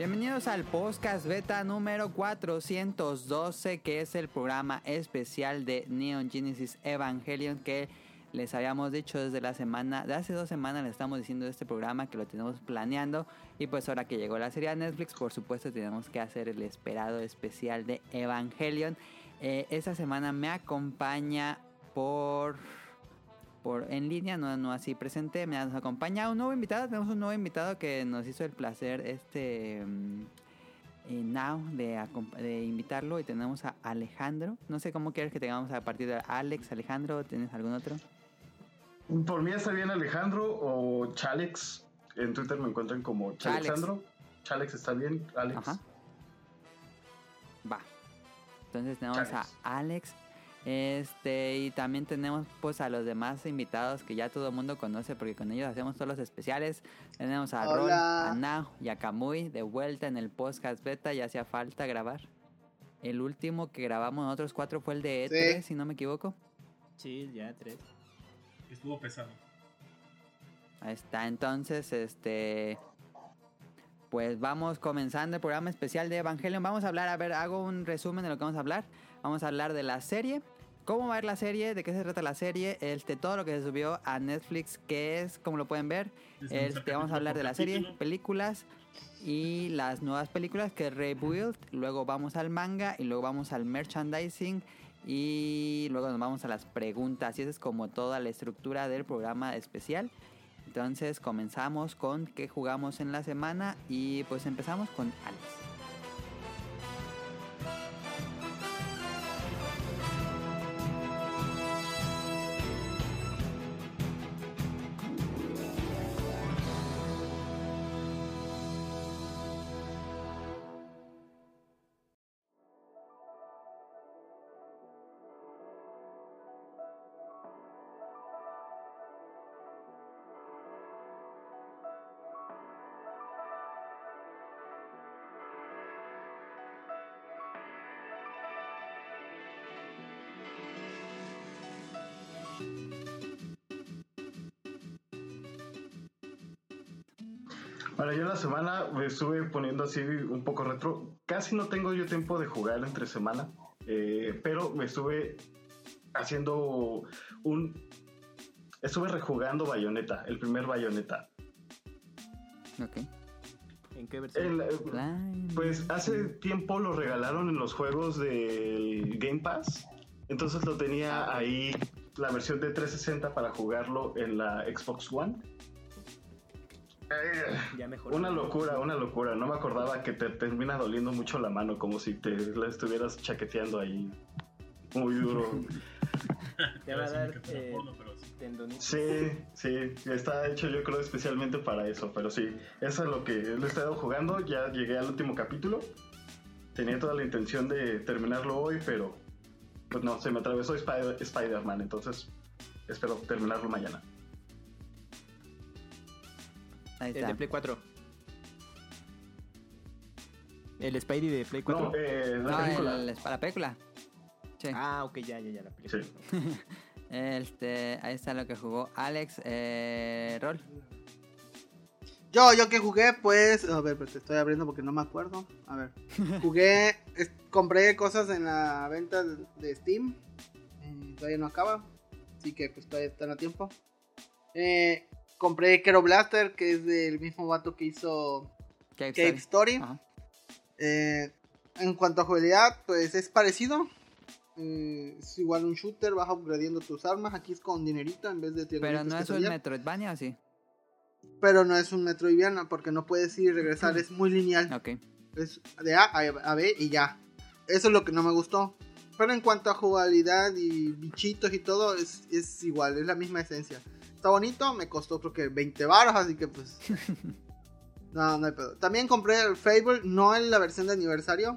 Bienvenidos al podcast beta número 412, que es el programa especial de Neon Genesis Evangelion que les habíamos dicho desde la semana, de hace dos semanas les estamos diciendo de este programa que lo tenemos planeando y pues ahora que llegó la serie a Netflix, por supuesto tenemos que hacer el esperado especial de Evangelion. Eh, esta semana me acompaña por por en línea, no, no así presente, nos acompaña un nuevo invitado, tenemos un nuevo invitado que nos hizo el placer este mm, eh, now de, de, invitarlo y tenemos a Alejandro, no sé cómo quieres que tengamos a partir de Alex, Alejandro, ¿tienes algún otro? Por mí está bien Alejandro o Chalex, en Twitter me encuentran como Chalexandro, Chalex está bien, Alex. Ajá. Va. Entonces tenemos a Alex este, y también tenemos pues a los demás invitados que ya todo el mundo conoce porque con ellos hacemos todos los especiales. Tenemos a Rol, a Nao y a Kamui de vuelta en el podcast beta, ya hacía falta grabar. El último que grabamos nosotros cuatro fue el de E3, si no me equivoco. Sí, ya E3. Estuvo pesado. Ahí está, entonces, este pues vamos comenzando el programa especial de Evangelion. Vamos a hablar, a ver, hago un resumen de lo que vamos a hablar. Vamos a hablar de la serie, cómo va a ir la serie, de qué se trata la serie, este, todo lo que se subió a Netflix, que es, como lo pueden ver. Este, vamos a hablar de la serie, películas y las nuevas películas que Rebuild. Luego vamos al manga y luego vamos al merchandising. Y luego nos vamos a las preguntas. Y esa es como toda la estructura del programa especial. Entonces comenzamos con qué jugamos en la semana y pues empezamos con Alex. Bueno, yo en la semana me estuve poniendo así un poco retro. Casi no tengo yo tiempo de jugar entre semana, eh, pero me estuve haciendo un... Estuve rejugando Bayonetta, el primer Bayonetta. Ok. ¿En qué versión? pues hace tiempo lo regalaron en los juegos del Game Pass. Entonces lo tenía ah, ahí la versión de 360 para jugarlo en la Xbox One. Una locura, una locura. No me acordaba que te termina doliendo mucho la mano, como si te la estuvieras chaqueteando ahí. Muy duro. te va a dar eh, Sí, sí, está hecho yo creo especialmente para eso, pero sí, eso es lo que lo he estado jugando, ya llegué al último capítulo, tenía toda la intención de terminarlo hoy, pero pues no, se me atravesó Spider-Man, entonces espero terminarlo mañana. Ahí está. El de Play 4. El Spidey de Play 4. No, eh, la, película. El, la película. Sí. Ah, ok, ya, ya, ya, la película. Sí. este, ahí está lo que jugó Alex. Eh, Rol. Yo, yo que jugué, pues. A ver, pues te estoy abriendo porque no me acuerdo. A ver. Jugué. compré cosas en la venta de Steam. Eh, todavía no acaba. Así que pues todavía están a tiempo. Eh, compré Kero Blaster, que es del mismo vato que hizo Cave, Story. Eh, en cuanto a jugabilidad, pues es parecido. Eh, es igual un shooter, vas upgradeando tus armas. Aquí es con dinerito en vez de Pero no es un Metroidvania, sí. Pero no es un Metroidvania porque no puedes ir y regresar, es muy lineal. Ok. Es de A a B y ya. Eso es lo que no me gustó. Pero en cuanto a jugabilidad y bichitos y todo, es, es igual, es la misma esencia está bonito, me costó creo que 20 baros, así que pues... no, no hay pedo. También compré el Fable, no en la versión de aniversario,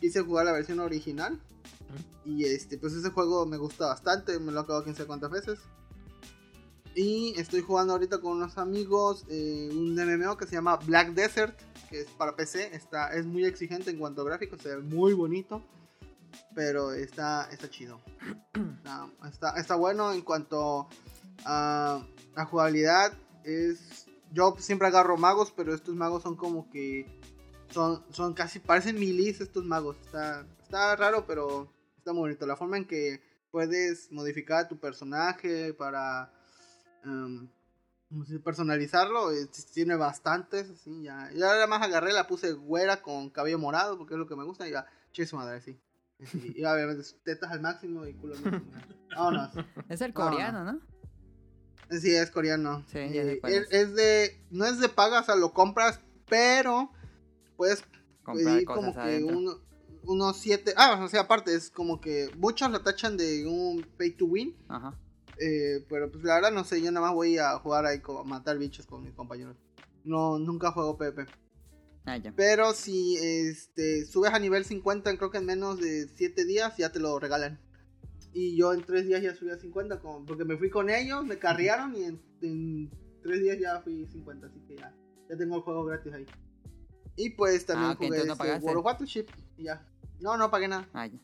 quise jugar la versión original. Y este, pues ese juego me gusta bastante, me lo acabo 15 cuántas veces. Y estoy jugando ahorita con unos amigos eh, un MMO que se llama Black Desert, que es para PC, está, es muy exigente en cuanto a gráficos, se ve muy bonito, pero está, está chido. Está, está bueno en cuanto la jugabilidad es. Yo siempre agarro magos, pero estos magos son como que son, son casi, parecen milis estos magos. Está, está raro, pero está muy bonito. La forma en que puedes modificar a tu personaje para um, personalizarlo, eh, tiene bastantes, así, ya. Ya además agarré, la puse güera con cabello morado, porque es lo que me gusta, y ya, che su madre, sí. Y obviamente tetas al máximo y culo máximo. Vámonos. Es el coreano, ¿no? Sí, es coreano. Sí, es, de. No es de paga, o sea, lo compras, pero puedes pedir como que uno, unos siete. Ah, o sea, aparte, es como que muchos lo tachan de un pay to win. Ajá. Eh, pero pues la verdad no sé, yo nada más voy a jugar ahí como a matar bichos con mis compañeros. No, nunca juego PvP. Ah, pero si este subes a nivel 50, creo que en menos de 7 días ya te lo regalan. Y yo en 3 días ya subí a 50, como, porque me fui con ellos, me carrearon y en, 3 días ya fui 50, así que ya, ya tengo el juego gratis ahí. Y pues también ah, jugué no este World of y ya. No, no pagué nada. Ah, ya.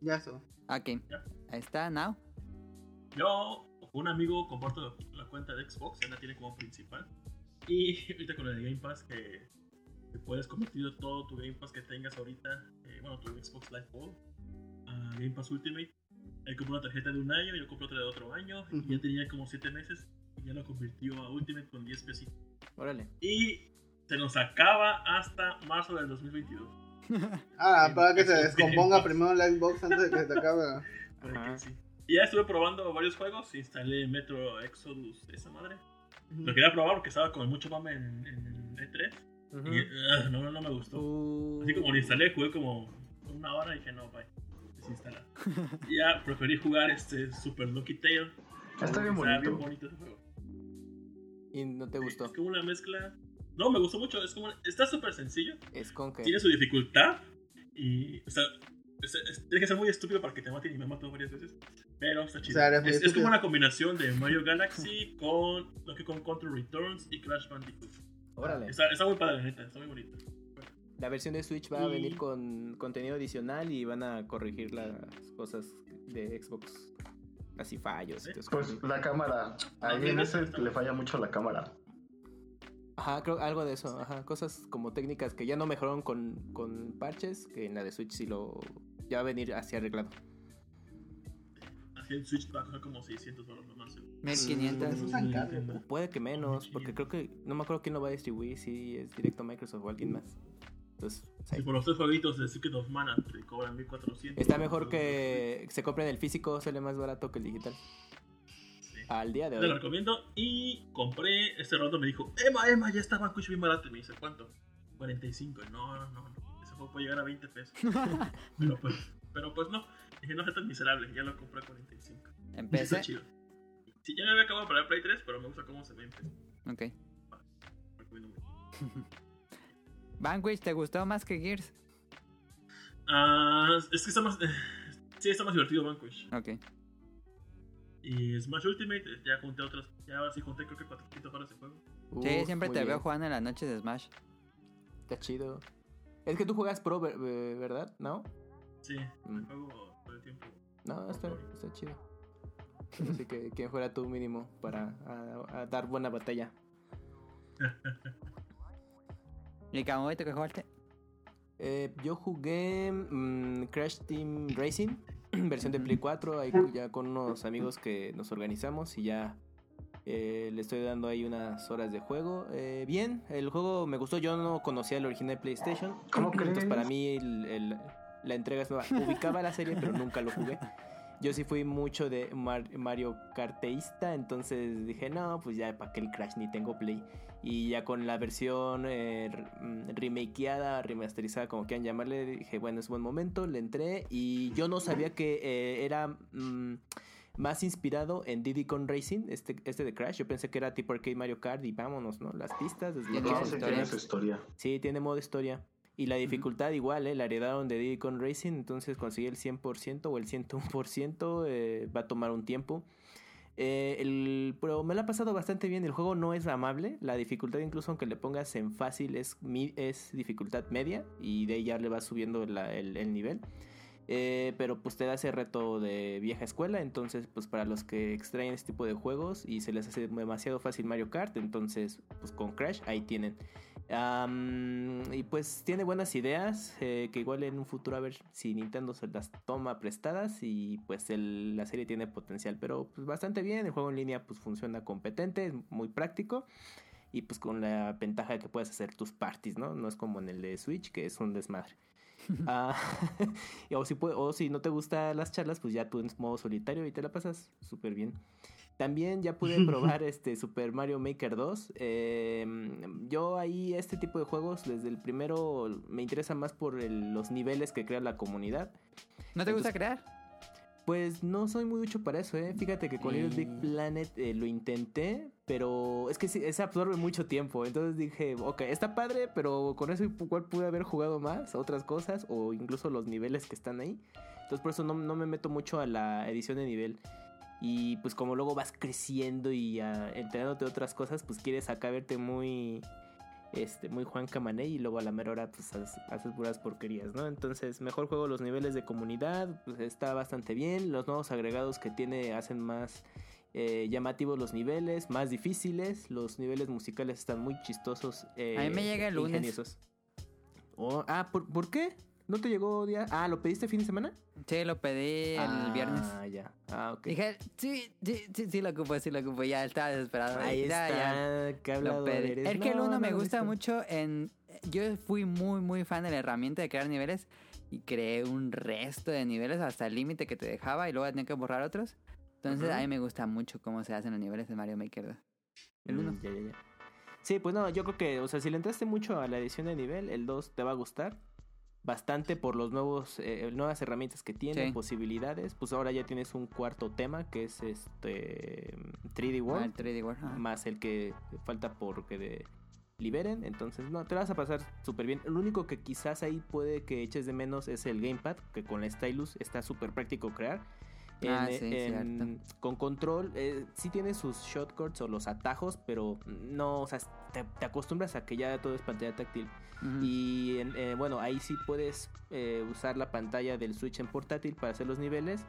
Ya, eso. Ok. Ahí está, Now. Yo, un amigo, comparto la cuenta de Xbox, él la tiene como principal. Y ahorita con el Game Pass que, puedes convertir todo tu Game Pass que tengas ahorita, eh, bueno, tu Xbox Live Gold, a Game Pass Ultimate. Él compró una tarjeta de un año, yo compré otra de otro año, y ya tenía como 7 meses, y ya lo convirtió a Ultimate con 10 pesitos. Órale. Y se nos acaba hasta marzo del 2022. ah, para que se descomponga primero la Xbox antes de que se te acabe. Y ya estuve probando varios juegos, instalé Metro Exodus, esa madre. Lo quería probar porque estaba con mucho mame en, en E3. Y uh, no, no me gustó. Uh. Así como lo instalé, jugué como una hora y dije, no, bye. Desinstalar. y ya preferí jugar este Super Lucky Tail. Está bien bonito. bien bonito ese juego. ¿Y no te gustó? Es como una mezcla. No, me gustó mucho. Es como... Está súper sencillo. Es con que. Tiene su dificultad. Y. O sea, tiene que ser muy estúpido para que te maten y me han matado varias veces. Pero está chido. es, como una combinación de Mario Galaxy con lo que con Control Returns y Crash Bandicoot. Órale. Está, está muy padre, neta, está muy bonito. La versión de Switch va a venir con contenido adicional y van a corregir las cosas de Xbox. Así fallos. Pues la cámara. Ahí en ese le falla mucho la cámara. Ajá, creo algo de eso, ajá, cosas como técnicas que ya no mejoraron con, con parches, que en la de Switch sí lo ya va a venir así arreglado. Así en Switch va a costar como 600 dólares más. 1500. Mm, puede que menos, porque creo que no me acuerdo quién lo va a distribuir, si es directo a Microsoft o alguien más. Entonces, sí. por los tres jueguitos de Secret of Mana te cobran 1400. Está mejor que se compren el físico, sale más barato que el digital al día de hoy. Te lo recomiendo. Y compré, este rato me dijo, Emma, Emma, ya está Vanquish bien barato. Y me dice, ¿cuánto? 45. No, no, no. Ese juego puede llegar a 20 pesos. pero, pues, pero pues no. Dije, no es tan miserable. Ya lo compré a 45. ¿Empecé? Está chido. Sí, ya me había acabado para el Play 3, pero me gusta cómo se ve en Ok. Vanquish, ¿te gustó más que Gears? Ah, es que está más. sí, está más divertido Vanquish. Ok. Y Smash Ultimate, ya junté otras, ya sí junté creo que 400 horas de juego. sí, siempre te veo jugando en la noche de Smash. Está chido. Es que tú juegas pro, ¿verdad? ¿No? Sí, mm. juego todo el tiempo. No, está, está chido. Así que quien fuera tú mínimo para a, dar buena batalla. ¿Y tú qué jugaste? Eh, yo jugué mm, Crash Team Racing. versión de Play 4, ahí ya con unos amigos que nos organizamos y ya eh, le estoy dando ahí unas horas de juego. Eh, bien, el juego me gustó, yo no conocía el original de PlayStation. ¿Cómo Entonces para mí la entrega es nueva. Ubicaba la serie pero nunca lo jugué. Yo sí fui mucho de Mario Karteísta, entonces dije, no, pues ya para que el Crash ni tengo Play. Y ya con la versión eh, mm, remakeada, remasterizada, como quieran llamarle, dije, bueno, es buen momento, le entré y yo no sabía que eh, era mm, más inspirado en Diddy Con Racing, este, este de Crash. Yo pensé que era tipo Arcade Mario Kart y vámonos, ¿no? Las pistas. Desde tiene historia. Sí, tiene modo historia. Y la dificultad igual, ¿eh? La heredaron de Diddy Con Racing, entonces conseguir el 100% o el 101% eh, va a tomar un tiempo. Eh, el, pero me lo ha pasado bastante bien. El juego no es amable. La dificultad, incluso aunque le pongas en fácil, es, es dificultad media. Y de ahí le va subiendo el, nivel. Eh, pero pues te da ese reto de vieja escuela. Entonces, pues para los que extraen este tipo de juegos y se les hace demasiado fácil Mario Kart, entonces, pues con Crash ahí tienen. Y pues tiene buenas ideas eh, que igual en un futuro a ver si Nintendo se las toma prestadas y pues la serie tiene potencial, pero pues bastante bien, el juego en línea pues funciona competente, es muy práctico y pues con la ventaja de que puedes hacer tus parties, ¿no? No es como en el de Switch que es un desmadre. Ah, o, si o si no te gustan las charlas, pues ya tú en modo solitario y te la pasas súper bien. También ya pude probar este Super Mario Maker 2. Eh, yo ahí este tipo de juegos, desde el primero, me interesa más por el- los niveles que crea la comunidad. ¿No te gusta crear? Pues no soy muy mucho para eso, ¿eh? Fíjate que con Little Big. Planet eh, lo intenté, pero es que sí, se absorbe mucho tiempo. Entonces dije, ok, está padre, pero con eso igual pude haber jugado más, otras cosas, o incluso los niveles que están ahí. Entonces por eso no, no me meto mucho a la edición de nivel. Y pues como luego vas creciendo y ah, enterándote de otras cosas, pues quieres acá verte muy este, muy Juan Camané y luego a la mera hora pues haces, puras porquerías, ¿no? Entonces, mejor juego los niveles de comunidad, pues está bastante bien, los nuevos agregados que tiene hacen más eh, llamativos los niveles, más difíciles, los niveles musicales están muy chistosos. eh, A mí me llega el lunes. Oh, ah, ¿por, por qué? ¿No te llegó día? Ah, ¿lo pediste fin de semana? Sí, lo pedí el Ah, viernes. ya. Ah, ok. Dije, sí, sí, sí, sí lo ocupo, sí lo ocupo. Ya estaba desesperado. Ahí está, ya. qué Lo pedí. eres. Es que el No, uno no me gusta mucho en... Yo fui muy, muy fan de la herramienta de crear niveles y creé un resto de niveles hasta el límite que te dejaba y luego tenía que borrar otros. Entonces a mí me gusta mucho cómo se hacen los niveles de Mario Maker 2. El Mm, uno. ya, ya, ya. Sí, pues no, yo creo que, o sea, si le entraste mucho a la edición de nivel, el 2 te va a gustar bastante por los nuevos eh, nuevas herramientas que tiene, Sí. posibilidades. Pues ahora ya tienes un cuarto tema que es este 3D Ah, World, el 3D World. ajá. más el que falta por que de- liberen, entonces no, te vas a pasar súper bien. Lo único que quizás ahí puede que eches de menos es el gamepad, que con la stylus está súper práctico crear. En- Ah, sí, en- con control, eh, sí tiene sus shortcuts o los atajos, pero no, o sea, te, te acostumbras a que ya todo es pantalla táctil. Y en- eh, bueno, ahí sí puedes eh, usar la pantalla del Switch en portátil para hacer los niveles.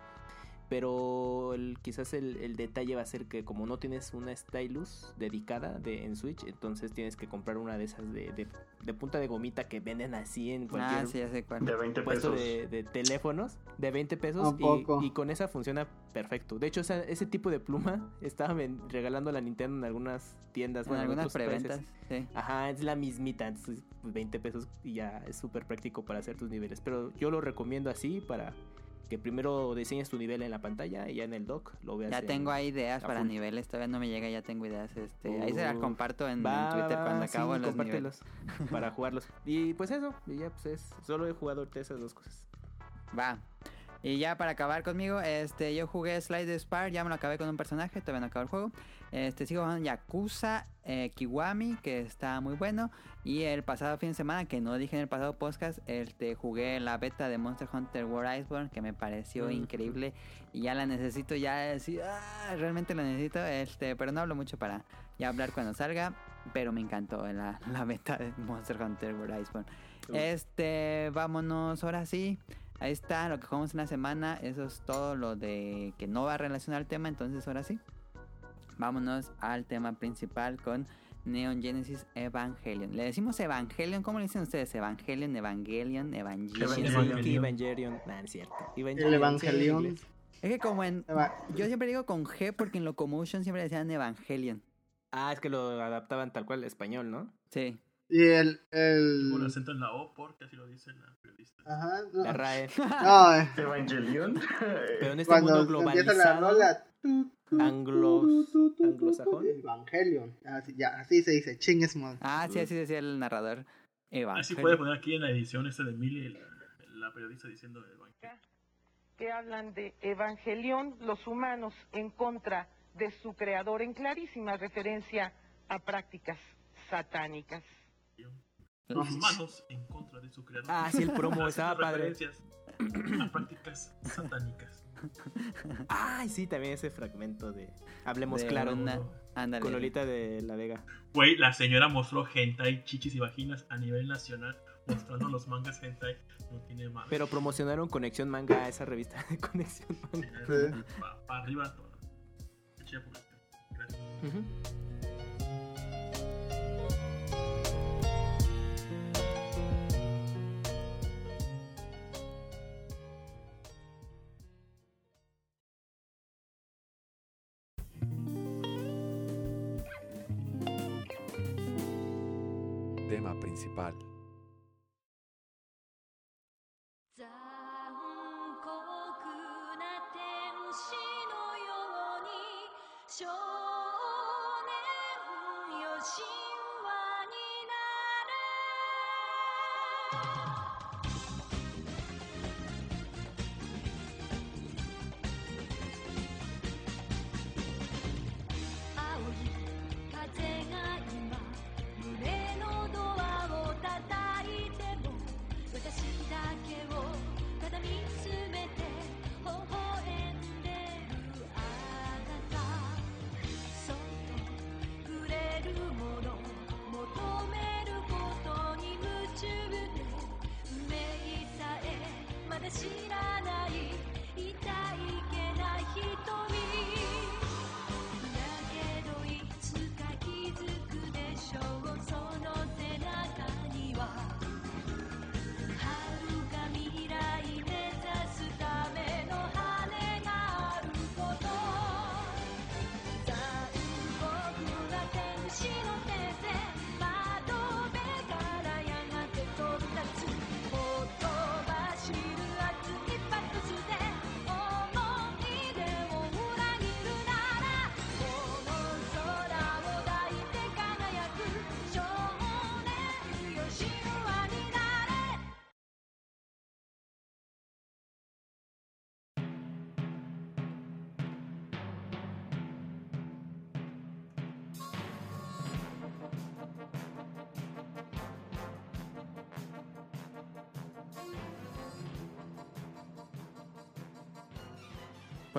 Pero el- quizás el, el detalle va a ser que como no tienes una stylus dedicada de, en Switch, entonces tienes que comprar una de esas de, de- de punta de gomita que venden así en cualquier Ah, sí, ya sé cuál. De 20 puesto pesos. de, de teléfonos de 20 pesos y, y con esa funciona perfecto. De hecho, esa- ese tipo de pluma estaba regalando la Nintendo en algunas tiendas, En bueno, en algunas preventas. Sí. Ajá, es la mismita, entonces pues, 20 pesos y ya es súper práctico para hacer tus niveles. Pero yo lo recomiendo así para que primero diseñes tu nivel en la pantalla y ya en el dock lo veas. Ya en- tengo ahí ideas para full. niveles, todavía no me llega, ya tengo ideas. Este, ahí se las Uh, comparto en, Va, en Twitter va, cuando sí, acabo los niveles. para jugarlos. Y pues eso, y ya pues es, solo he jugado esas dos cosas. Va. Y ya para acabar conmigo, este, yo jugué Slide Spar, ya me lo acabé con un personaje, todavía no acabo el juego. Este, sigo jugando Yakuza eh, Kiwami, que está muy bueno. Y el pasado fin de semana, que no dije en el pasado podcast, este, jugué la beta de Monster Hunter World Iceborne, que me pareció Mm. increíble. Y ya la necesito, ya decir, ah, realmente la necesito. Este, pero no hablo mucho para ya hablar cuando salga. Pero me encantó la, la beta de Monster Hunter World Iceborne. Uh. Este, vámonos ahora sí. Ahí está lo que jugamos en la semana. Eso es todo lo de que no va relacionado al tema. Entonces, ahora sí. Vámonos al tema principal con Neon Genesis Evangelion. Le decimos Evangelion. ¿Cómo le dicen ustedes? Evangelion, Evangelion, Evangelion. Evangelion. Evangelion. No es cierto. El Evangelion. Es que como en... Eva- Yo siempre digo con G porque en Locomotion siempre decían Evangelion. Ah, es que lo adaptaban tal cual al español, ¿no? Sí. Y el. Con el... acento en la O, porque así lo dice la periodista. Ajá. No, La RAE. no, eh, Evangelion. Pero en este cuando mundo empieza la globalizado, rola. tu, anglos- anglosajón. Evangelion. Así, ya, así se dice. Chingues. Ah, sí, así decía el narrador. Así Evangelion. puede poner aquí en la edición este de Millie, la, la periodista diciendo Evangelion. que hablan de Evangelión, los humanos en contra de su creador, en clarísima referencia a prácticas satánicas. Los humanos en contra de su creador. Ah, sí, el promo estaba padre. referencias A prácticas satánicas. Ay, sí, también ese fragmento de Hablemos De claro una- Ándale. con Lolita de la Vega. Güey, la señora mostró hentai, chichis y vaginas a nivel nacional, mostrando los mangas hentai. No tiene más. Pero promocionaron Conexión Manga, esa revista de Conexión Manga. Sí. Para arriba todo. Gracias.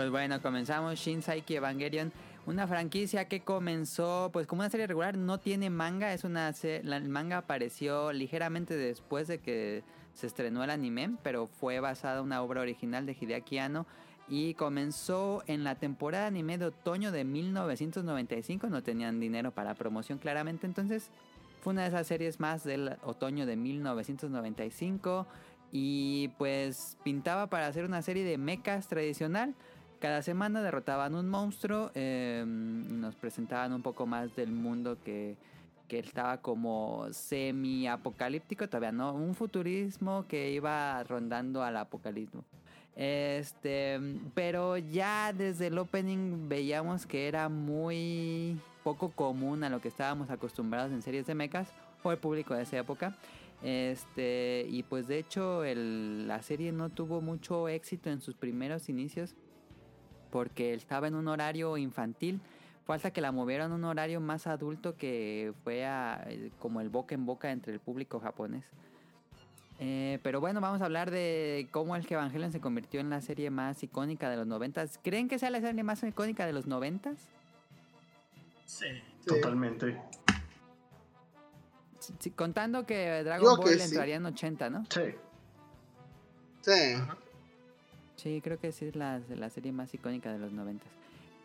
Pues bueno, comenzamos Shin Saiki Evangelion, una franquicia que comenzó pues como una serie regular, no tiene manga, es una el manga apareció ligeramente después de que se estrenó el anime, pero fue basada en una obra original de Hideaki Anno y comenzó en la temporada anime de otoño de 1995, no tenían dinero para promoción claramente, entonces fue una de esas series más del otoño de 1995 y pues pintaba para hacer una serie de mechas tradicional. Cada semana derrotaban un monstruo y nos presentaban un poco más del mundo que, estaba como semi-apocalíptico, todavía no, un futurismo que iba rondando al apocalismo. Este, pero ya desde el opening veíamos que era muy poco común a lo que estábamos acostumbrados en series de mechas o el público de esa época. Este, y pues de hecho la serie no tuvo mucho éxito en sus primeros inicios porque estaba en un horario infantil. Fue hasta que la movieron a un horario más adulto que fue a, eh, como el boca en boca entre el público japonés. Eh, pero bueno, vamos a hablar de cómo el Evangelion se convirtió en la serie más icónica de los noventas. ¿Creen que sea la serie más icónica de los noventas? Sí. Totalmente. Sí, contando que Dragon Digo Ball que sí. entraría en 80, ¿no? Sí. Sí. Ajá. Sí, creo que sí es la, la serie más icónica de los noventas.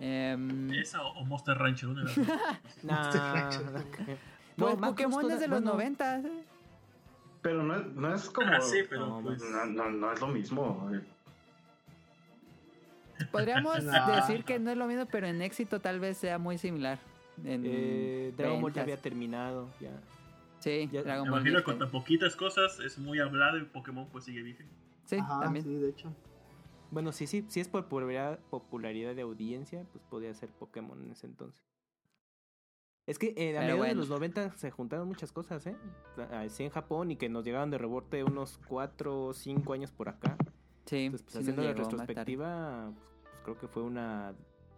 Em, Esa o, Monster Rancher, una de las no creo. pues Pokémon es de los bueno, noventas. ¿eh? Pero no es, no es como. Ah, sí, pero No, pues, No, no, no es lo mismo. Podríamos No. decir que no es lo mismo, pero en éxito tal vez sea muy similar. En Eh, Dragon Ball ya había terminado. Ya. Sí, ya- Dragon me Ball. imagino con tan poquitas cosas es muy hablado y Pokémon pues sigue vigente. Sí, Ajá, también. sí, de hecho. Bueno, sí, sí, si es por popularidad, popularidad de audiencia, pues podría ser Pokémon en ese entonces. Es que eh, a mediados de los 90 se juntaron muchas cosas, ¿eh? Ah, Sí, en Japón y que nos llegaron de rebote unos 4 o 5 años por acá. Sí, Entonces, pues, sí haciendo la retrospectiva, pues, pues, creo que fue una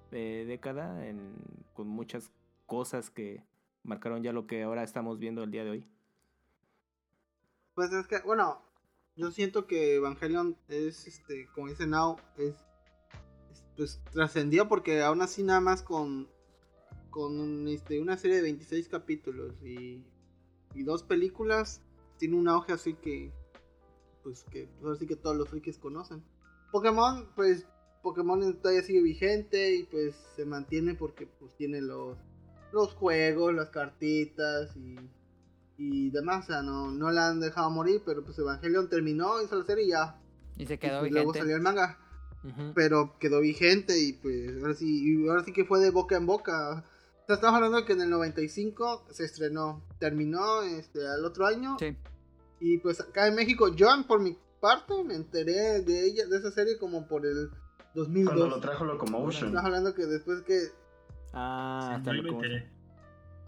eh, década en, con muchas cosas que marcaron ya lo que ahora estamos viendo el día de hoy. Pues es que, bueno, yo siento que Evangelion es, este, como dice Now, es, es, pues trascendió porque aún así nada más con, con este, una serie de 26 capítulos y, dos películas, tiene un auge así que, pues que, pues, ahora sí que todos los frikis conocen. Pokémon, pues, Pokémon todavía sigue vigente y pues se mantiene porque pues tiene los, los juegos, las cartitas y y demás, o sea, no, no la han dejado morir, pero pues Evangelion terminó, hizo la serie y ya. Y se Y, quedó pues, luego vigente. salió el manga, pero quedó vigente y pues ahora sí, y ahora sí que fue de boca en boca. sea, estamos hablando de que en el 95 se estrenó, terminó este, al otro año. Sí. Y pues acá en México, yo por mi parte me enteré de ella, de esa serie como por el 2002. Cuando lo trajo Locomotion. Estamos hablando que después que Ah, está Yo me enteré.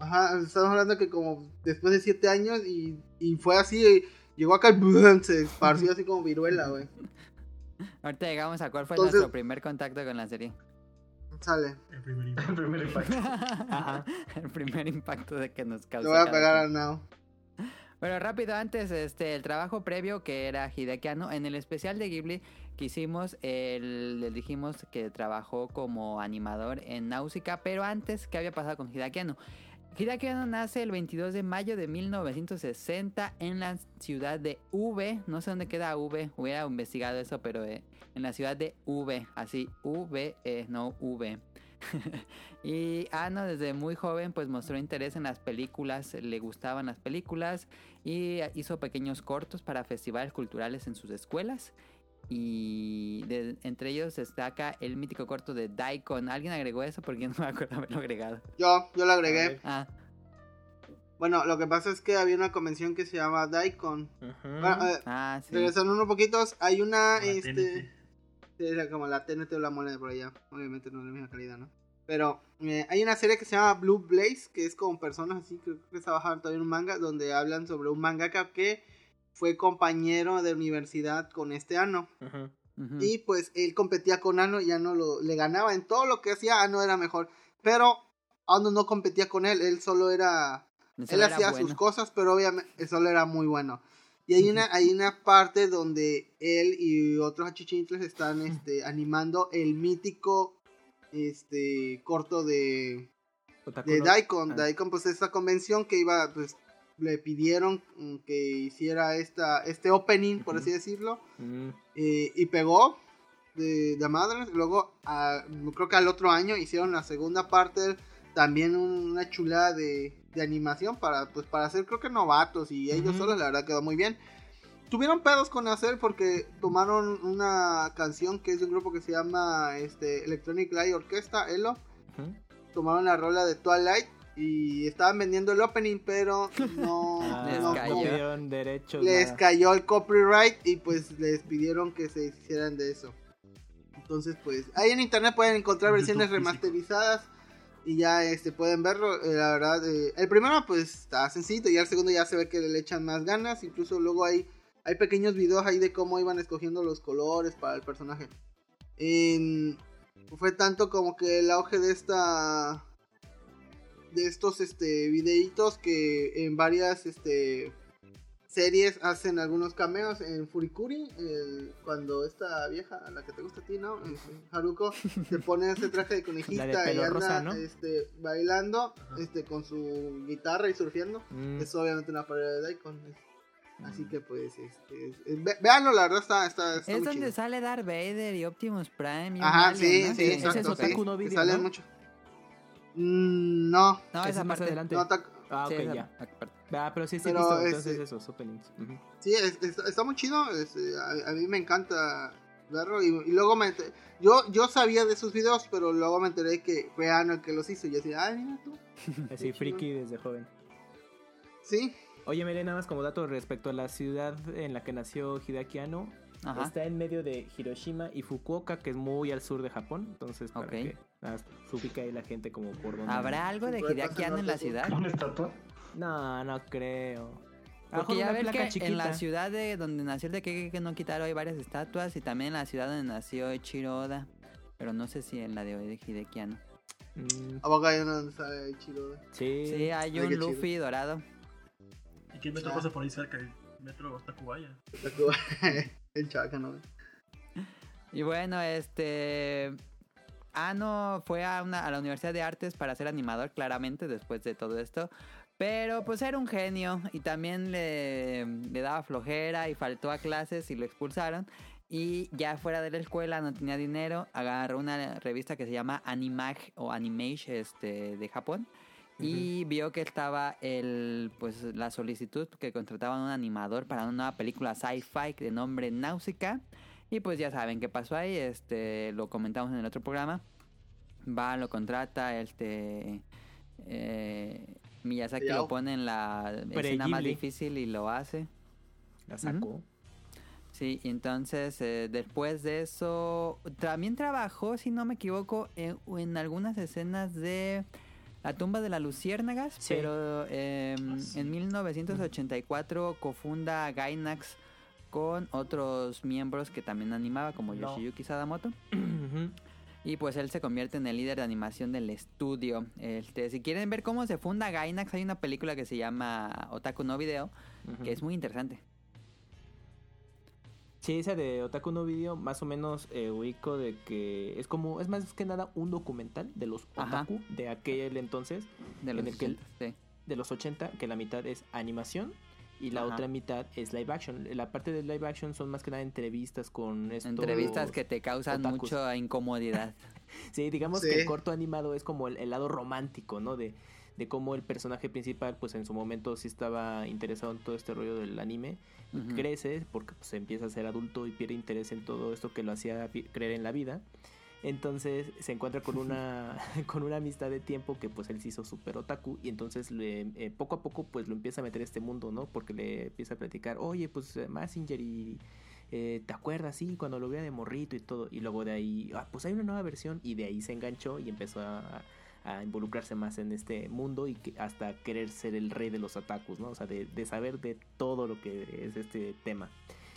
Ajá, estamos hablando que como después de siete años y, y fue así, llegó acá y se esparció así como viruela, güey. Ahorita llegamos a cuál fue Entonces- nuestro primer contacto con la serie. Sale. El primer impacto. El primer impacto. Ajá. El primer impacto de que nos causó. Le voy a pegar al Now. Bueno, rápido antes, este, el trabajo previo que era Hideaki Anno, en el especial de Ghibli que hicimos, el- le dijimos que trabajó como animador en Náusica, pero antes, ¿qué había pasado con Hideaki Anno? Hideaki nace el 22 de mayo de 1960 en la ciudad de V, no sé dónde queda V, hubiera investigado eso, pero eh, en la ciudad de V, así, V, eh, no V. y Ano desde muy joven pues mostró interés en las películas, le gustaban las películas y hizo pequeños cortos para festivales culturales en sus escuelas. Y de- entre ellos destaca el mítico corto de Daikon. ¿Alguien agregó eso? Porque yo no me acuerdo haberlo agregado. Yo, yo lo agregué. Ah, Bueno, lo que pasa es que había una convención que se llama Daikon. Bueno, eh, ah, sí. regresando unos poquitos, hay una, La este... TNT. Era como la TNT o la moneda por allá. Obviamente no es la misma calidad, ¿no? Pero eh, hay una serie que se llama Blue Blaze, que es con personas así, creo que está bajando también un manga, donde hablan sobre un mangaka que fue compañero de universidad con este Ano. Y pues él competía con Ano y Ano lo, le ganaba en todo lo que hacía, Ano era mejor. Pero Ano no competía con él, él solo era él era hacía bueno. sus cosas, pero obviamente él solo era muy bueno. Y hay una, hay una parte donde él y otros achichintles están este, animando el mítico este corto de, de Daikon. ah. Daikon, pues esta convención que iba, pues le pidieron mm, que hiciera esta, este opening, por Ujú. así decirlo. Mm, eh, y pegó de, de madres. Luego, a- creo que al otro año hicieron la segunda parte, también un- una chulada de, de animación para, pues, para hacer, creo que novatos. Y ellos Ujú. solos, la verdad, quedó muy bien. Tuvieron pedos con hacer porque tomaron una canción que es de un grupo que se llama este, Electronic Light Orchestra, ELO. Tomaron la rola de Twilight y estaban vendiendo el opening, pero no, Ah, Les no- cayó. les nada. cayó el copyright y pues les pidieron que se hicieran de eso. Entonces, pues ahí en internet pueden encontrar En versiones YouTube físico. remasterizadas y ya este pueden verlo. Eh, la verdad, eh, el primero pues está sencillo y el segundo ya se ve que le echan más ganas. Incluso luego hay, hay pequeños videos ahí de cómo iban escogiendo los colores para el personaje. En- fue tanto como que el auge de esta de estos este videitos que en varias este series hacen algunos cameos en Furikuri el- cuando esta vieja a la que te gusta a ti no Este, Haruko se pone ese traje de conejita de y anda rosa, ¿no? este bailando este con su guitarra y surfeando Mm, es obviamente una parodia de Daikon es- así que pues este es- es- ve- véanlo la verdad está está, está Es muy donde chido. sale Darth Vader y Optimus Prime. Y ajá alien, sí ¿no? sí es exacto sí, Video, salen ¿no? mucho Mm, no No, esa es más parte. adelante. no ta- Ah, ok, Sí, esa ya. Ah, pero sí, sí, Pero visto ese- entonces esos openings. Ujú. Sí, es- es- está muy chido. es, eh, a, a mí me encanta verlo. Y, y luego me enter- yo, yo sabía de sus videos, pero luego me enteré que fue Ano el que los hizo. Y yo decía, ay, mira tú. Así, friki desde joven. Sí, Oye, Mire, nada más como dato respecto a la ciudad en la que nació Hideaki Anno. Ajá. Está en medio de Hiroshima y Fukuoka, que es muy al sur de Japón. Entonces, para Ok. que ah, ubique ahí la gente como por donde. ¿Habrá algo de Hideaki Anno en la ciudad? ¿Una estatua? No, no creo. Porque ya ves que chiquita. en la ciudad de donde nació el de que no quitaron hay varias estatuas y también en la ciudad donde nació Ichiro Oda. Pero no sé si en la de hoy de Hideki Anno. Mm, a poco hay uno donde sale chido. sí. Sí, hay Ay, un. Luffy dorado. ¿Y qué metro Ah. pasa por ahí cerca? El metro Tacubaya. el chaca, ¿no? Y bueno, este... Ano fue a, una, a la Universidad de Artes para ser animador, claramente, después de todo esto. Pero pues era un genio y también le, le daba flojera y faltó a clases y lo expulsaron. Y ya fuera de la escuela no tenía dinero, agarró una revista que se llama Animag o Animage este, de Japón. Y vio que estaba el, pues, la solicitud que contrataban un animador para una nueva película sci-fi de nombre Náusica. Y pues ya saben qué pasó ahí, este, lo comentamos en el otro programa. Va, lo contrata, este, Miyazaki Ya. lo pone en la escena más difícil y lo hace. La sacó. Sí, y entonces eh, después de eso también trabajó, si no me equivoco, en, en algunas escenas de La tumba de las luciérnagas, Sí. pero eh, sí. en 1984 cofunda Gainax con otros miembros que también animaba, como No. Yoshiyuki Sadamoto. Y pues él se convierte en el líder de animación del estudio. Este, si quieren ver cómo se funda Gainax, hay una película que se llama Otaku no Video, que es muy interesante. Sí, esa de Otaku no Video, más o menos eh, ubico de que es como, es más que nada un documental de los Ajá. otaku de aquel entonces, De los En el que él- 80, sí. de los 80, que la mitad es animación y la Ajá. otra mitad es live action. La parte de live action son más que nada entrevistas con estos... Entrevistas que te causan otakus. mucha incomodidad. Sí, digamos Sí. que el corto animado es como el, el lado romántico, ¿no? De, de cómo el personaje principal, pues en su momento sí estaba interesado en todo este rollo del anime. Crece porque pues empieza a ser adulto y pierde interés en todo esto que lo hacía creer en la vida. Entonces se encuentra con una, con una amistad de tiempo que pues él se hizo súper otaku y entonces le, eh, poco a poco pues lo empieza a meter a este mundo, ¿no? Porque le empieza a platicar, oye pues eh, Massinger y eh, ¿te acuerdas? Sí, cuando lo veía de morrito y todo. Y luego de ahí, ah, pues hay una nueva versión y de ahí se enganchó y empezó a, a involucrarse más en este mundo y que hasta querer ser el rey de los otakus, ¿no? O sea, de, de saber de todo lo que es este tema.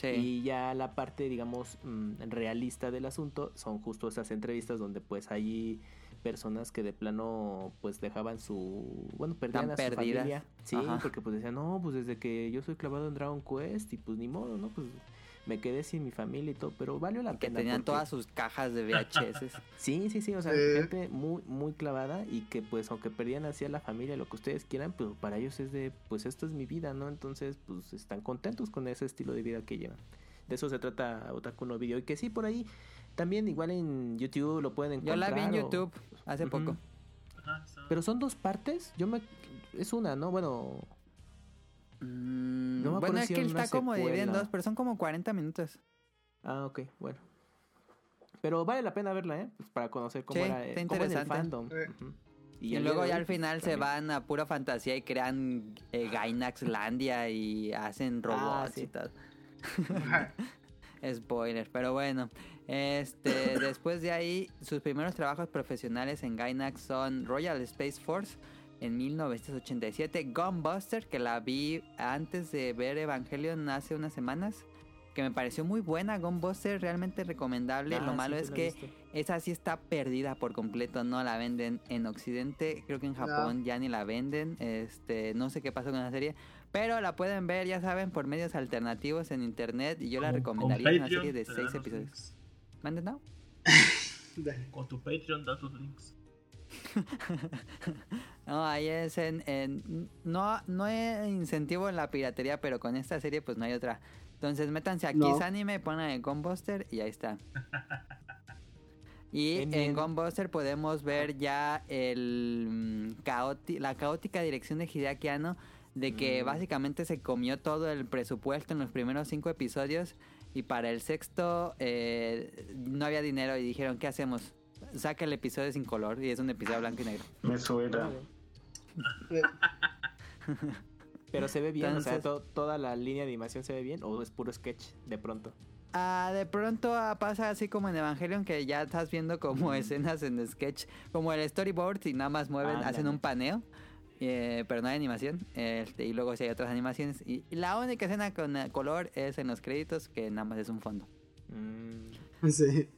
Sí. Y ya la parte, digamos, mm, realista del asunto son justo esas entrevistas donde pues hay personas que de plano pues dejaban su, bueno, perdían Tan a su familia. Sí, Ajá. porque pues decían, no, pues desde que yo soy clavado en Dragon Quest y pues ni modo, ¿no? Pues me quedé sin mi familia y todo, pero valió la pena. tenían porque- todas sus cajas de VHS. Sí, sí, sí, o sea, gente muy, muy clavada y que pues aunque perdían así a la familia, lo que ustedes quieran, pues para ellos es de, pues esto es mi vida, ¿no? Entonces, pues están contentos con ese estilo de vida que llevan. De eso se trata Otaku no Video y que sí, por ahí también igual en YouTube lo pueden Yo encontrar. la vi en o- YouTube hace poco. Pero son dos partes, yo me... Es una, ¿no? Bueno, Mm, No me acuerdo bueno, es que una está como dividido en secuela. dos, pero son como 40 minutos. ah, ok, bueno. Pero vale la pena verla, ¿eh? Pues para conocer cómo Sí, era está eh, cómo es el interesante. fandom. Sí. Ujú. Y, al luego de ya al pues, final se también. van a pura fantasía y crean eh, Gainaxlandia y hacen robots Ah, sí. y todo. Spoiler, pero bueno. Este, después de ahí, sus primeros trabajos profesionales en Gainax son Royal Space Force en 1987, Gunbuster, que la vi antes de ver Evangelion hace unas semanas, que me pareció muy buena, Gunbuster, realmente recomendable. Ah, Lo sí, malo sí es que esa sí está perdida por completo, no la venden en Occidente, creo que en Japón ya ni la venden, este, no sé qué pasó con la serie, pero la pueden ver, ya saben, por medios alternativos en internet y yo la recomendaría, es una serie de seis episodios. ¿Manden no? Con tu Patreon das los links. No, ahí es en, en- no, no hay incentivo en la piratería, pero con esta serie pues no hay otra. Entonces métanse aquí No. Anime, ponen el Gunbuster y ahí está. Y Bien, en. Gunbuster podemos ver ya el mm, caoti- la caótica dirección de Hideaki Anno de que Mm. básicamente se comió todo el presupuesto en los primeros cinco episodios y para el sexto eh, no había dinero y dijeron ¿qué hacemos? Saca el episodio sin color y es un episodio blanco y negro. Me suena. Pero se ve bien, o sea, to- toda la línea de animación se ve bien o es puro sketch de pronto. Ah, de pronto ah, pasa así como en Evangelion que ya estás viendo como escenas en sketch, como el storyboard y nada más mueven, hacen un paneo, eh, pero no hay animación. Este, y luego sí hay otras animaciones. Y, y la única escena con eh, color es en los créditos, que nada más es un fondo. Mm, sí.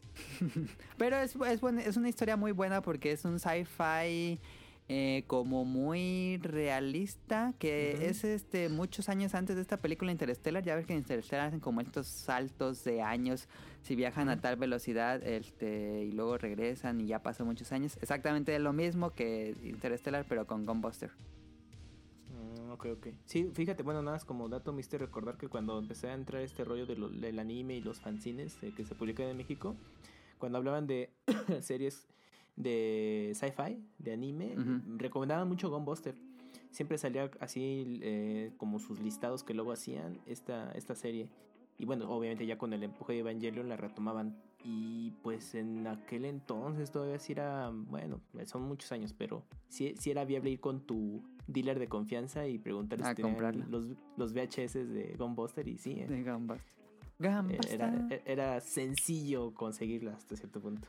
Pero es, es, buen- es una historia muy buena porque es un sci-fi eh, como muy realista, que es este muchos años antes de esta película Interstellar. Ya ves que en Interstellar hacen como estos saltos de años, si viajan a tal velocidad este y luego regresan y ya pasó muchos años. Exactamente lo mismo que Interstellar, pero con Gunbuster. mm, ok, ok. Sí, fíjate, bueno, nada más como dato mister recordar que cuando empecé a entrar este rollo de lo- del anime y los fanzines eh, que se publican en México, cuando hablaban de series de sci-fi, de anime, recomendaban mucho Gunbuster. Siempre salía así eh, como sus listados que luego hacían esta, esta serie. Y bueno, obviamente ya con el empuje de Evangelion la retomaban Y pues en aquel entonces todavía sí era, bueno, son muchos años, pero sí, sí era viable ir con tu dealer de confianza y preguntarles si tenían los, los VHS de Gunbuster y sí, eh, De Gunbuster. eh, Gunbuster. era, era sencillo conseguirla hasta cierto punto.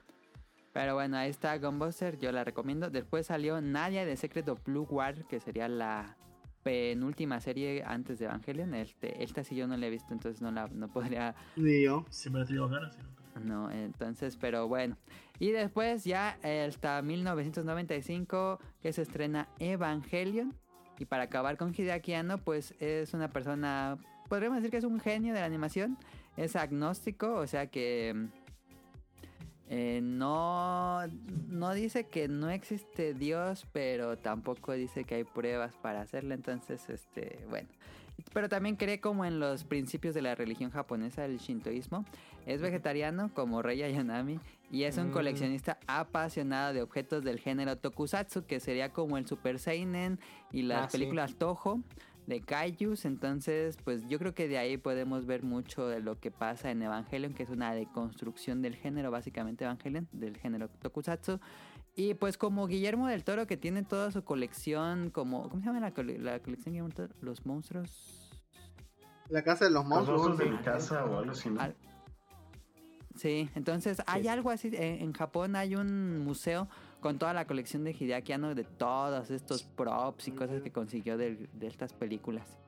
Pero bueno, ahí está Gunbuster, yo la recomiendo. Después salió Nadia de Secret of Blue War, que sería la penúltima serie antes de Evangelion. Este, esta sí yo no la he visto, entonces no la no podría Ni yo. Siempre he tenido ganas. No, entonces, pero bueno. Y después ya hasta 1995 que se estrena Evangelion. Y para acabar con Hideaki Anno, pues es una persona, podríamos decir que es un genio de la animación. Es agnóstico, o sea que eh, no, no dice que no existe Dios, pero tampoco dice que hay pruebas para hacerlo. Entonces, este, bueno. Pero también cree como en los principios de la religión japonesa, el shintoísmo. Es vegetariano como Rei Ayanami y es un Mm. coleccionista apasionado de objetos del género tokusatsu, que sería como el Super Seinen y las Ah, sí. películas Toho de Kaijus. Entonces, pues yo creo que de ahí podemos ver mucho de lo que pasa en Evangelion, que es una deconstrucción del género, básicamente Evangelion, del género tokusatsu. Y pues como Guillermo del Toro, que tiene toda su colección, como, ¿cómo se llama la, cole- la colección Guillermo del Toro? Los monstruos. La casa de los Los monstruos. monstruos de mi casa o algo así, Sí, entonces hay Sí. algo así, en, en Japón hay un museo con toda la colección de Hideaki Anno de todos estos props y cosas que consiguió de, de estas películas.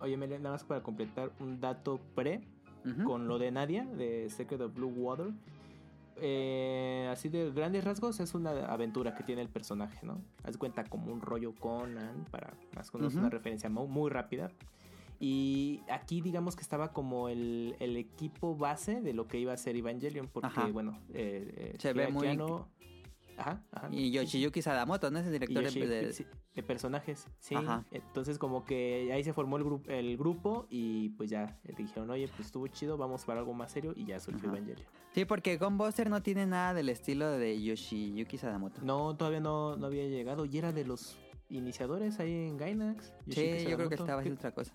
Oye, Mele, nada más para completar un dato pre con lo de Nadia, de Secret of Blue Water. Eh, así de grandes rasgos es una aventura que tiene el personaje, ¿no? Haz cuenta como un rollo Conan, para más o menos Ujú. una referencia mu- muy, rápida. Y aquí digamos que estaba como el, el equipo base de lo que iba a ser Evangelion, porque Ajá. bueno, eh, eh, Se ve muy- Hideaki Anno- Ajá, ajá. Y Yoshiyuki Sadamoto, ¿no? Es el director de- Yoshi- de, sí, de personajes, sí. Ajá. Entonces como que ahí se formó el, grupo el grupo y pues ya dijeron, oye, pues estuvo chido, vamos para algo más serio y ya surgió. Evangelion. Sí, porque Gunbuster no tiene nada del estilo de Yoshiyuki Sadamoto. No, todavía no, no había llegado y era de los iniciadores ahí en Gainax. sí, yo creo que estaba haciendo otra cosa.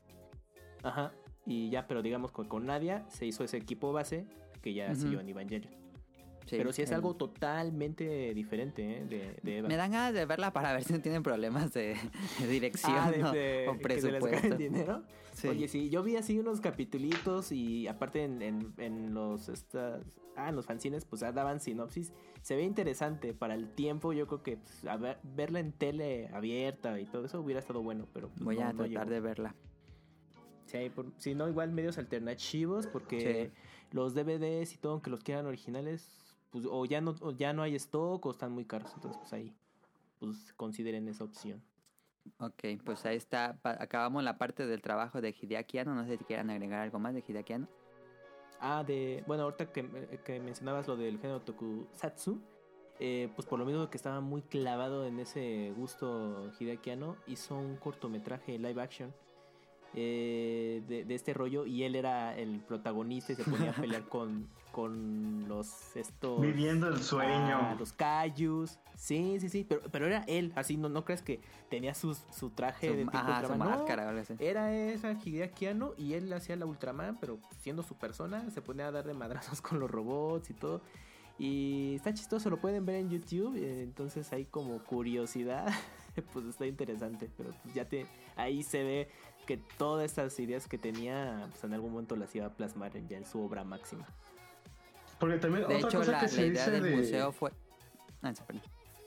Ajá. Y ya, pero digamos con, con Nadia se hizo ese equipo base que ya Ujú. siguió en Evangelion. Sí, pero sí es el- algo totalmente diferente ¿eh? de, de Eva. Me dan ganas de verla para ver si no tienen problemas de, de dirección Ah, de- o- presupuesto. dinero. Sí. Oye, sí, yo vi así unos capitulitos y aparte en, en, en los estas, ah, en los fanzines pues ya daban sinopsis. Se ve interesante para el tiempo, yo creo que pues, a ver- verla en tele abierta y todo eso hubiera estado bueno, pero pues, Voy no- a tratar de verla. Sí, si no, igual medios alternativos porque los DVDs y todo, aunque los quieran originales, pues o ya no, o ya no hay stock o están muy caros, entonces pues ahí pues consideren esa opción. Ok, pues ahí está. Acabamos la parte del trabajo de Hideaki Anno. No sé si quieran agregar algo más de Hideaki Anno. Ah, de. Bueno, ahorita que, que mencionabas lo del género tokusatsu, eh, pues por lo mismo que estaba muy clavado en ese gusto Hideaki Anno, hizo un cortometraje live action eh, de, de este rollo y él era el protagonista y se ponía a pelear con, con los estos. Viviendo el sueño. Ah, los Kaijus. Sí, sí, sí. Pero, pero era él, así, no, no crees que tenía sus- su traje Su, de tipo ajá, su Ultraman. No, máscara o algo así. era esa Hideaki Anno y él hacía la Ultraman, pero siendo su persona, se ponía a darle madrazos con los robots y todo. Y está chistoso, lo pueden ver en YouTube. eh, Entonces, ahí como curiosidad, pues está interesante. Pero pues ya te ahí se ve que todas estas ideas que tenía, pues en algún momento las iba a plasmar ya en su obra máxima. Porque también De otra hecho, cosa la, que la se idea dice del de... museo fue. Ah.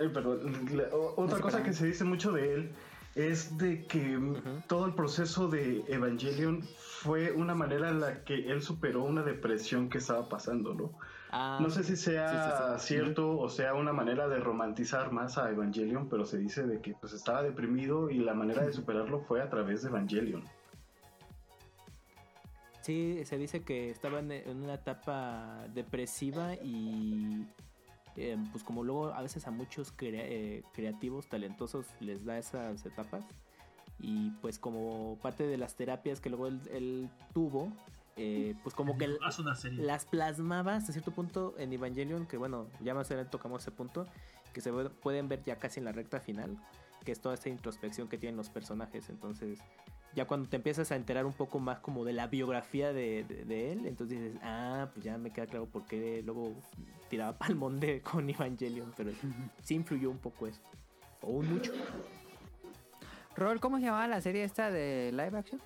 Eh, perdón, la- o- otra cosa perdón. que se dice mucho de él es de que mm, todo el proceso de Evangelion fue una manera en la que él superó una depresión que estaba pasando, ¿no? Ah, No sé si sea sí, sí, sí. cierto o sea una manera de romantizar más a Evangelion, pero se dice de que pues estaba deprimido y la manera de superarlo fue a través de Evangelion. Sí, se dice que estaba en, una etapa depresiva y eh, pues como luego a veces a muchos crea- eh, creativos talentosos les da esas etapas y pues como parte de las terapias que luego él, él tuvo, eh, pues como que Haz una serie. las plasmaba hasta cierto punto en Evangelion, que bueno, ya más adelante tocamos ese punto, que se pueden ver ya casi en la recta final, que es toda esta introspección que tienen los personajes. Entonces, ya cuando te empiezas a enterar un poco más como de la biografía de, de- de él, entonces dices, ah, pues ya me queda claro por qué luego tiraba palmón de con Evangelion, pero sí influyó un poco eso. O un mucho. Rol, ¿cómo se llamaba la serie esta de live action?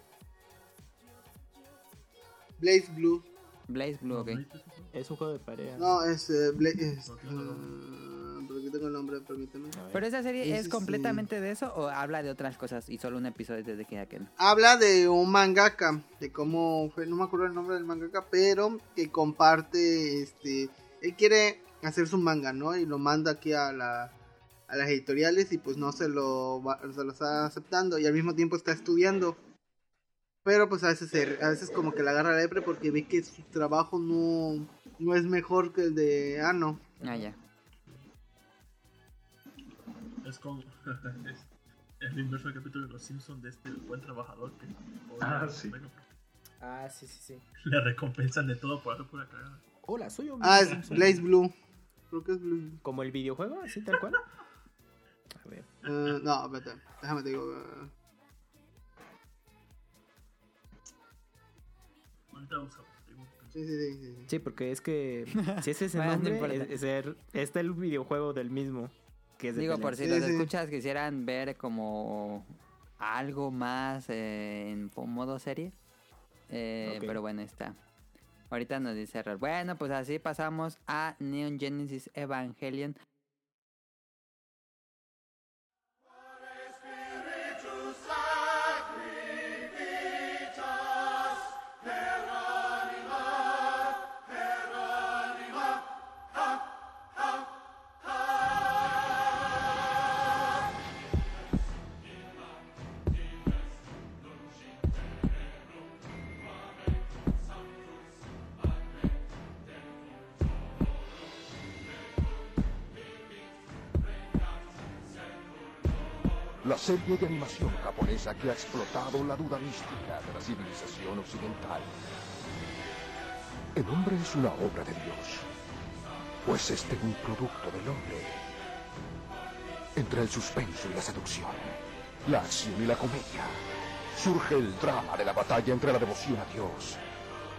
Blaze Blue. Blaze Blue, ok. Es un juego de pareja. No, es. eh, Bla- es pero aquí tengo el nombre, permíteme. ¿Pero esa serie es sí. completamente de eso o habla de otras cosas y solo un episodio desde que que no? Habla de un mangaka, de cómo fue, no me acuerdo el nombre del mangaka, pero que comparte, este, él quiere hacer su manga, ¿no? Y lo manda aquí a la a las editoriales y pues no se lo va- se lo está aceptando y al mismo tiempo está estudiando. Pero pues a veces se- a veces como que le agarra la depre porque ve que su trabajo no no es mejor que el de Ano. Ah, ya. Es como. es, es el inverso del capítulo de los Simpsons de este buen trabajador que. Ah, sí. bueno, Ah, sí, sí, sí. le recompensan de todo por hacer pura cagada. Hola, soy un Ah, es Blaze Blue. Creo que es Blue. Como el videojuego, así tal cual. A ver. Eh, no, espérate, déjame te digo. eh, Ahorita sí, sí, sí, sí, sí. Sí, porque es que si ese es el nombre, es, es el- está el videojuego del mismo. Que es de Digo, por si. Sí, los sí. escuchas quisieran ver como algo más eh, en modo serie. Eh. Pero bueno, está. Ahorita nos dice Rol. Bueno, pues así pasamos a Neon Genesis Evangelion. La serie de animación japonesa que ha explotado la duda mística de la civilización occidental. El hombre es una obra de Dios, pues este un producto del hombre. Entre el suspenso y la seducción, la acción y la comedia, surge el drama de la batalla entre la devoción a Dios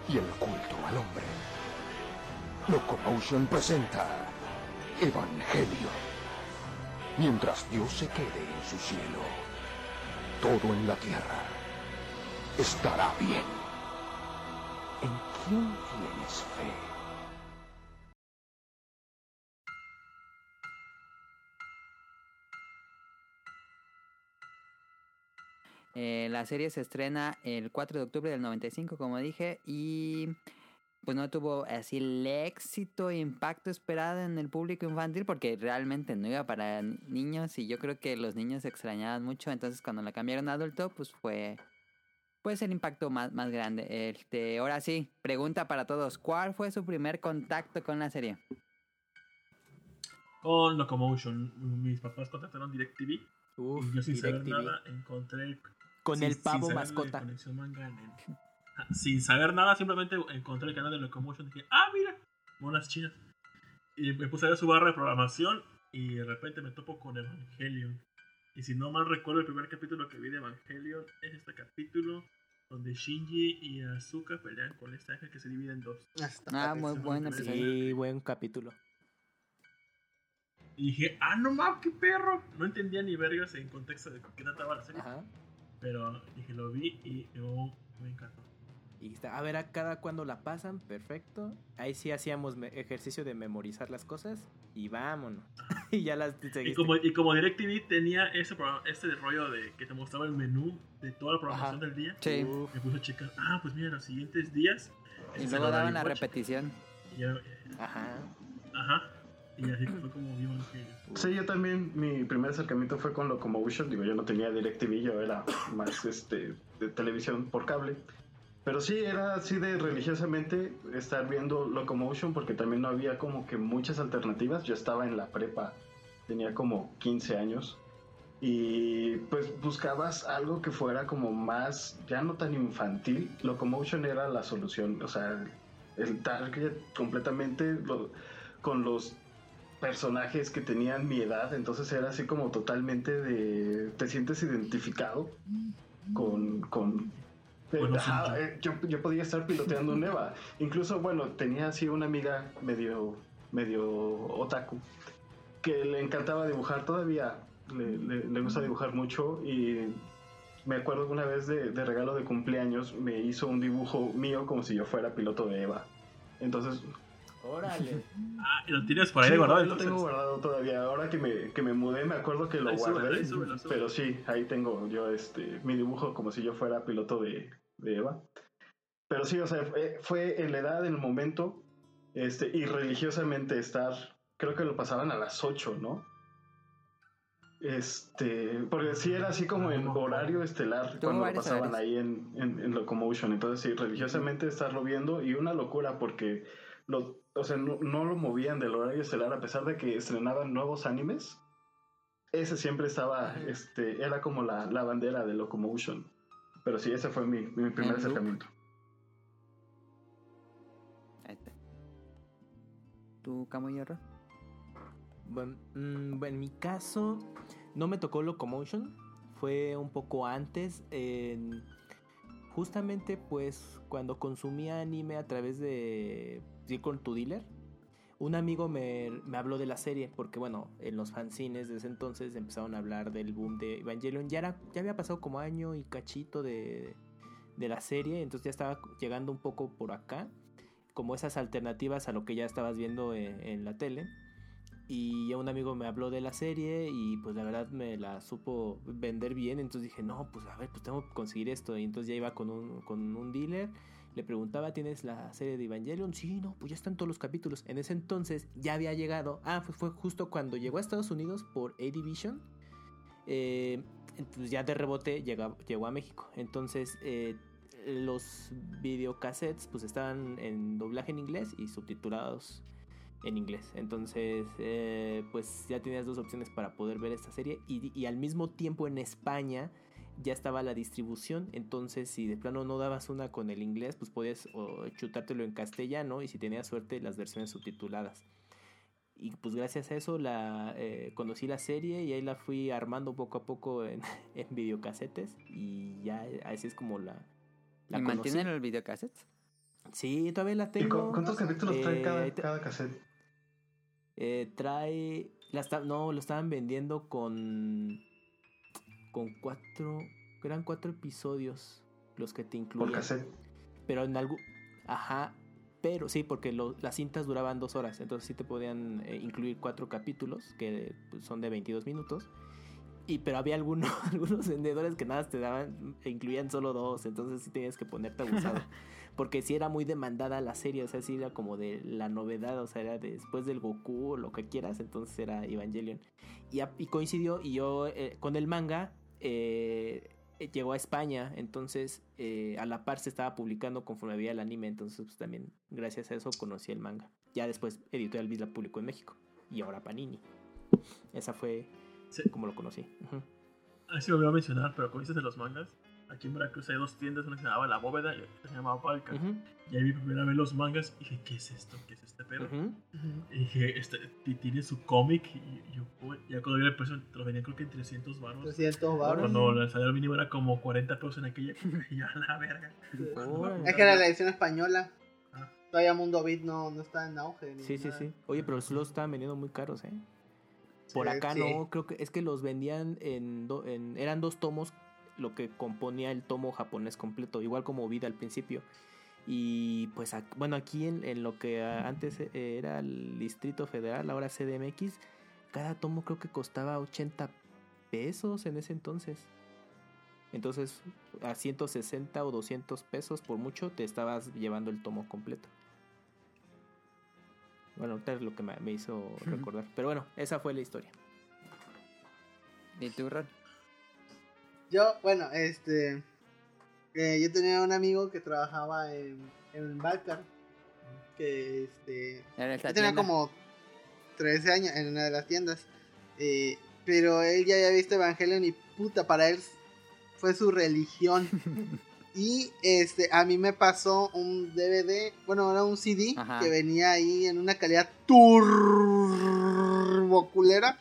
y el culto al hombre. Locomotion presenta Evangelio. Mientras Dios se quede en su cielo, todo en la tierra estará bien. ¿En quién tienes fe? Eh, la serie se estrena el 4 de octubre del 95, como dije, y pues no tuvo así el éxito e impacto esperado en el público infantil porque realmente no iba para ni- niños y yo creo que los niños se extrañaban mucho, entonces cuando la cambiaron a adulto, pues fue pues el impacto más, más grande. Este, ahora sí, pregunta para todos, ¿cuál fue su primer contacto con la serie? Con Locomotion, mis papás contactaron DirecTV. Uf, y yo sin saber nada encontré. Con sin- el pavo mascota. Conexión Manga en el- Sin saber nada, simplemente encontré el canal de Locomotion. Dije, ah, mira, monas chinas. Y me puse a ver su barra de programación. Y de repente me topo con Evangelion. Y si no mal recuerdo, el primer capítulo que vi de Evangelion es este capítulo donde Shinji y Asuka pelean con este ángel que se divide en dos. Ah, Ah, muy buen sí. episodio. Sí, buen capítulo. Y dije, ah, no mames, qué perro. No entendía ni vergas en contexto de qué trataba la serie. Ajá. Pero dije, lo vi y oh, me encantó. Y está, a ver a cada cuando la pasan, perfecto. Ahí sí hacíamos ejercicio de memorizar las cosas y vámonos. y ya las Y seguiste. como, y como DirecTV tenía ese, programa- este rollo de que te mostraba el menú de toda la programación Ajá. del día, Sí. Uf, me puse a checar, ah, pues mira, los siguientes días. Y luego daban la repetición. Y ya- ajá. ajá. Y así fue como vi Evangelion. Sí, yo también, mi primer acercamiento fue con Locomotion. Digo, yo no tenía DirecTV, yo era más este, de televisión por cable. Pero sí, era así de religiosamente estar viendo Locomotion porque también no había como que muchas alternativas. Yo estaba en la prepa, tenía como 15 años. Y pues buscabas algo que fuera como más, ya no tan infantil. Locomotion era la solución, o sea, el target completamente lo- con los personajes que tenían mi edad, entonces era así como totalmente de... te sientes identificado con... con Bueno, sí. eh, yo, yo podía estar piloteando un EVA. Incluso, bueno, tenía así una amiga medio, medio otaku que le encantaba dibujar todavía. Le, le- le gusta dibujar mucho y me acuerdo que una vez de, de regalo de cumpleaños me hizo un dibujo mío como si yo fuera piloto de EVA. Entonces, Órale. Ah, y lo tienes por ahí Sí, guardado. lo tengo guardado todavía. Ahora que me, que me mudé, me acuerdo que lo Ahí súbelo, guardé. ahí súbelo, súbelo. Pero sí, ahí tengo yo este mi dibujo como si yo fuera piloto de, de Eva. Pero sí, o sea, fue, fue en la edad, en el momento, este, y religiosamente estar, creo que lo pasaban a las 8, ¿no? Este, porque sí era así como en horario estelar cuando lo pasaban horarios. ahí en, en, en Locomotion. Entonces sí, religiosamente estarlo viendo y una locura porque lo, o sea, no, no lo movían del horario estelar a pesar de que estrenaban nuevos animes. Ese siempre estaba, este, era como la, la bandera de Locomotion. Pero sí, ese fue mi, mi primer acercamiento. Ahí está. ¿Tú, Camuy Bueno, mm, bueno, en mi caso, no me tocó Locomotion. Fue un poco antes. en- justamente, pues, cuando consumía anime a través de ir con tu dealer, un amigo me, me habló de la serie. Porque, bueno, en los fanzines de ese entonces empezaron a hablar del boom de Evangelion. Ya, era, ya había pasado como año y cachito de, de la serie. Entonces ya estaba llegando un poco por acá. Como esas alternativas a lo que ya estabas viendo en- en la tele. Y ya un amigo me habló de la serie y pues la verdad me la supo vender bien. Entonces dije, no, pues a ver, pues tengo que conseguir esto. Y entonces ya iba con un, con un dealer. Le preguntaba, ¿tienes la serie de Evangelion? Sí, no, pues ya están todos los capítulos. En ese entonces ya había llegado. Ah, fue, fue justo cuando llegó a Estados Unidos por A-Division. Eh, entonces ya de rebote llegó, llegó a México. Entonces eh, los videocassettes pues estaban en doblaje en inglés y subtitulados en inglés. Entonces, eh, pues ya tenías dos opciones para poder ver esta serie. Y al mismo tiempo en España ya estaba la distribución. Entonces, si de plano no dabas una con el inglés, pues podías o, chutártelo en castellano. Y si tenías suerte, las versiones subtituladas. Y pues gracias a eso la eh, conocí la serie y ahí la fui armando poco a poco en, en videocasetes. Y ya así es como la, la ¿Y conocí. mantienen los videocassettes? Sí, todavía la ¿Y tengo. cu- cuántos capítulos trae Eh, cada, te- cada cassette? Eh, trae. La esta- no, lo estaban vendiendo con. Con cuatro. Eran cuatro episodios los que te Por incluían. cassette. Pero en algún. Ajá. Pero sí, porque lo- las cintas duraban dos horas. Entonces sí te podían eh, incluir cuatro capítulos. Que pues, son de 22 minutos. Y pero había algunos, algunos vendedores que nada te daban. E incluían solo dos. Entonces sí tenías que ponerte abusado. Porque sí era muy demandada la serie, o sea, sí era como de la novedad, o sea, era después del Goku o lo que quieras, entonces era Evangelion. Y, y coincidió, y yo eh, con el manga eh, llegó a España, entonces eh, a la par se estaba publicando conforme veía el anime, entonces pues también gracias a eso conocí el manga. Ya después Editorial Viz la publicó en México, y ahora Panini. Esa fue Sí. como lo conocí. Ujú. Ahí sí me voy a mencionar, pero como dices de los mangas, aquí en Veracruz hay dos tiendas, una que se llamaba La Bóveda y otra se llamaba Balca. Ujú, Y ahí vi primera vez los mangas y dije, ¿qué es esto? ¿Qué es este ujú. Y dije, este, tiene su cómic y yo, ya cuando vi el precio, te lo vendían creo que en 300 baros. 300 baros. Cuando el salario mínimo era como 40 pesos en aquella época, y yo a la verga. Es que era la edición española. Ah. Todavía Mundo Beat no, no está en auge. ni Sí, sí, nada. sí. Oye, pero los estaban vendiendo muy caros, ¿eh? Por Sí, acá sí. no, creo que es que los vendían en, do- en- eran dos tomos lo que componía el tomo japonés completo, igual como Vida al principio. Y pues bueno, aquí en, en lo que antes eh, era el Distrito Federal, ahora CDMX, cada tomo creo que costaba 80 pesos en ese entonces. Entonces, a 160 o 200 pesos por mucho te estabas llevando el tomo completo. Bueno, ahorita es lo que me, me hizo recordar. Pero bueno, esa fue la historia. ¿Y tú, Ron? Yo, bueno, este. eh, yo tenía un amigo que trabajaba en, en Balcar. Que este. Yo tenía tienda. como 13 años en una de las tiendas. eh, pero él ya había visto Evangelion y puta, para él fue su religión. y este, a mí me pasó un DVD, bueno, era un CD Ajá. que venía ahí en una calidad turboculera.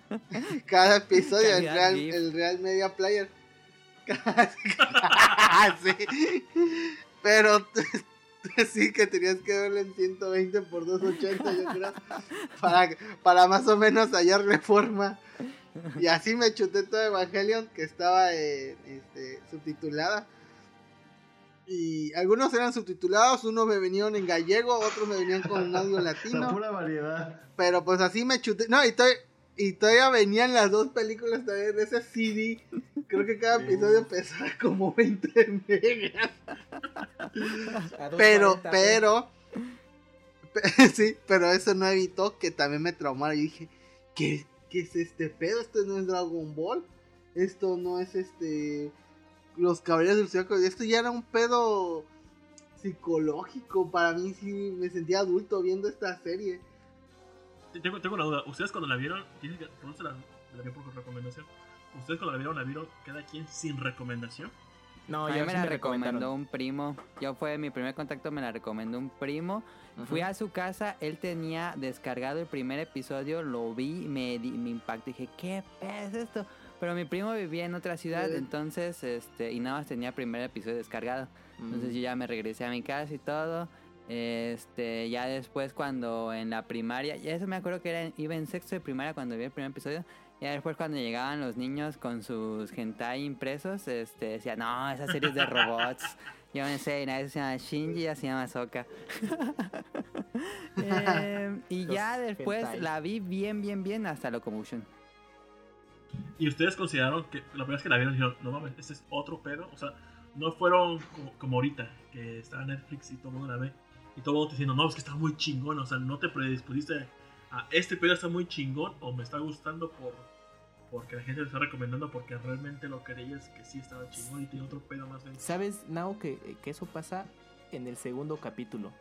Cada episodio, el Calidad Real, el Real Media Player. sí. Pero sí que tenías que verlo en 120 por 280, yo creo. Para, para más o menos hallarle forma. Y así me chuté todo Evangelion, que estaba eh, este, subtitulada. Y algunos eran subtitulados, unos me venían en gallego, otros me venían con un audio La latino. pura variedad. Pero pues así me chuté. No, y, to- y todavía venían las dos películas también de ese CD. Creo que cada episodio pesaba como 20 megas. Pero, 2.40, pero. pe- sí, pero eso no evitó que también me traumara. Y dije, ¿qué, ¿qué es este pedo? Esto no es Dragon Ball. Esto no es este. Los caballeros del Zodiaco. Esto ya era un pedo psicológico. Para mí sí me sentía adulto viendo esta serie. Tengo, tengo una duda. ¿Ustedes cuando la vieron, dicen que no se la, la vieron por recomendación? ¿Ustedes cuando la vieron, la vieron cada quien sin recomendación? No, ya me sí la recomendó un primo. Yo fue mi primer contacto, me la recomendó un primo. Fui a su casa, él tenía descargado el primer episodio, lo vi, me, di- me impactó. Dije, ¿qué es esto? Pero mi primo vivía en otra ciudad, Sí. entonces, este, y nada más tenía el primer episodio descargado. Entonces Mm. yo ya me regresé a mi casa y todo. Este, ya después cuando en la primaria, ya eso me acuerdo que era, iba en sexto de primaria cuando vi el primer episodio. Ya después cuando llegaban los niños con sus hentai impresos, este, decía, no, esa serie es de robots. Yo no sé, nadie se llama Shinji, ya se llama Soka. y Los ya después hentai. la vi bien, bien, bien hasta Locomotion. ¿Y ustedes consideraron que la primera vez que la vieron dijeron, no mames, este es otro pedo? O sea, no fueron como, como ahorita, que está Netflix y todo el mundo la ve. Y todo el mundo te diciendo, no, es que está muy chingón. O sea, no te predispusiste a este pedo está muy chingón o me está gustando por porque la gente lo está recomendando porque realmente lo creías que sí estaba chingón y tiene otro pedo más dentro. ¿Sabes, Nao, que, que eso pasa en el segundo capítulo?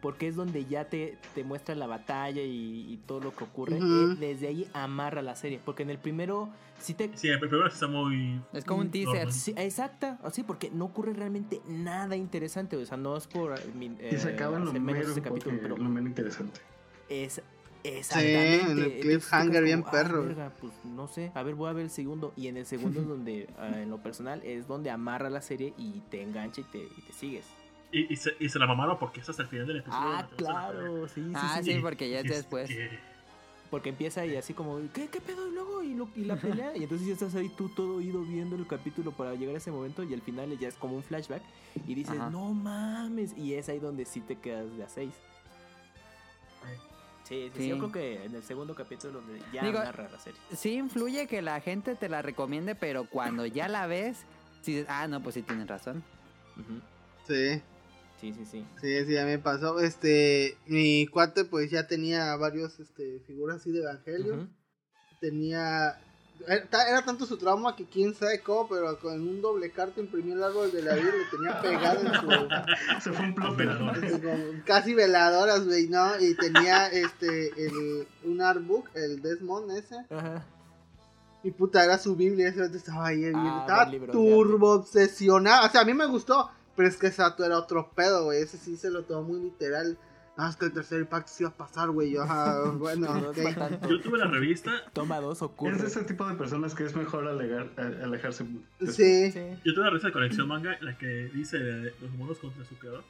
Porque es donde ya te, te muestra la batalla y, y todo lo que ocurre. Eh, desde ahí amarra la serie. Porque en el primero sí te... Sí, el primero está muy... Es como un teaser. Sí, exacta, así porque no ocurre realmente nada interesante, o sea, no es por eh, mi- Y se eh, acaba en lo menos ese capítulo, pero lo menos interesante. es en exactamente. el Entonces, cliffhanger bien como, perro. "Ah, verga, pues no sé, a ver, voy a ver el segundo y en el segundo es donde ah, en lo personal es donde amarra la serie y te engancha y te, y te sigues. Y, y se, y se la mamaron porque es hasta el final del episodio. Ah, claro, sí, sí, Ah, sí, sí, porque ya es después. que- Porque empieza y así como, ¿qué, qué pedo? Y luego, y, lo- y la pelea. Y entonces ya estás ahí tú todo oído viendo el capítulo para llegar a ese momento. Y al final ya es como un flashback. Y dices, Ajá. no mames. Y es ahí donde sí te quedas de a seis. Sí, sí, sí, Sí. yo creo que en el segundo capítulo donde ya Digo- narra la serie. Sí influye que la gente te la recomiende, pero cuando ya la ves, dices, ah, no, pues sí tienes razón. Sí, Sí, sí, sí. sí, sí, ya me pasó. Este, mi cuate pues ya tenía varios, este, figuras así de Evangelio. Tenía... Era, era tanto su trauma que quién sabe cómo, pero con un doble carta imprimió el árbol de la vida y lo tenía pegado en su... Se fue un como casi veladoras, güey, ¿no? Y tenía este el, un artbook, el Desmond ese. Ajá. Y puta, era su Biblia, ese estaba ahí, Ah, estaba turbo obsesionado. O sea, a mí me gustó, pero es que Sato era otro pedo, güey. Ese sí se lo tomó muy literal. No, es que el tercer impacto sí iba a pasar, güey. Yo, bueno. Yo tuve la revista, Toma dos, ocurre. Es de ese tipo de personas que es mejor alegar, alejarse. Sí, Sí. yo tuve la revista de colección manga, la que dice de los monos contra su creador.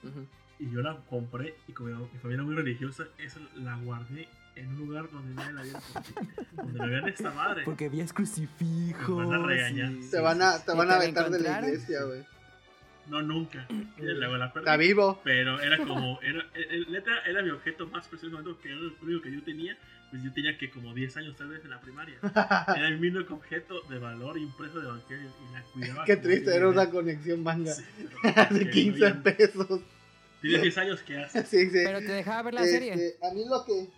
Y yo la compré y como mi familia era muy religiosa, esa la guardé en un lugar donde nadie la viera. Donde la vean esta madre. Porque habías crucifijo. Me van a regañar. sí, te van a, te ¿Y van a vetar de la iglesia, güey. No, nunca. La. Está vivo. Pero era como, era, el- el- neta, era mi objeto más precioso, momento, que era el único que yo tenía, pues yo tenía que como 10 años tal vez en la primaria. Era mi único objeto de valor impreso de Evangelio y la cuidaba. Qué triste, era una conexión manga. Sí, De que 15 no, ya- pesos. Tiene 10 años que hace. Sí, sí. Pero te dejaba ver la Este, serie. A mí lo que.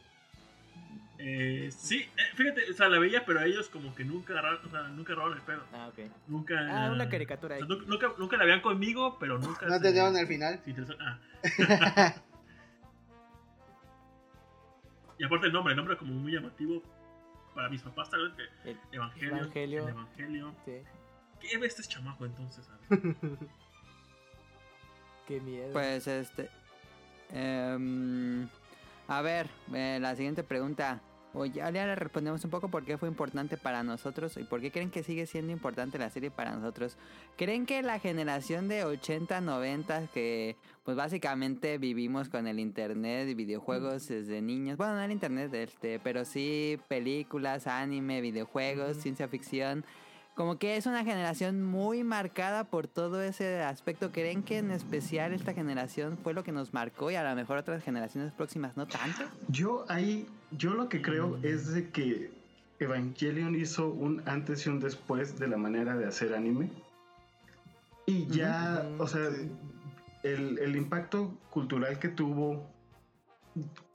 Eh, sí, eh, fíjate, o sea, la veía, pero ellos como que nunca agarraron, o sea, nunca agarraron el pedo. Ah, ok. Nunca. Ah, una caricatura o ahí. sea, nunca, nunca la veían conmigo, pero nunca. No te dieron el final. se interesó- ah. y aparte el nombre, el nombre como muy llamativo para mis papás, tal vez que El- Evangelio. Evangelio. el Evangelio. Sí. ¿Qué ve este chamaco entonces? Qué miedo. Pues este. em, a ver, eh, la siguiente pregunta. O ya, ya le respondemos un poco por qué fue importante para nosotros y por qué creen que sigue siendo importante la serie para nosotros. ¿Creen que la generación de 80, 90 que pues básicamente vivimos con el internet y videojuegos desde niños, bueno, no el internet, este, pero sí películas, anime, videojuegos, ciencia ficción, como que es una generación muy marcada por todo ese aspecto. ¿Creen que en especial esta generación fue lo que nos marcó y a lo mejor otras generaciones próximas no tanto? Yo ahí, yo lo que creo es de que Evangelion hizo un antes y un después de la manera de hacer anime. Y ya, o sea, el, el impacto cultural que tuvo,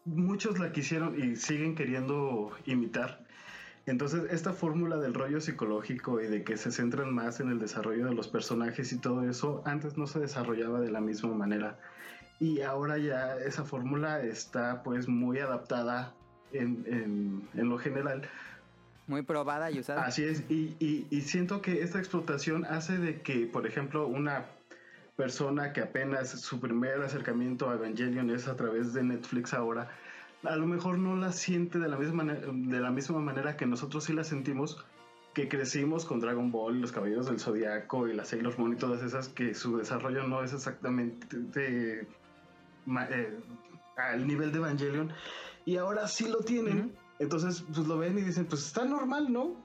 muchos la quisieron y siguen queriendo imitar. Entonces, esta fórmula del rollo psicológico y de que se centran más en el desarrollo de los personajes y todo eso, antes no se desarrollaba de la misma manera. Y ahora ya esa fórmula está pues muy adaptada en, en- en lo general. Muy probada y usada. Así es, y, y- y siento que esta explotación hace de que, por ejemplo, una persona que apenas su primer acercamiento a Evangelion es a través de Netflix ahora, a lo mejor no la siente de la misma, manera, de la misma manera que nosotros sí la sentimos, que crecimos con Dragon Ball, los Caballeros del Zodiaco y la Sailor Moon y todas esas, que su desarrollo no es exactamente de- eh, al nivel de Evangelion, y ahora sí lo tienen. Entonces, pues lo ven y dicen, pues está normal, ¿no?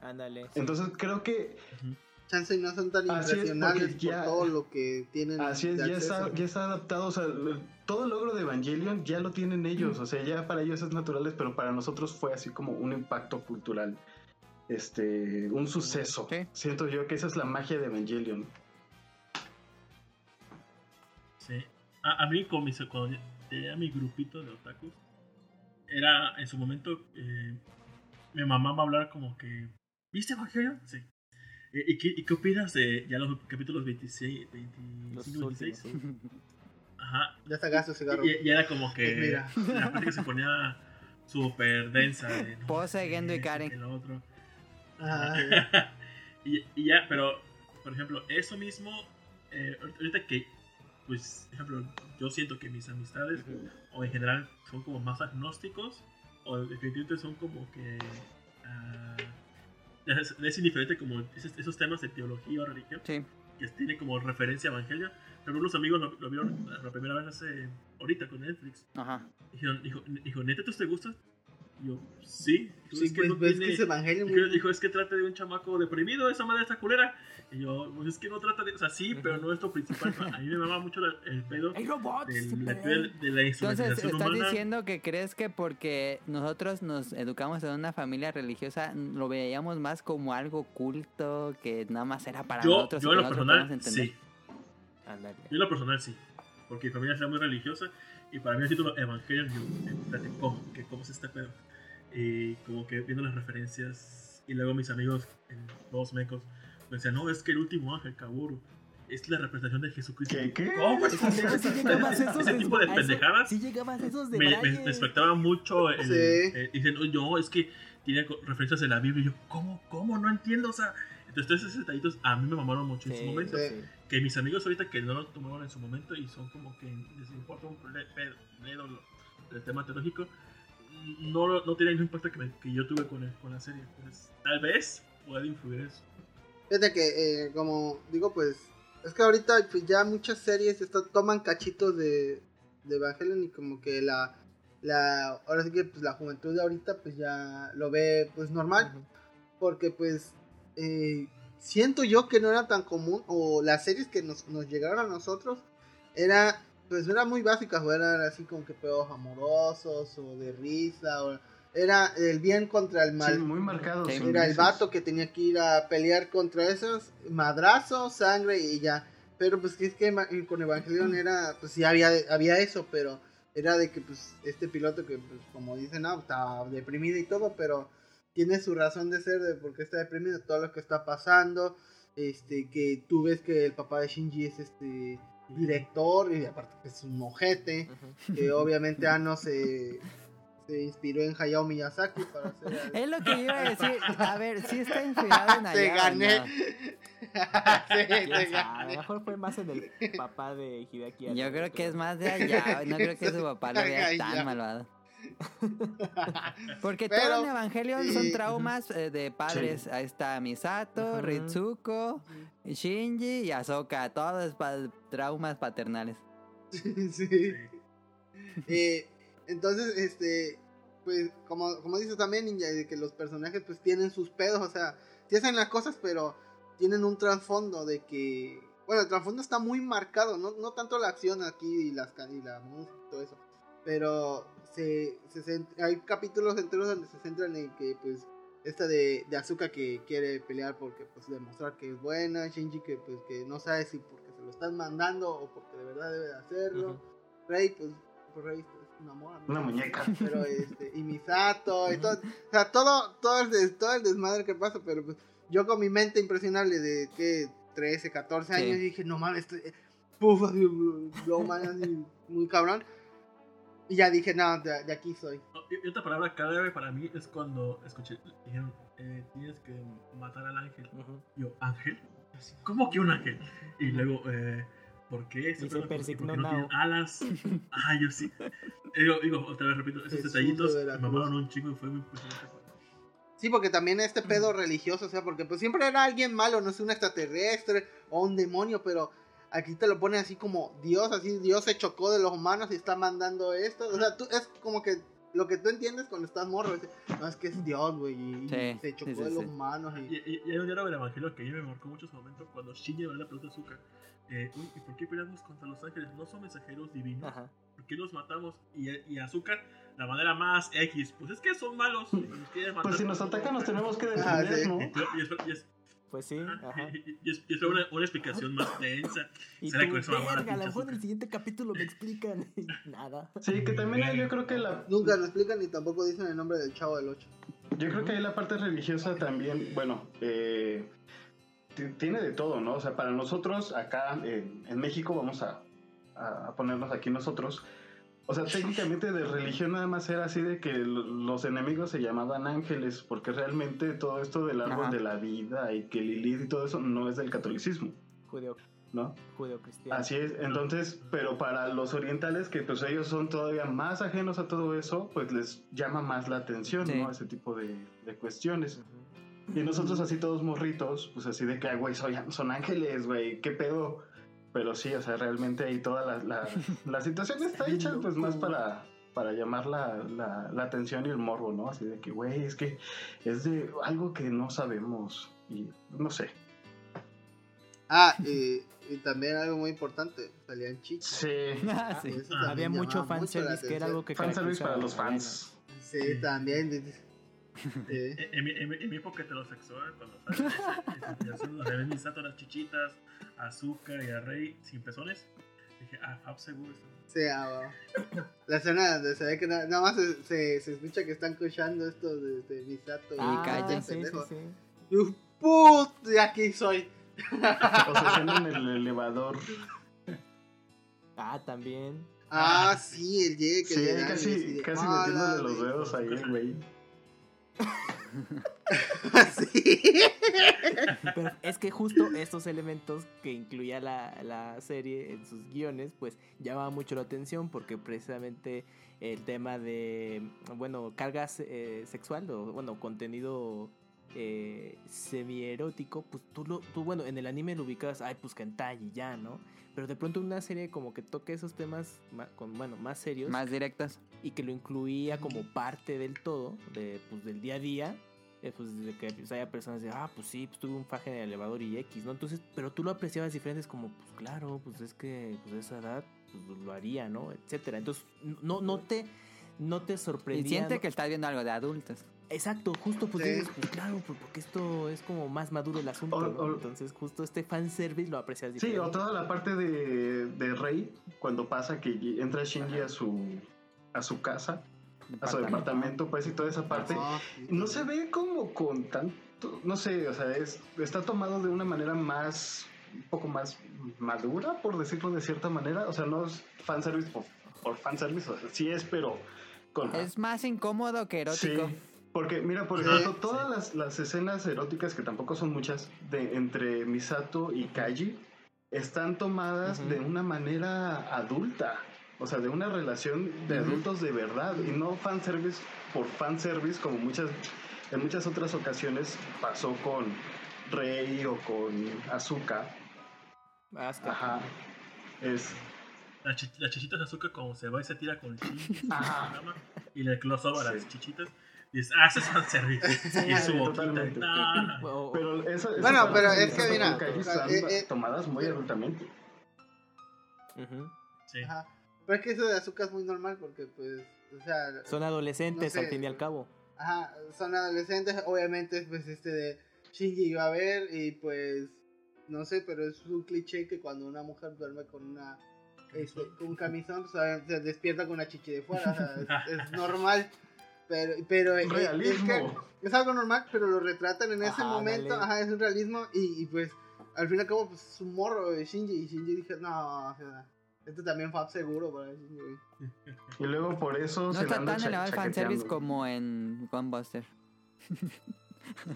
Ándale. sí. Entonces creo que Chance y no son tan Así es, impresionantes ya- por todo lo que tienen. así es, ya está, ya está adaptado, o sea, todo el logro de Evangelion ya lo tienen ellos, o sea, ya para ellos es natural, pero para nosotros fue así como un impacto cultural, este, un suceso. Siento yo que esa es la magia de Evangelion. Sí. A, a mí, con mis, cuando tenía mi grupito de otakus, era en su momento. Eh, mi mamá me hablar como que. ¿Viste Evangelion? Sí. ¿Y qué, ¿Y qué opinas de ya los capítulos 26, 25, Los 26? últimos, sí. Ajá. Ya sacaste su cigarro. Y, y era como que Mira. la plática se ponía súper densa. De, no, Pose, que Gendo y Karen. que lo otro. Ah, y, y ya, pero, por ejemplo, eso mismo, eh, ahorita que, pues, por ejemplo, yo siento que mis amistades, o en general, son como más agnósticos, o definitivamente son como que... ah, es, es indiferente como esos, esos temas de teología o religión, Sí. que tiene como referencia a Evangelio. Pero unos amigos lo, lo vieron la primera vez hace, ahorita con Netflix. Ajá. Dijeron, dijo, dijo, ¿neta tú te gusta? Y yo, sí. Dijo, sí, "Es pues, no ves tiene- que es Evangelio. Dijo, dijo, es que trata de un chamaco deprimido, esa madre está culera. Y yo, pues es que no trata de. O sea, sí, pero no es lo principal. A mí me mama mucho la- el pedo ¡Hay robots! del- se de, la Entonces, ¿estás humana. diciendo que crees que porque nosotros nos educamos en una familia religiosa lo veíamos más como algo culto que nada más era para Yo, nosotros? yo que en lo personal, sí. Ándale. Yo en lo personal, sí. Porque mi familia era muy religiosa. Y para mí el título Evangelion, yo, eh, espérate, ¿cómo? ¿Qué, ¿Cómo es este pedo? Y como que viendo las referencias. Y luego mis amigos, todos mecos, me decían, no, es que el último ángel, Kaburu, es la representación de Jesucristo. ¿Qué, qué? ¿Cómo? Sí, Ese tipo de pendejadas. Sí llegabas a esos de me, me, me espectaba mucho el, Sí. eh, dicen, "Oye, no, es que tiene referencias de la Biblia. Y yo, ¿cómo? ¿Cómo? No entiendo. O sea, entonces todos esos detallitos a mí me mamaron mucho en su Sí, momento. sí. sí. Que mis amigos ahorita que no lo tomaron en su momento y son como que les importa un pedo el tema teológico, no, no tiene el mismo impacto que, me- que yo tuve con, el- con la serie. Entonces, tal vez puede influir eso. Fíjate que, eh, como digo, pues, es que ahorita pues, ya muchas series esto- toman cachitos de, de Evangelion y como que la, la, ahora sí que pues la juventud de ahorita pues ya lo ve pues normal, porque pues eh, siento yo que no era tan común, o las series que nos, nos llegaron a nosotros, era, pues era muy básicas, o eran así como que pedos amorosos, o de risa, o era el bien contra el mal. Sí, muy marcado. Era el vato que tenía que ir a pelear contra esos madrazos, sangre y ya. Pero pues que es que con Evangelion era, pues sí había, había eso, pero era de que pues este piloto que pues como dicen, no, está deprimido y todo, pero tiene su razón de ser de por qué está deprimido, todo lo que está pasando, este, que tú ves que el papá de Shinji es este director y aparte que es un ojete, Ujú. que obviamente Ano se, se inspiró en Hayao Miyazaki para hacer... Es lo que iba a decir. A ver, ¿sí está inspirado en Te allá o gané. no? Sí, ¿Quién te? A gané. lo mejor fue más en el papá de Hideaki. Yo creo que es más de allá. No creo que su papá lo vea tan malvado. Porque Pero, todo en Evangelion son sí. traumas eh, de padres. Ahí está Misato, Ajá. Ritsuko, Shinji y Ahsoka. Todos pa- traumas paternales. sí. Eh, entonces, este, pues, como, como dices también, Ninja, de que los personajes pues tienen sus pedos, o sea, sí hacen las cosas, pero tienen un trasfondo de que, bueno, el trasfondo está muy marcado, no, no tanto la acción aquí y, las, y la música y todo eso, pero se, hay capítulos enteros donde se centran en que, pues, esta de, de Azuka que quiere pelear porque, pues, demostrar que es buena, Shinji que, pues, que no sabe si porque se lo están mandando o porque de verdad debe de hacerlo. Rey, pues, pues Rey es una mora. ¿no? Una muñeca. Pero este, y Misato, y todo, o sea, todo, todo el, des- todo el desmadre que pasa, pero pues yo con mi mente impresionable de que 13, 14 Sí. años dije, no mames, estoy, puf, así, no mames, así, muy cabrón. Y ya dije, no, de, de aquí soy. Y- otra palabra clave para mí es cuando escuché, dijeron, eh, tienes que matar al ángel. Ujú. Yo, ¿ángel? ¿Cómo que un ángel? Y luego, eh, ¿por qué? Porque- porque Persignao. no tienen alas. Ah, yo sí. Digo, digo, otra vez repito, esos Jesús detallitos de me mamaron un chingo y fue muy impresionante. Sí, porque también este pedo religioso, o sea, porque pues siempre era alguien malo, no es un extraterrestre o un demonio, pero aquí te lo ponen así como Dios, así Dios se chocó de los humanos y está mandando esto. O sea, tú, es como que lo que tú entiendes cuando estás morro, es, no, es que es Dios, güey, Sí, se chocó sí, sí, de los sí. humanos. Y, Y, y- hay un diálogo del Evangelio que a mí me marcó mucho su momento cuando Shinji pregunta a Zuka, eh, "Uy, ¿y por qué peleamos contra los ángeles? ¿No son mensajeros divinos? Ajá. ¿Por qué los matamos? Y, y Azúcar, la manera más X, pues es que son malos. y nos quieren matar. Pues si nos atacan nos tenemos que Ah, defender, sí. ¿no? Y, y es, y es- Pues sí, ajá, ajá. y- y- y es- y es una, una explicación más densa. Y Será tú, verga, a lo mejor en el siguiente capítulo me explican. Nada. Sí, que también hay- yo creo que la, nunca lo explican ni tampoco dicen el nombre del chavo del 8. Yo creo que ahí la parte religiosa también, bueno, eh, ti- tiene de todo, ¿no? O sea, para nosotros acá en, en México, vamos a, a- a ponernos aquí nosotros, o sea, técnicamente de religión nada más era así de que lo- los enemigos se llamaban ángeles, porque realmente todo esto del árbol Ajá. de la vida y que Lilith y todo eso no es del catolicismo, Judeo, ¿no? judeo cristiano. Así es, entonces, pero para los orientales, que pues ellos son todavía más ajenos a todo eso, pues les llama más la atención, Sí. ¿no? Ese tipo de, de cuestiones. Y nosotros así todos morritos, pues así de que, "Ay, güey, son ángeles, güey, qué pedo. Pero sí, o sea, realmente ahí toda la, la, la situación está hecha pues más para, para llamar la, la, la atención y el morbo, ¿no? Así de que, güey, es que es de algo que no sabemos y no sé. Ah, y, y también algo muy importante, salían chicos. Sí, Ah, sí. Había mucho fanservice que era algo que fanservice para los fans. Sí, también. En, en mi, en, época heterosexual, cuando sale a ver Misato las chichitas, a Azúcar y a Rey sin pezones, dije, ah, Fab seguro. está- Sí, ah, va. La escena donde se ve que na- nada más se, se, se escucha que están escuchando esto de, de Misato. Ah, Ah, sí, sí, sí, sí. Y, ¡uh, ¡Put! De aquí soy. O sea, en el elevador. Ah, también. Ah, sí, el llegue que Sí, y casi, de, casi "Ah, metiéndole los de-". dedos ahí, güey. Pero es que justo estos elementos que incluía la, la serie en sus guiones, pues llamaban mucho la atención porque precisamente el tema de, bueno, cargas eh, sexual o, bueno, contenido eh, semierótico, pues tú, lo, tú, bueno, en el anime lo ubicas, ay, pues hentai y ya, ¿no? Pero de pronto una serie como que toque esos temas, ma- con, bueno, más serios Más directas. y que lo incluía como parte del todo, de, pues, del día a día, eh, pues de que pues, haya personas de, ah, pues sí, pues tuve un faje en el elevador y X, ¿no? Entonces, pero tú lo apreciabas diferentes como, pues claro, pues es que pues a esa edad pues, lo haría, ¿no? Etcétera. Entonces, no, no te, no te Y sorprendía. siente ¿no? que estás viendo algo de adultos. Exacto, justo pues Sí. dices, pues claro, pues, porque esto es como más maduro el asunto, O- ¿no? o- Entonces, justo este fanservice lo aprecias Sí, diferente. o toda la parte de, de Rey, cuando pasa que entra Shinji a su, a su casa, a su departamento, pues, y toda esa parte. No, sí. No se ve como con tanto, no sé, o sea, es, está tomado de una manera más, un poco más madura, por decirlo de cierta manera. O sea, no es fanservice por, por fanservice, o sea, sí es, pero con... Es más incómodo que erótico. Sí, porque mira, por Sí, ejemplo, todas las, las escenas eróticas, que tampoco son muchas, de entre Misato y Kaji, están tomadas de una manera adulta. O sea, de una relación de adultos de verdad y no fanservice por fanservice como muchas en muchas otras ocasiones pasó con Rey o con Azuka. Hasta. Ajá. Es La, la chichita de azúcar como se va y se tira con el Ajá. y le close over a Sí. las chichitas. Y dices, ah, eso es fanservice. Y su boquita. No. Pero esa, esa Bueno, pero es que mira, están eh, eh, tomadas muy adultamente. Ujú. Sí. Ajá. Pero es que eso de azúcar es muy normal porque, pues, o sea, Son adolescentes No sé. al fin y al cabo. ajá, son adolescentes, obviamente, pues, este de Shinji iba a ver y, pues, no sé, pero es un cliché que cuando una mujer duerme con una, este, con un camisón, pues, se despierta con una chichi de fuera, o sea, es, es normal. Pero, pero Realismo. Es, que es algo normal, pero lo retratan en ese Ajá, momento, dale. ajá, es un realismo y, y, pues, al fin y al cabo, pues, es un morro de Shinji y Shinji dije, no, o sea, esto también fue seguro para Shinji. güey". Y luego por eso No se está tan elevado el fanservice como en Gunbuster.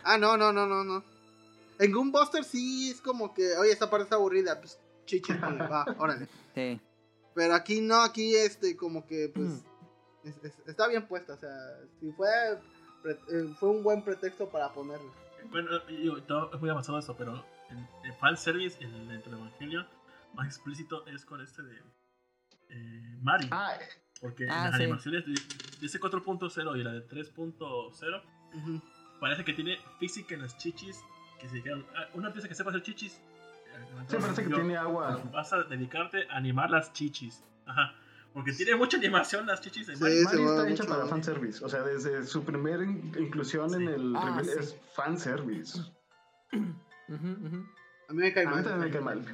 Ah, no, no, no, no, no. En Gunbuster sí es como que, oye, esta parte está aburrida, pues chichis, ponle, va, órale. Sí. Pero aquí no, aquí este, como que, pues, es- es- está bien puesta, o sea, si fue, pre- eh, fue un buen pretexto para ponerlo. Bueno, yo, todo es muy avanzado eso, pero en, en fanservice, en, dentro de Evangelion, más explícito es con este de eh, Mari. Ah, Porque en Ah, las sí. animaciones de, de ese 4.0 y la de 3.0, Ujú. parece que tiene física en las chichis. Que se dijeron, "Ah, una artista que sepa hacer chichis. eh, sí, parece que tiene agua. Vas a dedicarte a animar las chichis. Ajá. Porque tiene mucha animación las chichis en Sí, Mari. se Mari mueve está hecha para fanservice. O sea, desde su primera in- inclusión en el Ah, reveal sí. es fanservice. Ujú. A mí me cae A mí mal. también me cae mal.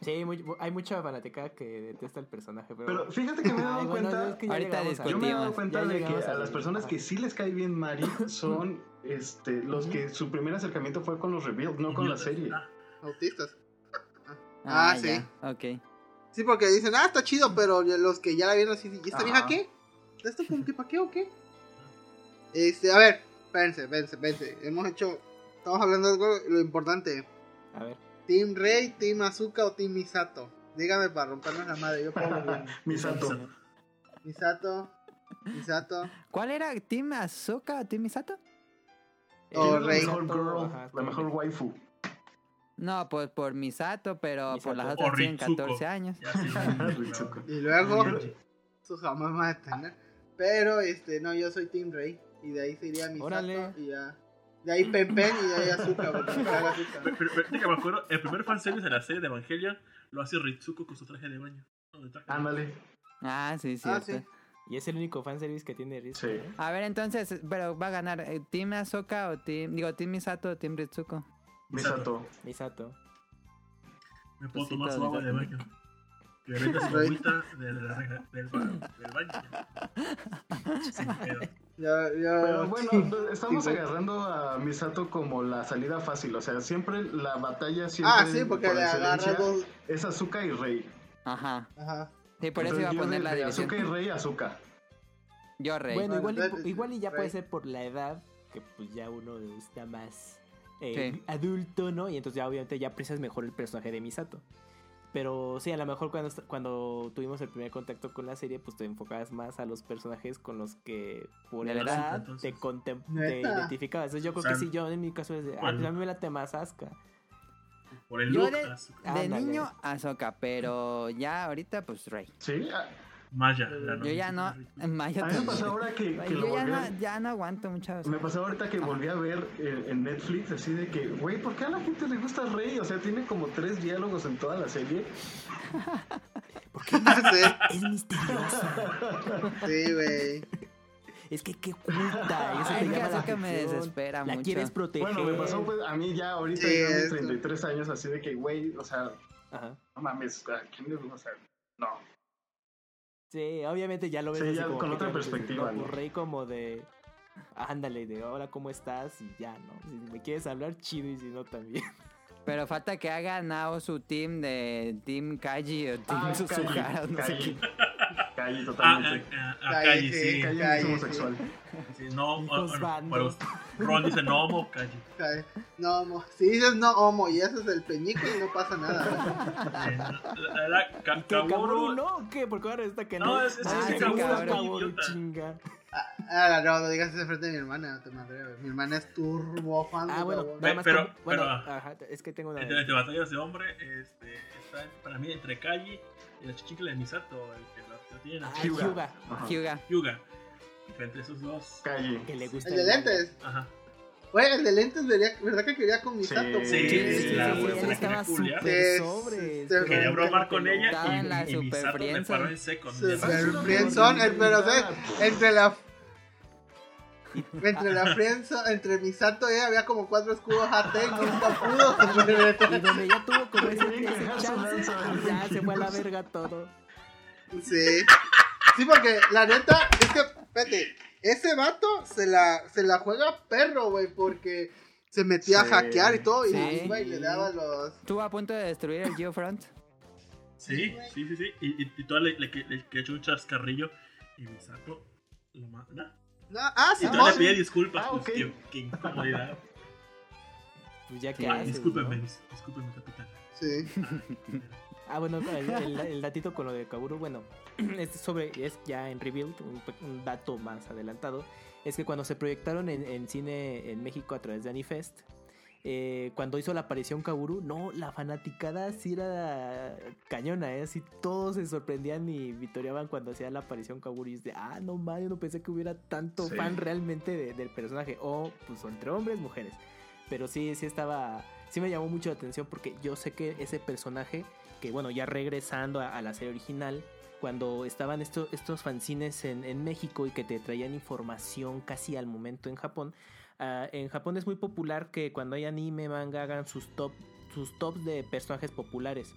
Sí, muy- hay mucha fanaticada que detesta el personaje, pero... Pero fíjate que me he dado Ay, bueno, cuenta. es que Ahorita Yo me he dado cuenta de que a las personas que sí les cae bien Mari son este, los que su primer acercamiento fue con los reveals, no con la serie. Ah, Autistas. Ah, Ah, sí. ya. Ok. Sí, porque dicen, ah, está chido, pero los que ya la vieron así, ¿y esta Ajá. vieja qué? ¿Esto como que para qué o qué? Este, a ver, espérense, espérense, espérense. Hemos hecho, estamos hablando de algo, lo importante. A ver. ¿Team Rey, Team Azuka o Team Misato? Dígame para rompernos la madre, yo pongo bien. Misato. Misato, Misato. ¿Cuál era? ¿Team Azuka o Team Misato? Oh, Eh, la Rey. mejor girl, Ajá, la mejor waifu. No, pues por Misato, pero por Misato. las otras tienen Ritsuko. 14 años. Ritsuko. Y luego, Pero- eso jamás me va a detener. Pero, este, no, yo soy Team Rey. Y de ahí sería Misato Órale. y ya. De ahí Pen Pen y de ahí Azuka. Pero, pero, pero, que me acuerdo, el primer fanservice de la serie de Evangelion lo hace Ritsuko con su traje de baño. Ándale. Ah, sí, Ah, cierto. sí. Y es el único fanservice que tiene Rizzo. Sí. ¿eh? A ver, entonces, pero va a ganar eh, Team Azuka o Team, digo, Team Misato o Team Ritsuko. Misato. Misato. Me puedo Pues tomar su agua de baño. Que venda su agüita del, del baño. Sin pedo. Ya, ya. Pero bueno, sí. estamos agarrando a Misato como la salida fácil. O sea, siempre la batalla siempre Ah, sí, porque por le agarra dos. es Azuka y Rey. Ajá. Ajá. Sí, por eso iba a poner la de. Azuka y Rey, Azuka. Yo, Rey. Bueno, igual, igual y ya Rey. puede ser por la edad, que pues ya uno está más eh, Sí. adulto, ¿no? Y entonces ya obviamente ya aprecias mejor el personaje de Misato. Pero sí, a lo mejor cuando, cuando tuvimos el primer contacto con la serie, pues te enfocabas más a los personajes con los que por la edad, te, identificabas. Entonces yo creo O sea, que sí, yo en mi caso es de, ah, pues a mí me late más Asuka. Por el Yo look, de, de niño Azoka, pero ya ahorita pues Rey. Sí, a, Maya. la Yo ya no, novia. en mayo a mí me pasó ahora que, que Yo ya volví no, a- ya no aguanto mucho. Me pasó ahorita que volví a ver en, en Netflix así de que, güey, ¿por qué a la gente le gusta Rey? O sea, tiene como tres diálogos en toda la serie. No sé. Es misterioso. Sí, güey. es que qué oculta. Eso Ay, te es que llama la Asuka me desespera La mucho. quieres proteger. Bueno, me pasó pues, a mí ya ahorita Sí, ya mis esto. 33 años así de que, güey, o sea, Ajá. no mames, ¿a quién le o sea, no. Sí, obviamente ya lo ves Sí, así ya como con otra perspectiva, ¿no? rey como de ándale, de hola, ¿cómo estás? Y ya, ¿no? Si me quieres hablar, chido, y si no, también. Pero falta que haga Nao su team de Team Kaji o Team Ah, Suzuhara, Kaji, no sé qué. Kaji, Ah, totalmente. ah, ah, Calle, calle, sí. Kaji Kaji, es homosexual. Sí, no, us- Ron dice no homo. Ay, No, homo. Si dices no homo y haces el peñico y no pasa nada. La verdad, Ka- ¿Qué, Kaburu Kaburu no? ¿o ¿Qué? Porque ahora está que no. No, es- es- Ah, es idiota. chinga. Ah, no, no digas eso frente a mi hermana, no te madre. Mi hermana es turbo fan Ah, bueno, Kaburu. nada más pero- como- bueno, pero- ajá, es que tengo una... Entre, entre batallas de hombre, este, está para mí entre Kaji y la chichicle de Misato, el que la, la tiene en Ah, Hyuga. Hyuga, Ajá. Hyuga. Yuga. Entre esos dos. Calle. que le gusta El de lentes. Ajá. Güey, el de lentes, ¿verdad que quería con mi Sí. sato? Sí, Sí, sí, sí, la sí, güey, la estaba súper Sí, sobre. sí, pero- Quería bromar con ella en la y, y super le friendzone. paró en seco. Super friendzone, pero ¿sabes? entre la entre la friendzone, entre Misato y ella había como cuatro escudos AT y nunca pudo. Y donde ya tuvo como ese, Tienen ese chance, ya se fue a la verga todo. Sí. Sí, porque la neta, es que, espérate, ese vato se la, se la juega perro, güey, porque se metía a Sí. hackear y todo, y Sí. iba y le daba los... Estuvo a punto de destruir el Geofront. Sí, sí, sí, sí. Y, y, y todavía le, le, le, le echó un chascarrillo y Misato lo manda. No, ah, Y sí, todavía le no, pide disculpas. Ah, pues, ok. qué, qué incomodidad. Pues ya que Ah, haces, discúlpeme, ¿no? dis- discúlpeme, capitán. Sí. Ah, bueno, el, el- el datito con lo de Kaburu, bueno, es sobre, es ya en Rebuild, un, un dato más adelantado, es que cuando se proyectaron en, en cine en México a través de Anifest, eh, cuando hizo la aparición Kaburu, no, la fanaticada sí era cañona, ¿eh? Así todos se sorprendían y vitoreaban cuando hacía la aparición Kaburu y es de, ah, no mames, no pensé que hubiera tanto Sí. fan realmente de- del personaje, o pues entre hombres, mujeres. Pero sí, sí estaba, sí me llamó mucho la atención porque yo sé que ese personaje que bueno, ya regresando a, a la serie original, cuando estaban estos, estos fanzines en, en México y que te traían información casi al momento en Japón, ah, en Japón es muy popular que cuando hay anime, manga, hagan sus top sus tops de personajes populares.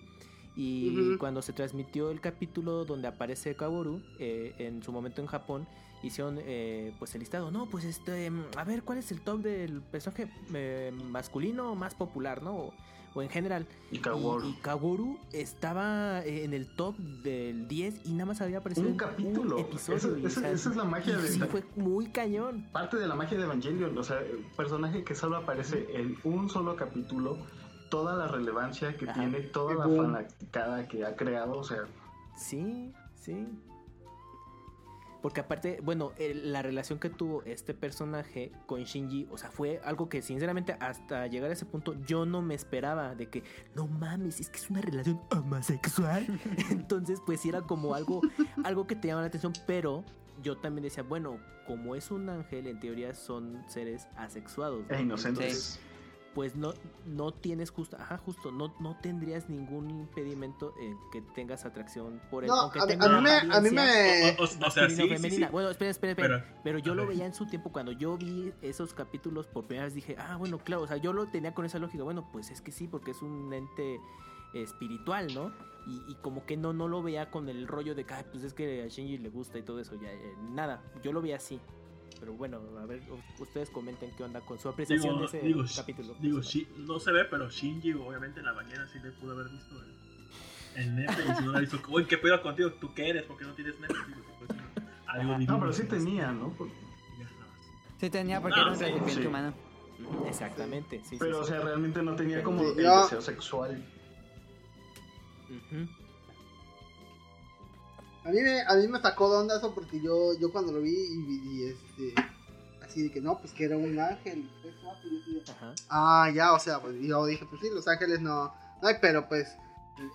Y cuando se transmitió el capítulo donde aparece Kaworu, eh, en su momento en Japón, hicieron eh, pues el listado. No, pues este, a ver, ¿cuál es el top del personaje eh, masculino más popular, no? O, o en general. Y Kaworu. Y, y Kaworu estaba eh, en el top del 10 y nada más había aparecido Un en capítulo. episodio. Esa- y, esa- o sea, esa es la magia de sí, fue muy cañón. Parte de la magia de Evangelion, o sea, el personaje que solo aparece en un solo capítulo, toda la relevancia que Ajá. tiene, toda la Boom. fanaticada que ha creado, o sea, Sí, sí. Porque aparte, bueno, el- la relación que tuvo este personaje con Shinji, o sea, fue algo que sinceramente hasta llegar a ese punto yo no me esperaba de que, no mames, es que es una relación homosexual. Entonces, pues sí era como algo, algo que te llama la atención, pero yo también decía, bueno, como es un ángel, en teoría son seres asexuados. ¿no? e inocentes. Pues no, no tienes justo, ajá, justo, no, no tendrías ningún impedimento en que tengas atracción por él. No, aunque a, mí- tenga a mí me, a mí me, O, o- o sea, sí, sí, sí. Bueno, espera, espera, espera. Pero, Pero, yo lo ver. veía en su tiempo cuando yo vi esos capítulos por primera vez dije, ah, bueno, claro, o sea, yo lo tenía con esa lógica, bueno, pues es que sí, porque es un ente espiritual, ¿no? Y, y como que no, no lo veía con el rollo de que, "Ay, pues es que a Shinji le gusta y todo eso, ya, eh, nada, yo lo veía así. Pero bueno, a ver, ustedes comenten qué onda con su apreciación Digo, de ese digo, capítulo. digo Shi- no se ve, pero Shinji, obviamente, en la bañera sí le pudo haber visto el, el nepe. Y si no le hizo, uy, ¿qué pedo contigo? ¿Tú qué eres? ¿Por qué no tienes nepe? Digo, pues, algo Ajá. divino. No, pero sí pues, tenía, ¿no? Por- ya, nada más. Sí tenía porque No, era un sí, sí. humano. Exactamente, sí, sí, Pero, o sí. sea, realmente no tenía como Sí, el deseo sexual. Ujú. A mí me, a mí me sacó de onda eso porque yo, yo cuando lo vi y, este, así de que no, pues que era un ángel. pues, ah, ya, o sea, pues yo dije, pues sí, los ángeles no, no hay, pero pues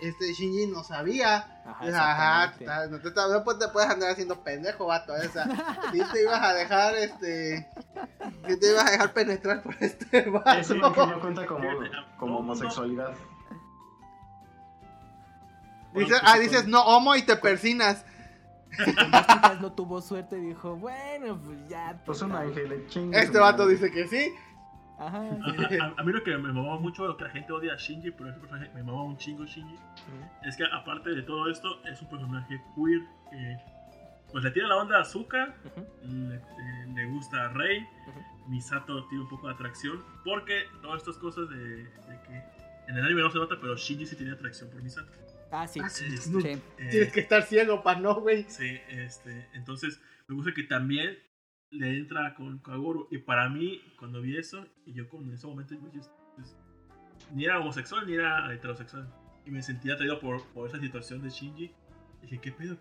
este Shinji no sabía. Ajá, Ajá, no, te, no pues, te puedes andar haciendo pendejo, vato. ¿eh? O sea, si te ibas a dejar, este. Si te ibas a dejar penetrar por este vato. Eso Evangelion cuenta como, como No, no, homosexualidad. Dice, Bueno, ah, dices no homo y te persinas. No tuvo suerte y dijo, bueno, pues ya. Pues un total". ángel, chingue Este vato madre. dice que sí. Ajá. A, a- a mí lo que me mamaba mucho, lo que la gente odia a Shinji, pero ese personaje me mamaba un chingo Shinji, Ujú. es que aparte de todo esto, es un personaje queer que pues le tira la onda a Azuka, Ujú. le, eh, le gusta a Rey, Ujú. Misato tiene un poco de atracción, porque todas estas cosas de, de que en el anime no se nota, pero Shinji sí tenía atracción por Misato. Ah, sí. Ah, sí, Este, no, Sí. eh, Tienes que estar ciego para no, güey. Sí, este, entonces me gusta que también le entra con Kagoro. Y para mí, cuando vi eso, y yo con en ese momento, yo, pues, ni era homosexual ni era heterosexual. Y me sentía atraído por, por esa situación de Shinji. Y dije, ¿qué pedo?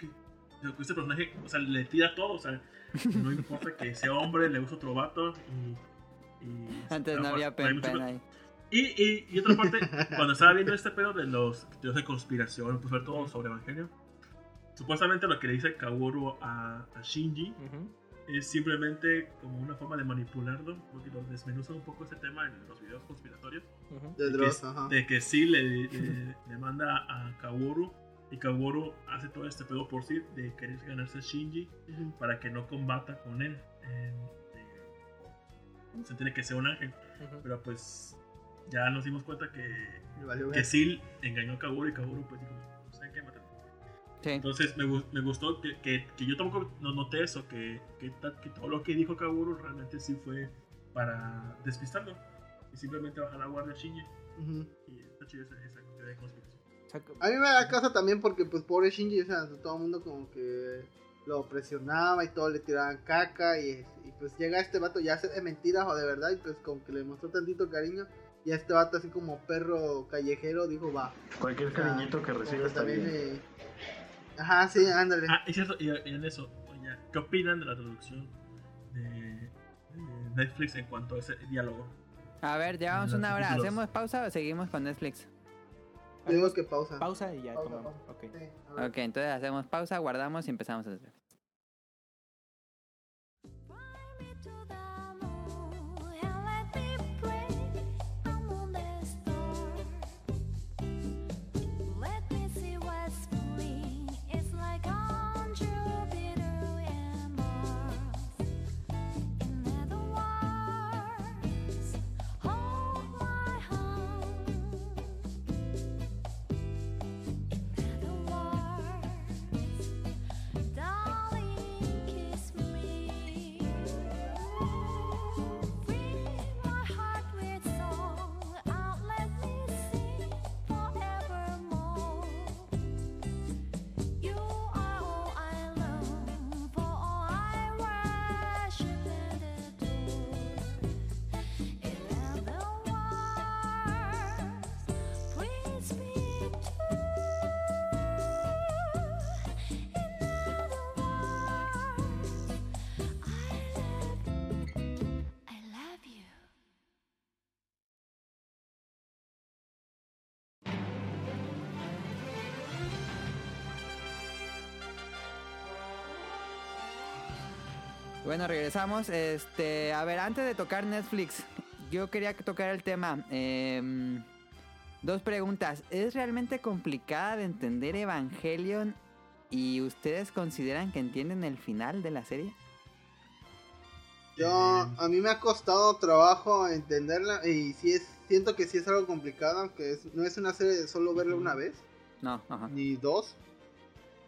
Sea, Este personaje, o sea, le tira todo, o sea, no importa que sea hombre, le gusta otro vato. Y, y- Antes no había pen pen ahí. Y, y, y otra parte, cuando estaba viendo este pedo de los teorías de conspiración, pues ver todo sobre Evangelio. Supuestamente lo que le dice Kaworu a, a Shinji Ujú. es simplemente como una forma de manipularlo, porque lo desmenuzan un poco ese tema en los videos conspiratorios. De De Dross, que, de que sí le, le- le manda a Kaworu y Kaworu hace todo este pedo por sí de querer ganarse a Shinji para que no combata con él. se tiene que ser un ángel, pero pues ya nos dimos cuenta que que. Seal engañó a Kaworu y Kaworu pues dijo, ¿saben qué? Mátenme". Sí. Entonces me, me gustó que, que, que yo tampoco no noté eso, que, que, todo lo que dijo Kaworu realmente sí fue para despistarlo y simplemente bajar la guardia a Shinji. Ujú. Y está chido esa, esa teoría de conspiración. A mí me da casa también porque, pues, pobre Shinji, o sea, todo el mundo como que lo presionaba y todo le tiraban caca y, y, pues llega este vato ya sea de mentiras o de verdad y pues como que le mostró tantito cariño y a este vato así como perro callejero dijo va. Cualquier O sea, cariñito que reciba está también, bien. Ajá, sí, ándale. Ah, es cierto, y, y en eso, oye, ¿qué opinan de la traducción de, de Netflix en cuanto a ese diálogo? A ver, llevamos una hora. ¿Hacemos pausa o seguimos con Netflix? Digo que pausa. pausa y ya Pausa, pausa. Ok. Sí, a ver. Ok, entonces hacemos pausa, guardamos y empezamos a hacer. Bueno, regresamos. Este, a ver, antes de tocar Netflix, yo quería que tocar el tema. em, dos preguntas. ¿Es realmente complicada de entender Evangelion y ustedes consideran que entienden el final de la serie? Yo, a mí me ha costado trabajo entenderla y sí es, siento que sí es algo complicado, que es, no es una serie de solo verla una vez, No, ajá. ni dos,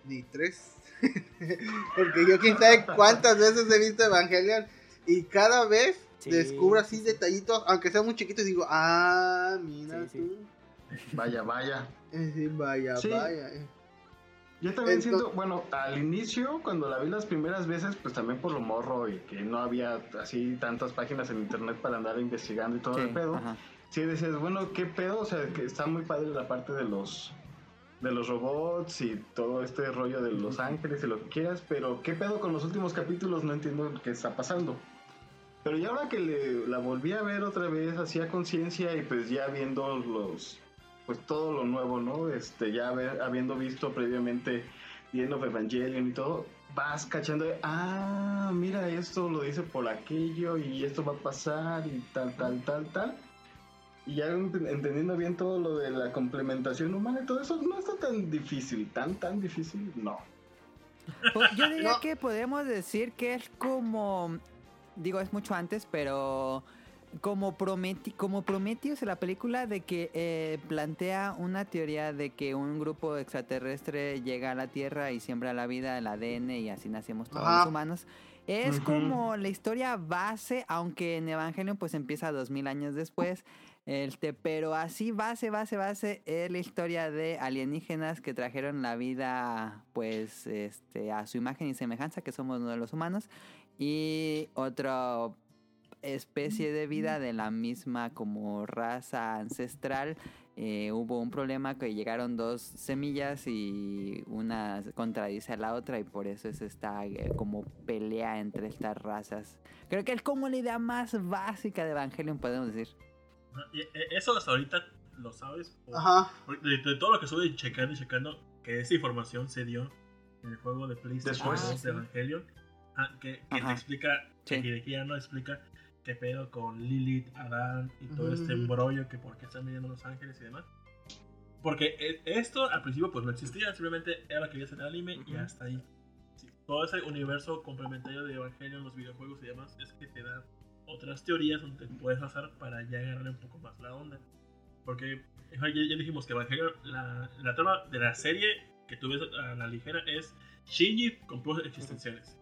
ni tres. Porque yo quién sabe cuántas veces he visto Evangelion y cada vez Sí, descubro así sí, sí. detallitos, aunque sean muy chiquitos, y digo, ah, mira Sí, sí. tú. Vaya, vaya. Sí, vaya, Sí. vaya. Yo también Ento- siento, bueno, al inicio, cuando la vi las primeras veces, pues también por lo morro y que no había así tantas páginas en internet para andar investigando y todo Sí, el pedo. ajá. Sí decías, bueno, ¿qué pedo? O sea, que está muy padre la parte de los de los robots y todo este rollo de los ángeles y lo que quieras, pero ¿qué pedo con los últimos capítulos? No entiendo qué está pasando. Pero ya ahora que le- la volví a ver otra vez, hacía conciencia y pues ya viendo los, pues todo lo nuevo, ¿no? Este, ya haber- habiendo visto previamente The End of Evangelion y todo, vas cachando, de, ah, mira, esto lo dice por aquello y esto va a pasar y tal, tal, tal, tal. Y ya ent- entendiendo bien todo lo de la complementación humana y todo eso, no está tan difícil, tan, tan difícil, no. Pues yo diría No. que podemos decir que es como. Digo, es mucho antes, pero. Como, Prometi como Prometheus en la película de que eh, plantea una teoría de que un grupo extraterrestre llega a la Tierra y siembra la vida, el ADN y así nacemos todos Ajá. los humanos. Es Ujú. como la historia base, aunque en Evangelion pues empieza dos mil años después. Este, pero así base, base, base es la historia de alienígenas que trajeron la vida pues este a su imagen y semejanza que somos uno de los humanos Y otra especie de vida de la misma como raza ancestral. eh, hubo un problema que llegaron dos semillas y una contradice a la otra y por eso es esta eh, como pelea entre estas razas. Creo que es como la idea más básica de Evangelion, podemos decir. Y, eh, Eso hasta ahorita lo sabes. por- Ajá. por- De, de todo lo que estuve checando y checando, que esa información se dio en el juego de PlayStation Después. 2 de Evangelion. Ah, que, que te explica, Sí. que Hideki no explica qué pedo con Lilith, Adán y todo Ujú, este embrollo que por qué están viviendo Los Ángeles y demás. Porque eh, esto al principio pues no existía, simplemente era lo que veías en el anime y Ujú. hasta ahí. Sí, todo ese universo complementario de Evangelion, los videojuegos y demás, es que te da otras teorías donde te puedes basar para ya agarrar un poco más la onda. Porque ya, ya dijimos que Evangelion, la, la trama de la serie que tú ves a la ligera es Shinji con problemas existenciales.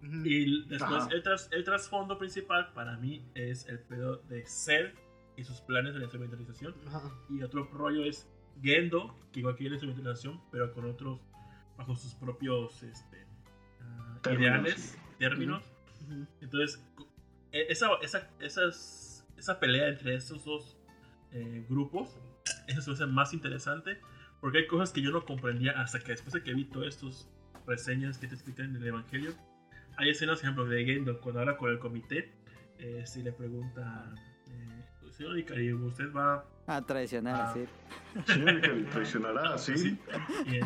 Y después el, tras- el trasfondo principal para mí es el pedo de Cell y sus planes de la instrumentalización. Ajá. Y otro rollo es Gendo, que igual quiere instrumentalización, pero con otros, bajo sus propios este, ah, Términos, ideales, sí. términos. Ujú. Entonces, esa, esa, esas, esa pelea entre estos dos eh, grupos, eso se me hace más interesante, porque hay cosas que yo no comprendía hasta que después de que vi todas estas reseñas que te explican en el Evangelio. Hay escenas, por ejemplo, de Gendo, cuando habla con el comité, eh, si le pregunta, eh, señor Ikari, ¿usted va A traicionar así. Sí, que traicionará así. Sí. Y,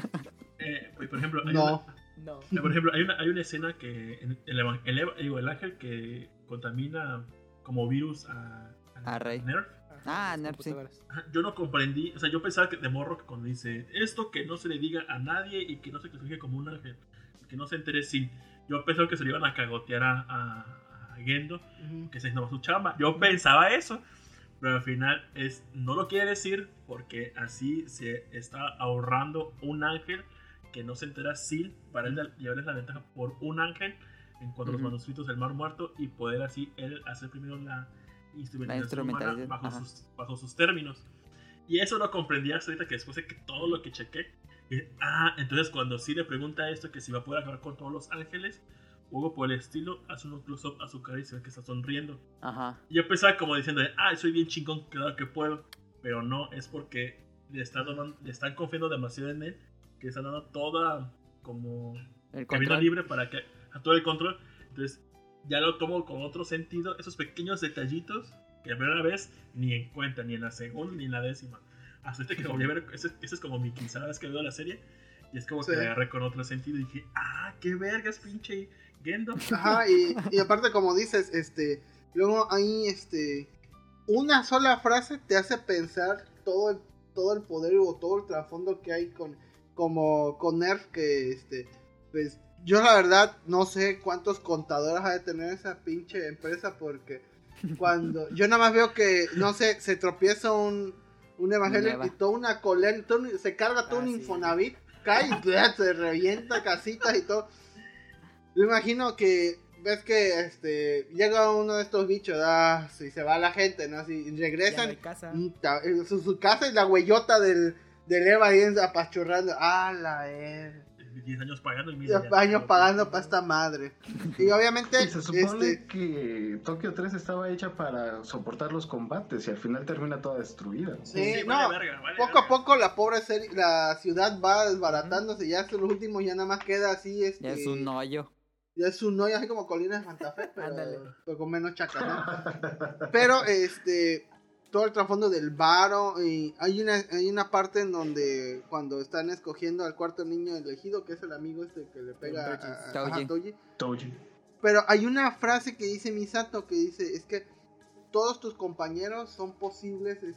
eh, por ejemplo, hay No. No. una, por ejemplo, hay una, hay una escena que en el, el, digo, el ángel que contamina como virus a, A Rey. Nerf. Ah, Nerf, sí. Yo no comprendí, o sea, yo pensaba que de morro que cuando dice esto que no se le diga a nadie y que no se clasifique como un ángel, que no se entere sin. Yo pensaba que se le iban a cagotear a, a, a Gendo, Ujú. que se no su chamba. Yo pensaba eso, pero al final es no lo quiere decir porque así se está ahorrando un ángel que no se entera sin para él llevarles la ventaja por un ángel en cuanto a los manuscritos del Mar Muerto y poder así él hacer primero la instrumentalización, humana instrumentalización, bajo sus, bajo sus términos. Y eso lo comprendí hasta ahorita que después de que todo lo que chequé, dije, ah, entonces cuando sí le pregunta esto, que si va a poder acabar con todos los ángeles, o algo por el estilo, hace un close-up a su cara y se ve que está sonriendo. Ajá. Y yo pensaba como diciendo, ah, soy bien chingón, claro que puedo. Pero no, es porque le están, dando- le están confiando demasiado en él, que le están dando toda como El camino libre para que a todo el control. Entonces ya lo tomo con otro sentido, esos pequeños detallitos que la primera vez ni en cuenta, ni en la segunda, ni en la décima. Hasta este que volví a ver, ese es como mi quinceava vez que veo la serie. Y es como Sí. que le agarré con otro sentido y dije, ah, qué vergas, pinche Gendo. Ajá, y, y aparte como dices, este, luego ahí, este, una sola frase te hace pensar todo el, todo el poder o todo el trasfondo que hay con, como con Nerf, que, este, pues, yo la verdad no sé cuántos contadores ha de tener esa pinche empresa, porque cuando, yo nada más veo que, no sé, se tropieza un, un evangelio Eva. y toda una todo un- se carga todo Ah, un sí. Infonavit, cae y se revienta casitas y todo. Yo imagino que ves que este llega uno de estos bichos, ah, y se va la gente, ¿no? No regresan, casa. mm, eh, su, su casa y la huellota del, del Eva ahí apachurrando. Ah, la eh. 10 años pagando y mira. Ya ya- años pagando para esta madre. Y obviamente, Y se supone este, que Tokio 3 estaba hecha para soportar los combates y al final termina toda destruida. sí, Sí, no, vale verga, vale poco a poco la pobre serie, la ciudad va desbaratándose, ya hasta los últimos ya nada más queda así, este, Ya es un hoyo. Ya es un hoyo así como Colina de Santa Fe, pero, pero con menos chacas, ¿no? Pero este todo el trasfondo del varo y hay una hay una parte en donde cuando están escogiendo al cuarto niño elegido, que es el amigo este que le pega a, a- a- a. Toji. Pero hay una frase que dice Misato que dice, es que todos tus compañeros son posibles este,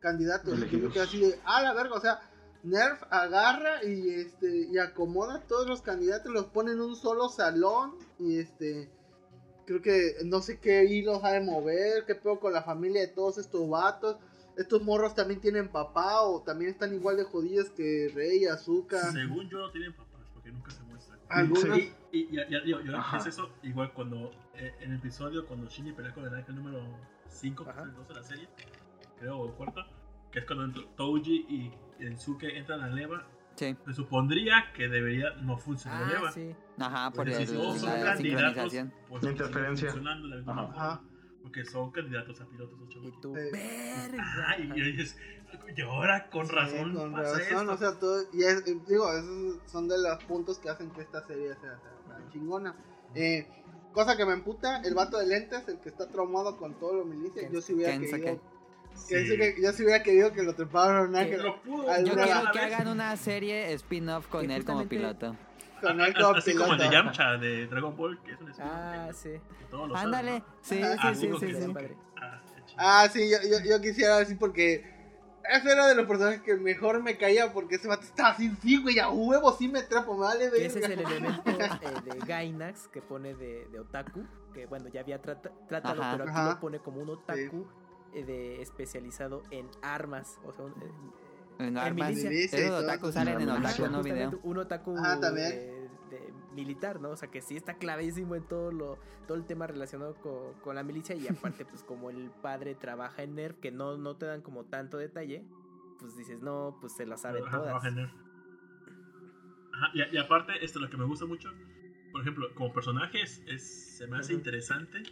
Candidatos a. Y yo así de, ah, la verga, o sea, Nerf agarra y este y acomoda a todos los candidatos, los pone en un solo salón y este creo que no sé qué hilos ha de mover, qué pedo con la familia de todos estos vatos. Estos morros también tienen papá o también están igual de jodidos que Rey, Azúcar. Según yo no tienen papás porque nunca se muestran. Algunas. Sí. Y, y, ya, ya, digo, yo Ajá. es eso, igual cuando eh, en el episodio cuando Shinji pelea con el ángel número 5, que es el 2 de la serie, creo, o el cuarto, que es cuando To- Touji y Ensuke entran a Leva, Sí. se supondría que debería no funcionar Ah, Leva. sí. Ajá, por Porque el- si son la candidatos, sincronización. pues, La interferencia. Ajá. forma. Porque son candidatos a pilotos los Y tú, Eh. verga. Ay, y dices, y ahora con razón Sí, con pasa razón, esto. o sea, todo, y es- digo, esos son de los puntos que hacen que esta serie sea, sea- chingona. Eh, cosa que me emputa, el vato de lentes, el que está traumado con todo lo milicia, yo si hubiera Kensuke. querido, Sí. Kensuke, yo si hubiera querido que lo treparan a un ángel Yo quiero vez. que hagan una serie spin-off con Que él como piloto. A- como Así como el de. Yamcha de Dragon Ball, que es un Ah, que- sí. que todos lo saben, Ándale, ¿no? sí, Ah, sí, ah, sí, sí, sí. Ah. Ah, sí, yo, yo, yo quisiera decir porque ese era de los personajes que mejor me caía porque ese vato está así, sí, güey, a huevo, sí me trapo, me vale ese es el elemento eh, de Gainax que pone de, de otaku, que bueno, ya había trata- tratado, Ajá. pero aquí Ajá. lo pone como un otaku eh, de, especializado en armas, o sea, un, En En armas. milicia. Milicia Esos otaku salen en Ajá, otaku, no justamente video. un otaku también. de militar, ¿no? O sea, que sí está clavísimo en todo lo todo el tema relacionado co- con, la milicia y aparte, pues como el padre trabaja en NERF, que no, no te dan como tanto detalle, pues dices, no, pues se la sabe Ajá, todas. trabaja en él. Ajá, y, y aparte, esto lo que me gusta mucho, por ejemplo, como personaje es, es- se me hace interesante,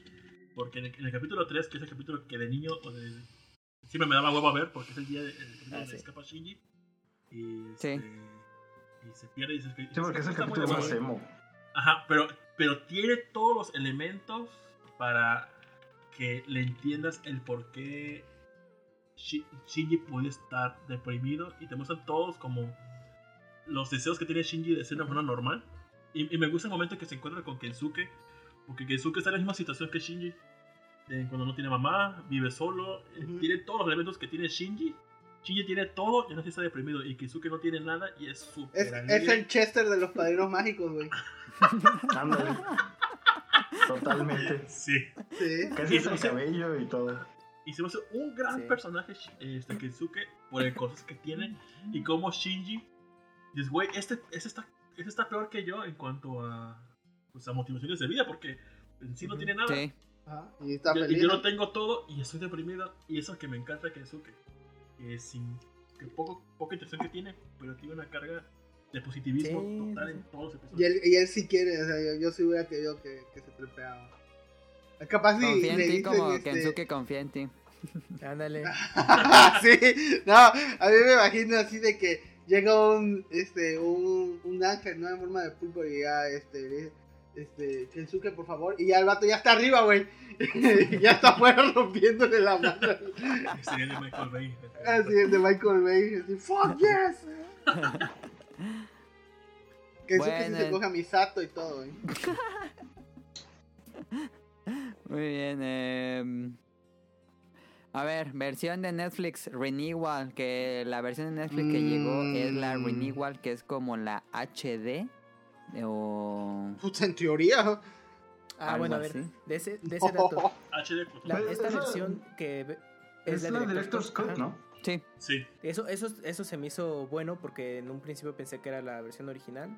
porque en el, en el capítulo 3, que es el capítulo que de niño o de, siempre me daba huevo a ver, porque es el día de, el capítulo Ah, donde sí. escapa Shinji, y, Sí. este, y se pierde y se Sí, porque es el capítulo de más emo. Ajá, pero, pero tiene todos los elementos para que le entiendas el por qué Shi- Shinji puede estar deprimido y te muestran todos como los deseos que tiene Shinji de ser una persona normal. Y, y me gusta el momento que se encuentra con Kensuke, porque Kensuke está en la misma situación que Shinji. Eh, cuando no tiene mamá, vive solo, eh, tiene todos los elementos que tiene Shinji. Shinji tiene todo y no está deprimido. Y Kensuke no tiene nada y es súper Es, es el Chester de los padrinos mágicos, güey. Totalmente. Sí. Sí. Casi el entonces- cabello y todo. Y se me hace un gran Sí. personaje este, Kensuke por el cosas que tiene y como Shinji dices, güey, este, este, está, este está peor que yo en cuanto a, pues, a motivaciones de vida porque en sí no tiene nada. Sí. Ajá, y está Yo, y feliz. yo lo tengo todo y estoy deprimido y eso que me encanta Kensuke. Que sin que poco, poca intención que tiene, pero tiene una carga de positivismo Sí, total sí, en todos los episodios. Y él, y él sí quiere, o sea, yo, yo sí hubiera querido que, que se trepeaba. Capaz si Confía le en ti como este... Kensuke confía en ti. Ándale. sí, no, a mí me imagino así de que llega un, este, un, un ángel, ¿no? En forma de pulpo y ya, este, le dice, este, Kensuke, por favor, y ya el vato ya está arriba, güey. Ya está afuera rompiéndole la mano. Sería de Michael Bay. Así es de Michael Bay, así, fuck yes. Kensuke sí Bueno. se coge a Misato y todo, güey. Muy bien. em, A ver, versión de Netflix Renewal, que la versión de Netflix que llegó es la Mm. Renewal, que es como la HD o Puta, en teoría. Ah, Algo bueno, a ver, así. de ese, de ese dato. HD, pues, La- Pues, esta versión que Es, la Director's Cut. ¿no? sí, Sí. Eso, eso, eso se me hizo bueno porque en un principio pensé que era la versión original.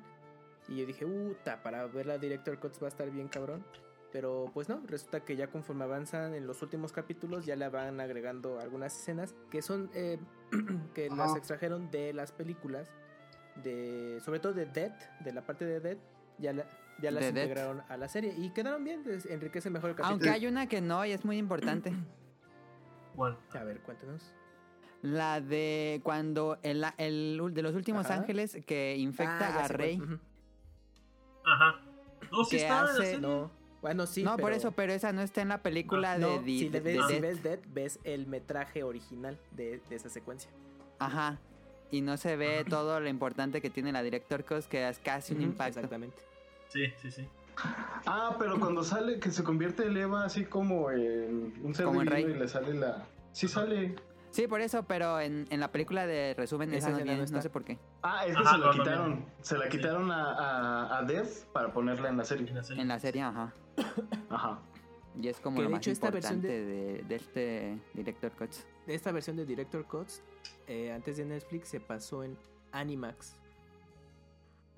Y yo dije, puta, para ver la Director Cuts va a estar bien cabrón. Pero pues no, resulta que ya conforme avanzan en los últimos capítulos ya le van agregando algunas escenas que son eh, que las extrajeron de las películas, de sobre todo de Dead, de la parte de Dead, ya, la- ya las De Death. integraron a la serie y quedaron bien, enriquece mejor el capítulo. aunque hay una que no y es muy importante. Bueno, A ver, cuéntanos. La de cuando el, el de los últimos Ajá. ángeles que infecta Ah, a sé cuál. Rey. Ajá. No, sí ¿Qué está en la hace? serie. No, bueno, sí. no, por eso, pero esa no está en la película Ah, de, No, di- si, de- ves, de si ves Dead, ves el metraje original de, de esa secuencia. Ajá. Y no se ve todo lo importante que tiene la Director Cut, que es casi un impacto. Exactamente. Sí, sí, sí. Ah, pero cuando sale, que se convierte el Eva así como en un ser Como rey. y le sale la... Sí sale... Sí, por eso, pero en, en la película de resumen Esa no viene, no sé por qué. Ah, es que Ajá, se la no, no, quitaron. no. Se la quitaron a, a, a Death para ponerla en la serie. En la serie. En la serie, ajá. Ajá. Y es como Que lo de más hecho esta versión importante de- de... de este Director Cuts. Esta versión de Director Cuts, eh, antes de Netflix, se pasó en Animax.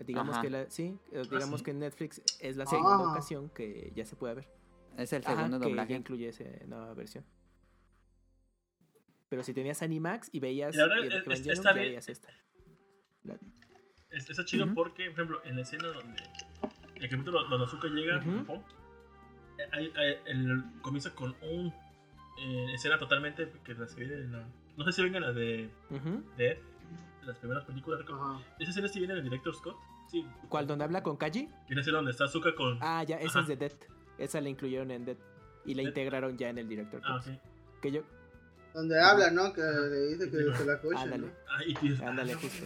Digamos Ajá. que la, sí, eh, digamos Ah, sí. que en Netflix es la segunda Ah. ocasión que ya se puede ver. Es el Ajá, segundo que ya doblaje. incluye esa nueva versión. Pero si tenías Animax y veías Y ahora eh, es- está ya veías esta. La- Es- Está chido porque, por ejemplo, en la escena donde el capítulo donde Azuka llega Ujú. a Japón, hay- hay- el- comienza con un eh, escena totalmente que la se viene en la, no sé si venga la de. Dead, de las primeras películas. creo. Ajá. Esa escena sí viene del director Scott. Sí. ¿Cuál? ¿Donde habla con Kaji? Viene a ser donde está Azuka con. Ah, ya, esa Ajá. es de Dead. Esa la incluyeron en Dead. Y la Dead. integraron ya en el director. Ah, Cut. ok. Que yo. Donde habla, ¿no? Que le dice que se la coche, Ándale. ¿no? Ándale, justo.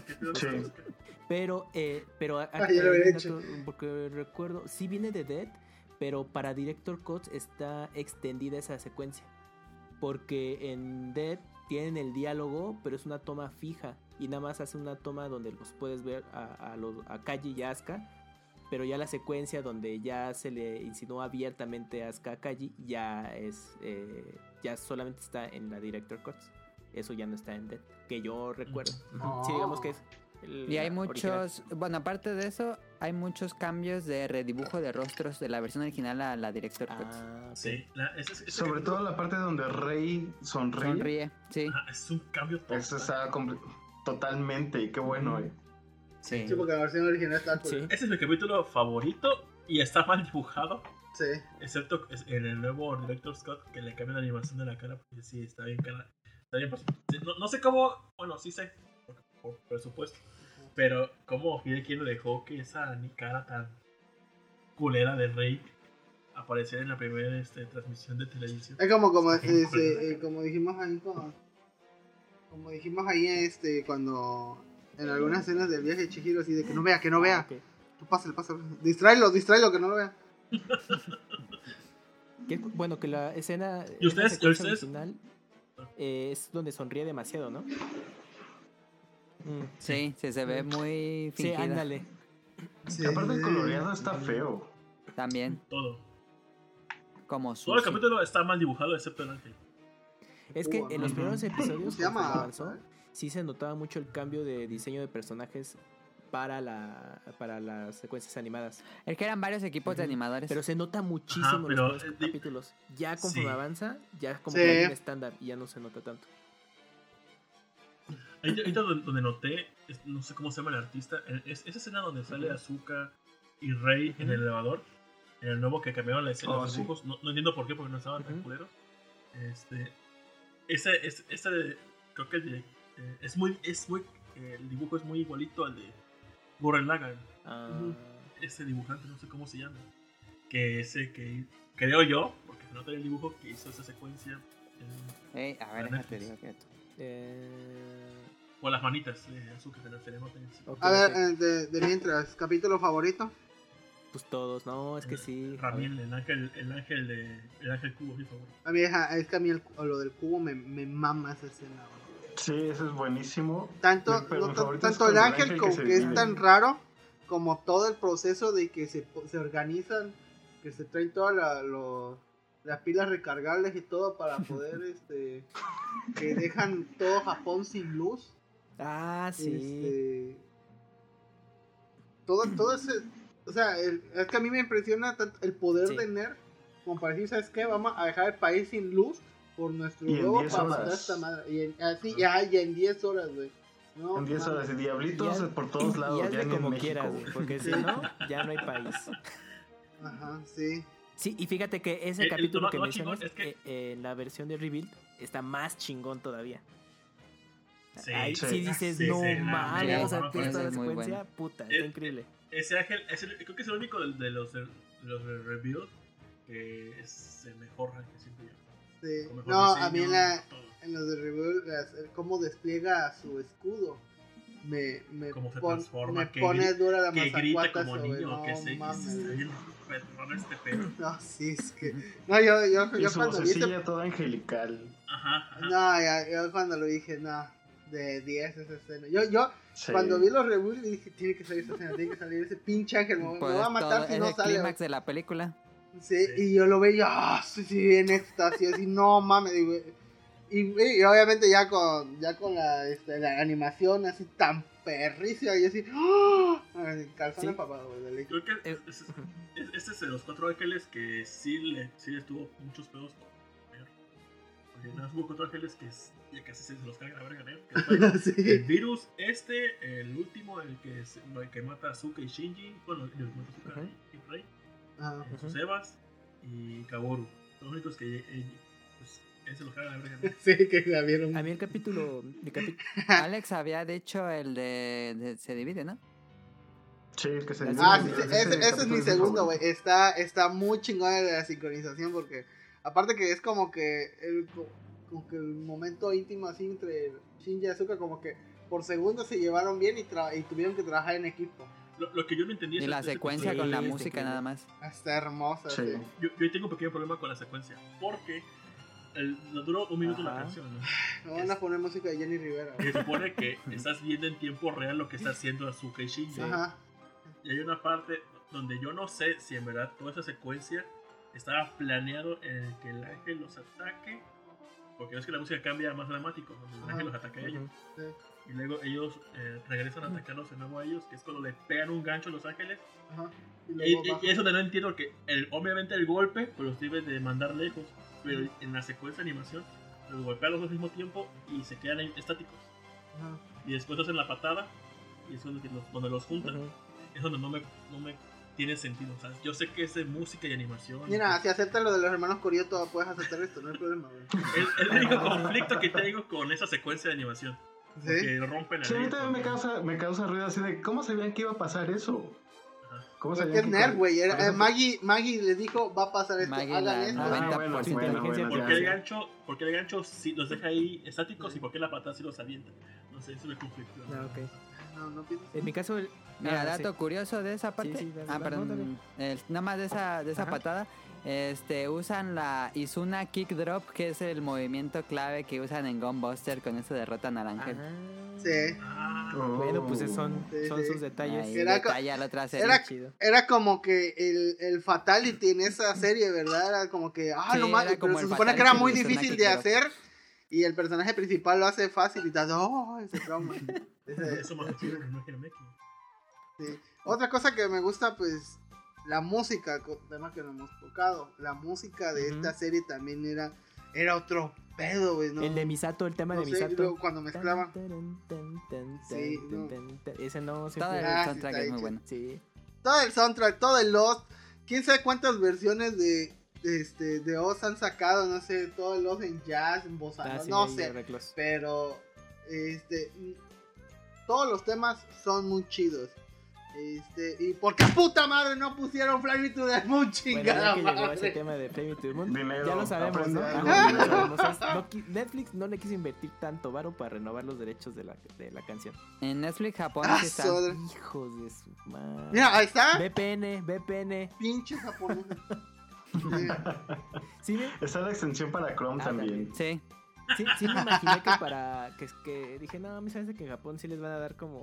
Pero, eh, pero a- Ah, ya lo había hecho. porque recuerdo, sí viene de Dead, pero para Director Cuts está extendida esa secuencia. Porque en Dead tienen el diálogo, pero es una toma fija. Y nada más hace una toma donde los puedes ver a, a, los, a Kaji y a Asuka. Pero ya la secuencia donde ya se le insinuó abiertamente a Asuka a Kaji ya es. eh, ya solamente está en la Director Cuts. Eso ya no está en Dead. Que yo recuerdo. Oh. Sí, digamos que es. el- Y hay original. muchos, bueno, aparte de eso, hay muchos cambios de redibujo de rostros de la versión original a la Director Cut. Ah. Sí, la- ese- ese Sobre capítulo- todo la parte donde Rey sonríe. Sonríe, sí, Ah, es un cambio total. Eso está totalmente, y qué bueno, eh. sí. Sí, porque la versión original está Sí. Ese es mi capítulo favorito y está mal dibujado. Sí. Excepto en el nuevo Director Scott que le cambian la animación de la cara. Porque sí, está bien cara. Está bien. pues, no, no sé cómo. Bueno, sí sé. Por, por presupuesto. Pero cómo Hideki le dejó que esa ni cara tan culera de Rey apareciera en la primera este, transmisión de televisión. Es como, como, bien este, eh, como dijimos ahí como dijimos ahí este cuando en algunas escenas del viaje de Chihiro así de que no vea, que no Ah, vea. ok. Tú pásale, pásale. Distráelo, distráelo, que no lo vea. Que- bueno, que la escena. ¿Y ustedes- y ustedes? original, eh, es donde sonríe demasiado, ¿no? Sí, sí, se ve muy Sí, fingida ándale. Sí. Aparte el coloreado está feo. también, Todo. como Todo el sushi. capítulo está mal dibujado, excepto el ángel. Es que Uh, en los primeros episodios, Se llama. avanzó, sí se notaba mucho el cambio de diseño de personajes para la para las secuencias animadas. Es que eran varios equipos de animadores. Pero se nota muchísimo Ajá, en los primeros eh, capítulos. Ya conforme Sí. avanza, ya como Sí. que hay un estándar y ya no se nota tanto. Ahí, ahí donde, donde noté, no sé cómo se llama el artista, esa escena donde sale. Azuka y Rey en el elevador, en el nuevo que cambiaron la escena, Oh, los dibujos, no, no entiendo por qué, porque no estaban tan culeros. Este, ese, ese, ese de- creo que el eh, es muy, es muy, el dibujo es muy igualito al de Gurren Lagann, Ah, ese dibujante, no sé cómo se llama, que ese que creo yo, porque nota en el dibujo, que hizo esa secuencia en- a ver, déjate digo que eh, con las manitas de Azuka, se le A ver, eh, de, de mientras, capítulo favorito. Pues todos, no, es que sí. a ver. Ramiel, el ángel, el ángel de. El ángel cubo, mi favorito. A mí ajá, es que a mí el- lo del cubo me, me mama esa escena. Sí, eso es buenísimo. Tanto, no tanto el ángel como que es tan raro como todo el proceso de que se, se organizan, que se traen todas la- lo- las pilas recargables y todo para poder, este, que dejan todo Japón sin luz. Ah, sí. Este, todo, todo ese, o sea, el- es que a mí me impresiona tanto el poder Sí. de NER como para decir, ¿sabes qué? Vamos a dejar el país sin luz por nuestro Y en huevo 10 para horas. matar a esta madre. Y en, así, ya, ya en 10 horas, güey. No, En 10 mames. horas y diablitos Y haz- por todos lados, y ya como México. quieras, güey. porque si no, ya no hay país. Ajá, sí. Sí, y fíjate que ese El- el capítulo toma- que mencionas, es que- eh, eh, en la versión de Rebuild, está más chingón todavía. Sí, Ahí sí. sí dices, Sí, no sí, mames, no, o sea, no, toda muy secuencia, bueno. puta, está increíble. Ese ángel, es el- creo que es el único de, de los de, los Rebuild que es el mejor ángel, siento yo. sí. No, diseño, a mí en, la, todo. en los de el cómo despliega su escudo. Me, me, Cómo se pon- transforma, me que pone gri- dura la Que grita como güey, niño, no que se perrón este pedo. No, sí, es que. No, yo, yo, yo su cuando vi vocecilla toda angelical. Ajá, ajá. No, ya, yo cuando lo dije, no, de 10 esa escena. Yo, yo Sí. cuando vi los reviews dije, tiene que salir esa escena, tiene que salir ese pinche ángel, me, me Pues va a matar si es no el sale. clímax de la película. Sí, y yo lo veía, ah, sí, sí, en éxtasis, así, no mames, digo, y, y obviamente ya con, ya con la, este, la animación así tan perrísima, y así, ¡ah! calzón Sí. empapado, güey. Creo que Eh, es- es- es- este es de los cuatro ángeles que sí le, sí le tuvo muchos pedos más hubo cuatro ángeles que es- ya casi se los carga la verga negro. que fue El sí. virus, este, el último, el que, se- el que mata a Zuka y Shinji. Bueno, el que mata a Zuka Ujú. y, y Rey. Eh, sus Evas y Kaboru. Son los únicos que eh, pues, ese los carga la verga negro. Sí, que la vieron. A mí el capítulo. Mi capi- Alex había dicho el de, de- Se divide, ¿no? Sí, el que se Ah, sí, divide. sí, ese, ese es capítulo mi mi segundo, güey. Está, está muy chingona de la sincronización porque, aparte que es como que el, co- como que el momento íntimo así entre Shinji y Asuka, como que por segundos se llevaron bien y, tra- y tuvieron que trabajar en equipo. Lo, lo que yo no entendí es Y la secuencia con la sí, música nada más. Está hermosa. Sí. sí. Yo, yo tengo un pequeño problema con la secuencia. Porque el, nos duró un minuto la Ajá. canción, ¿no? Me van a poner música de Jenny Rivera. Se supone que estás viendo en tiempo real lo que está haciendo Azuka y Shinji. Ajá. Y hay una parte donde yo no sé si en verdad toda esa secuencia estaba planeado en el que el ángel los ataque. Porque es que la música cambia más dramático, donde el ángel los ataca a ellos. Sí. Y luego ellos eh, regresan a atacarlos de nuevo a ellos, que es cuando le pegan un gancho a los ángeles. Ajá. Y Y, y- eso de no entiendo que el, obviamente el golpe pues los debe de mandar lejos, pero en la secuencia de animación los golpea a los dos al mismo tiempo y se quedan ahí estáticos. Ajá. Y después hacen la patada y es donde los, donde los juntan. Es donde no me, no me tiene sentido. O sea, yo sé que es de música y animación. Mira, si aceptas lo de los hermanos Corioto, puedes aceptar esto, no hay problema, es el único conflicto que tengo con esa secuencia de animación. ¿Sí? Que rompen la Sí, a mí también me porque- causa, me causa ruido así de cómo sabían que iba a pasar eso. ¿Cómo Porque sabían es que nerd, güey. eh, Maggie, Maggie le dijo, va a pasar esto, Maggie, hagan la esto. 90% Ah, bueno, Por bueno, bueno, ¿Por qué el gancho, por qué el gancho sí los deja ahí estáticos y por qué la patada sí los avienta? No sé, eso me conflictó. Ah, ok. No, no. En mi caso, el. Mira, ah, dato sí. curioso de esa parte. sí, dale, ah, perdón. el- nada más de esa, de esa Ajá. patada. Este, usan la Izuna Kick Drop, que es el movimiento clave que usan en Gunbuster. Con eso derrotan al ángel. Sí. Ah, Oh. Bueno, pues esos son, Sí, son sí. sus detalles. Ahí Era co- detalla la otra serie. era- Chido. Era como que el, el fatality en esa serie, ¿verdad? Era como que, ah, Sí, no mames, pero se supone que era muy difícil de Drop. Y el personaje principal lo hace fácil y tal, oh, ese trauma. Ese- eso Imagen Meki. sí. Otra cosa que me gusta, pues, la música, tema que no hemos tocado, la música de esta serie también era, era otro pedo, güey, ¿no? El de Misato, el tema No de sé, Misato. luego cuando mezclaban. Sí, no. Ese no se Todo el Ah, soundtrack está es muy bueno. Sí. todo el soundtrack, todo el Lost, quién sabe cuántas versiones de este de Oz han sacado, no sé, todo el Lost en jazz, en bossa, Ah, sí, no sé, pero este todos los temas son muy chidos. Este, y por qué puta madre no pusieron Fly Me to the Moon, Bueno, chingada ya que llegó madre? ese tema de Flaming to the Moon, Dinero, ya lo sabemos, ¿no? aprende Ajá, algo. ya lo sabemos. Es- no qui- Netflix no le quiso invertir tanto varo para renovar los derechos de la, de la canción. En Netflix Japón Ah, sí está. soda. Hijos de su madre. Mira, ahí está, VPN, VPN. pinche japonés. Sí. Está la extensión para Chrome Ah, también. Sí. sí, sí me imaginé que para. Que, que dije, no, a mí hace que en Japón sí les van a dar como,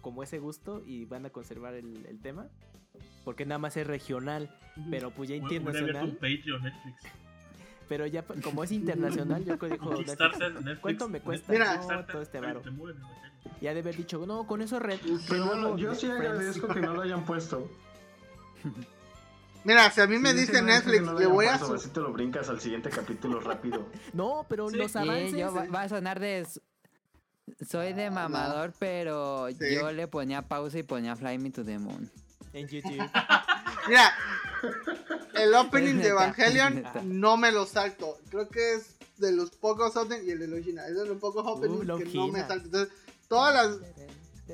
como ese gusto y van a conservar el, el tema. Porque nada más es regional, pero pues ya internacional. Patreon Netflix. Pero ya como es internacional, yo dijo Netflix. ¿Cuánto me cuesta Mira. no, todo este varo? Ya de haber dicho, no, con eso re, Pero renuevo yo sí Friends". agradezco que no lo hayan puesto. Mira, si a mí me Sí, dice Netflix, no le voy a su- Así te lo brincas al siguiente capítulo rápido. No, pero Sí. los Sí, avances. yo va, va a sonar de. Soy de mamador, pero Sí. yo le ponía pausa y ponía Fly Me to the Moon. En YouTube. Mira, el opening de Evangelion no me lo salto. Creo que es de los pocos openings y el de Logina. Es de los pocos openings Uh, que no me salto. Entonces, todas las.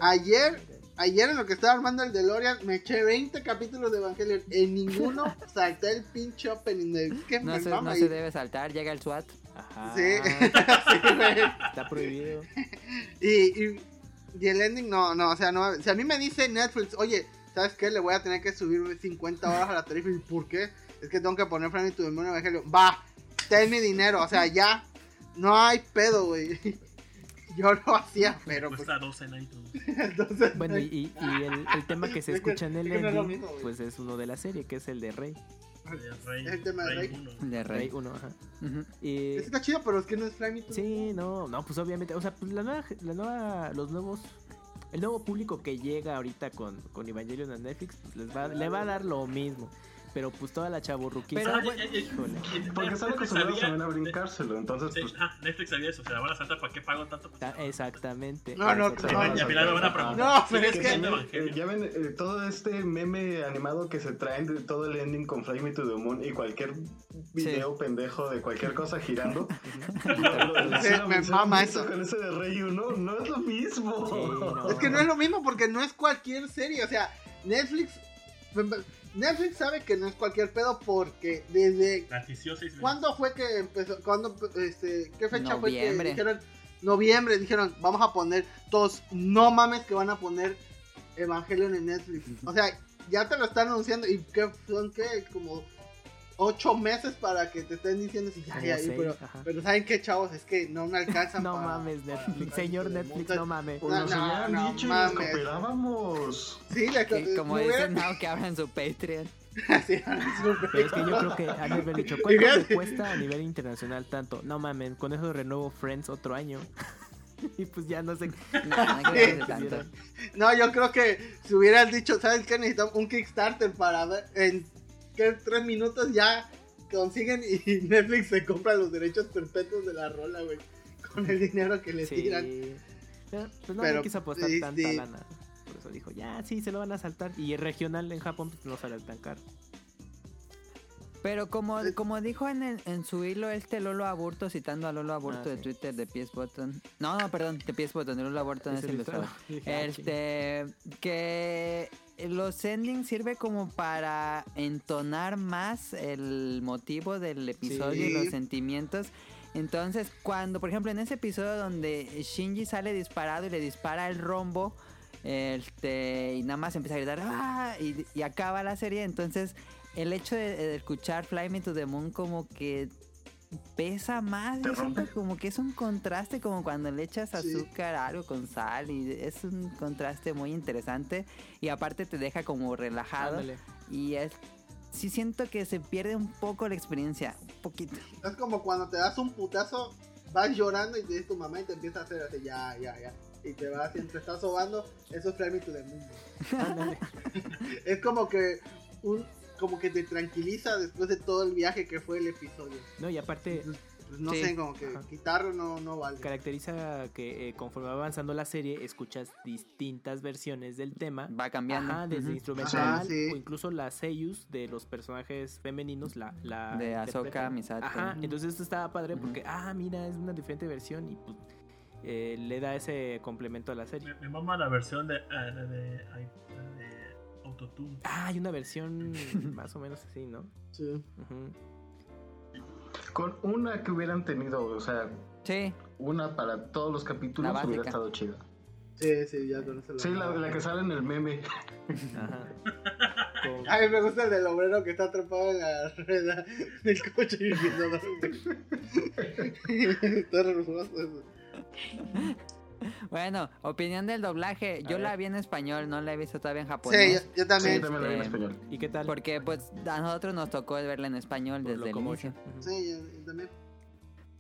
Ayer, ayer en lo que estaba armando el DeLorean, me eché 20 capítulos de Evangelion. En ninguno salté el pinche opening de. No se, no debe saltar, llega el SWAT. Ajá. Sí. Está prohibido. Y, y, y el ending no, no, o sea, no. Si a mí me dice Netflix, oye, ¿sabes qué? Le voy a tener que subir 50 horas a la tarifa. ¿Y por qué? Es que tengo que poner Fran y tu demonio Evangelio. Va, ten mi dinero, o sea, ya. No hay pedo, güey. Yo lo hacía, pero pues. Cuesta 12 en iTunes. Entonces, Bueno, y, y- y el, el tema que se Es escucha en el es que no es ending, mismo, güey. pues es uno de la serie, que es el de Rey. Eh, Rey, Es el tema de Rey. uno. De Rey Rey. 1, ajá. Ujú. Y, Ese está chido, pero es que no es Fly sí, no, no, pues obviamente, o sea, pues la nueva, la nueva, los nuevos, el nuevo público que llega ahorita con, con Evangelion a Netflix, pues les va, le va a dar lo mismo. Pero pues toda la chaburruquita. Pero, Ah, bueno, eh, eh, híjole. eh, Porque están acostumbrados sabía- también a brincárselo, entonces Sí, pues... ah, Netflix sabía eso, o sea, van a saltar, ¿para qué pago tanto? Pues, Ta- Exactamente. No, no, y no, también. al final me van a preguntar. No, pero ¿sigue es que- Eh, ya ven eh, todo este meme animado que se traen de todo el ending con Fly Me to the Moon y cualquier video pendejo de cualquier cosa girando. Sí, me mama eso. Con ese de Rey 1, no es lo mismo. Sí, no. Es que no es lo mismo porque no es cualquier serie. O sea, Netflix. Netflix sabe que no es cualquier pedo porque desde. Seis meses. ¿Cuándo fue que empezó? ¿Cuándo, este, ¿Qué fecha fue que Noviembre. dijeron? Noviembre, dijeron, vamos a poner todos. No mames que van a poner Evangelion en Netflix. O sea, ya te lo están anunciando. ¿Y qué son qué? Como ocho meses para que te estén diciendo si ya, ya, seis, pero, ajá. pero ¿saben qué, chavos? Es que no me alcanzan No para- mames, Netflix. Señor Netflix, no mames. Pues No, no, no dicho y mames. nos cooperábamos. Sí, le- que como dicen, no, que abran su Patreon. Sí. Pero es que yo creo que han de haber dicho, ¿cuánto me fíjate- cuesta a nivel internacional tanto? No mames, con eso renuevo Friends otro año. y pues ya no sé. Tanto. No, yo creo que si hubieras dicho, ¿sabes qué? Necesitamos un Kickstarter para ver en tres minutos ya consiguen y Netflix se compra los derechos perpetuos de la rola, güey. Con el dinero que le Sí. tiran. Pero, pues no Pero, le quiso apostar sí, tanta sí. lana. Por eso dijo, ya, sí, se lo van a saltar. Y el regional en Japón pues, no sale tan caro. Pero como, como dijo en, el- en su hilo este Lolo Aburto, citando a Lolo Aburto Ah, de sí. Twitter de PS Button. No, no, perdón, de PS Button, de Lolo Aburto no es ¿Es el Este, que los endings sirve como para entonar más el motivo del episodio y los sentimientos. Entonces, cuando, por ejemplo, en ese episodio donde Shinji sale disparado y le dispara el rombo, este, y nada más empieza a gritar, "Ah", y, y acaba la serie, entonces el hecho de, de escuchar Fly Me to the Moon como que pesa más, yo siento como que es un contraste como cuando le echas azúcar a algo con sal y es un contraste muy interesante y aparte te deja como relajado Ándale. y es sí siento que se pierde un poco la experiencia, un poquito. Es como cuando te das un putazo, vas llorando y te dice tu mamá y te empieza a hacer así, ya, ya, ya. Y te vas y te estás sobando, eso es Fly Me to the Moon. Es como que un como que te tranquiliza después de todo el viaje que fue el episodio. No, y aparte Pues no Sí. sé, como que Ajá. quitarlo no, no vale. caracteriza que eh, conforme va avanzando la serie, escuchas distintas versiones del tema. Va cambiando. Ajá, desde instrumental Ajá, sí. o incluso las seiyus de los personajes femeninos, la, la De Ahsoka. Misato. Ajá, entonces esto estaba padre porque, ah, mira, es una diferente versión y pues eh, le da ese complemento a la serie. Me, me mama la versión de, de Autotune. Ah, hay una versión más o menos así, ¿no? Sí. Con una que hubieran tenido, o sea, Sí, una para todos los capítulos hubiera estado chida. Sí, sí, ya con eso lo Sí, la, la que sale en el meme. Ajá. Con- A mí me gusta el del obrero que está atrapado en la rueda del coche y Está hermoso eso. bueno, opinión del doblaje. Yo la vi en español, no la he visto todavía en Sí, japonés. yo, yo Sí, también. también la vi en español. ¿Y qué tal? Porque pues a nosotros nos tocó verla en español Por desde el inicio. Sí, yo, yo también.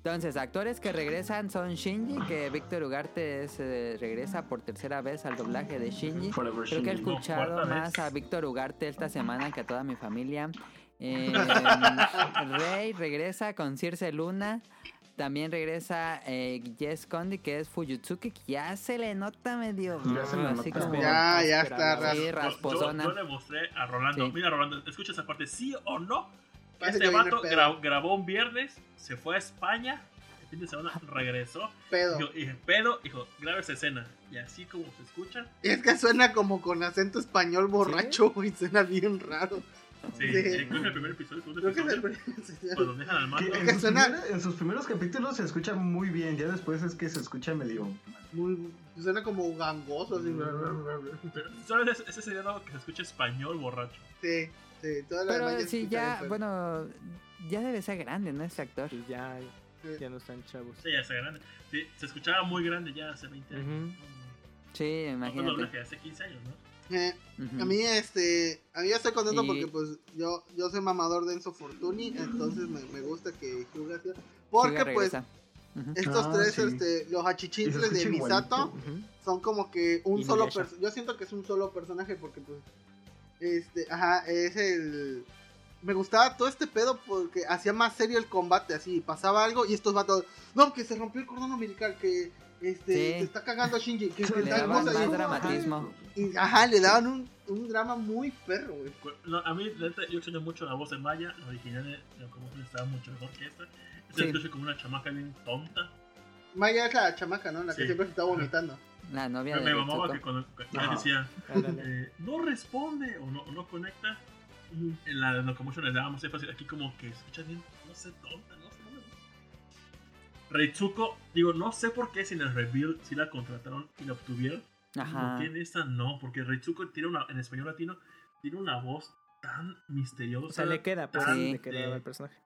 Entonces, actores que regresan son Shinji, que Víctor Ugarte es, eh, regresa por tercera vez al doblaje de Shinji. Forever Creo que he. No, escuchado cuarta más vez. a Víctor Ugarte esta semana que a toda mi familia. Eh, Rey regresa con Circe Luna. También regresa eh, Jess Condi, que es Fuyutsuki, que ya se le nota medio... Ya se le así como... Ya, ya está Esperaba. Sí, Yo- Yo, rasposona. yo le mostré a Rolando. Sí. Mira, Rolando, ¿escuchas esa parte? ¿Sí o no? Parece Este vato gra- grabó un viernes, se fue a España, el fin de semana regresó. Pedo. Dijo, y dije, pedo, dijo, graba esa escena. Y así como se escucha, Y es que suena como con acento español borracho, y suena bien raro. Sí, Sí. eh, creo que el primer episodio, el segundo Creo que es el episodio, primer- cuando dejan al Que mando. en, sus primeros, en sus primeros capítulos se escucha muy bien, ya después es que se escucha medio... muy, suena como gangoso, así. Pero, ¿sabes? Ese sería algo que se escucha español borracho. Sí, sí, toda la Pero sí, escucha ya, bueno, ya debe ser grande, ¿no? Este actor. Ya, ya no están chavos. Sí, ya está grande. Sí, se escuchaba muy grande ya hace 20 años. No, Sí, no, no, imagínate. doblaje, hace 15 años, ¿no? Eh. A mí, este, a mí yo estoy contento Y- porque, pues, yo, yo soy mamador de Enzo Fortuni, entonces me, me gusta que Hyuga sea- Porque, pues, estos Ah, tres, sí. este, los achichincles de Misato son como que un Y solo personaje. Yo siento que es un solo personaje porque, pues, este, ajá, es el. me gustaba todo este pedo porque hacía más serio el combate, así, pasaba algo y estos vatos, no, que se rompió el cordón umbilical, que este, Sí. se está cagando a Shinji, que, que Le daban más y- dramatismo. y, ajá, le daban un, un drama muy perro, güey. No, a mí, yo extraño mucho la voz de Maya. La original de de Locomotion estaba mucho mejor que esta. Esta Sí. escucha como una chamaca bien tonta. Maya es la chamaca, ¿no? La que Sí. siempre se está vomitando. La novia Me, de me mamaba que cuando cuando ella Ajá. decía, eh, no responde o no, o no conecta. En la Locomotion le dábamos énfasis. Aquí, como que escucha bien, no sé, tonta, Reitsuko, digo, no sé por qué si en el reveal si la contrataron y la obtuvieron. Ajá. ¿Por qué en esta no? Porque Reitsuko tiene una, en español latino, tiene una voz tan misteriosa. O sea, le queda, pues, tan Sí. le queda al personaje.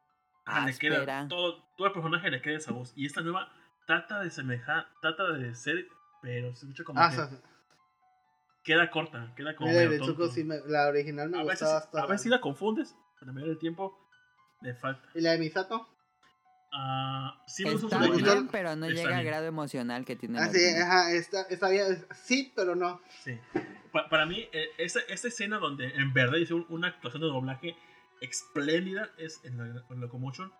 Ah, le queda. Todo, todo el personaje le queda esa voz. Y esta nueva trata de semejar, trata de ser, pero se escucha como Ah, que queda corta, queda como mira, medio de Tsuko tonto. sí me- la original me a veces, gustaba hasta. a veces sí la confundes, pero a medida del tiempo le falta. ¿Y la de Misato? Ah, sí me Está bien, pero no Está llega al bien. grado emocional que tiene Ah, sí, ajá, está, está bien. Sí, pero no. Sí. Pa- para mí, eh, esa, esa escena donde en verdad hizo un- una actuación de doblaje espléndida es en la en Locomotion.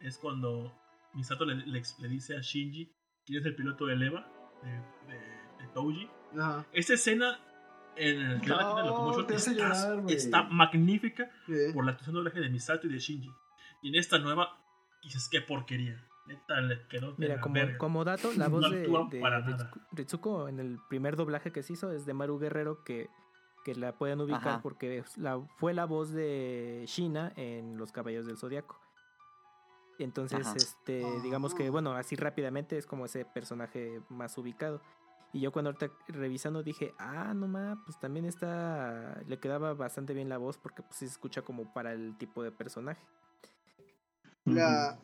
Es cuando Misato le, le, le dice a Shinji quién es el piloto de Eva, de, de- de Touji. Ajá. Esta escena en el video latino de No, Locomotion está, llorar, está magnífica Sí. por la actuación de doblaje de Misato y de Shinji. Y en esta nueva, dices, qué porquería. Neta, le quedó de Mira, como, como dato, la No voz de. Ritsuko, en el primer doblaje que se hizo es de Maru Guerrero, que, que la pueden ubicar Ajá. porque la, fue la voz de Shina en Los Caballos del Zodiaco. Entonces, Ajá. este, digamos que, Ah. bueno, así rápidamente es como ese personaje más ubicado. Y yo cuando ahorita revisando dije, ah, no ma, pues también está, le quedaba bastante bien la voz porque pues se escucha como para el tipo de personaje. La.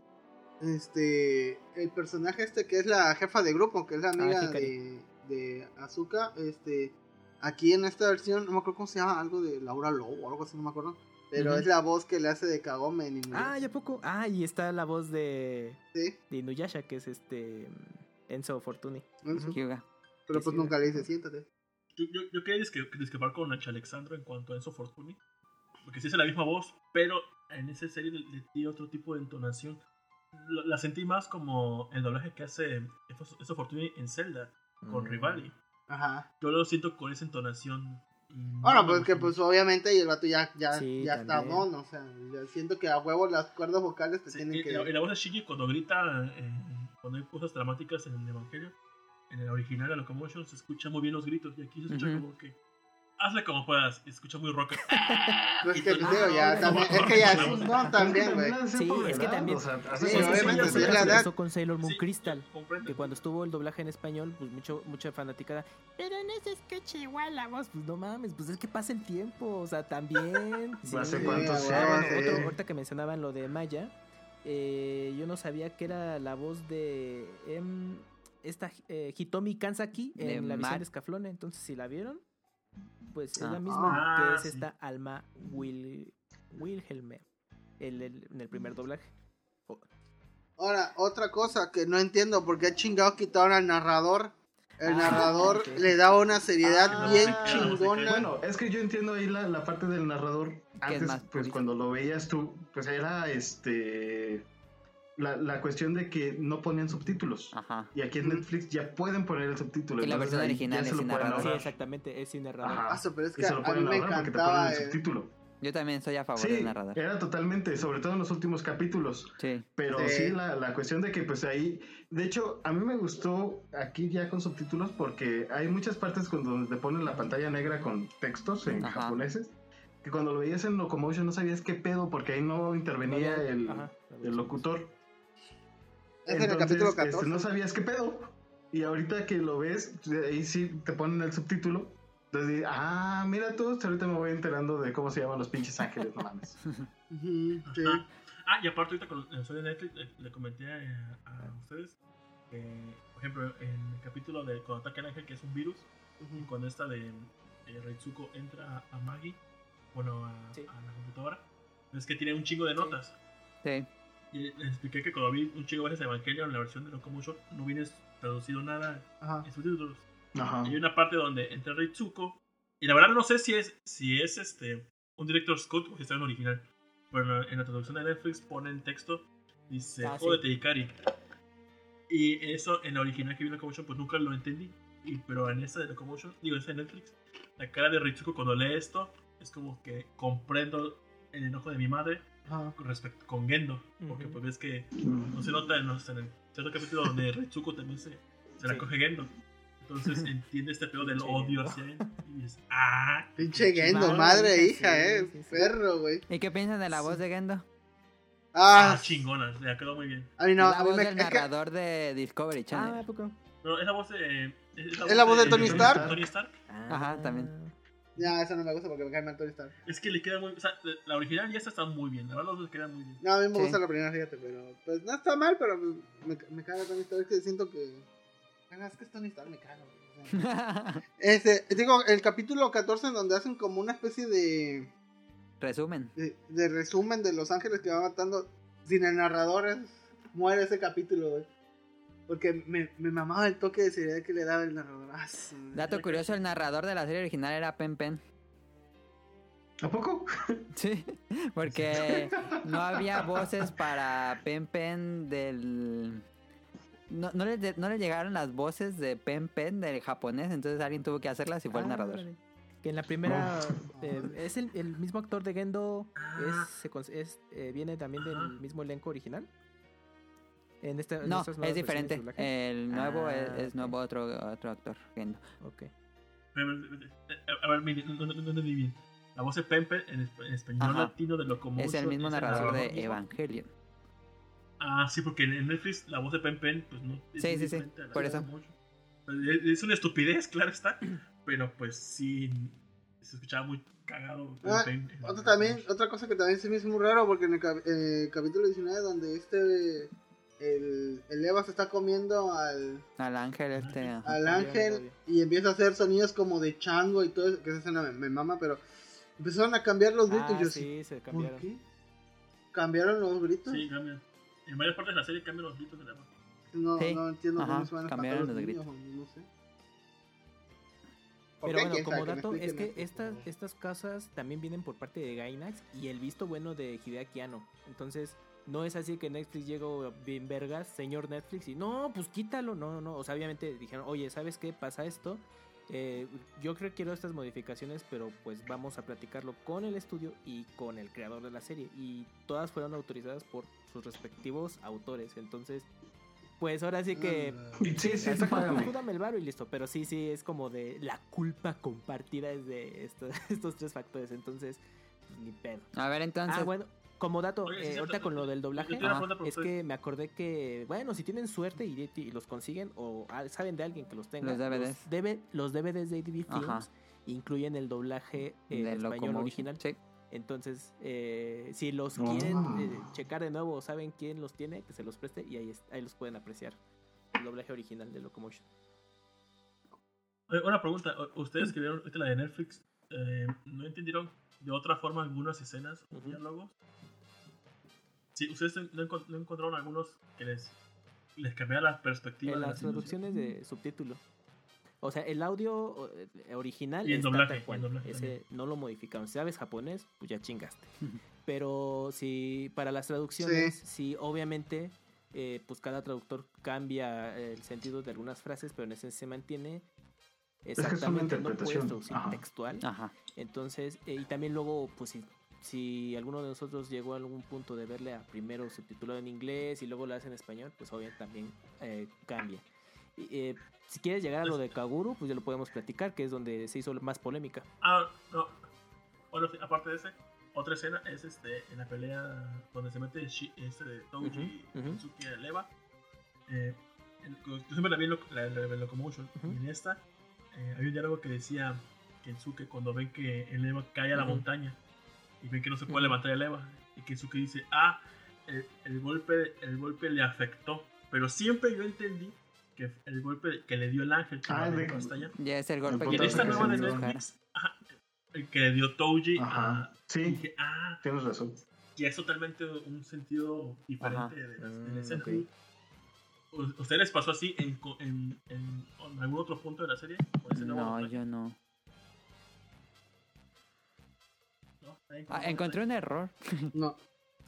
Este. El personaje este que es la jefa de grupo, que es la amiga Hikari. de, de Azuka. Este. Aquí en esta versión, no me acuerdo cómo se llama, algo de Laura Lowe o algo así, no me acuerdo. Pero es la voz que le hace de Kagome en Inuyasha. Ah, ¿ya poco? Ah, y está la voz de, Sí, de Inuyasha, que es este Enzo. Hyuga. Pero pues sí, nunca le dice, siéntate. Yo, yo, yo quería disque- discrepar con Nacha Alexandro en cuanto a Enzo Fortuni. Porque sí es la misma voz, pero en esa serie le, le di otro tipo de entonación. Lo- La sentí más como el doblaje que hace Enzo Fortuni en Zelda con Mm. Rivali. Ajá. Yo lo siento con esa entonación. Bueno, pues que pues obviamente y el vato ya, ya, Sí, ya está mono, o sea, ya siento que a huevo las cuerdas vocales te Sí, tienen y, que... y la voz de Shigi cuando grita, eh, cuando hay cosas dramáticas en el Evangelio, en el original de Locomotion, se escucha muy bien los gritos. Y aquí se escucha Ujú. como que. Hazle como puedas, y escucha muy rocker. Pues Y que tú- te digo, ya también, es que ya no, es un don también, güey. Sí, es que también- sí, obviamente, sí, sí, es sí, la edad. con Sailor Moon Sí, Crystal. Que cuando estuvo el doblaje en español, pues mucho, mucha fanaticada. Pero no se escucha igual la voz. Pues no mames, pues es que pasa el tiempo. O sea, también. sí. ¿Hace Sí, cuánto a se huevo, Bueno, sí. otro- ahorita que mencionaban lo de Maya, eh, yo no sabía que era la voz de em, esta eh, Hitomi Kansaki De en la visión de Escaflón. Entonces, si la vieron, pues es Ah. la misma Ah, que es sí. esta Alma Wil Wilhelme el- el- en el primer doblaje. Ahora, otra cosa que no entiendo por qué chingados quitaron al narrador. El Ah, narrador le daba una seriedad Ah, bien chingona. Bueno, es que yo entiendo ahí la, la parte del narrador. Antes, más pues cuando lo veías tú, pues era este. La, la cuestión de que no ponían subtítulos. Ajá. Y aquí en. Netflix ya pueden poner el subtítulo. Y la versión original es narrador. Sí, exactamente, es sin narrador. Ajá. Ah, sí, pero es Y se a, lo a mí pueden me ahorrar porque te ponen encantaba. el el- subtítulo. Yo también estoy a favor Sí, del narrador. era totalmente, sobre todo en los últimos capítulos. Sí. Pero Sí. sí, la, la cuestión de que pues ahí, de hecho, a mí me gustó aquí ya con subtítulos porque hay muchas partes con donde te ponen la pantalla negra con textos en Ajá. japoneses, que cuando lo veías en Locomotion no sabías qué pedo porque ahí no intervenía No, no, el, ajá, el locutor. Es en el Entonces, este, 14. no sabías qué pedo. Y ahorita que lo ves, ahí sí te ponen el subtítulo. Entonces, ah, mira tú, ahorita me voy enterando de cómo se llaman los pinches ángeles, no mames. Sí. Ah, y aparte ahorita con el de Netflix le, le comenté a, a ustedes que, por ejemplo, en el capítulo de Cuando ataca el ángel, que es un virus, y cuando esta de eh, Reitsuko entra a Maggie, bueno, a, Sí. a la computadora, es que tiene un chingo de notas. Sí. Y les expliqué que cuando vi un chingo de veces Evangelion en la versión de Locomotion, no viene traducido nada Ajá. en subtítulos. Ajá. Y hay una parte donde entra Reitsuko. Y la verdad no sé si es, si es este un director's cut o si está en original. Pero en la traducción de Netflix pone en texto, dice, Ah, sí. de Teikari. Y eso en la original que vi en Locomotion, pues nunca lo entendí. Y, pero en esta de Locomotion, digo, esta de Netflix, la cara de Ritsuko cuando lee esto, es como que comprendo el enojo de mi madre Ajá. con respecto con Gendo. Porque Ujú. pues ves que no se nota en, los- en el cierto capítulo donde Ritsuko también se, se la Sí. coge Gendo. Entonces entiende este pedo del odio hacia él. Y dices, ah, Pinche Gendo, madre, madre hija, hija, sí, eh. sí, sí. Perro, güey. ¿Y qué piensan de la voz de Gendo? Ah, ah, chingona, le quedó muy bien. a mí no, es la voz me del es que- narrador de Discovery Ah, Channel. ¿a poco? No, es la voz de. Es ¿Es la voz de Tony Stark? Tony Stark. Ajá, Ah. también. Ya, esa no me gusta porque me cae mal Tony Stark. Es que le queda muy. O sea, la original y esta está muy bien. La verdad, los dos quedan muy bien. No, a mí me Sí. gusta la primera, fíjate, pero pues no está mal, pero me, me caga Tony Stark, es que siento que... Es que es Tony Stark, me caga, güey. o sea. Este, digo, el capítulo 14 en donde hacen como una especie de, Resumen. de, de resumen de los ángeles que va matando sin el narrador, es- muere ese capítulo, güey. Porque me, me mamaba el toque de seriedad que le daba el narrador. Ah, Dato curioso, el narrador de la serie original era Pen Pen. ¿A poco? Sí, porque no había voces para Pen Pen del... No, no, le, no le llegaron las voces de Pen Pen del japonés, entonces alguien tuvo que hacerlas y fue el Ah, narrador. Que en la primera Oh. eh, es el, el mismo actor de Gendo, Ah. es, se cons- es, eh, viene también del mismo elenco original. En esta, en No, es diferente. El nuevo Ah, es, nuevo otro, otro actor. Gendo. Ok. Eh, A ver, mire, no, no, no, no entendí bien. La voz de Pempe en, esp- en español Ajá. latino de Locomotion. Es el mismo narrador de mismo. Evangelion. Ah, sí, porque en Netflix la voz de Pen Pen, pues no. es Sí, sí, sí, por eso. Pues, Es una estupidez, claro está. Pero pues sí. Se escuchaba muy cagado. Ah, Pen Otra, también, otra cosa que también se me hizo muy raro porque en el cap- eh, capítulo 19 donde este el, el Eva se está comiendo al, Al ángel este. ajá. al ángel y empieza a hacer sonidos como de chango y todo eso, que esa escena me, me mama, pero empezaron a cambiar los gritos Ah, y yo así, sí, se ¿por cambiaron. qué? ¿Cambiaron los gritos? Sí, cambian. En varias partes de la serie cambian los gritos de la. No, Sí. no entiendo Ajá, cómo se van a cambiaron los los niños, o no sé. ¿Por Pero bueno, ¿Quién como dato, es que estas, estas casas también vienen por parte de Gainax y el visto bueno de Hideaki Anno. Entonces, no es así que Netflix llegó bien vergas, señor Netflix, y no, pues quítalo. No, no, no. O sea, obviamente dijeron, oye, ¿sabes qué? Pasa esto. Eh, yo creo que quiero estas modificaciones, pero pues vamos a platicarlo con el estudio y con el creador de la serie. Y todas fueron autorizadas por sus respectivos autores. Entonces, pues ahora sí que Ah, Sí, sí, sí, el varo y listo. Pero sí, sí, es como de la culpa compartida es de estos, estos tres factores. Entonces, pues, ni pedo. A ver, entonces. ah, bueno, como dato, Oye, eh, ahorita con lo del doblaje, es que me acordé que, bueno, si tienen suerte y, y los consiguen o ah, saben de alguien que los tenga, Los DVDs. Los, debe- los DVDs de ADV Films Ajá. incluyen el doblaje en de español Locomotion. original. Sí. Entonces, eh, si los quieren eh, checar de nuevo o saben quién los tiene, que se los preste y ahí, ahí los pueden apreciar. El doblaje original de Locomotion. Oye, Una pregunta, ¿u- ustedes que vieron ahorita la de Netflix, eh, ¿no entendieron de otra forma algunas escenas o Ujú. diálogos? Sí, ¿ustedes no, encon- no encontraron algunos que les, les cambiara la perspectiva? En de las traducciones de subtítulo. O sea, el audio eh, original Y está doblaje, tal cual. y en doblaje Ese también. no lo modificaron. Si sabes japonés, pues ya chingaste. Pero si para las traducciones, sí, obviamente, eh, pues cada traductor cambia el sentido de algunas frases, pero en ese se mantiene que es una exactamente. No puedes interpretación. traducir Ajá. textual. Ajá. Entonces, eh, y también luego, pues si, si alguno de nosotros llegó a algún punto de verle a primero subtitulado en inglés y luego lo hace en español, pues obviamente también eh, cambia. Y, eh, si quieres llegar a lo de Kaguru, pues ya lo podemos platicar, que es donde se hizo más polémica. Ah, no. Bueno, aparte de ese, otra escena es este en la pelea donde se mete Shi- este de Touji a Leva. Eh, en- yo siempre la vi en lo- la, la- la Locomotion. En esta eh, había un diálogo que decía Kensuke cuando ven que el Eva cae a la montaña y ven que no se puede levantar el Eva. Y Kensuke dice, ah, el, el golpe, el golpe le afectó. Pero siempre yo entendí que el golpe que le dio el ángel que Ah, de- hasta allá. Ya es el golpe El Y en que esta que nueva de. Netflix, ajá, el que le dio Touji Ajá. a, Sí, dije, ah, tienes razón. ya es totalmente un sentido diferente Ajá. de, la, de Mm, la escena. ok. ¿U- ¿Ustedes les pasó así en, en, en- en algún otro punto de la serie? ¿Con ese nuevo No, yo no. Ah, encontré un error. No.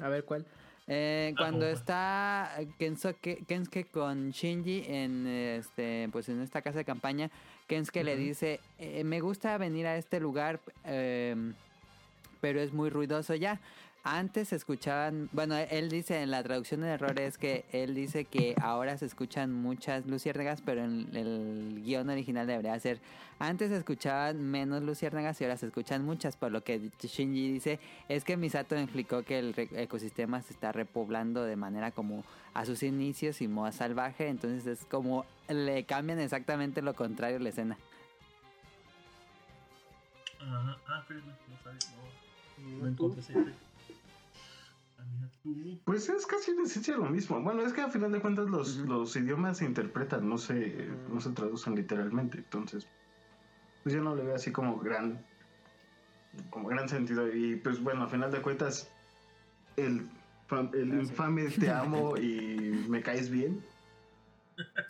A ver cuál. Eh, Ah, cuando está Kensuke, Kensuke con Shinji en este pues en esta casa de campaña, Kensuke le dice, "Eh, me gusta venir a este lugar, em, pero es muy ruidoso ya. Antes se escuchaban, bueno, él dice en la traducción de error es que él dice que ahora se escuchan muchas luciérnagas, pero en el guion original debería ser antes se escuchaban menos luciérnagas y ahora se escuchan muchas, por lo que Shinji dice es que Misato explicó que el re- ecosistema se está repoblando de manera como a sus inicios y moda salvaje, entonces es como le cambian exactamente lo contrario a la escena. Ah, pero no, no no. No Tú. encontré ese efecto. Pues es casi en esencia lo mismo. Bueno, es que a final de cuentas los, los idiomas se interpretan, no se, no se traducen literalmente. Entonces, pues yo no le veo así como gran, como gran sentido. Y pues bueno, a final de cuentas, el, el infame te amo y me caes bien.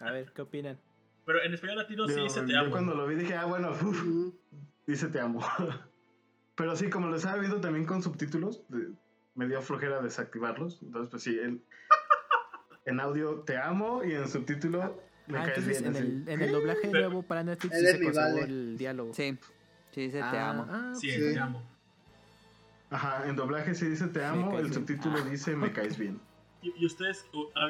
A ver, ¿qué opinan? Pero en español latino sí se te yo amo. cuando lo vi dije, ah, bueno, dice te amo. Pero sí, como lo estaba viendo también con subtítulos, me dio flojera desactivarlos. Entonces, pues sí, en, en audio te amo y en subtítulo me Ah, caes entonces bien. en así. el, en el doblaje nuevo para Netflix sí se mi conservó vale. el diálogo. Sí, sí dice te Ah, amo. ah, Sí, Sí. te amo. Ajá, en doblaje sí dice te amo, caes el bien. subtítulo Ah. dice me caes bien. Y, y ustedes,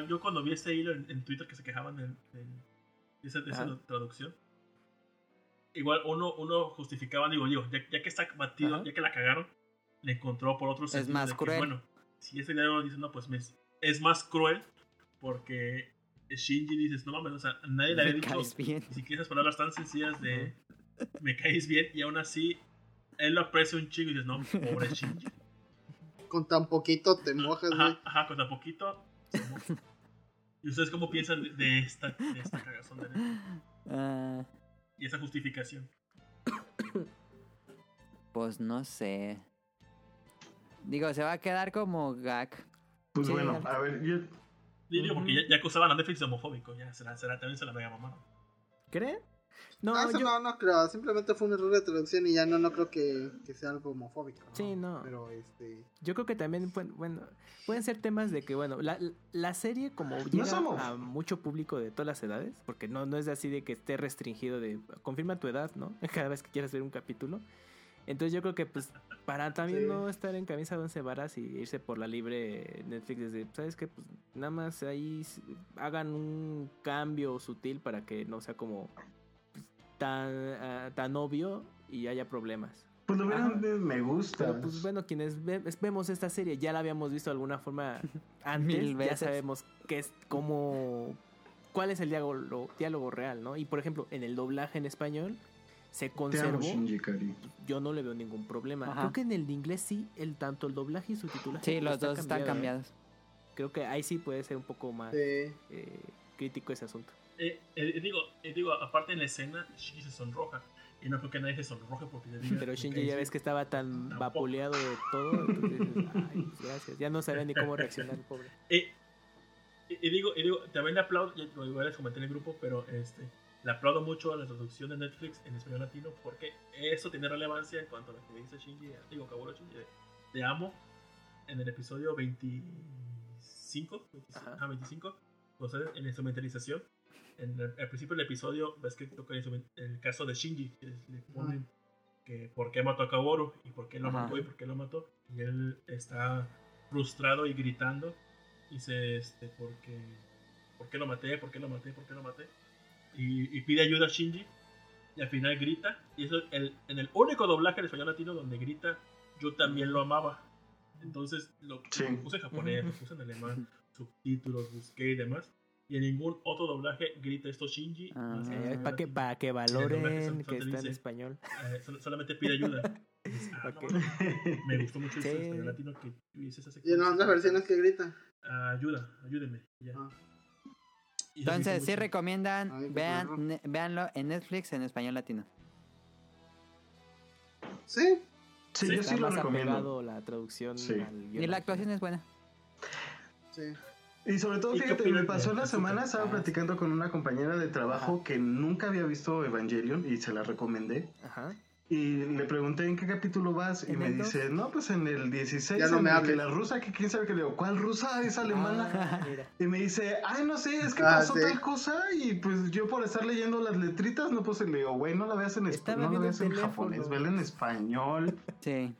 yo cuando vi este hilo en, en Twitter que se quejaban de, de- de esa, de esa traducción, igual uno, uno justificaba, digo, digo, ya, ya que está batido, Ajá. ya que la cagaron, le encontró por otro sentido más de que, cruel. bueno, si ese diálogo dice, no, pues me- es más cruel porque Shinji dices, no mames, o sea, nadie le había Me dicho caes bien. ni siquiera esas palabras tan sencillas de me caes bien y aún así él lo aprecia un chico y dices, no, pobre Shinji. Con tan poquito te mojas, güey. Ajá, ajá, con tan poquito. se moja. ¿Y ustedes cómo piensan de, de esta, de esta cagazón de? Ah, y esa justificación? pues no sé. Digo, se va a quedar como gag. Pues Sí, bueno, al- a ver, yo, Digo, porque ya, ya acusaban a Netflix de homofóbico, ya será, será, también se la mega mamá. ¿Creen? No, No, eso yo... no, no creo. Simplemente fue un error de traducción y ya no, no creo que, que sea algo homofóbico. Sí, no. Pero este. Yo creo que también pueden, bueno, pueden ser temas de que, bueno, la, la serie como llega somos. a mucho público de todas las edades, porque no, no es así de que esté restringido de confirma tu edad, ¿no? Cada vez que quieras ver un capítulo. Entonces yo creo que pues para también Sí. no estar en camisa de once varas y irse por la libre Netflix desde, ¿sabes qué? Pues nada más ahí hagan un cambio sutil para que no sea como pues, tan, ah, tan obvio y haya problemas. pues lo de me gusta. Pero pues bueno, quienes ve- vemos esta serie ya la habíamos visto de alguna forma antes, Mil ya sabemos qué es cómo cuál es el diálogo, diálogo real, ¿no? Y por ejemplo, en el doblaje en español se conservó, amo, yo no le veo ningún problema. Ajá. Creo que en el de inglés sí, el tanto el doblaje y su titulaje Sí, los dos están ¿eh? cambiados. Creo que ahí sí puede ser un poco más Sí. eh, crítico ese asunto. Eh, eh, digo, eh, digo, aparte en la escena, Shinji se sonroja. Y no creo que nadie se sonroje porque le diga. Pero "Me Shinji ya bien". ves que estaba tan Tampoco. vapuleado de todo, entonces dices, ay, pues, gracias. Ya no sabía ni cómo reaccionar el pobre. Eh, y, digo, y digo, también le aplaudo, ya lo igual les comenté en el grupo, pero este, le aplaudo mucho a la traducción de Netflix en español latino porque eso tiene relevancia en cuanto a lo que dice Shinji, digo, Kaworu Shinji, de, te amo, en el episodio 25, 25, Ajá. ajá, 25 procede en la instrumentalización. En el, al principio del episodio, ves que toca el caso de Shinji, que le ponen que por qué mató a Kaworu y por qué lo Ajá. mató y por qué lo mató. Y él está frustrado y gritando. Dice, este, porque, ¿por qué lo maté? ¿Por qué lo maté? ¿Por qué lo maté? Y, y pide ayuda a Shinji. Y al final grita. Y eso el, en el único doblaje en español latino donde grita, yo también lo amaba. Entonces lo, Sí. lo puse en japonés, lo puse en alemán, subtítulos, busqué y demás. Y en ningún otro doblaje grita esto Shinji. Ah. en Eh, para que, para que valoren que está en felices. español. Eh, sol- solamente pide ayuda. Ah, no Ok. mames, me gustó mucho Sí. en español latino que tuviese esa Y en secuencia. las otras versiones que grita. Ah, ayuda, ayúdenme. y ya. Ah. Entonces, sí recomiendan, Ay, vean, ne- véanlo en Netflix en español latino. Sí. Sí, Sí, yo sí lo recomiendo. la traducción Sí. al Y la actuación es buena. Sí. Y sobre todo, ¿Y fíjate, me pasó la semana, estaba Ah, platicando con una compañera de trabajo Ajá. que nunca había visto Evangelion y se la recomendé. Ajá. Y le pregunté en qué capítulo vas y ¿En me el dice, no, pues en el 16, Ya no me la rusa, que quién sabe que le digo, ¿cuál rusa? Es alemana. Ah, mira. Y me dice, ay, no sé, es que Ah, pasó sí. tal cosa y pues yo por estar leyendo las letritas no puse, le digo, güey, no la veas en español, no la veas en teléfono. japonés, vela en español. Sí.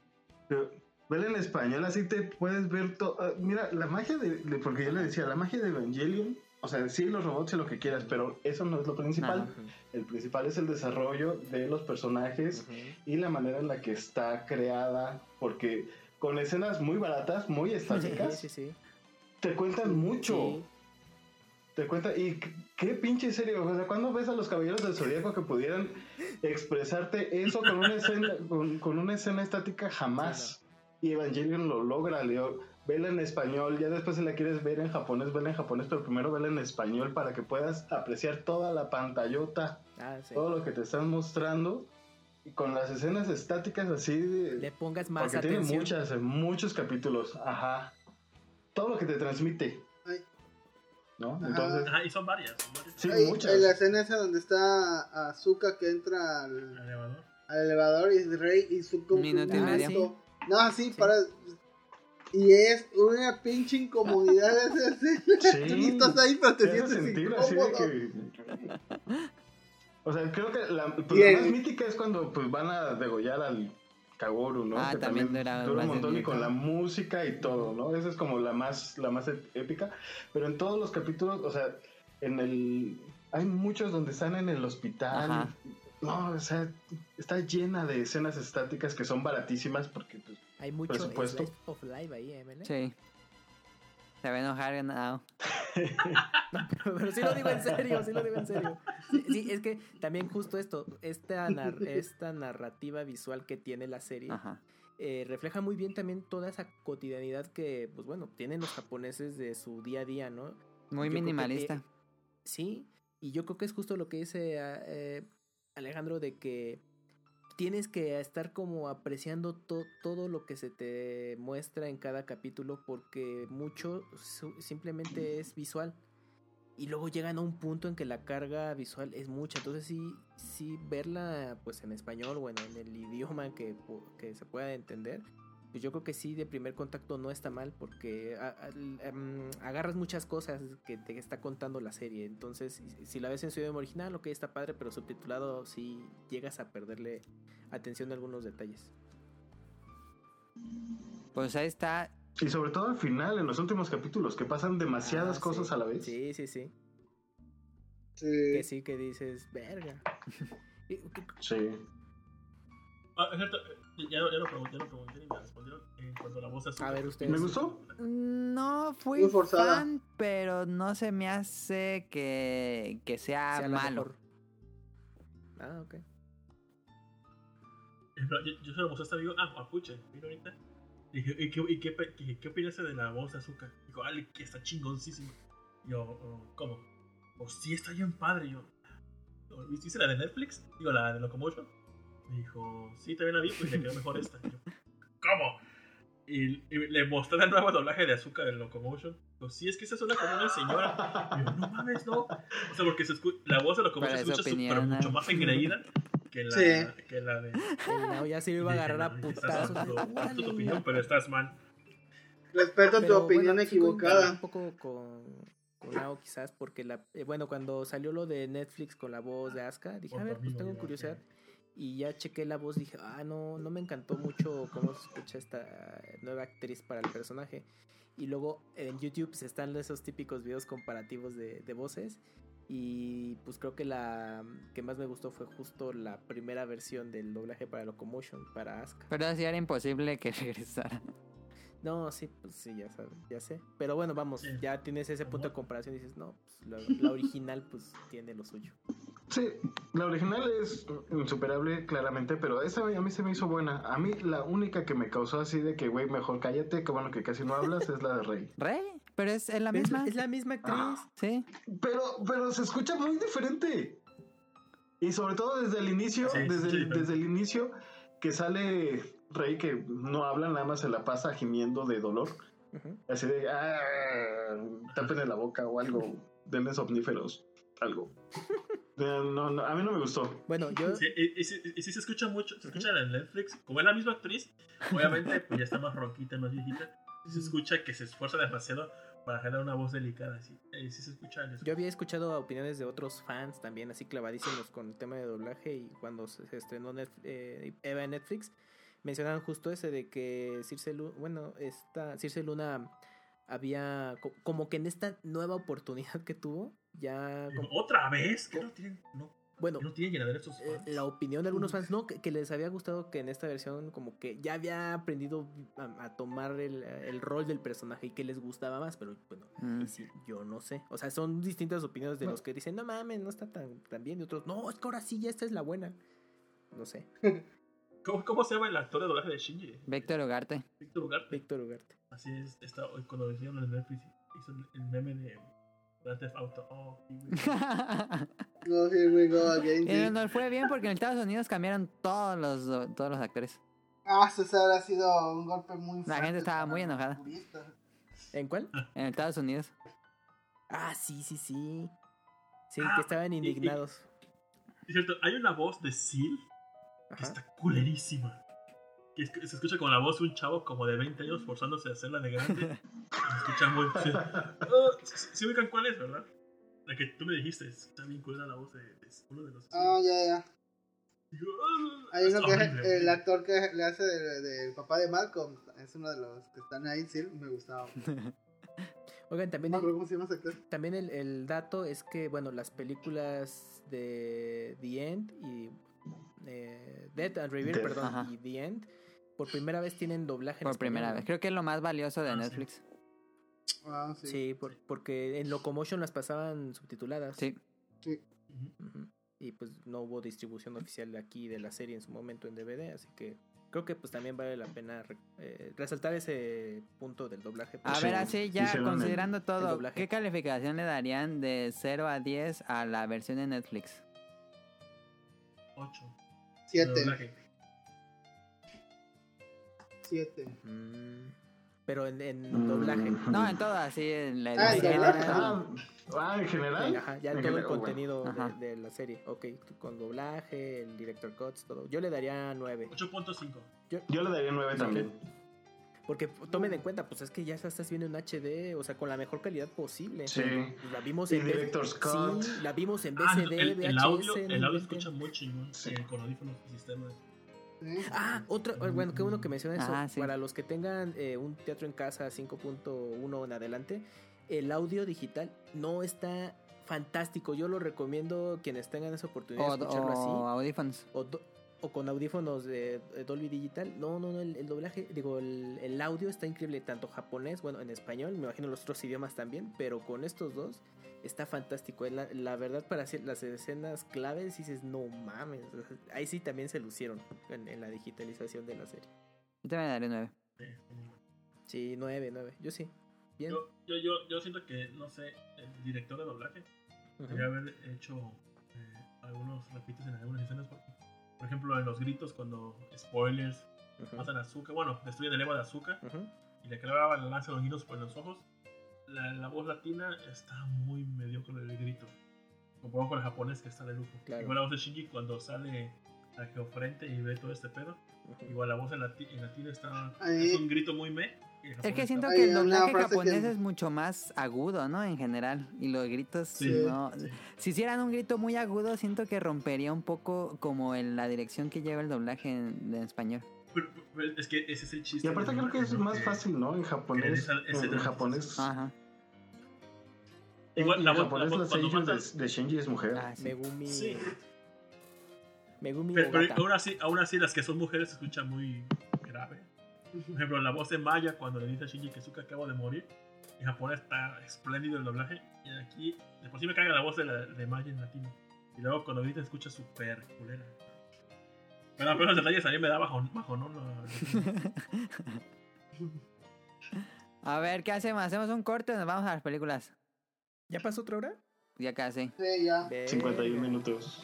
Pero, Vela en español, así te puedes ver todo. ah, mira, la magia de, de- Porque yo le decía, la magia de Evangelion. O sea, sí, los robots y lo que quieras, pero eso no es lo principal. Ajá. El principal es el desarrollo de los personajes y la manera en la que está creada. Porque con escenas muy baratas, muy estáticas, sí, sí. te cuentan mucho. Te cuenta, y qué- qué pinche serio, o sea, ¿cuándo ves a los caballeros del zodiaco que pudieran expresarte eso con una escena, con, con una escena estática? Jamás. Y Evangelion lo logra, Leo. Vela en español, ya después si la quieres ver en japonés, vela en japonés, pero primero vela en español para que puedas apreciar toda la pantallota, Ah, sí. todo lo que te están mostrando. Y con las escenas estáticas así de, Le pongas más porque tiene atención. muchas, en muchos capítulos, ajá. Todo lo que te transmite. Ay. ¿No? Ajá. Entonces, Ajá, y son varias. Son varias. sí, Ay, muchas. en la escena esa donde está Azuka que entra al, El elevador. al elevador y es Rey y su como Minuto y medio. No, sí, para. Y es una pinche incomodidad esa escena. Tú ni estás ahí, pero te sientes sentir así de incómodo. que... O sea, creo que la, pues, la más mítica es cuando pues van a degollar al Kagoru, ¿no? Ah, que también también era dura más un montón y con la música y todo, ¿no? Esa es como la más, la más ép- épica. Pero en todos los capítulos, o sea, en el... Hay muchos donde están en el hospital. Ajá. No, o sea, está llena de escenas estáticas que son baratísimas porque pues, Hay mucho Presupuesto. of life ahí, ¿eh? Sí. Se va a enojar now. Pero, pero sí lo digo en serio, sí lo digo en serio. Sí, sí, es que también justo esto, esta, nar- esta narrativa visual que tiene la serie eh, refleja muy bien también toda esa cotidianidad que, pues bueno, tienen los japoneses de su día a día, ¿no? Muy Yo creo que, minimalista. eh, sí, y yo creo que es justo lo que dice eh, Alejandro de que tienes que estar como apreciando to- todo lo que se te muestra en cada capítulo porque mucho simplemente es visual. Y luego llegan a un punto en que la carga visual es mucha. Entonces sí, sí verla pues en español o en, el idioma que, que se pueda entender. Pues yo creo que sí, de primer contacto no está mal porque a- em, agarras muchas cosas que te está contando la serie. Entonces, si- la ves en su idioma original, ok, está padre, pero subtitulado sí llegas a perderle atención a algunos detalles. Pues ahí está. Y sobre todo al final, en los últimos capítulos, que pasan demasiadas Ah, cosas sí. a la vez. Sí, sí, sí. Sí. Que sí, que dices, verga. Sí. Ah, es cierto, ya, ya lo pregunté, ya lo pregunté y me respondieron en cuanto a la voz azul. A ver, ustedes. ¿Me gustó? No fui Muy forzada. fan, pero no se me hace que, que sea, sea malo. Ah, ok. Yo, yo se lo puse a este amigo, ah, Apuche, vino ahorita. Y dije, ¿y qué, y qué, qué, qué opinaste de la voz de azúcar? Dijo, Ale, que está chingoncísimo. Y Yo, oh, ¿cómo? Pues sí, está bien padre. Y Yo, "Oh, ¿viste la de Netflix? Digo, la de Locomotion. Me dijo, sí, también la vi, pues le quedó mejor esta. Y yo, ¿cómo? Y, y le mostré el nuevo doblaje de azúcar de Locomotion. Dijo, sí, es que esa suena como una señora. Y yo, no mames, no. O sea, porque se la voz de Locomotion Para se escucha súper opinión, mucho ¿no? más engreída que la, Sí. que la de. Nao ya se iba a agarrar a putazos. no, tu opinión, pero estás mal. Respeto tu opinión bueno, sí equivocada. Un poco con, con Nao quizás, porque la, eh, bueno, cuando salió lo de Netflix con la voz de Asuka, dije, Por a ver, pues tengo curiosidad. Y ya chequé la voz, dije, ah, no, no me encantó mucho cómo se escucha esta nueva actriz para el personaje. Y luego en YouTube se están esos típicos videos comparativos de, de voces. Y pues creo que la que más me gustó fue justo la primera versión del doblaje para Locomotion, para Asuka. Pero sí era imposible que regresara. No, sí, pues sí, ya sabes, ya sé. Pero bueno, vamos, ya tienes ese punto de comparación y dices, no, pues la, la original pues tiene lo suyo. Sí, la original es insuperable, claramente, pero esa a mí se me hizo buena. A mí la única que me causó así de que, güey, mejor cállate, que bueno que casi no hablas, es la de Rey. ¿Rey? Pero es, es la misma. Es, la misma actriz. Ah. Sí. Pero, pero se escucha muy diferente. Y sobre todo desde el inicio, Sí, desde, el, desde el inicio, que sale Rey que no habla, nada más se la pasa gimiendo de dolor. Así de, ah, tápenle la boca o algo, denle somníferos, algo. No, no, a mí no me gustó. Bueno, yo. Sí, y, y, sí- y sí se escucha mucho, se escucha en Netflix, como es la misma actriz, obviamente pues ya está más ronquita, más viejita, sí se escucha que se esfuerza demasiado para generar una voz delicada, sí, eh, sí se escucha en eso. Yo había escuchado opiniones de otros fans también, así clavadísimos con el tema de doblaje y cuando se se estrenó Net- eh, Eva en Netflix, mencionaban justo ese de que Circe Luna, bueno, esta Circe Luna había co- como que en esta nueva oportunidad que tuvo, ya como- ¿Otra vez? Que no tienen, no, bueno, que no tienen llenadera estos eh, la opinión de algunos fans, no, que, que les había gustado que en esta versión como que ya había aprendido a, a tomar el, el rol del personaje y que les gustaba más, pero bueno, Mm. sí, yo no sé. O sea, son distintas opiniones de los que dicen, no mames, no está tan, tan bien, y otros, no, es que ahora sí, ya esta es la buena. No sé, ¿Cómo, ¿Cómo se llama el actor de doblaje de Shinji? Víctor Ugarte. Víctor Ugarte. Víctor Ugarte. Así es, está, hoy cuando hicieron en Netflix, hizo el meme de Grand Theft Auto. Oh, sí, güey. No, here we go again. Fue bien porque en Estados Unidos cambiaron todos los, todos los actores. Ah, César ha sido un golpe muy La fuerte gente estaba muy enojada. ¿En cuál? En Estados Unidos. Ah, sí, sí, sí. Sí, Ah, que estaban y- y- indignados. Es cierto, hay una voz de Seal que Ajá. está culerísima. Que se escucha como la voz de un chavo como de 20 años forzándose a hacerla de grande. Se escucha muy. Sí ubican cuál es, ¿verdad? La que tú me dijiste, está bien culera la voz de, de uno de los. Ah, ya, ya. Digo, ah, Hay uno que es el actor que le hace del del papá de Malcolm. Es uno de los que están ahí, sí, me gustaba. Oigan, también el, se llama ese actor. también el, el dato es que, bueno, las películas de The End y eh, Death and Reveal, Death, perdón, ajá. y The End, por primera vez tienen doblaje. En por primera vez. Creo que es lo más valioso de ah, Netflix. Sí, ah, sí. sí porque en Locomotion las pasaban subtituladas. Sí. Sí. Y pues no hubo distribución oficial de aquí de la serie en su momento en DVD, así que creo que pues también vale la pena eh, resaltar ese punto del doblaje. A ver, así ya considerando todo, ¿qué calificación le darían de 0 a 10 a la versión de Netflix? 8. 7. Siete. Mm, pero en, en Mm. doblaje. No, en todo, así en la Ah, en edición. doblaje. Ah, ah, en general. Ajá, ya En todo el general, contenido de, de la serie. Ok, con doblaje, el director cuts, todo. Yo le daría 9. 8.5. Yo le daría 9 también. Porque tomen en cuenta, pues es que ya estás viendo en HD, o sea, con la mejor calidad posible. Sí. La vimos en Director's Cut. Sí, la vimos en Ah, BCD, el, VHS. el audio, el audio escucha muy chingón Sí. eh, con audífonos y sistema. Ah, otra, bueno, qué bueno que mencionas eso. Ah, sí. Para los que tengan eh, un teatro en casa 5.1 en adelante, el audio digital no está fantástico. Yo lo recomiendo quienes tengan esa oportunidad O, de escucharlo o así. audífonos. O, do- o con audífonos de, de Dolby Digital. No, no, no, el, el doblaje, digo, el, el audio está increíble, tanto japonés, bueno, en español, me imagino los otros idiomas también, pero con estos dos está fantástico. La, la verdad, para hacer las escenas claves, dices, no mames. Ahí sí también se lucieron en, en la digitalización de la serie. Yo también daré 9. Eh, Sí, nueve, nueve. Yo sí. Bien. yo, yo, yo, yo siento que, no sé, el director de doblaje debería haber hecho eh, algunos repites en algunas escenas. Porque, por ejemplo, en los gritos, cuando spoilers Ujú. matan a azúcar, bueno, destruyen el Eva de azúcar Ujú. y le clava la lanza los guinos por los ojos, la, la voz latina está muy mediocre el grito. Comparado con el japonés que está de lujo. Claro. Igual la voz de Shinji cuando sale a geofrente y ve todo este pedo. Igual la voz en, lati- en latino está. Ahí- Es un grito muy me. Es que siento que el doblaje japonés que- es mucho más agudo, ¿no? En general. Y los gritos, Sí. no. Si hicieran un grito muy agudo, siento que rompería un poco como en la dirección que lleva el doblaje en, en español. Pero- pero es que ese es el chiste. Y aparte creo que es más Que- fácil, ¿no? En japonés. esa- En japonés. Ajá. Igual en la japonés la seiyuu de, de Shinji es mujer. Ah, sí. Megumi. Sí. Megumi Pero, pero aún, así, aún así, las que son mujeres se escuchan muy grave. Por ejemplo, la voz de Maya cuando le dice a Shinji que Suka acaba de morir. En japonés está espléndido el doblaje. Y aquí, de por sí me caga la voz de, la, de Maya en latino. Y luego cuando grita escucha súper culera. Pero, pero los detalles a mí me da bajo, bajo ¿no? A ver, ¿qué hacemos? ¿Hacemos un corte o nos vamos a las películas? ¿Ya pasó otra hora? Ya casi. Sí, ya. 51 minutos.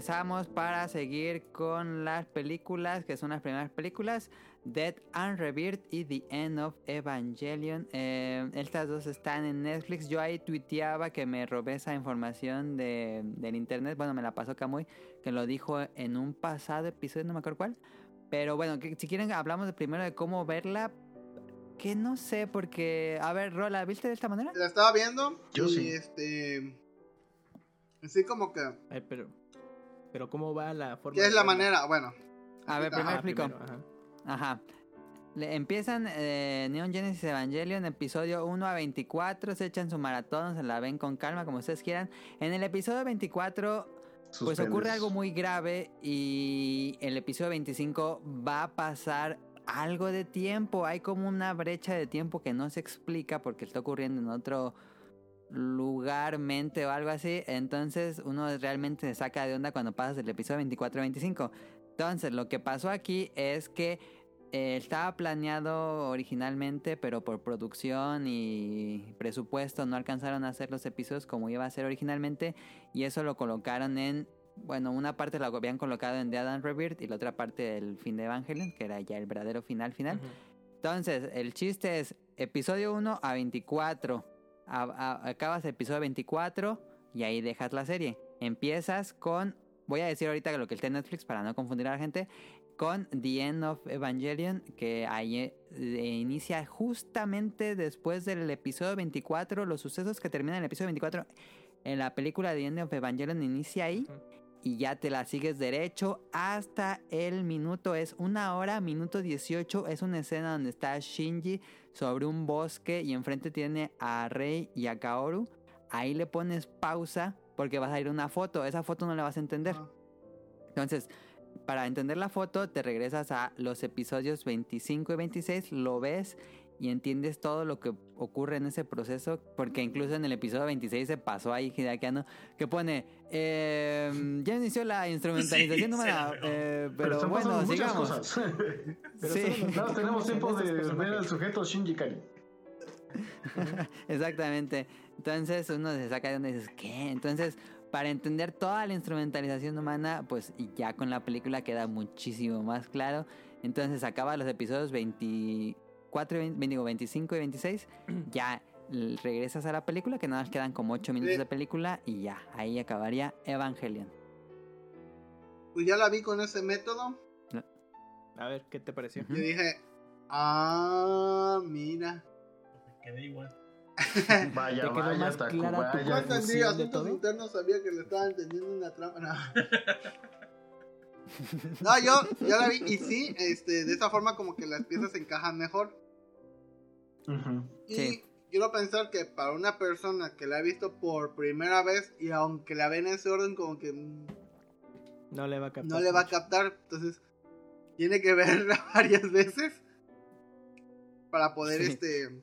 Regresamos para seguir con las películas, que son las primeras películas, Dead and Rebirth y The End of Evangelion. Eh, estas dos están en Netflix. Yo ahí tuiteaba que me robé esa información de, del internet. Bueno, me la pasó Kamui, que lo dijo en un pasado episodio, no me acuerdo cuál. Pero bueno, que, si quieren hablamos de primero de cómo verla. Que no sé, porque... A ver, Rola, ¿viste de esta manera? La estaba viendo Yo y sí. este... Así como que... Ay, pero, pero ¿cómo va la forma? ¿Qué de es la manera? Bueno. A ver, Ajá, primero Ah, explico. primero, ajá. Ajá. Le- empiezan eh, Neon Genesis Evangelion, episodio 1 a 24. Se echan su maratón, se la ven con calma, como ustedes quieran. En el episodio 24, pues ocurre algo muy grave. Y el episodio 25 va a pasar algo de tiempo. Hay como una brecha de tiempo que no se explica porque está ocurriendo en otro lugar, mente o algo así. Entonces uno realmente se saca de onda cuando pasas del episodio 24 a 25. Entonces lo que pasó aquí es que eh, estaba planeado originalmente, pero por producción y presupuesto no alcanzaron a hacer los episodios como iba a ser originalmente. Y eso lo colocaron en... Bueno, una parte lo habían colocado en Dead and Rebirth y la otra parte del fin de Evangelion, que era ya el verdadero final final. Entonces, el chiste es episodio 1 a 24. Acabas el episodio 24 y ahí dejas la serie. Empiezas con, voy a decir ahorita lo que está en Netflix para no confundir a la gente, con The End of Evangelion, que ahí eh, inicia justamente después del episodio 24, los sucesos que terminan en el episodio 24. En la película The End of Evangelion inicia ahí. Y ya te la sigues derecho hasta el minuto. Es una hora, minuto 18. Es una escena donde está Shinji sobre un bosque y enfrente tiene a Rei y a Kaoru. Ahí le pones pausa porque vas a ir a una foto. Esa foto no la vas a entender. Entonces, para entender la foto, te regresas a los episodios 25 y 26, lo ves y entiendes todo lo que ocurre en ese proceso, porque incluso en el episodio 26 se pasó ahí Hidakiano, que pone, em, ya inició la instrumentalización humana, eh, pero, bueno, sigamos. Tenemos tiempo de ver al sujeto Shinji Kari. Exactamente. Entonces uno se saca de donde dices, ¿qué? Entonces, para entender toda la instrumentalización humana, pues ya con la película queda muchísimo más claro. Entonces acaba los episodios 20... 4, 20, digo, 25 y 26, ya regresas a la película, que nada más quedan como 8 minutos de película y ya, ahí acabaría Evangelion. Pues ya la vi con ese método. A ver, ¿qué te pareció? Yo dije, ah, mira. Me quedé igual. vaya, vaya, más clara entendí, asuntos internos sabía que le estaban entendiendo una trampa. No. yo, yo la vi y sí, este, de esa forma como que las piezas se encajan mejor. Y Sí. quiero pensar que para una persona que la ha visto por primera vez y aunque la ve en ese orden como que mm, No le va a captar. no le va a captar, entonces tiene que verla varias veces para poder Sí. este.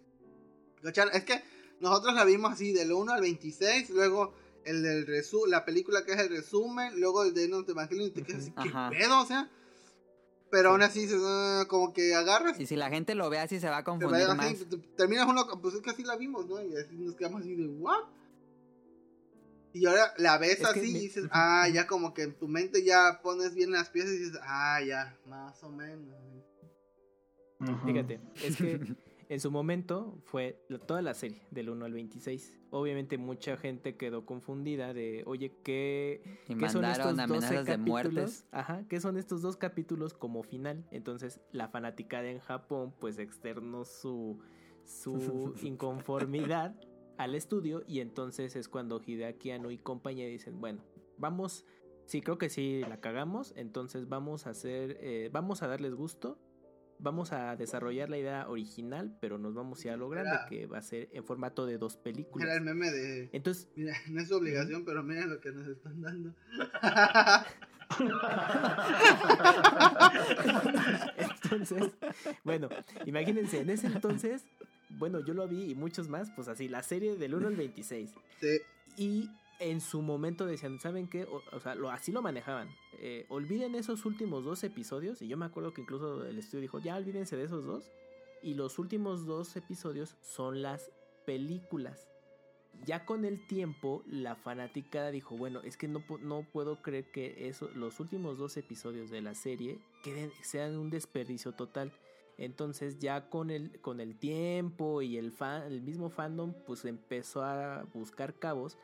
Es que nosotros la vimos así del 1 al 26, luego el del resu la película que es el resumen, luego el de End of Evangelion y te quedas así, ¿qué Ajá. pedo? O sea, pero aún así dices, "Ah", como que agarras Y si la gente lo ve así, se va a te confundir más. así, te- terminas uno, pues es que así la vimos, ¿no? Y así nos quedamos así de, ¿what? Y ahora la ves Es así y dices, ah, ya como que en tu mente ya pones bien las piezas y dices, ah, ya, más o menos. Fíjate, es que en su momento fue toda la serie, del 1 al 26. Obviamente mucha gente quedó confundida de, oye, ¿qué, Y ¿qué son estos mandaron 12 amenazas de capítulos? muertes. Ajá, ¿qué son estos dos capítulos como final? Entonces la fanaticada en Japón pues externó su, su inconformidad al estudio y entonces es cuando Hideaki Anno y compañía dicen, bueno, vamos, sí creo que sí la cagamos, entonces vamos a hacer, eh, vamos a darles gusto, vamos a desarrollar la idea original, pero nos vamos a ir a lo grande, que va a ser en formato de dos películas. Era el meme de, Entonces, mira, no es su obligación, pero miren lo que nos están dando. Entonces, bueno, imagínense, en ese entonces, bueno, yo lo vi y muchos más, pues así, la serie del 1 al 26. Sí, Y en su momento decían, ¿saben qué? O, sea, lo, así lo manejaban. Eh, olviden esos últimos dos episodios. Y yo me acuerdo que incluso el estudio dijo, ya olvídense de esos dos. Y los últimos dos episodios son las películas. ya con el tiempo, la fanaticada dijo, bueno, es que no, no puedo creer que eso, los últimos dos episodios de la serie queden, sean un desperdicio total. Entonces ya con el, con el tiempo y el, fan, el mismo fandom, pues empezó a buscar cabos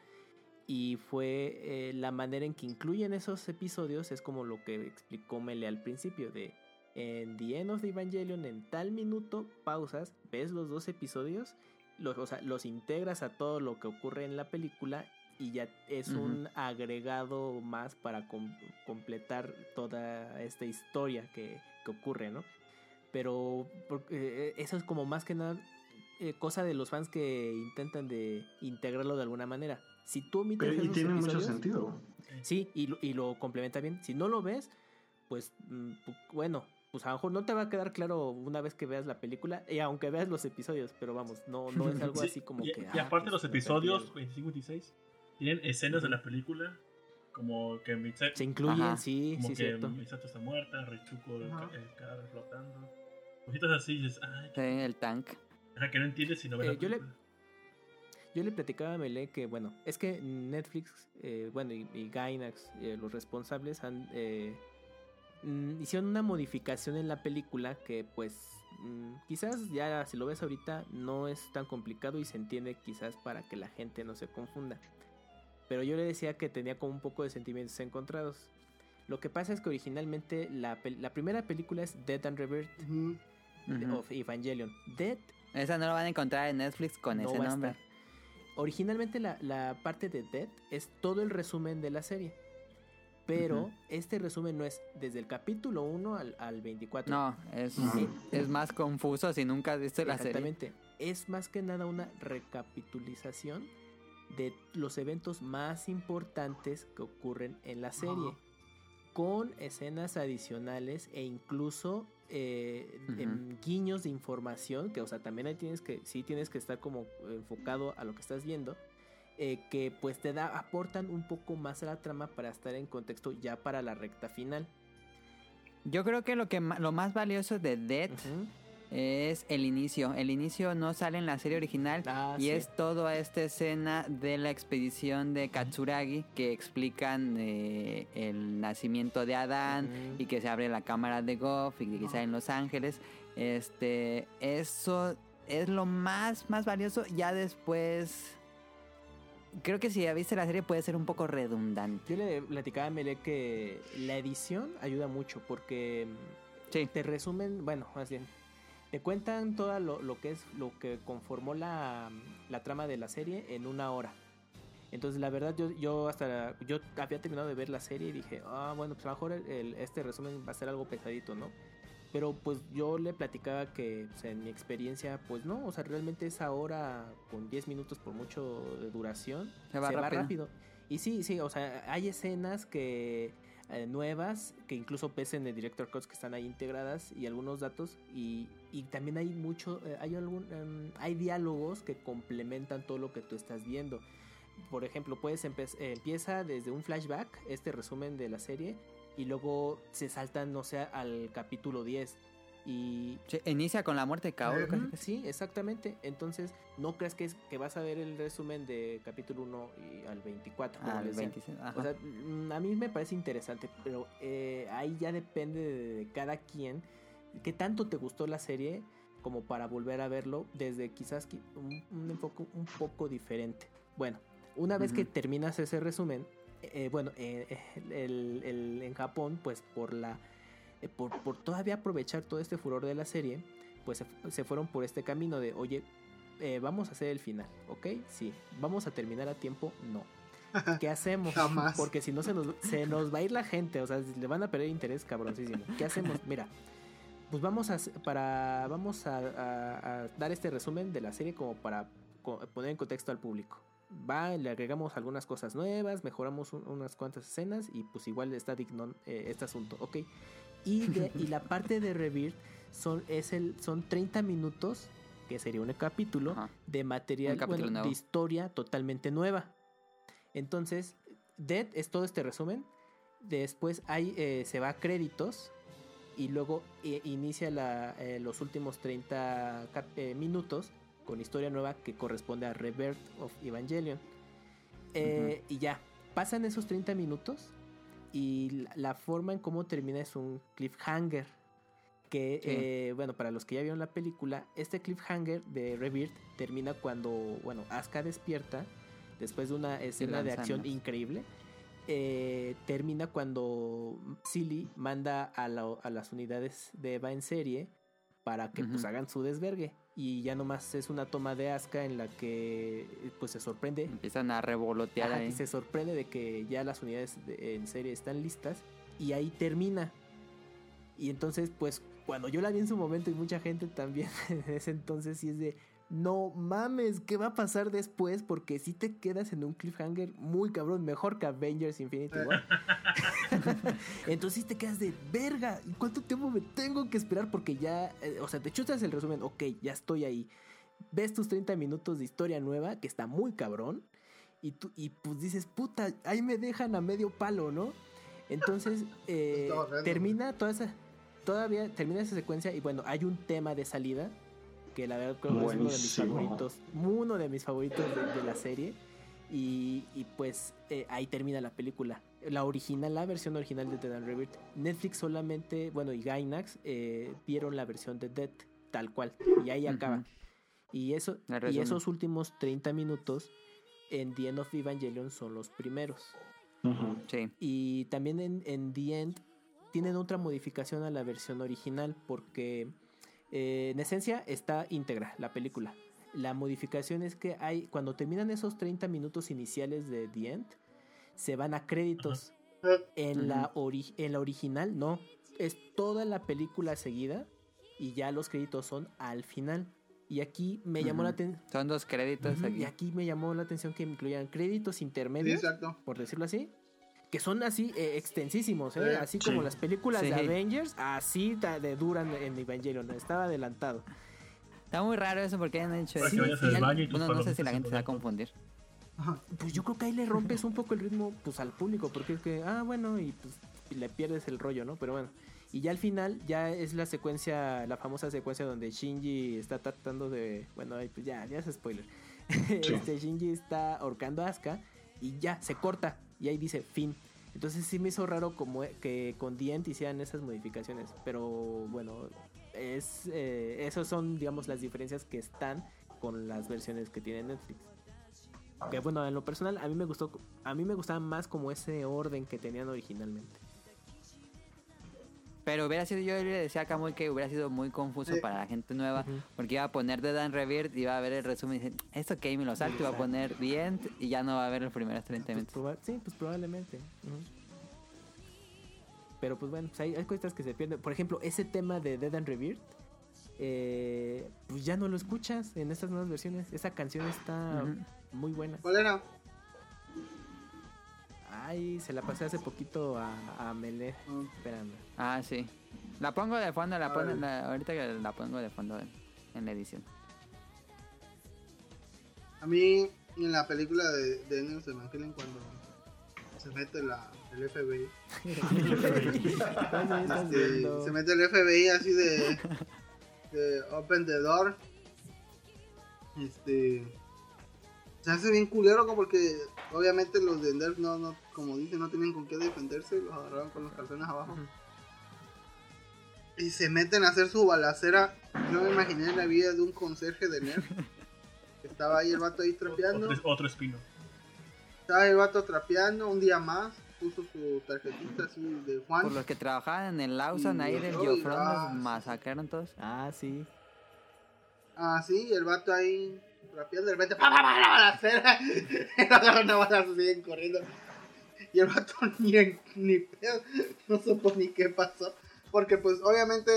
y fue eh, la manera en que incluyen esos episodios es como lo que explicó Mele al principio de en The End of the Evangelion en tal minuto pausas ves los dos episodios los, o sea, los integras a todo lo que ocurre en la película y ya es un agregado más para com- completar toda esta historia que, que ocurre, ¿no? Pero porque, eh, eso es como más que nada eh, cosa de los fans que intentan de integrarlo de alguna manera. Si tú omites Pero, y esos tiene mucho sentido. Sí, y lo, y lo complementa bien. Si no lo ves, pues mm, bueno, pues a lo mejor no te va a quedar claro una vez que veas la película, y aunque veas los episodios, pero vamos, no, no es algo Sí, así como y, que... y ah, aparte pues, los episodios algo. 25 y 26 tienen escenas de la película como que Mitsuko, Se incluyen, Ajá. sí, como sí, que cierto. Misato está muerta, Richuko el, ca- el cadáver flotando. Cositas así, dices, ay, Sí, el tank. ajá, que no entiendes si no ves Eh, la yo le- película. Yo le platicaba a Mele que, bueno, es que Netflix, eh, bueno, y, y Gainax, eh, los responsables, han, eh, mm, hicieron una modificación en la película que, pues, mm, quizás ya si lo ves ahorita no es tan complicado y se entiende quizás para que la gente no se confunda. Pero yo le decía que tenía como un poco de sentimientos encontrados. Lo que pasa es que originalmente la, la primera película es Dead and. Ujú. of Evangelion. Dead Esa no lo van a encontrar en Netflix con no ese va a nombre. estar. Originalmente la, la parte de Dead es todo el resumen de la serie. Pero este resumen no es desde el capítulo 1 al, al 24. No, es, es más confuso si nunca has visto la serie. Exactamente. Es más que nada una recapitulización de los eventos más importantes que ocurren en la serie. Con escenas adicionales e incluso eh, guiños de información. Que, o sea, también ahí tienes que, sí tienes que estar como enfocado a lo que estás viendo. eh, que pues te da, aportan un poco más a la trama para estar en contexto ya para la recta final. Yo creo que lo que lo más valioso de Dead. Es el inicio. El inicio no sale en la serie original Ah, y sí. es toda esta escena de la expedición de Katsuragi que explican eh, el nacimiento de Adán y que se abre la cámara de Goff y que sale en Los Ángeles. Este, eso es lo más más valioso. Ya después creo que si ya viste la serie puede ser un poco redundante. Yo le platicaba a Mele que la edición ayuda mucho porque Sí. te resumen, bueno, más bien, te cuentan todo lo, lo que es lo que conformó la, la trama de la serie en una hora. Entonces, la verdad, yo, yo hasta yo había terminado de ver la serie y dije, ah, bueno, pues a lo mejor el- el- este resumen va a ser algo pesadito, ¿no? Pero pues yo le platicaba que pues, en mi experiencia, pues no, o sea, realmente esa hora con 10 minutos por mucho de duración Se va rápido. Y sí, sí, o sea, hay escenas que eh, nuevas que incluso pesen de Director Cuts que están ahí integradas y algunos datos y, y también hay mucho, eh, hay algún, em, hay diálogos que complementan todo lo que tú estás viendo. Por ejemplo, puedes empieza desde un flashback, este resumen de la serie, y luego se saltan, no sé, al capítulo 10. Y inicia con la muerte de Kaoru. Sí, exactamente. Entonces, no creas que, es, que vas a ver el resumen de capítulo 1 y al 24. como Al les decía. 26, ajá. O sea, mm, a mí me parece interesante, pero eh, ahí ya depende de, de cada quien. ¿Qué tanto te gustó la serie? Como para volver a verlo desde quizás qui- un, un enfoque un poco diferente. Bueno, una vez que terminas ese resumen, eh, bueno, eh, el- el- en Japón, pues por la por, por todavía aprovechar todo este furor de la serie, pues se, se fueron por este camino de, oye, eh, vamos a hacer el final, ¿ok? Sí, vamos a terminar a tiempo, no. ¿Qué hacemos? Jamás. Porque si no se nos, se nos va a ir la gente, o sea, le van a perder interés cabroncísimo. ¿Qué hacemos? Mira, pues vamos a, para, vamos a, a- a dar este resumen de la serie como para poner en contexto al público. Va, le agregamos algunas cosas nuevas, mejoramos un- unas cuantas escenas y pues igual está digno eh, este asunto, ¿ok? Y, de- y la parte de Rebirth son, es el, son 30 minutos, que sería un capítulo, Ajá. de material, capítulo bueno, de historia totalmente nueva. Entonces, Dead es todo este resumen. Después hay, eh, se va a créditos y luego eh, inicia la, eh, los últimos 30 cap- eh, minutos con historia nueva que corresponde a Rebirth of Evangelion. Y ya, pasan esos 30 minutos y la, forma en cómo termina es un cliffhanger. Que, Sí. eh, bueno, para los que ya vieron la película, este cliffhanger de Rebirth termina cuando, bueno, Asuka despierta después de una escena de acción increíble. eh, termina cuando Silly manda a, la- a las unidades de Eva en serie para que pues hagan su desvergue. Y ya nomás es una toma de Asuka en la que pues se sorprende Empiezan a revolotear Ajá, ahí. y se sorprende de que ya las unidades de- en serie están listas y ahí termina. Y entonces, pues, cuando yo la vi en su momento y mucha gente también en ese entonces, sí es de, no mames, ¿qué va a pasar después? Porque si te quedas en un cliffhanger muy cabrón, mejor que Avengers Infinity War. entonces sí te quedas de, verga, ¿y cuánto tiempo me tengo que esperar? Porque ya, eh, o sea, te chutas el resumen, ok, ya estoy ahí. Ves tus 30 minutos de historia nueva, que está muy cabrón. Y, tú, y pues dices, puta, ahí me dejan a medio palo, ¿no? Entonces, eh, termina toda esa, todavía termina esa secuencia y bueno, hay un tema de salida que la verdad creo que es uno de mis favoritos, uno de mis favoritos de, de la serie. Y, y pues eh, ahí termina la película. La original, la versión original de Dead and Rebirth. Netflix solamente, bueno, y Gainax eh, vieron la versión de Dead tal cual. Y ahí Ujú. acaba. Y, eso, y esos últimos 30 minutos en The End of Evangelion son los primeros. Sí. Y también en, en The End tienen otra modificación a la versión original porque eh, en esencia está íntegra la película. La modificación es que hay cuando terminan esos 30 minutos iniciales de The End se van a créditos. En, la ori- en la original no, es toda la película seguida y ya los créditos son al final. Y aquí me llamó la atención. Son dos créditos Y aquí. aquí me llamó la atención que incluyan créditos Sí, intermedios exacto. por decirlo así, que son así eh, extensísimos, ¿eh? Sí. así como las películas Sí. de Avengers, así de duran en Evangelion, estaba adelantado. Está muy raro eso porque han hecho eso. Bueno, no sé si la en gente se va a confundir. Pues yo creo que ahí le rompes un poco el ritmo pues al público, porque es que, ah, bueno, y pues y le pierdes el rollo, ¿no? Pero bueno. Y ya al final, ya es la secuencia, la famosa secuencia donde Shinji está tratando de. Bueno, pues ya, ya es spoiler. Este Shinji está ahorcando a Asuka y ya, se corta. Y ahí dice fin. Entonces sí me hizo raro como que con Dient hicieran esas modificaciones. Pero bueno, es eh, esos son, digamos, las diferencias que están con las versiones que tiene Netflix. Que bueno, en lo personal a mí me gustó, a mí me gustaba más como ese orden que tenían originalmente. Pero hubiera sido, yo le decía a Camuy que hubiera sido muy confuso Sí. para la gente nueva. Porque iba a poner The Dan Rebirth, iba a ver el resumen y dice, esto que me lo salto, iba a poner The End y ya no va a ver los primeros 30 Pues minutos. sí, pues probablemente. Pero pues bueno, pues hay, hay cosas que se pierden. Por ejemplo, ese tema de Dead and Rebirth, eh, pues ya no lo escuchas en estas nuevas versiones. Esa canción está muy buena. ¿Cuál era? Ay, se la pasé hace poquito a, a Mele. Ah. Espérame. Ah, sí. La pongo de fondo, la pongo, la- ahorita que la pongo de fondo en, en la edición. A mí, en la película de, de Enemies Evangelion, cuando se mete la, el FBI, ¿Cuándo estás este, se mete el FBI así de, de Open the Door. Este. Se hace bien culero como porque obviamente los de Nerf no, no, como dicen, no tienen con qué defenderse, los agarraron con los calzones abajo. Y se meten a hacer su balacera. Yo me imaginé la vida de un conserje de Nerf. que estaba ahí el vato ahí trapeando. Otro, otro espino. Estaba el vato trapeando un día más. Puso su tarjetita así de Juan. Por los que trabajaban en el Lawson ahí del Geofront ah, los masacraron todos. Ah, sí. Ah, sí, el vato ahí rapeando, de repente, ¡pa, pa, pa, la balacera! Y los agarran a balazos, siguen corriendo. Y el vato ni, ni pedo, no supo ni qué pasó. Porque, pues, obviamente,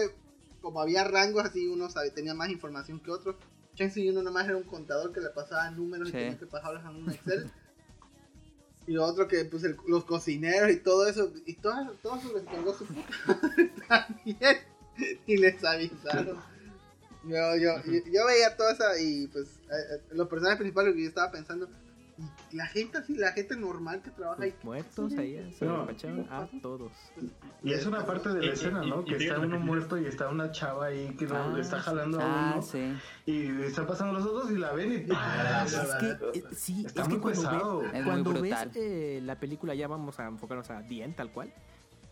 como había rangos así, uno sabe, tenía más información que otros. Chance uno nomás era un contador que le pasaba números Sí. y tenía que pasarlos en un Excel. Y otro que, pues, el- los cocineros y todo eso. Y todo, todo eso les cargó su puta también. Y les avisaron. Yo, yo, yo, yo veía toda esa y pues eh, eh, los personajes principales que yo estaba pensando, Y la gente así, la gente normal que trabaja ahí. Muertos ahí, se No. a todos. Y es una parte de la escena, ¿no? Que está uno muerto y está una chava ahí que no, Ah, le está jalando a Ah, uno. sí. Y están pasando los otros y la ven y. ¡ah! Es que, eh, sí, Está es muy que cuando pesado. ves, Es muy cuando ves brutal. eh, la película, ya vamos a enfocarnos a The End, tal cual.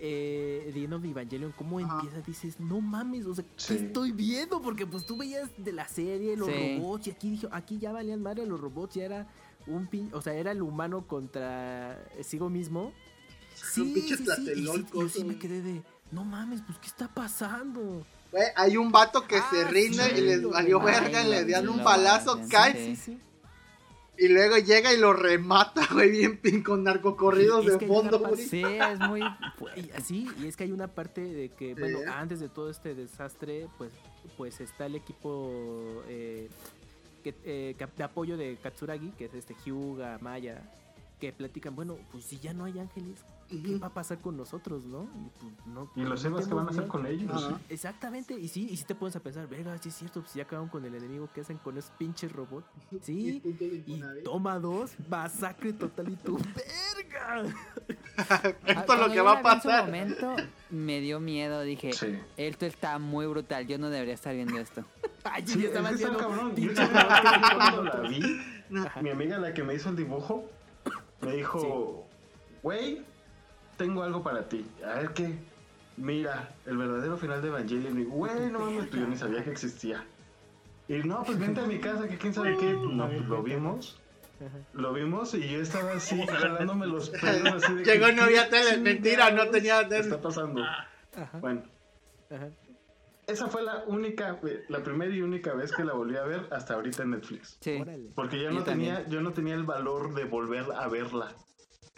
Eh, The End of Evangelion, cómo Ajá. empieza, dices, no mames, o sea, Sí. ¿qué estoy viendo? Porque pues tú veías de la serie los Sí. robots y aquí dijo, aquí ya valían madre los robots, ya era un pin, o sea, era el humano contra sigo mismo. Son y sí, y sí, sí me güey. quedé de, no mames, pues ¿qué está pasando? Güey, hay un vato que Ah, se rinde sí, y les valió verga, le dan y un balazo, cae Sí. sí. Y luego llega y lo remata, güey, bien pin con narcocorridos de fondo, güey. Sí, es muy... Y así, y es que hay una parte de que, Sí. bueno, antes de todo este desastre, pues, pues está el equipo eh, que, eh, de apoyo de Katsuragi, que es este Hyuga, Maya, que platican, bueno, pues si ya no hay ángeles, ¿qué va a pasar con nosotros, no? Y, pues, no- Y los Evas que van a hacer con ellos. Ajá. Exactamente, y sí, y si te pones a pensar, verga, sí es cierto, pues ya acabaron con el enemigo, ¿qué hacen con esos pinches robots? Sí, y toma dos, masacre total y tu verga. Esto es lo que va a vi en pasar. momento me dio miedo, dije, Sí. esto está muy brutal, yo no debería estar viendo esto. Ay, Sí, es que cabrón. Yo la vi, mi amiga, la que me hizo el dibujo, me dijo, güey, tengo algo para ti. A ver qué. Mira, el verdadero final de Evangelion. Y güey, no mames, pues yo ni sabía que existía. Y no, pues vente a mi casa, que quién sabe qué. No, pues lo vimos. Lo vimos y yo estaba así, jalándome los pelos. Así de Llegó que, no había ¿qué tele, mentira, no tenía tele. está pasando? Ah, Ajá, Bueno, ajá. Esa fue la única, la primera y única vez que la volví a ver hasta ahorita en Netflix. Sí. Porque ya Yo no también. tenía, yo no tenía el valor de volver a verla.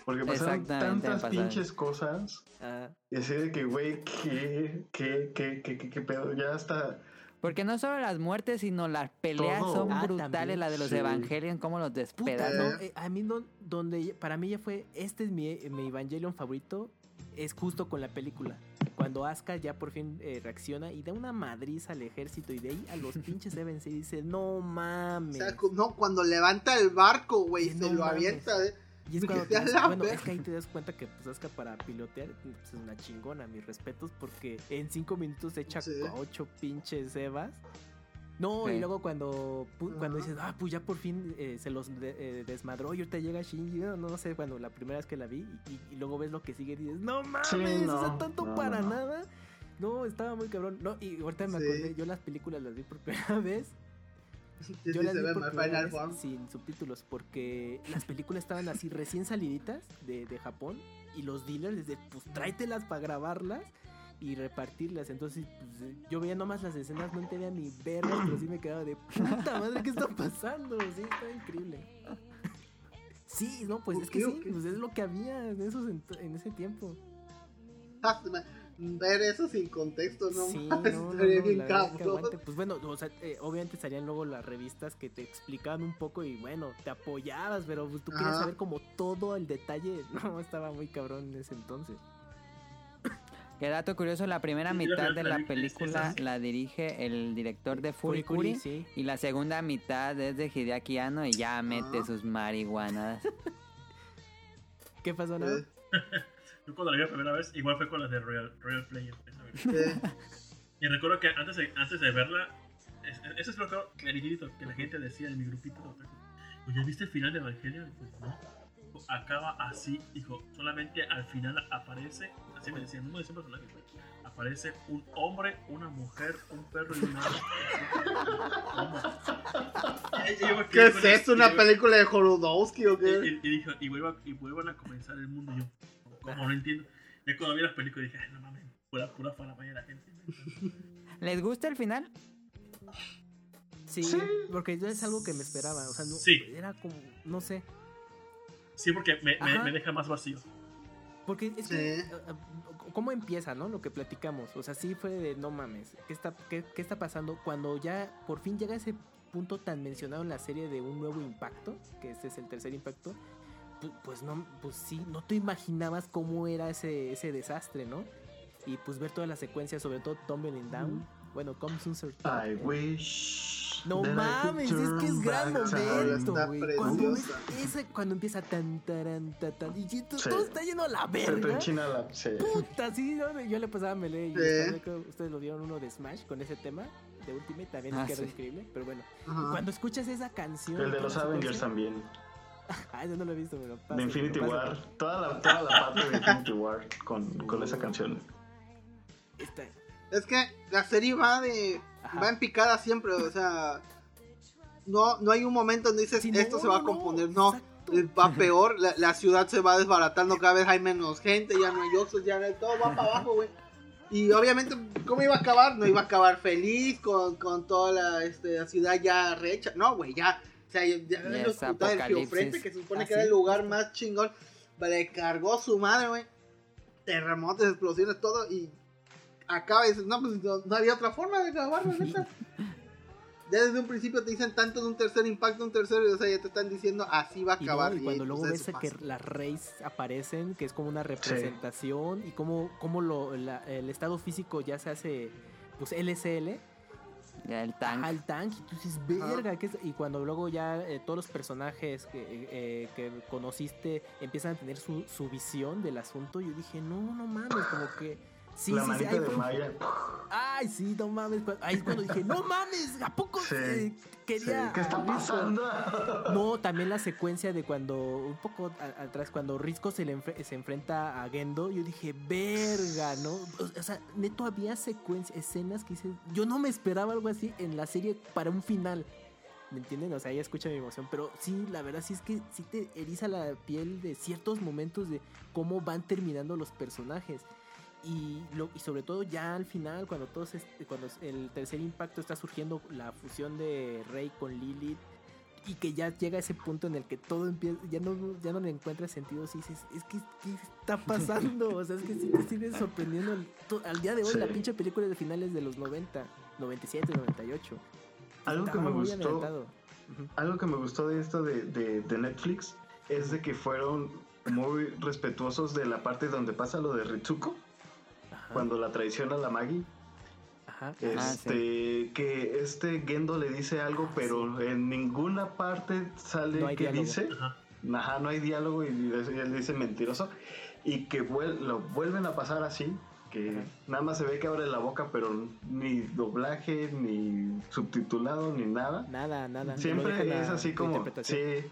Porque pasaron tantas pinches cosas. Ah, Y así de que, güey, ¿qué, qué, qué, qué, qué, qué pedo? Ya hasta... Porque no solo las muertes, sino las peleas Todo. son Ah, brutales, también. la de los Sí. Evangelion, cómo los puta, despedazan. no, eh, a mí no, donde para mí ya fue, este es mi, mi Evangelion favorito, es justo con la película. Cuando Asuka ya por fin eh, reacciona y da una madriz al ejército y de ahí a los pinches Evans y dice, no O mames. sea, cu- no, cuando levanta el barco, güey, se no lo mames. avienta. eh. Y es cuando te sea das- bueno, es que ahí te das cuenta que pues Asuka para pilotear pues, es una chingona, mis respetos, porque en cinco minutos echa Sí. a ocho pinches Evas. No, Sí. y luego cuando, pu- cuando dices, ah, pues ya por fin eh, se los de- eh, desmadró y ahorita llega Shinji, no, no sé, cuando la primera vez que la vi y, y luego ves lo que sigue y dices, no mames, Sí, o sea, no, tanto no, para no, no. nada. No, estaba muy cabrón. No, y ahorita me Sí. acordé, yo las películas las vi por primera vez yo las vi por primera vez sin subtítulos porque las películas estaban así recién saliditas de, de Japón y los dealers desde pues tráetelas para grabarlas y repartirlas. Entonces pues, eh, yo veía nomás las escenas, no entendía ni verlas, pero sí me quedaba de puta madre, ¿qué está pasando? Sí, está increíble. Sí, no, pues es que sí, pues es lo que había en, esos en ese tiempo. Ah, ma- Ver eso sin contexto, no sí, no, no, estaría no, bien que. Pues bueno, o sea, eh, obviamente salían luego las revistas que te explicaban un poco y bueno, te apoyabas, pero pues, tú querías saber como todo el detalle. No, estaba muy cabrón en ese entonces. Qué dato curioso, la primera Sí, mitad de la película la dirige el director de Furikuri sí. y la segunda mitad es de Hideaki Anno y ya mete Ah. sus marihuanas. ¿Qué pasó? Eh, Yo cuando la vi la primera vez, igual fue con la de Royal, Royal Player. Y recuerdo que antes de, antes de verla, es- es- eso es lo que clarito que la gente decía en mi grupito. Oye, ¿viste el final de Evangelion? Pues no. Acaba así, dijo, solamente al final aparece, así me decían, no decían personajes, güey. Aparece un hombre, una mujer, un perro y un ave. ¿Cómo? Y- y yo me ¿Qué quedé es esto? y ¿Una película de Jorodowski o qué? y- y dijo, y, vuelva- y vuelvan a comenzar el mundo. Y yo, ¿cómo? No entiendo. Ya cuando vi las películas dije, ay, no mames, pura, pura faramaya la gente. ¿Les gusta el final? Sí, porque yo es algo que me esperaba. O sea, no, Sí. era como, no sé. Sí, porque me, me, me deja más vacío. Porque es que, Sí. eh, eh, ¿cómo empieza, no? Lo que platicamos. O sea, sí fue de, no mames, ¿qué está, qué, qué está pasando? Cuando ya por fin llega ese punto tan mencionado en la serie de un nuevo impacto, que este es el tercer impacto, pu- pues no, pues sí, no te imaginabas cómo era ese, ese desastre, ¿no? Y pues ver toda la secuencia, sobre todo Tumbling Down. Bueno, Comes un I wish... No mames, es que es gran momento, güey. Cuando, ves cuando empieza tan, taran, ta, tan, y to- Sí. todo está lleno a la Se te verga. enchina la. Sí. Puta, sí, ¿no? yo le pasaba a Melee y Sí. que ustedes lo vieron uno de Smash con ese tema de Ultimate, también Ah, es que era increíble, pero bueno. Ajá. Cuando escuchas esa canción... El de los Avengers también. Ah, eso no lo he visto, pero pasa, De Infinity pasa. War. Toda la, toda la parte de Infinity War con, con esa canción. Está- Es que la serie va de. Ajá. Va en picada siempre, o sea. No, no hay un momento donde dices Sí, no, esto se va a componer. No, exacto. eh, va peor. La, la ciudad se va desbaratando, cada vez hay menos gente, ya no hay oxos, ya no hay todo, va para abajo, güey. Y obviamente, ¿cómo iba a acabar? No iba a acabar feliz con, con toda la, este, la ciudad ya recha. No, güey, ya. O sea, ya, ya es putas del. Geofrente, que se supone ¿Ah, que era sí? el lugar más chingón, le cargó su madre, güey. Terremotos, explosiones, todo. Y acaba y dices, no, pues no, no había otra forma de acabarlo, neta. Ya desde un principio te dicen tanto de un tercer impacto, un tercero, y, o sea, ya te están diciendo así va a Y, no, acabar. y cuando pues, luego ves que las Reyes aparecen, que es como una representación, y cómo, cómo lo, la- el estado físico ya se hace, pues LSL, Ya el tank. al tank, y tú dices, verga, ¿qué es? y cuando luego ya eh, todos los personajes que, eh, que conociste empiezan a tener su, su visión del asunto, yo dije, no, no mames, como que... Sí, la sí, sí, manita ahí de fue- Maya. Ay, sí, no mames. Ahí es cuando dije, no mames, ¿a poco Sí, eh, Sí, quería... ¿Qué está pasando? No, también la secuencia de cuando, un poco atrás, cuando Risco se, le enfre- se enfrenta a Gendo, yo dije, verga, ¿no? O, sea, neto había secuencias, escenas que dices, yo no me esperaba algo así en la serie para un final. ¿Me entienden? O sea, ya escucha mi emoción, pero sí, la verdad sí es que sí te eriza la piel de ciertos momentos de cómo van terminando los personajes. Y, lo, y sobre todo ya al final, cuando todos este- cuando el tercer impacto está surgiendo la fusión de Rey con Lilith, y que ya llega ese punto en el que todo empieza, ya no, ya no le encuentras sentido, si dices, es que, ¿qué está pasando? O sea, es que sí te sigue sorprendiendo al, to- al día de hoy, Sí. la pinche película de finales de los 90, 97, 98. Algo que me gustó-. Algo que me gustó de esto de, de- de Netflix es de que fueron muy respetuosos de la parte donde pasa lo de Ritsuko, Ajá, cuando la traiciona la Magi. ajá. Ah, Este, que este Gendo le dice algo, pero en ninguna parte sale No que diálogo. dice. Ajá. Ajá, no hay diálogo y él dice mentiroso. Y que vuel- lo vuelven a pasar así, que Ajá. nada más se ve que abre la boca, pero ni doblaje, ni subtitulado, ni nada. Nada, nada. Siempre es así como... Sí.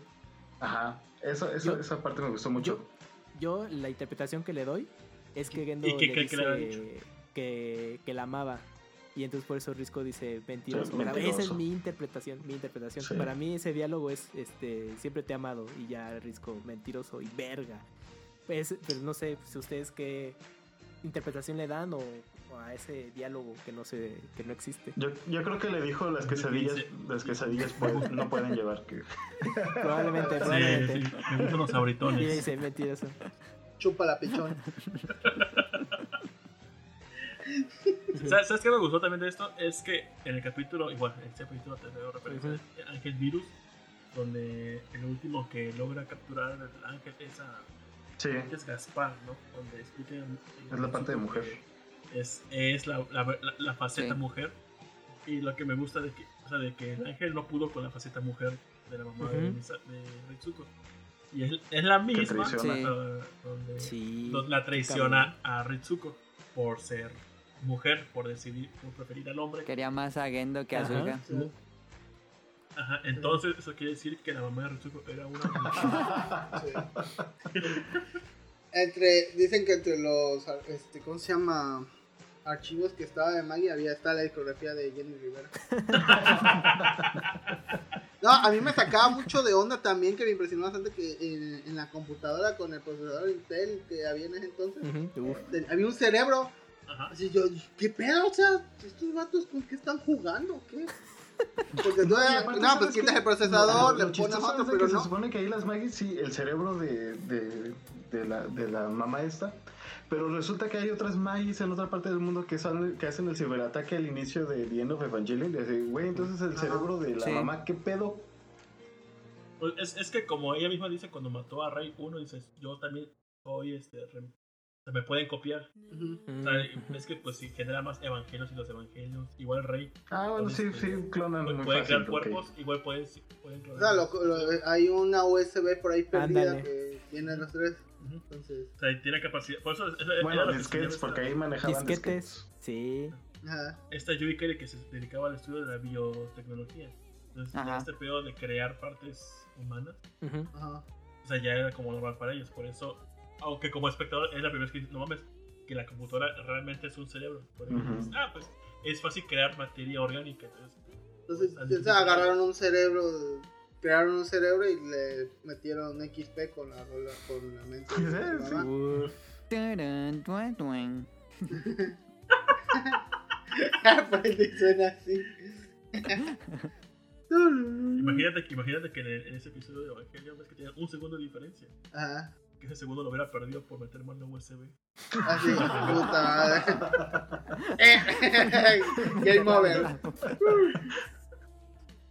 Ajá. Eso, eso, Yo- esa parte me gustó mucho. Yo, la interpretación que le doy es que Gendo ¿Y qué- le qué- qué le había dice que, que la amaba. Y entonces por eso Risco dice mentiroso. Sí, Para- Esa es mentiroso. mi interpretación, mi interpretación. Sí. Para mí ese diálogo es este siempre te he amado y ya Risco mentiroso y verga. Pues, pero no sé si ustedes qué interpretación le dan o, o a ese diálogo que no se que no existe. Yo, yo creo que le dijo las quesadillas, las quesadillas pueden- no pueden llevar. Que... Probablemente, Sí, probablemente. sí, los Y dice mentiroso. Chupa la pichón. ¿Sabes, ¿Sabes qué me gustó también de esto? Es que en el capítulo, igual, en este capítulo te veo referencia de Ángel Virus, donde el último que logra capturar el ángel es, a, Sí, es Gaspar, ¿no? Donde explican. Es la parte de mujer. Es, es la, la, la- la faceta Sí. mujer. Y lo que me gusta de que, o sea, de que el ángel no pudo con la faceta mujer de la mamá de, de Ritsuko. Y es, es la misma. Sí. donde Sí. donde la traiciona a Ritsuko por ser mujer, por decidir, por preferir al hombre. Quería más a Gendo que a su Ajá. hija. Sí. Ajá, entonces eso quiere decir que la mamá de Ritsuko era una mujer. Entre, dicen que entre los, este, ¿cómo se llama? Archivos que estaba de Maggie había está la discografía de Jenny Rivera. No, a mí me sacaba mucho de onda también que me impresionó bastante que en, en la computadora con el procesador Intel que había en ese entonces, Ujú, uf. te- había un cerebro. Ajá. Así yo, ¿qué pedo? O sea, estos vatos con qué están jugando? ¿o ¿Qué? Porque tú, Y aparte, no, ¿sabes pues quitas el procesador, Lo- le pones otro, es de pero que no. Se supone que ahí las Maggies, sí, el cerebro de, de, de la, de la mamá esta. Pero resulta que hay otras Maggies en otra parte del mundo que, son, que hacen el ciberataque al inicio de The End of Evangelion. Y así, güey, entonces el cerebro de la Sí. mamá, ¿qué pedo? Pues es, es que como ella misma dice cuando mató a Rey 1, dices, yo también soy este sea, me pueden copiar. O sea, es que pues si genera más evangelios y los evangelios, igual Rey. Ah, bueno, sí, sí, clonan muy pueden fácil. crear cuerpos, igual pueden, pueden O clonar. sea, lo- lo- hay una USB por ahí perdida Ándale. que tiene los tres. Entonces, O sea, tiene capacidad. Por eso es- era Bueno, disquetes, porque ahí manejaban Disquetes. Sí. ajá. Esta Yui Kere que se dedicaba al estudio de la biotecnología. Entonces, Ajá. este pedo de crear partes humanas. Ajá. o sea, ya era como normal para ellos. Por eso, aunque como espectador es la primera vez que dices, no mames, que la computadora realmente es un cerebro. Por dices, ah, pues es fácil crear materia orgánica. Entonces, Entonces, difícil. agarraron un cerebro, crearon un cerebro y le metieron XP con la, rola- con la mente. pues suena así. imagínate, que- imagínate que en, el- en ese episodio de Evangelion ves que tiene un segundo de diferencia. Ajá. Que ese segundo lo hubiera perdido por meter mal la USB. Así, puta madre. Game over.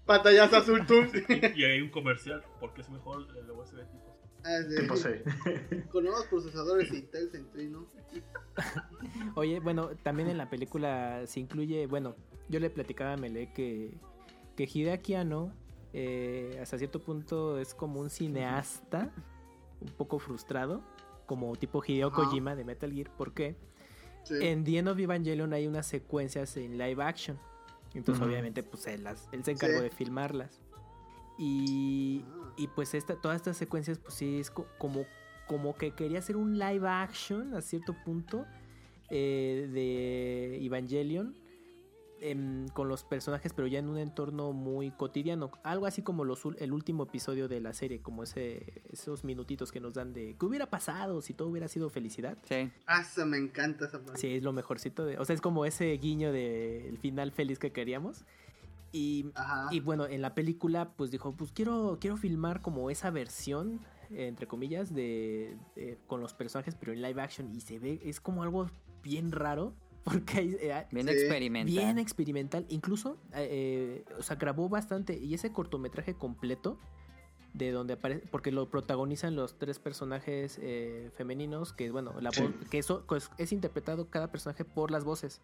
Pantallazo azul, tú. Y, y hay un comercial, porque es mejor el USB tipo. Así. Tipo C. Con nuevos procesadores Intel Centrino. Oye, bueno, también en la película se incluye, bueno, yo le platicaba a Mele que, que Hideaki Anno, eh, hasta cierto punto es como un cineasta un poco frustrado, como tipo Hideo. Kojima de Metal Gear, ¿por qué? Sí. En The End of Evangelion hay unas secuencias en live action. Entonces, obviamente, pues él, las- él se encargó Sí. de filmarlas. Y, y pues esta, todas estas secuencias, pues sí, es co- como, como que quería hacer un live action a cierto punto eh, de Evangelion em, con los personajes, pero ya en un entorno muy cotidiano. Algo así como los, el último episodio de la serie, como ese, esos minutitos que nos dan de qué hubiera pasado si todo hubiera sido felicidad. Sí. Ah, me encanta esa parte. Sí, es lo mejorcito de. O sea, es como ese guiño del final feliz que queríamos. Y, y bueno, en la película, pues dijo, pues quiero, quiero filmar como esa versión, entre comillas, de, de- con los personajes, pero en live action. Y se ve, es como algo bien raro. Porque hay, eh, Bien Sí. experimental. bien experimental. Incluso, eh, eh, o sea, grabó bastante. Y ese cortometraje completo, de donde aparece, porque lo protagonizan los tres personajes eh, femeninos, que bueno, la Sí. voz, que eso pues, es interpretado cada personaje por las voces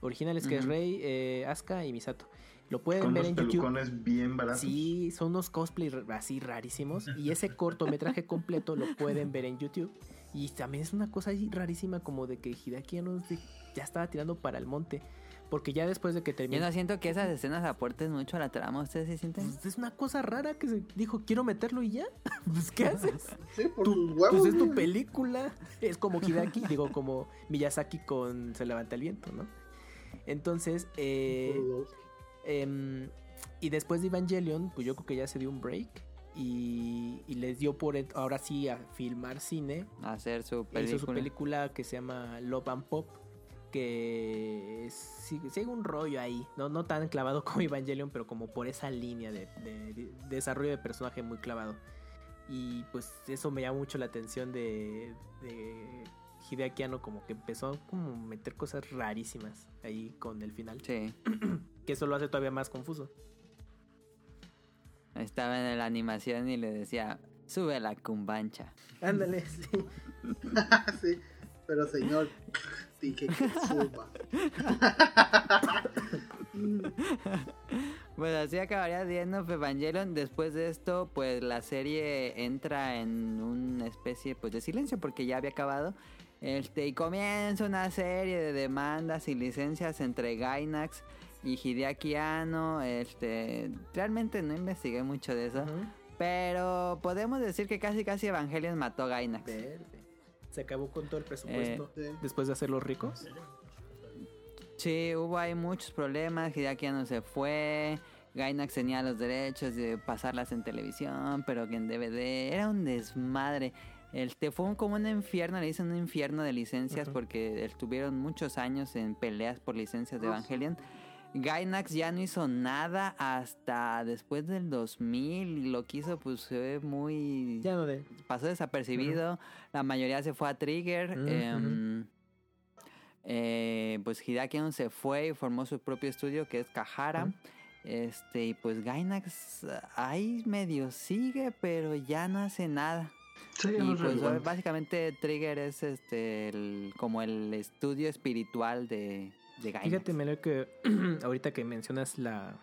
originales, que es Ujú. Rey, eh, Asuka y Misato. Lo pueden Con ver los en YouTube. pelucones bien baratos. Sí, son unos cosplay r- así rarísimos. Y ese cortometraje completo lo pueden ver en YouTube. Y también es una cosa ahí rarísima como de que Hideaki Anno de- ya estaba tirando para el monte. Porque ya después de que Yo terminó... no siento que esas escenas aporten mucho a la trama. ¿Ustedes sí sienten? Pues es una cosa rara que se dijo, quiero meterlo y ya. Pues, ¿qué haces? Sí, por Tu- huevos. pues es tu película. Es como Hideaki, digo, como Miyazaki con Se levanta el viento, ¿no? Entonces, eh, em, y después de Evangelion, pues yo creo que ya se dio un break. Y, y les dio por ahora sí a filmar cine. Hacer su Hizo su película. película que se llama Love and Pop. Que sigue, sigue un rollo ahí. No, no tan clavado como Evangelion, pero como por esa línea de, de- de desarrollo de personaje muy clavado. Y pues eso me llama mucho la atención de, de Hideaki Anno, como que empezó a como meter cosas rarísimas ahí con el final. Sí. Que eso lo hace todavía más confuso. Estaba en la animación y le decía, sube la cumbancha. Ándale, sí. sí, pero señor, dije que suba. Pues así acabaría viendo Evangelion. Después de esto, pues la serie entra en una especie pues, de silencio porque ya había acabado. Este, y comienza una serie de demandas y licencias entre Gainax y Hideaki Anno. Este, realmente no investigué mucho de eso. Pero podemos decir que casi casi Evangelion mató a Gainax. Verde. Se acabó con todo el presupuesto. Sí. Después de hacerlos ricos. Sí, hubo ahí muchos problemas. Hideaki Anno se fue. Gainax tenía los derechos de pasarlas en televisión, pero que en DVD era un desmadre. Este fue un- como un infierno, le dicen un infierno de licencias porque estuvieron muchos años en peleas por licencias de Evangelion. Gainax ya no hizo nada hasta después del 2000 y lo que hizo pues fue muy Ya no de. pasó desapercibido. La mayoría se fue a Trigger. Em, eh, pues Hideaki Anno se fue y formó su propio estudio que es Kahara. Este, y pues Gainax ah, ahí medio sigue, pero ya no hace nada. Sí, Y pues relevante. básicamente Trigger es este el- como el estudio espiritual de, de Gainax. Fíjate, Melo, que ahorita que mencionas la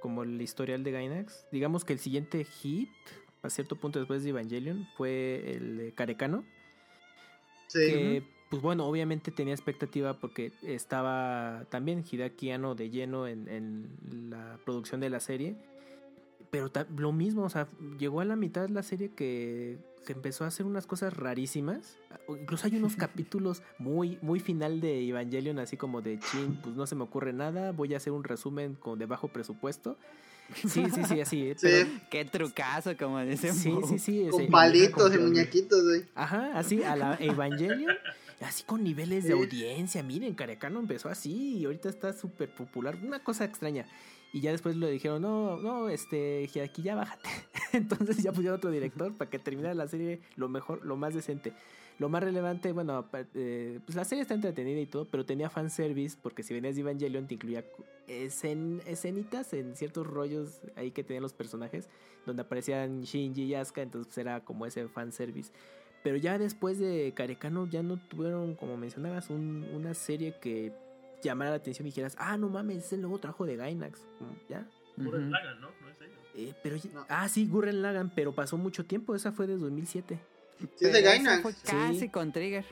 como el historial de Gainax, digamos que el siguiente hit, a cierto punto después de Evangelion, fue el de Carecano. Sí. que pues bueno, obviamente tenía expectativa porque estaba también Hideaki Anno de lleno en, en la producción de la serie. Pero lo mismo, o sea, llegó a la mitad de la serie que, que empezó a hacer unas cosas rarísimas. Incluso hay unos capítulos muy, muy final de Evangelion, así como de chin, pues no se me ocurre nada, voy a hacer un resumen con de bajo presupuesto. Sí, sí, sí, así. Sí, pero- Qué trucazo, como dicen. sí, sí, sí. con palitos y muñequitos, güey. Ajá, así a la Evangelion, así con niveles de audiencia. Miren, Carecano empezó así y ahorita está súper popular. Una cosa extraña. Y ya después le dijeron, no, no, este, aquí ya bájate. Entonces ya pusieron otro director para que terminara la serie lo mejor, lo más decente. Lo más relevante, bueno, eh, pues la serie está entretenida y todo, pero tenía fanservice, porque si venías de Evangelion te incluía escen- escenitas en ciertos rollos ahí que tenían los personajes, donde aparecían Shinji y Asuka, entonces pues, era como ese fanservice. Pero ya después de Carecano ya no tuvieron, como mencionabas, un- una serie que llamara la atención y dijeras, ah, no mames, es el nuevo trabajo de Gainax. ¿Ya? Gurren Ujú. Lagann, ¿no? No es ellos. Eh, pero, No. Ah, sí, Gurren Lagann, pero pasó mucho tiempo, esa fue de 2007. Sí, es de Gainax. fue Sí. casi con Trigger.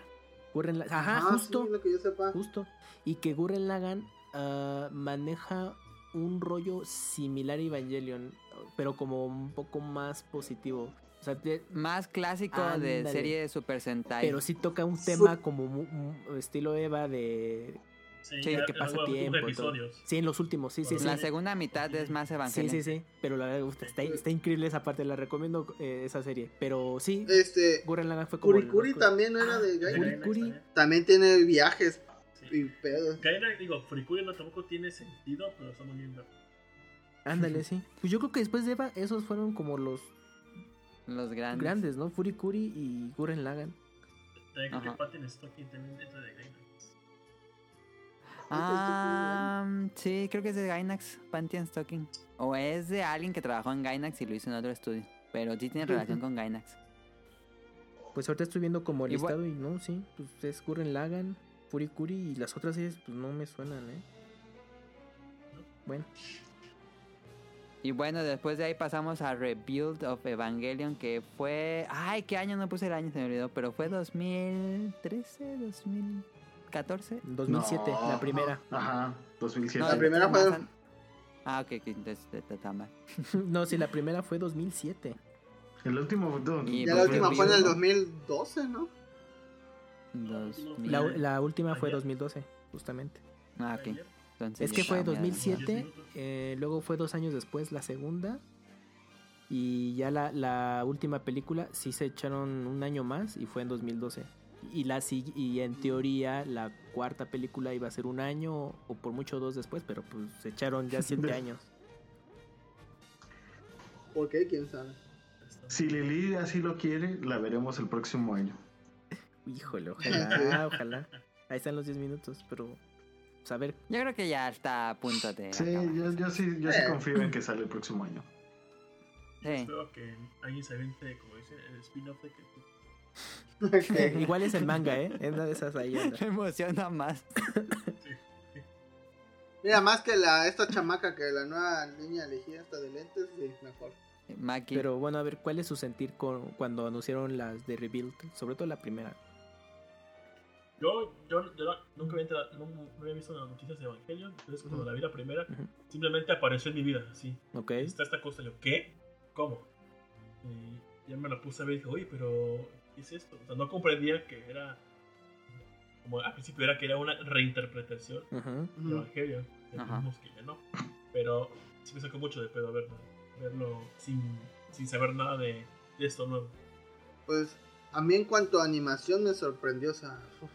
Gurren Lagann, ajá, Ah, justo, sí, lo que yo sepa. justo. Y que Gurren Lagann ah, maneja un rollo similar a Evangelion, pero como un poco más positivo. O sea, de- Más clásico de serie de Super Sentai. pero sí toca un tema como mu- mu- estilo Eva de Sí, Sí, ya- que pasa hubo tiempo. episodios. Sí, en los últimos, sí, sí, sí. La segunda mitad es más Sí, Evangelion. sí, sí. Pero la verdad, está, está increíble esa parte. La recomiendo eh, esa serie. Pero sí, Este, Gurren Lagann fue como. Kurikuri también no era Ah, de Gainax. Guri. también. Tiene viajes Sí. y pedos. Gainax, digo, Furikuri no tampoco tiene sentido, pero está muy lindo. Ándale, sí. Pues yo creo que después de Eva, esos fueron como los Los grandes. grandes, ¿no? Furikuri y Gurren Lagann. También creo que Stocking también entra de Gainax. Ah, sí, creo que es de Gainax, Pantheon Stocking. O es de alguien que trabajó en Gainax y lo hizo en otro estudio. Pero sí tiene relación con Gainax. Pues ahorita estoy viendo como el Igual- listado y no, sí. Pues es Gurren Lagann, Furikuri y las otras series, pues no me suenan, ¿eh? Bueno, Y bueno, después de ahí pasamos a Rebuild of Evangelion, que fue... Ay, ¿qué año? No puse el año, se me olvidó. Pero fue 2013, 2014. 2007, No. la primera. Ajá, 2007. No, La primera fue- Ah, ok, entonces está- mal. no, sí, la primera fue 2007. El último. no, Y Ya la última fue en el 2000. 2012, ¿no? 2000. La, la última fue Ayer. 2012, justamente. Ah, ok. Entonces Es que fue estaba muy 2007, minutos. eh, luego fue dos años después la segunda. Y ya la, la última película sí se echaron un año más y fue en 2012. Y, la, y en teoría la cuarta película iba a ser un año o por mucho dos después, pero pues se echaron ya siete años. ¿Por qué? ¿Quién sabe? Si Lili así lo quiere, la veremos el próximo año. Híjole, ojalá, ojalá. Ahí están los 10 minutos, pero pues, a ver. Yo creo que ya está a punto de. Sí, yo, yo sí, yo sí Eh. confío en que sale el próximo año. Sí. Espero que alguien se aviente, como dicen, el spin-off de que Igual es el manga, ¿eh? Es una de esas ahí. Me emociona más. Mira, más que la esta chamaca que la nueva niña elegida, esta de lentes, sí, mejor. Maki. Pero bueno, a ver, ¿cuál es su sentir con, cuando anunciaron las de Rebuild? Sobre todo la primera. Yo, yo, yo nunca había, entrado- no, no había visto las noticias de Evangelion, entonces cuando la vi la primera, simplemente apareció en mi vida, así. ¿Ok? Está esta cosa, yo, ¿qué? ¿Cómo? Y ya me la puse a ver y dije, oye, pero, ¿qué es esto? O sea, no comprendía que era, como al principio era que era una reinterpretación Ujú. de Evangelion, ya Ajá. vimos que ya no. Pero sí me sacó mucho de pedo verlo, verlo sin, sin saber nada de, de esto nuevo. Pues a mí en cuanto a animación me sorprendió, o sea, uf,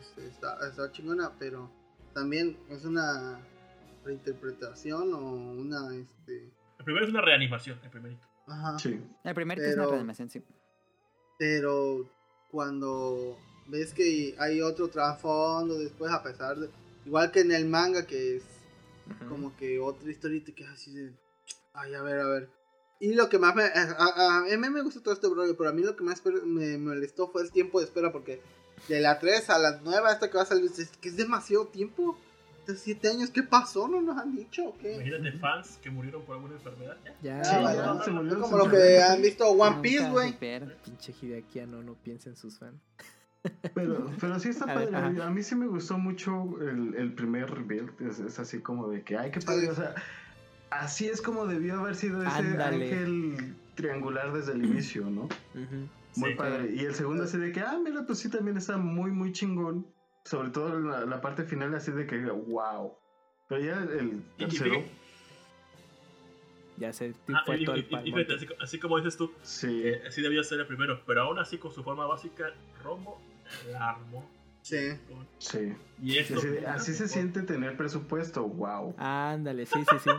este, está, está chingona, pero también es una reinterpretación o una, este, El primero es una reanimación, el primerito. ajá. Sí. El primer que es una Pero- reanimación, sí. Pero cuando ves que hay otro trasfondo después, a pesar de. Igual que en el manga, que es como que otra historia y te quedas así de. Ay, a ver, a ver. Y lo que más me. A, a- a mí me gusta todo este rollo, pero a mí lo que más me molestó fue el tiempo de espera, porque de la 3 a la nueva, esta que va a salir, es que es demasiado tiempo. De 7 años, ¿qué pasó? ¿No nos han dicho o qué? Imagínate fans que murieron por alguna enfermedad. Ya. Ya, Sí, ya se es como lo que han visto One Piece, güey. pinche Hideakiano, no piensa en sus fans. Pero, pero sí está A ver, padre. a mí sí me gustó mucho el, el primer rebuild. Es, es así como de que, ay, qué padre. O sea, así es como debió haber sido ese Ándale. ángel triangular desde el inicio, ¿no? Muy Sí. padre. Y el segundo así de que, ah, mira, pues sí también está muy, muy chingón. Sobre todo la, la parte final así de que, wow. Pero ya el y tercero, Ya se Ah, fue y, todo y- el y- fíjate, así, así como dices tú, sí. eh, así debía ser el primero, pero aún así con su forma básica, Rombo la armó. Sí. Sí. Y Sí, esto, así, así se siente tener presupuesto, wow. Ándale, sí, sí, sí.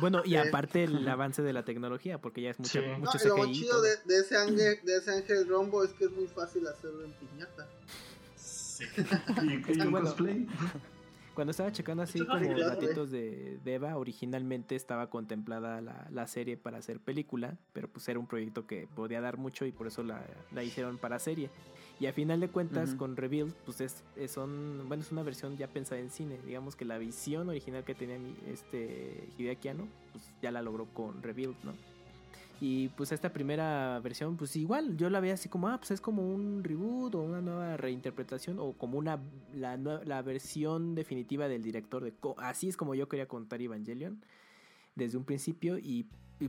Bueno, y Sí. aparte el avance de la tecnología, porque ya es mucho, Sí. No, mucho y lo chido de ese ángel, de ese ángel rombo es que es muy fácil hacerlo en piñata. Sí. Y, y que un bueno. cosplay. Cuando estaba checando así como claro, datitos de, de Eva, originalmente estaba contemplada la, la serie para hacer película, pero pues era un proyecto que podía dar mucho y por eso la, la hicieron para serie. Y a final de cuentas, Ujú. con Rebuild, pues es, es son, bueno, es una versión ya pensada en cine. Digamos que la visión original que tenía mi, este Hideaki Anno, pues ya la logró con Rebuild, ¿no? Y pues esta primera versión, pues igual, yo la veía así como, ah, pues es como un reboot o una nueva reinterpretación o como una la, la versión definitiva del director de así es como yo quería contar Evangelion desde un principio y,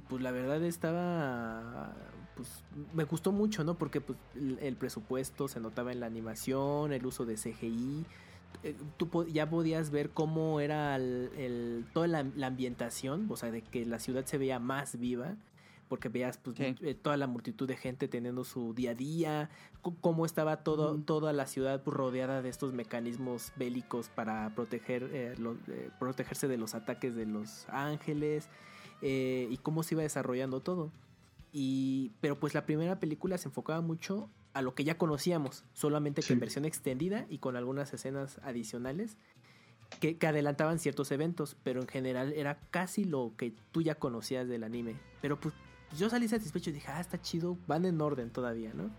pues la verdad estaba pues me gustó mucho, ¿no? Porque pues el, presupuesto se notaba en la animación, el uso de CGI, eh, tú ya podías ver cómo era el, toda la ambientación, o sea, de que la ciudad se veía más viva, porque veías pues, Sí. eh, toda la multitud de gente teniendo su día a día, cómo estaba todo, toda la ciudad rodeada de estos mecanismos bélicos para proteger, eh, eh, protegerse de los ataques de los ángeles, eh, y cómo se iba desarrollando todo. Y, pero pues la primera película se enfocaba mucho a lo que ya conocíamos, solamente que Sí. en versión extendida y con algunas escenas adicionales que, que adelantaban ciertos eventos, pero en general era casi lo que tú ya conocías del anime. Pero pues yo salí satisfecho y dije, ah, está chido, van en orden todavía, ¿no?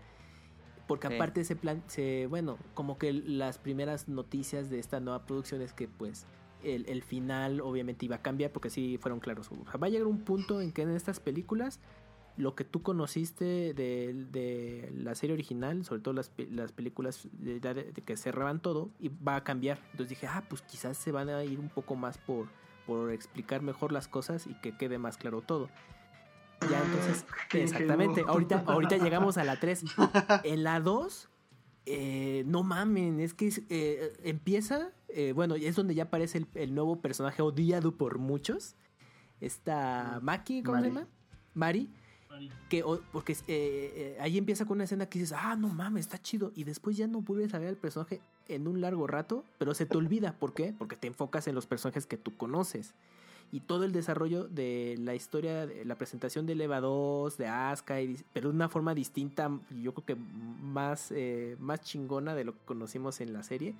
Porque Sí. aparte ese plan, se, bueno, como que las primeras noticias de esta nueva producción es que pues el, el final obviamente iba a cambiar porque sí fueron claros. O sea, va a llegar un punto en que en estas películas lo que tú conociste de, de la serie original, sobre todo las, las películas de- de que cerraban todo, y va a cambiar. Entonces dije, ah, pues quizás se van a ir un poco más por, por explicar mejor las cosas y que quede más claro todo. Ya entonces, exactamente, ahorita, ahorita llegamos a la 3. En la 2, eh, no mamen, es que eh, empieza, eh, bueno, es donde ya aparece el, el nuevo personaje odiado por muchos. Esta Maki, ¿cómo se Mari. llama? Mari. Mari. Que, o- porque ahí empieza con una escena que dices, ah, no mames, está chido. Y después ya no vuelves a ver al personaje en un largo rato, pero se te olvida. ¿Por qué? Porque te enfocas en los personajes que tú conoces. Y todo el desarrollo de la historia, de la presentación de Eva 2, de Asuka, y pero de una forma distinta, yo creo que más, eh, más chingona de lo que conocimos en la serie.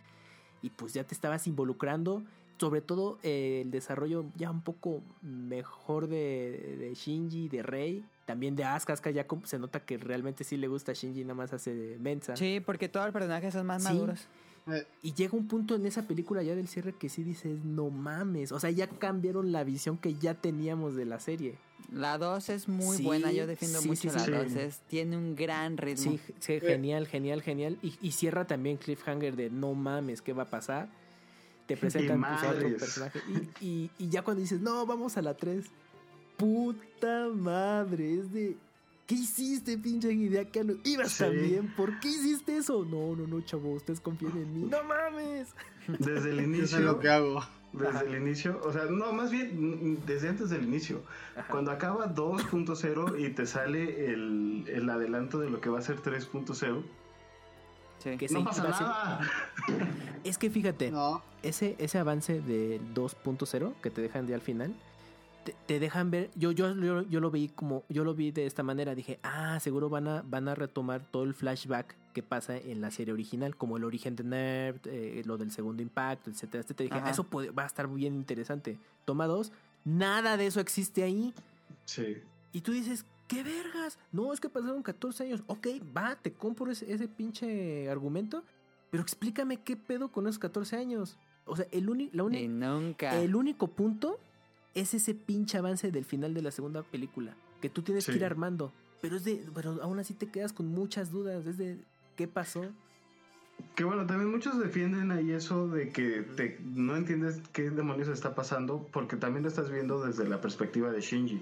Y pues ya te estabas involucrando, sobre todo eh, el desarrollo ya un poco mejor de, de Shinji, de Rei, también de Asuka. Asuka ya se nota que realmente sí le gusta a Shinji, nada más hace mensa. Sí, porque todos los personajes son más Sí. maduros. Eh, Y llega un punto en esa película ya del cierre que sí dices, no mames. O sea, ya cambiaron la visión que ya teníamos de la serie. La 2 es muy Sí, buena, yo defiendo sí, mucho sí, la sí. 2. es- Tiene un gran ritmo. Sí, sí, genial, genial, genial. Y, y cierra también Cliffhanger de no mames, ¿qué va a pasar? Te presentan pues, a otro madres. personaje. Y, y- y ya cuando dices, no, vamos a la 3. Puta madre, es de. ¿Qué hiciste, pinche Hideaki Anno? ¿Ibas Sí. también? ¿Por qué hiciste eso? No, no, no, chavo, ustedes confían en mí. ¡No mames! Desde el Eso es inicio. lo que hago. Desde Ajá. el inicio, o sea, no, más bien desde antes del inicio. Ajá. Cuando acaba 2.0 y te sale el, el adelanto de lo que va a ser 3.0, Sí. Que no se pasa ser- nada. Es que fíjate, No. ese, ese avance del 2.0 que te dejan de al final, te, te dejan ver, yo, yo, yo, yo lo vi como, yo lo vi de esta manera, dije, ah, seguro van a, van a retomar todo el flashback que pasa en la serie original, como el origen de Nerd, eh, lo del segundo impacto, etcétera, etcétera. Dije, Ajá. eso puede- va a estar bien interesante. Toma dos, nada de eso existe ahí. Sí. Y tú dices, ¿qué vergas? No, es que pasaron 14 años. Ok, va, te compro ese, ese pinche argumento. Pero explícame qué pedo con esos 14 años. O sea, el, uni- la nunca. el único punto es ese pinche avance del final de la segunda película. Que tú tienes Sí. que ir armando. Pero es de. Pero aún así te quedas con muchas dudas. Es de. ¿Qué pasó? Que bueno, también muchos defienden ahí eso de que te, no entiendes qué demonios está pasando porque también lo estás viendo desde la perspectiva de Shinji.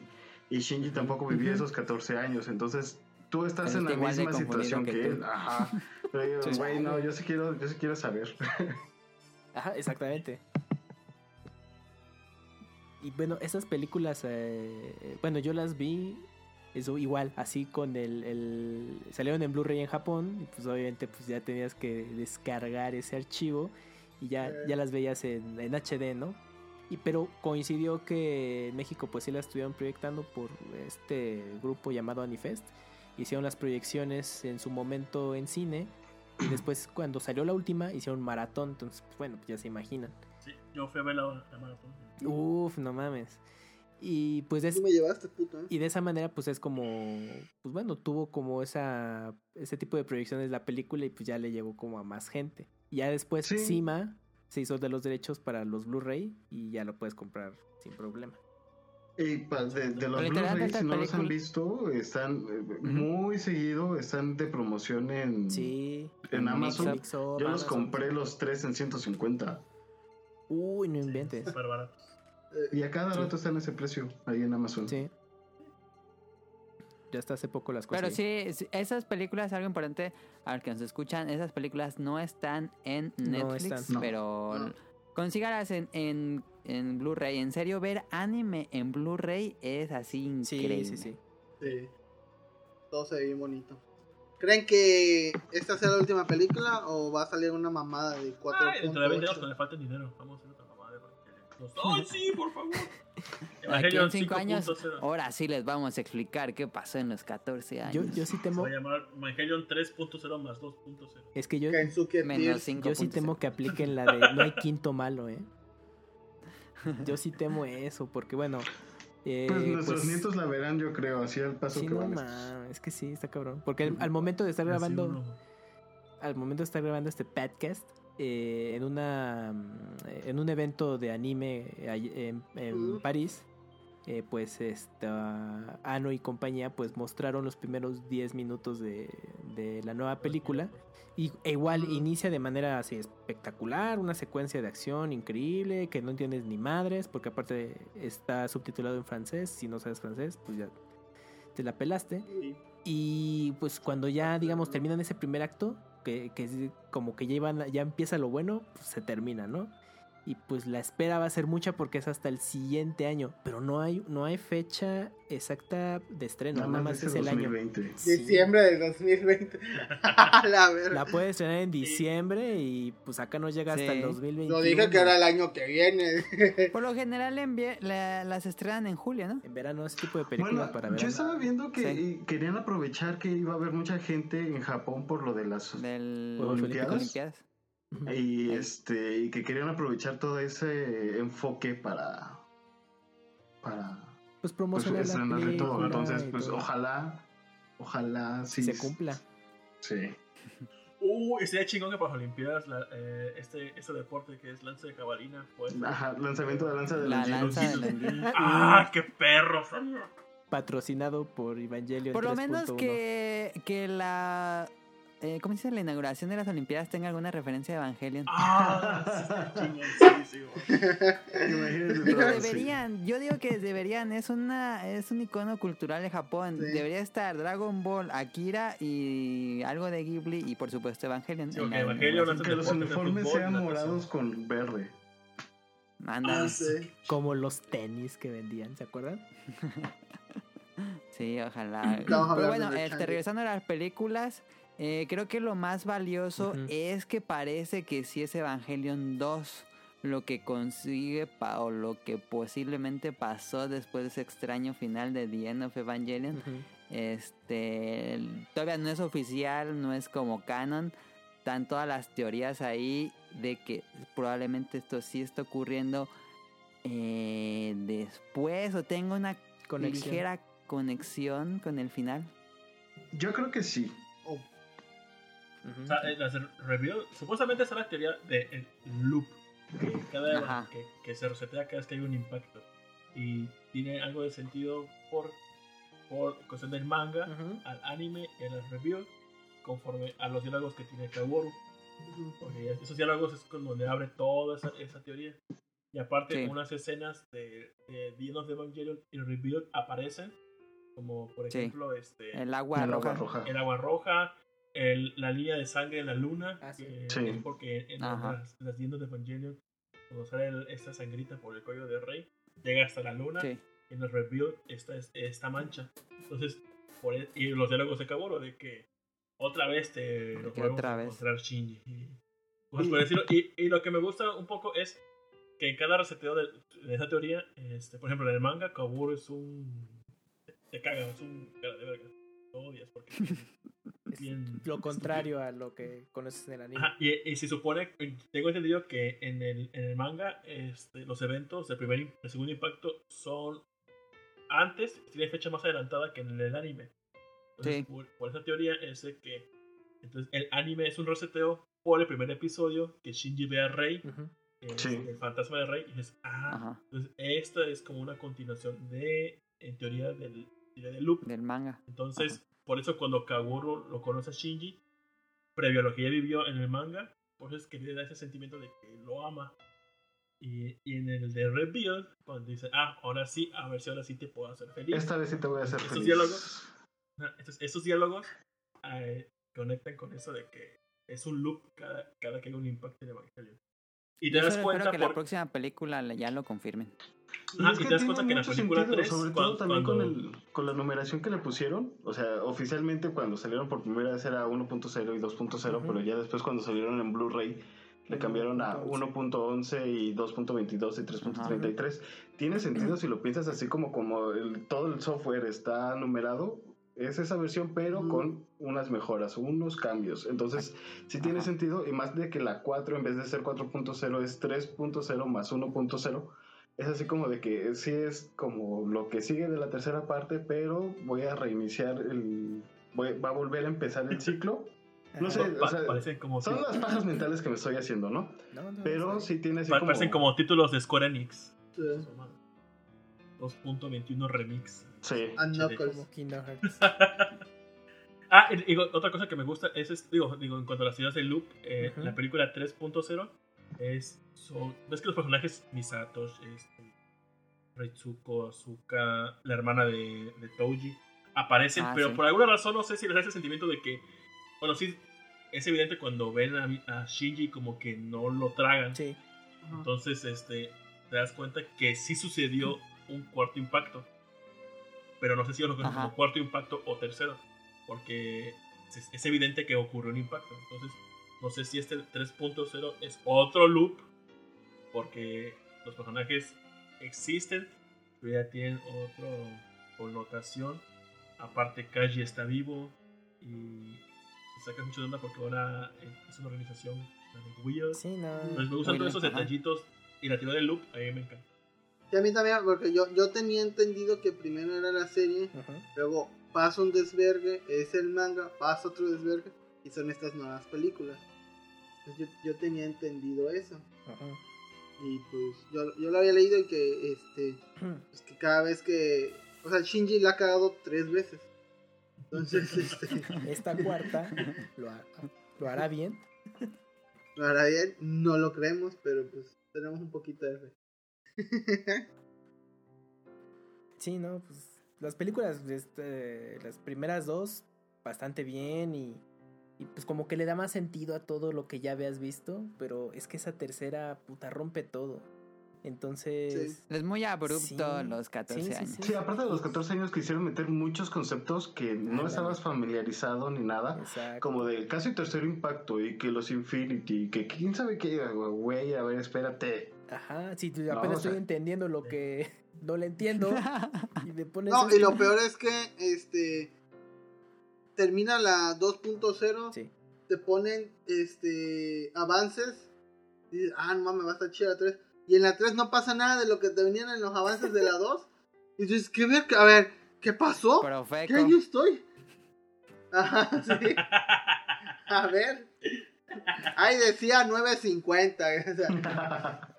Y Shinji tampoco vivía Ujú. esos 14 años, entonces tú estás Está en la misma situación que él. Ajá. Pero yo, güey, no, yo sí quiero, yo sí quiero saber. Ajá, exactamente. Y bueno, esas películas, eh, bueno, yo las vi, eso igual, así con el, el- salieron en Blu-ray en Japón, y pues obviamente pues ya tenías que descargar ese archivo y ya, Eh. ya las veías en, en HD, ¿no? Y pero coincidió que en México pues sí las estuvieron proyectando por este grupo llamado Anifest. Hicieron las proyecciones en su momento en cine y después cuando salió la última hicieron maratón, entonces pues, bueno, pues ya se imaginan. Sí, yo fui a ver la, la maratón. Uf, no mames. Y pues es, Tú me llevaste, puto. ¿eh? y de esa manera pues es como pues bueno, tuvo como esa ese tipo de proyecciones la película y pues ya le llegó como a más gente. Y ya después Sí. Cima se hizo de los derechos para los Blu-ray y ya lo puedes comprar sin problema. Y pa- de, de los Blu-ray, si no los han visto, están eh, muy seguido, están de promoción en, Sí. en Amazon. Mixup, Yo los compré los tres en 150. Uy, no inventes. Súper baratos. Y a cada Sí. rato está en ese precio ahí en Amazon. Sí. Ya hasta hace poco las cosas. Pero sí, esas películas, algo importante a los que nos escuchan, esas películas no están en No Netflix, están. No. pero No. consígalas en, en, en Blu-ray. En serio, ver anime en Blu-ray es así Sí, increíble. sí, sí. Sí. Todo se ve bien bonito. ¿Creen que esta sea la última película o va a salir una mamada de 4.8? Ay, dentro de 20 años cuando le falta dinero. Vamos a ¡Ay, sí, por favor! Aquí en 5 años, 5.0. ahora sí les vamos a explicar qué pasó en los 14 años. Yo, yo sí Se temo. va a llamar Evangelion 3.0 más 2.0. Es que yo, Menos Tears. 5. yo sí temo que apliquen la de no hay quinto malo, ¿eh? Yo sí temo eso, porque bueno. eh, Pues nuestros pues, nietos la verán, yo creo, así al paso Sí, que no van. mames, es que sí, está cabrón. Porque al, al momento de estar grabando, al momento de estar grabando este podcast, eh, en una mm, en un evento de anime en, en. París, eh, pues esta Ano y compañía pues mostraron los primeros 10 minutos de, de la nueva película. Y e igual inicia de manera así espectacular, una secuencia de acción increíble, que no entiendes ni madres, porque aparte está subtitulado en francés, si no sabes francés, pues ya te la pelaste. Y pues cuando ya, digamos, terminan ese primer acto, que, que como que ya, iban, ya empieza lo bueno, pues se termina, ¿no? Y pues la espera va a ser mucha porque es hasta el siguiente año, pero no hay, no hay fecha exacta de estreno, Nada nada más es el año. 2020. Sí. Diciembre del 2020. la. La puedes estrenar en diciembre y pues acá no llega hasta el 2021. Lo dije que era el año que viene. Por lo general la- las estrenan en julio, ¿no? En verano ese tipo de películas Bueno, para yo verano. estaba viendo que Sí. querían aprovechar que iba a haber mucha gente en Japón por lo de las Del. Olimpiadas. Y este y que querían aprovechar todo ese enfoque para para Pues pues, promocionar la estrenarle todo. Entonces, pues todo. ojalá, ojalá sí se cumpla. Sí. Uh, y sería chingón que para las Olimpiadas la- eh, este, este deporte que es lanza de cabalina. Pues, Ajá, lanzamiento de lanza de La los lanza de. ¡Ah, qué perro! Patrocinado por Evangelion Por lo menos 3.1. que, que la... eh, ¿Cómo se dice? La inauguración de las Olimpiadas tenga alguna referencia a Evangelion. ¡Ah! Imagínate Digo, deberían, yo digo que deberían, es una es un icono cultural de Japón. Sí. Debería estar Dragon Ball, Akira y algo de Ghibli y por supuesto Evangelion. Sí, Evangelion. Que los de uniformes sean morados con verde. Anda. Ah, sí. Como los tenis que vendían, ¿se acuerdan? Sí, ojalá. Pero bueno, de este, regresando a las películas, eh, creo que lo más valioso es que parece que sí es Evangelion 2 lo que consigue pa- o lo que posiblemente pasó después de ese extraño final de The End of Evangelion. Este todavía no es oficial, no es como canon. Están todas las teorías ahí de que probablemente esto sí está ocurriendo eh, después o tenga una Conexión. ligera conexión con el final? Yo creo que sí. Ujú. O sea, eh, las supuestamente es la teoría del loop, que, cada, que, que se resetea cada vez que hay un impacto. Y tiene algo de sentido por, por cuestión del manga, Ujú. al anime y a las reviews, conforme a los diálogos que tiene Kaworu. Porque esos diálogos es con donde abre toda esa, esa teoría. Y aparte, Sí. unas escenas de, de of the Evangelion y Rebuild aparecen, como por Sí. ejemplo este, El agua El roja. agua roja. el agua roja, el- la línea de sangre en la luna, Ah, sí. que Sí. es porque en las, las tiendas de Evangelion, cuando sale el- esta sangrita por el cuello de Rey, llega hasta la luna, Sí. y en el Rebuild está es- esta mancha. Entonces, por e- y los diálogos de Kaburo de que otra vez te lo podemos otra vez. encontrar Shinji. Y, cosas por decirlo. Y, y lo que me gusta un poco es que en cada reseteo de, de esa teoría, este, por ejemplo, en el manga, Kaburo es un. Te caga, es un de verga. Lo odias porque es bien. Lo contrario a lo que conoces en el anime. Ajá, y, y se supone, tengo entendido que en el, en el manga este, los eventos del primer y el segundo impacto son antes, tienen fecha más adelantada que en el anime. Entonces, Sí. por, por esa teoría es de que entonces, el anime es un reseteo por el primer episodio que Shinji ve a Rey, Ujú. es Sí. el fantasma de Rey, y dices, ah, Ajá. entonces esta es como una continuación de, en teoría, del, del loop. Del manga. Entonces, por eso cuando Kaguro lo conoce a Shinji, previo a lo que ya vivió en el manga, por eso es que le da ese sentimiento de que lo ama. Y, y en el de Rebuild, cuando dice, ah, ahora sí, a ver si ahora sí te puedo hacer feliz. Esta vez sí te voy a hacer Estos feliz. diálogos. Esos diálogos eh, conectan con eso de que es un loop cada, cada que hay un impacto en Evangelion. Y te Yo das cuenta espero que la por- próxima película la- ya lo confirmen. Y Ajá, es y que te das tiene cuenta que en la mucho película sentido, 3, sobre cuando- todo también cuando- con, el, con la numeración que le pusieron, o sea, oficialmente cuando salieron por primera vez era 1.0 y 2.0, Ujú. pero ya después cuando salieron en Blu-ray le cambiaron a 1.11 y 2.22 y 3.33. Tiene sentido si lo piensas así como como el- todo el software está numerado, es esa versión pero con unas mejoras, unos cambios. Entonces, sí tiene Ajá. sentido y más de que la 4 en vez de ser 4.0 es 3.0 más 1.0 es así como de que sí es como lo que sigue de la tercera parte, pero voy a reiniciar el. voy- va a volver a empezar el ciclo. No sé, pa- o sea, parecen como son las pajas mentales que me estoy haciendo, ¿no? No, no, Pero está sí tiene así Pa- como. Parecen como títulos de Square Enix. Sí. 2.21 Remix. Sí. A HD. bien. Knuckles. Como Kingdom Hearts. Ah, y otra cosa que me gusta es, es- digo, digo, en cuanto a las ideas del loop, eh, Ujú. la película 3.0 es, son, ves que los personajes Misato, este, Ritsuko, Asuka, la hermana de, de Touji, aparecen, Ah, pero sí. por alguna razón no sé si les da ese sentimiento de que, bueno, sí, es evidente cuando ven a, a Shinji como que no lo tragan, Sí. Entonces este, te das cuenta que sí sucedió un cuarto impacto. Pero no sé si lo conocen como cuarto impacto o tercero. Porque es, es evidente que ocurrió un impacto. Entonces, no sé si este 3.0 es otro loop. Porque los personajes existen, pero ya tienen otra connotación. Aparte, Kaji está vivo. Y saca mucho de onda porque ahora es una organización weird. Sí, no. Me gustan todos esos detallitos y la teoría del loop, a mí me encanta. Sí, a mí también, porque yo, yo tenía entendido que primero era la serie, luego pasa un desvergue, es el manga, pasa otro desvergue, y son estas nuevas películas. Entonces yo, yo tenía entendido eso. Ujú. Y pues yo, yo lo había leído y que este pues que cada vez que. O sea, Shinji la ha cagado tres veces. Entonces, este. Esta cuarta lo, ha- lo hará bien. Lo hará bien, no lo creemos, pero pues tenemos un poquito de fe. Sí, no, pues las películas, este, las primeras dos, bastante bien y, y pues como que le da más sentido a todo lo que ya habías visto, pero es que esa tercera puta rompe todo. Entonces, Sí. Es muy abrupto Sí. los 14 Sí, sí, años. sí. Sí, aparte de los 14 años quisieron meter muchos conceptos que no estabas familiarizado ni nada. exacto. Como del casi tercer impacto y que los Infinity, que quién sabe qué, güey, a ver, espérate. Ajá, sí, tú No, apenas o sea- estoy entendiendo lo que no le entiendo y me pones No, y lo peor es que este. Termina la 2.0, Sí. te ponen este avances. Y dices, ah, no mames, va a estar chida la 3. Y en la 3 no pasa nada de lo que te venían en los avances de la 2. Y dices, ¿qué ver? A ver, ¿Qué pasó? Profeco. ¿Qué año estoy? Ajá, sí. A ver. Ahí decía 9.50.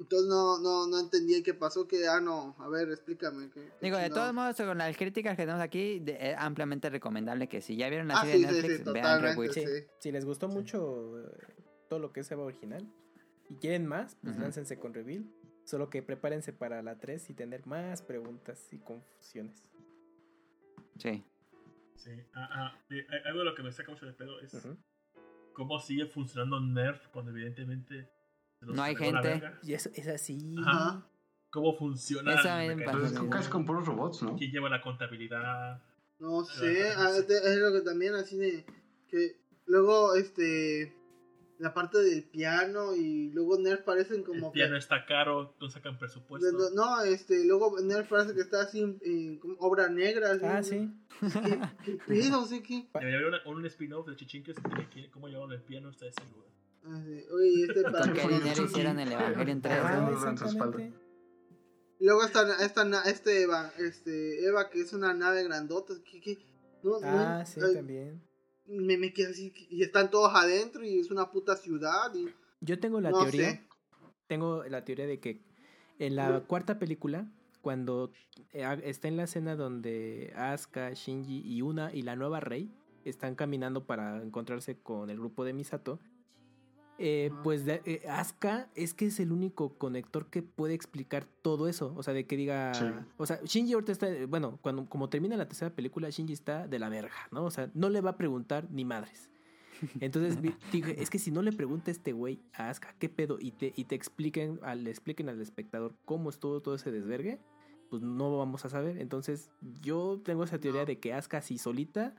Entonces no, no, no entendí qué pasó. Que, ah, no. A ver, explícame. ¿qué- qué Digo, de todos modos, con las críticas que tenemos aquí, de- es ampliamente recomendable que si ya vieron la Ah, serie sí, de Netflix, sí, vean sí. Si les gustó mucho eh, todo lo que es Eva original y quieren más, pues Ujú. láncense con Reveal. Solo que prepárense para la 3 y tener más preguntas y confusiones. Sí. Sí. Ah, ah, eh, algo de lo que me saca mucho de pedo es. Cómo sigue funcionando Nerf cuando evidentemente se los No hay gente. Y eso es así. Ajá. ¿Cómo funciona? Esa me el pasa Pero mecanismo? es con- casi con puros robots, ¿no? ¿Quién lleva la contabilidad? No sé, ah, es lo que también así de que luego este la parte del piano y luego Nerf parecen como el piano que está caro, no sacan presupuesto. no, no, este luego Nerf parece que está así en, en como obra negra, así, Ah, sí. ¿Qué, qué pedo? Sí, ¿qué? Debería haber una- un spin-off de Chichinques que quiere cómo llevaron el piano hasta ese lugar. Ah, sí. Oye, este para ¿Con qué dinero hicieron el Evangelion 3? Ajá. Ah, en exactamente. Luego está esta na- este Eva, este Eva que es una nave grandota, ¿qué, qué? No, no, Ah, sí, ay, también. Me, me quedé así y están todos adentro y es una puta ciudad y Yo tengo la no teoría. sé. Tengo la teoría de que en la cuarta película, cuando eh, está en la escena donde Asuka, Shinji y una y la nueva Rey están caminando para encontrarse con el grupo de Misato, eh, pues de, eh, Asuka es que es el único conector que puede explicar todo eso. O sea, de que diga. Sí. O sea, Shinji ahorita está. Bueno, cuando como termina la tercera película, Shinji está de la verga, ¿no? O sea, no le va a preguntar ni madres. Entonces dije, es que si no le pregunta este güey a Asuka qué pedo y te, y te expliquen, al, le expliquen al espectador cómo estuvo todo ese desvergue, pues no vamos a saber. Entonces, yo tengo esa teoría de que Asuka así solita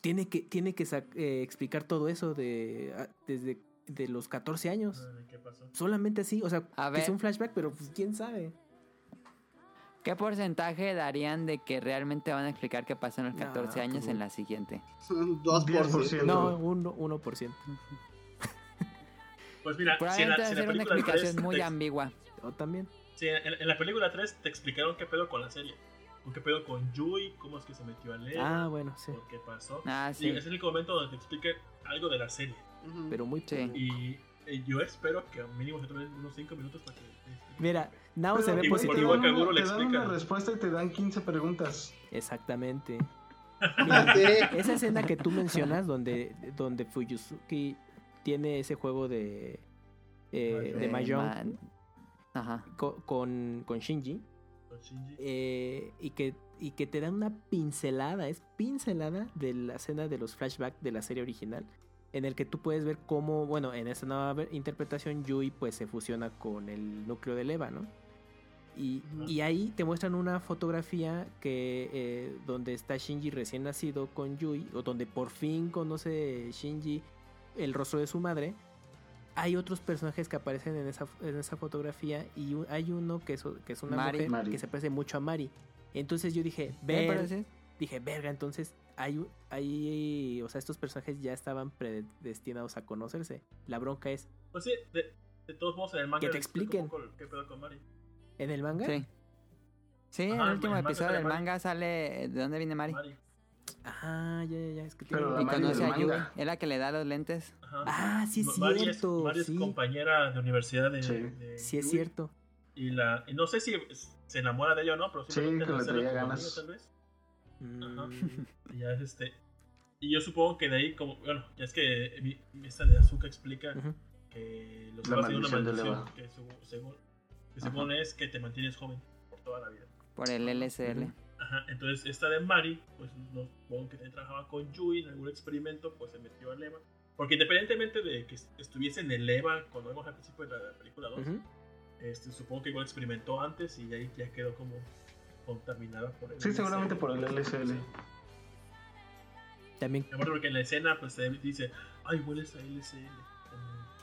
tiene que, tiene que eh, explicar todo eso de ah, desde de los 14 años. Ah, ¿Qué pasó? Solamente así, o sea, A que es ver. un flashback, pero pues quién sabe. ¿Qué porcentaje darían de que realmente van a explicar qué pasó en los No, 14 años pues, en la siguiente? Son 2%. No, uno, 1%. Pues mira, si en Probablemente la, va si en la una explicación 3 muy te, ambigua. O también. sí, en, en la película 3 te explicaron qué pedo con la serie. ¿Con ¿Qué pedo con Yui? ¿Cómo es que se metió a leer? Ah, bueno, sí. ¿Por qué pasó? Ah, Sí, sí. es el único momento donde te explique algo de la serie. Pero muy poco. Y eh, yo espero que mínimo se tomen unos 5 minutos para que... te explique. Mira, Nao se ve positivo. igual que a Guru le te dan una respuesta y te dan 15 preguntas. Exactamente. Esa escena que tú mencionas donde, donde Fuyusuki tiene ese juego de, eh, de Mahjong Ajá. con, con Shinji Con Shinji. eh, y, que, y que te dan una pincelada, es pincelada de la escena de los flashbacks de la serie original en el que tú puedes ver cómo, bueno, en esta nueva interpretación Yui pues se fusiona con el núcleo de Eva, ¿no? Y, y ahí te muestran una fotografía que eh, donde está Shinji recién nacido con Yui, o donde por fin conoce Shinji el rostro de su madre. Hay otros personajes que aparecen en esa, en esa fotografía y hay uno que es, que es una Mari. mujer Mari. que se parece mucho a Mari. Entonces yo dije, ¿Qué ver, parece? dije, verga, entonces hay, o sea, estos personajes ya estaban predestinados a conocerse. La bronca es, Pues sí, de, de todos modos en el manga Que te expliquen. qué pedo con Mari. en el manga, Sí. Sí, en Ajá, el último el episodio del manga sale de dónde viene Mari. Mari. ah, ya, ya, ya, es que Pero tiene- Y conoce a Yui. Es la que le da los lentes. Ajá. Ah, sí es Ma- Mari cierto, Mari es sí. compañera de universidad de, Sí. de Sí es Yui. cierto. Y, la, y no sé si se enamora de ella o no, pero Sí, simplemente que le traía ganas. tal vez. Ajá. Y ya es este. Y yo supongo que de ahí, como. Bueno, ya es que mi, esta de Azuka explica ujú. que los La tienen una maldición. Que, su- según, que según es que te mantienes joven por toda la vida. Por el LSL. Ajá, entonces esta de Mari, pues no supongo que también trabajaba con Yui en algún experimento, pues se metió al EVA. Porque independientemente de que estuviese en el EVA cuando vemos al principio de la película 2, Ujú. este, supongo que igual experimentó antes y ahí ya quedó como contaminada por el Sí, LSD. seguramente por el LSL. También Me acuerdo porque en la escena pues se dice, ay, hueles a LSL.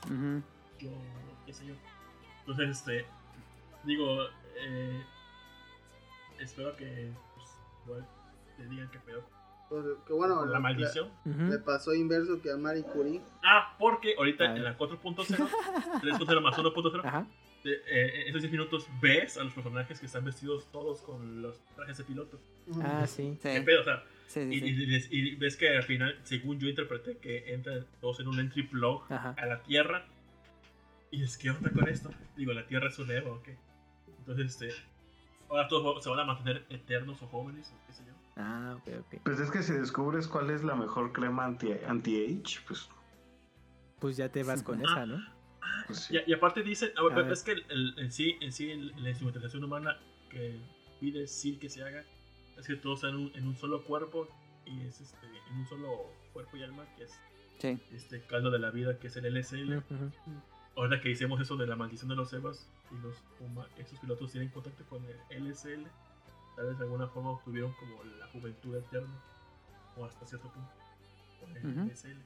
como Ujú. yo, qué sé yo. Entonces, este, digo, eh, espero que pues, igual te digan pedo. Pues, que bueno, la le- maldición. Le, pasó inverso que a Mari Curie. Ah, porque ahorita Ah. en la 4.0, 3.0 más 1.0, Ajá. de- eh, en esos 10 minutos ves a los personajes que están vestidos todos con los trajes de piloto. Ah, sí. Sí, ¿Qué pedo? O sea, sí, sí, y, sí. y- y ves que al final, según yo interpreté, que entran todos en un entry plug Ajá. a la Tierra. Y es que onda con esto. Digo, la Tierra es un Evo, ok. Entonces, este. Ahora todos se van a mantener eternos o jóvenes, o qué sé yo. Ah, ok, ok. Pues es que si descubres cuál es la mejor crema anti- anti-age, pues, Pues ya te vas con esa, ¿no? Pues sí. Y, y aparte dicen, ah, A ver. es que el- el- en sí, en sí el- la instrumentación humana que pide Sil que se haga es que todos están en un, en un solo cuerpo y es este, en un solo cuerpo y alma, que es Sí. este caldo de la vida, que es el LSL. Ahora que hicimos eso de la maldición de los Evas y los esos pilotos tienen contacto con el LSL, tal vez de alguna forma obtuvieron como la juventud eterna o hasta cierto punto con el Ujú. LSL.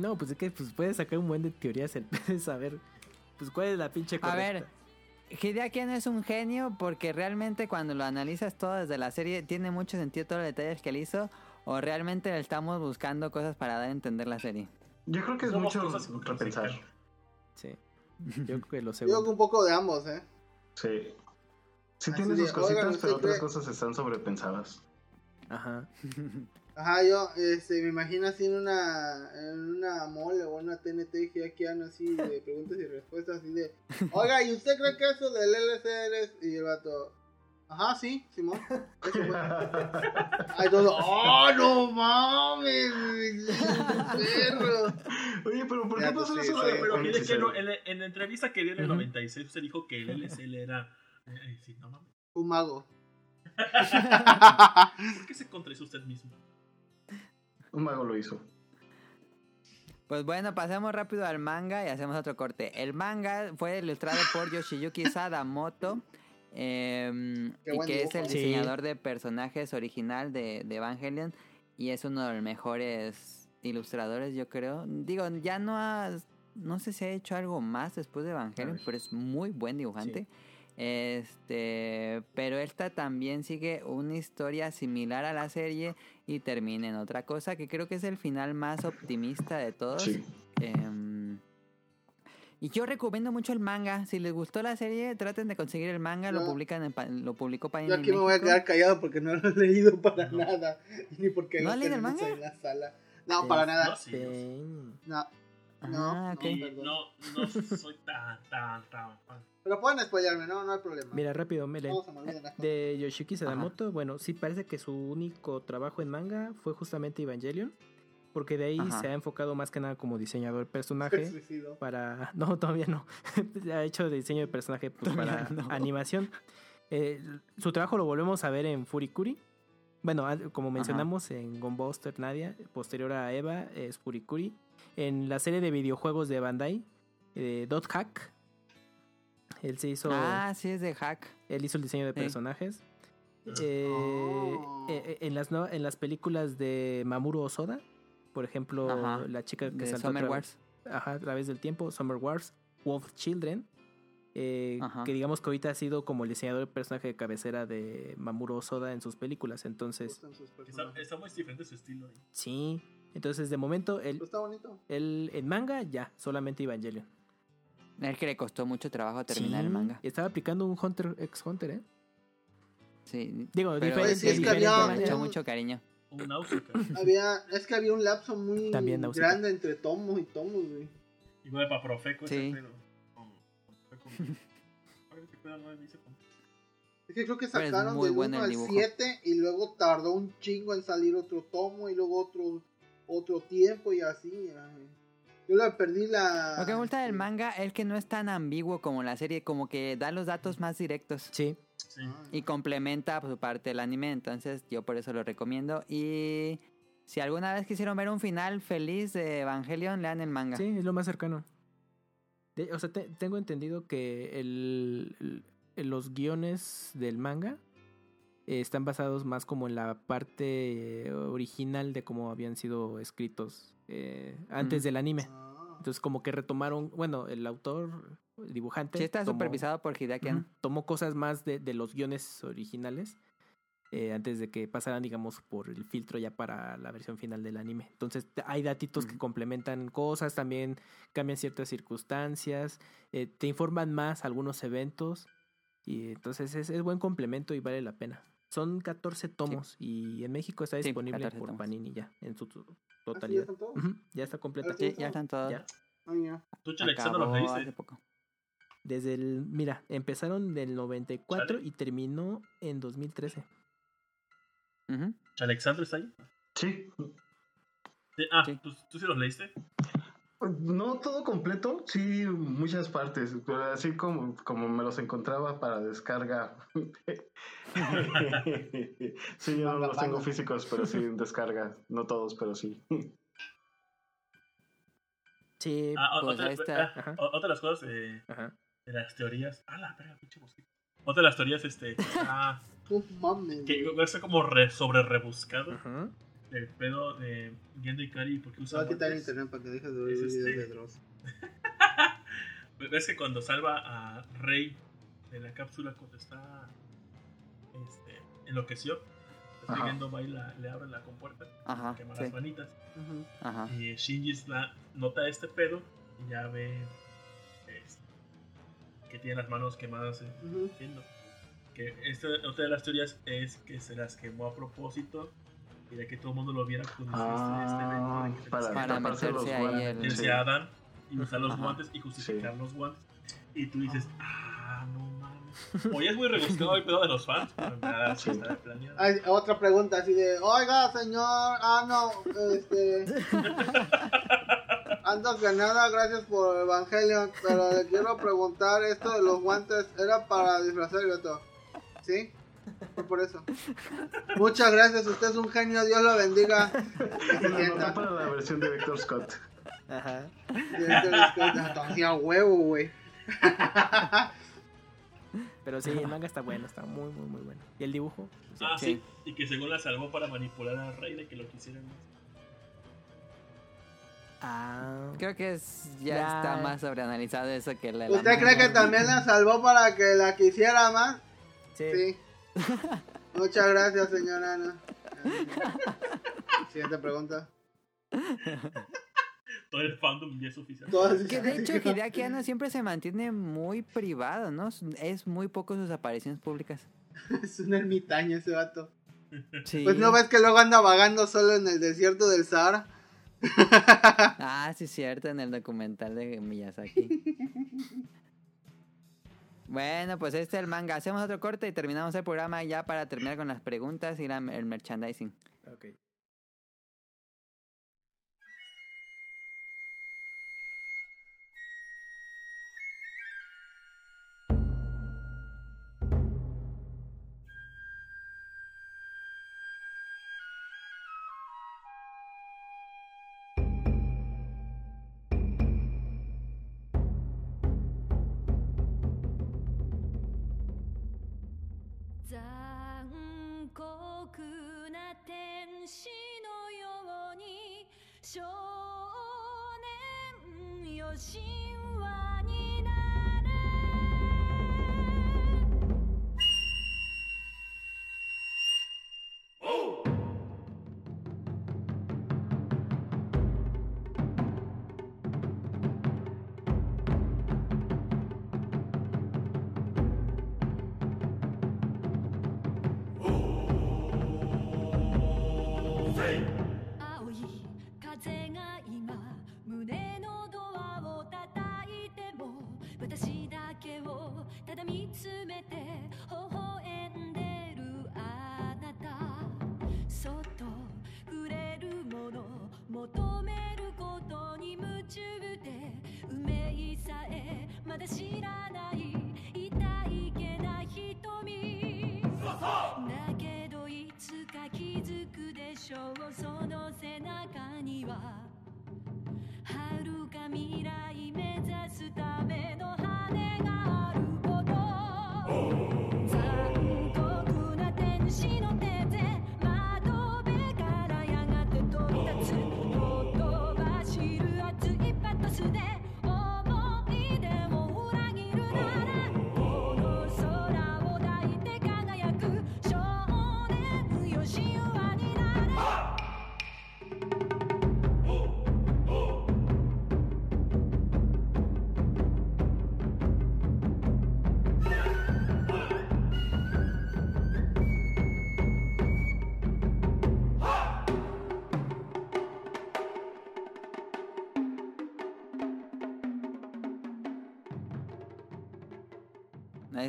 No, pues es que pues puedes sacar un buen de teorías el de saber pues cuál es la pinche A correcta. ver, Hideaki no es un genio porque realmente cuando lo analizas todo desde la serie tiene mucho sentido todos los detalles que él hizo o realmente le estamos buscando cosas para dar a entender la serie. Yo creo que es Somos mucho repensar. Sí. Yo creo que lo Yo creo que segundo. un poco de ambos, ¿eh? Sí. Sí Así tiene de, sus cositas, oigan, pero ¿usted otras cree- cosas están sobrepensadas. Ajá. Ajá, yo este, me imagino así en una, en una mole o una TNT hackeando así de preguntas y respuestas así de, oiga, ¿y usted cree que eso del LCR es? Y el vato, ajá, sí, Simón. Eso fue. Ay, todo, ¡oh, no mames! perro! Oye, pero ¿por qué pues, pasó sí, eso Pero fíjate que no, en, la- en la entrevista que dio en el Ujú. 96 usted dijo que el LSL era... eh, sí, no mames. Un mago. ¿Por qué se contradice usted mismo? Un mago lo hizo. Pues bueno, pasemos rápido al manga y hacemos otro corte. El manga fue ilustrado por Yoshiyuki Sadamoto, eh, y buen que es el. Sí. diseñador de personajes original de, de Evangelion y es uno de los mejores ilustradores, yo creo. Digo, ya no ha, no sé si ha hecho algo más después de Evangelion, pero es muy buen dibujante. Este, pero esta también sigue una historia similar a la serie y termina en otra cosa que creo que es el final más optimista de todos. Sí. Em, y yo recomiendo mucho el manga. Si les gustó la serie, traten de conseguir el manga. Lo publican en, lo publicó Panini Yo aquí me voy a quedar callado porque no lo he leído para No. nada. Ni porque ¿No leído el manga? ahí en la sala. No, para nada. sí. Sí. No. No, Ah, no, no, no soy tan, tan, tan fan. Pero pueden spoilearme, no, no hay problema. Mira, rápido, cosas. De Yoshiki Sadamoto, bueno, sí parece que su único trabajo en manga fue justamente Evangelion. Porque de ahí Ajá. se ha enfocado más que nada como diseñador de personaje. para. No, todavía no. ha hecho diseño de personaje pues, para no. animación. Eh, su trabajo lo volvemos a ver en Furikuri. Bueno, como mencionamos en Gunbuster Nadia, posterior a Eva, es Furikuri. En la serie de videojuegos de Bandai, eh, Dot Hack, él se hizo. Ah, sí, es de Hack. Él hizo el diseño de personajes. Eh, Oh. eh, eh, en, las en las películas de Mamoru Osoda, por ejemplo, Ajá. la chica que De saltó a Summer Wars. ajá, a través del tiempo, Summer Wars, Wolf Children, eh, que digamos que ahorita ha sido como el diseñador de personaje de cabecera de Mamoru Osoda en sus películas. Entonces, Está, muy diferente su estilo ahí. sí. Entonces, de momento, él, Pero está bonito. él en manga ya, solamente Evangelion. Es que le costó mucho trabajo terminar Sí, el manga. y Estaba aplicando un Hunter x Hunter, ¿eh? Sí. Digo, Pero diferente- es que diferente había- echó mucho cariño. Un. Había, es que había un lapso muy También grande entre tomos y tomos, güey. Igual para Profeco ese Sí. con- Es que creo que sacaron del bueno 1 el al dibujo. 7 y luego tardó un chingo en salir otro tomo y luego otro otro tiempo y así. Yo le perdí la... Lo que me gusta del manga es que no es tan ambiguo como la serie, como que da los datos más directos Sí, Sí. Ah, y complementa pues, su parte del anime, entonces yo por eso lo recomiendo. Y si alguna vez quisieron ver un final feliz de Evangelion, lean el manga. Sí, es lo más cercano. De- o sea, te- tengo entendido que el, el- los guiones del manga eh, están basados más como en la parte eh, original de cómo habían sido escritos eh, antes del anime. Entonces como que retomaron, bueno, el autor, el dibujante. Sí está tomó- supervisado por Hideaki. Tomó cosas más de, de los guiones originales eh, antes de que pasaran, digamos, por el filtro ya para la versión final del anime. Entonces hay datitos que complementan cosas, también cambian ciertas circunstancias, eh, te informan más algunos eventos y entonces es, es buen complemento y vale la pena. Son 14 tomos y en México está Sí, disponible 14 por tomos. Panini ya, en su to- ¿Ah, sí, ya totalidad. están todos? Ujú, ya está completa. Ah, sí. Sí, ya están todos. Ya. Ah, mira. Tú, Alexander, lo Acabó que hace poco. Desde el, mira, empezaron del 94 Chale. y terminó en 2013. Ujú. ¿Alexander está ahí? Sí. Sí, Ah, Sí. ¿tú, ¿tú sí los leíste? No todo completo, sí, muchas partes, pero así como, como me los encontraba para descarga. sí, yo no los tengo físicos, pero sí en descarga. No todos, pero sí. Sí, Ah, pues otra, ahí está. ah, otra de las cosas eh, de las teorías. Ah, la verga, pinche mosquito. Otra de las teorías, este. Ah, que a ser como re, sobre rebuscado. Ajá. El pedo de Gendo y Kari, ¿por qué Se usa quitar el guantes? internet para que dejes de ver videos este- de Dross. ¿Ves que cuando salva a Rey de la cápsula, cuando está este, enloqueció? Está Ajá. siguiendo, va y la- le abre la compuerta, Ajá, quema sí. las manitas. Ajá. Y Shinji la- nota este pedo y ya ve este, que tiene las manos quemadas. Gendo. Que esta, otra de las teorías es que se las quemó a propósito y de que todo el mundo lo viera con este, este evento de que se para Para meterse ahí guantes, el- sí. Adam y usar los Ajá. guantes y justificar Sí. los guantes. Y tú dices, ah, no mames. O ya es muy rebuscado el pedo de los fans, pero verdad sí está planeado. Ay, otra pregunta así de, oiga señor, ah no, este, antes que nada, gracias por Evangelion, pero le quiero preguntar, esto de los guantes, ¿era para disfrazar el gato? ¿Sí? Fue por eso. Muchas gracias, usted es un genio, Dios lo bendiga. No, no, para la versión de Vector Scott. Ajá. Hacía huevo, güey. Pero sí, el manga está bueno, está muy, muy, muy bueno. ¿Y el dibujo? Pues, Ah, Sí. sí. Y que según la salvó para manipular al rey de que lo quisieran más. Ah. Creo que es, ya, Ya. está más sobreanalizado eso que la. la ¿Usted cree que también la salvó para que la quisiera más? Sí. Sí. Muchas gracias, señora Ana. Siguiente pregunta. Todo el fandom ya es oficial. Todas Que de hecho Hideaki Anno siempre se mantiene muy privado, ¿no? Es muy poco sus apariciones públicas. Es un ermitaño ese vato. Sí. Pues no ves que luego anda vagando solo en el desierto del Sahara. Ah, sí, cierto, en el documental de Miyazaki. Bueno, pues este es el manga. Hacemos otro corte y terminamos el programa ya para terminar con las preguntas y la- el merchandising. Ok.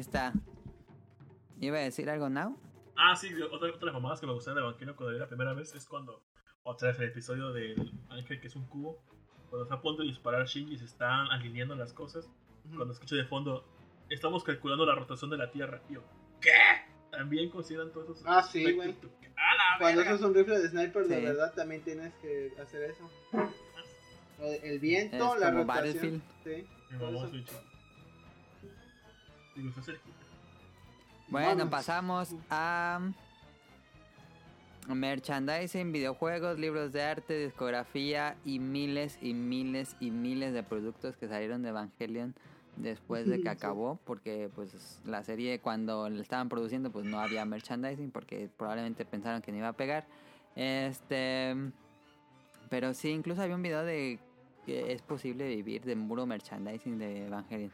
Está. ¿Iba a decir algo now? Ah, sí, otra, otra de las mamadas que me gustaron de Evangelio cuando vi la primera vez es cuando, otra vez el episodio del ángel que es un cubo, cuando está a punto de disparar Shinji y se están alineando las cosas, cuando escucho de fondo, estamos calculando la rotación de la Tierra, y yo, ¿qué? También consideran todos esos Ah, sí, güey. Tú, ¡A la Cuando verga! usas un rifle de sniper, de Sí. verdad también tienes que hacer eso. El viento, Es la como rotación. Sí. Está cerquita. Bueno, pasamos a merchandising, videojuegos, libros de arte, discografía y miles y miles y miles de productos que salieron de Evangelion después de que acabó, porque pues la serie cuando la estaban produciendo pues no había merchandising porque probablemente pensaron que no iba a pegar. Este, pero sí, incluso había un video de que es posible vivir de puro merchandising de Evangelion.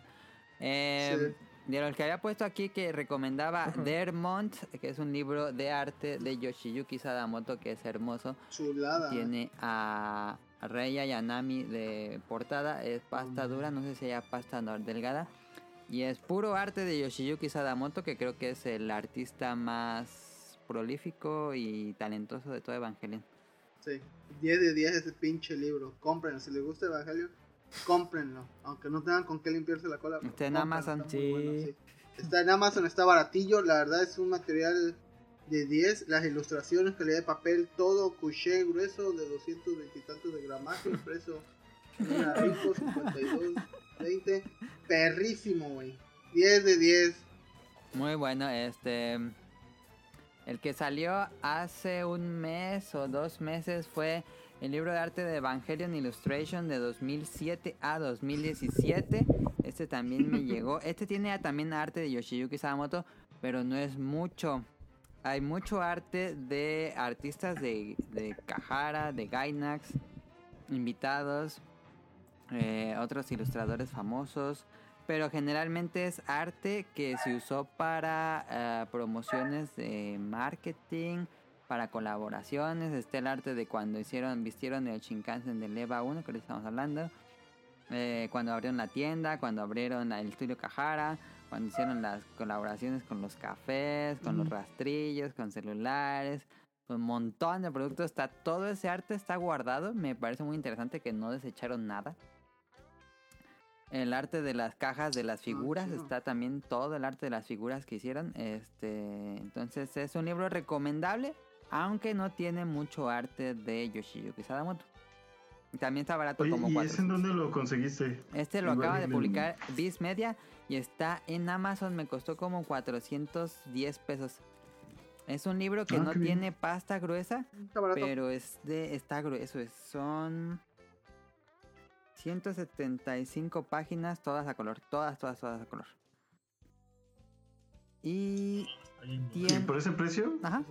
Eh, De los que había puesto aquí que recomendaba Dermont, que es un libro de arte de Yoshiyuki Sadamoto que es hermoso. Chulada. Tiene a Reya Yanami de portada, es pasta dura, no sé si haya pasta delgada. Y es puro arte de Yoshiyuki Sadamoto, que creo que es el artista más prolífico y talentoso de todo Evangelion. Sí. 10 de 10 ese pinche libro. Cómprenlo. Si les gusta Evangelio, cómprenlo. Aunque no tengan con qué limpiarse la cola. Está en Amazon. está Sí. bueno, sí. Está en Amazon, está baratillo. La verdad es un material de 10. Las ilustraciones, calidad de papel, todo couché grueso de 220 y tantos de gramaje impreso. Mira, rico, 52, 20. Perrísimo, güey. 10 de 10. Muy bueno, este. El que salió hace un mes o dos meses fue el libro de arte de Evangelion Illustration de 2007 a 2017. Este también me llegó. Este tiene también arte de Yoshiyuki Sadamoto, pero no es mucho. Hay mucho arte de artistas de, de Kahara, de Gainax, invitados, eh, otros ilustradores famosos. Pero generalmente es arte que se usó para eh, promociones de marketing, para colaboraciones. Está el arte de cuando hicieron, vistieron el Shinkansen del EVA 1, que ahorita estamos hablando. Eh, cuando abrieron la tienda, cuando abrieron el estudio Cajara, cuando hicieron las colaboraciones con los cafés, con los rastrillos, con celulares, un montón de productos. Está todo ese arte está guardado. Me parece muy interesante que no desecharon nada. El arte de las cajas de las figuras chido. está también todo el arte de las figuras que hicieron. Este, entonces es un libro recomendable, aunque no tiene mucho arte de Yoshiyuki Sadamoto. También está barato Oye, como ¿y ese en dónde lo conseguiste? Este lo Igual acaba de publicar Viz Media y está en Amazon. Me costó como 410 pesos. Es un libro que Ah, no bien. tiene pasta gruesa, Está barato. pero es de está grueso. es- Son 175 páginas, todas a color. Todas, todas, todas a color. Y Está. ¿Y por ese precio? Ajá.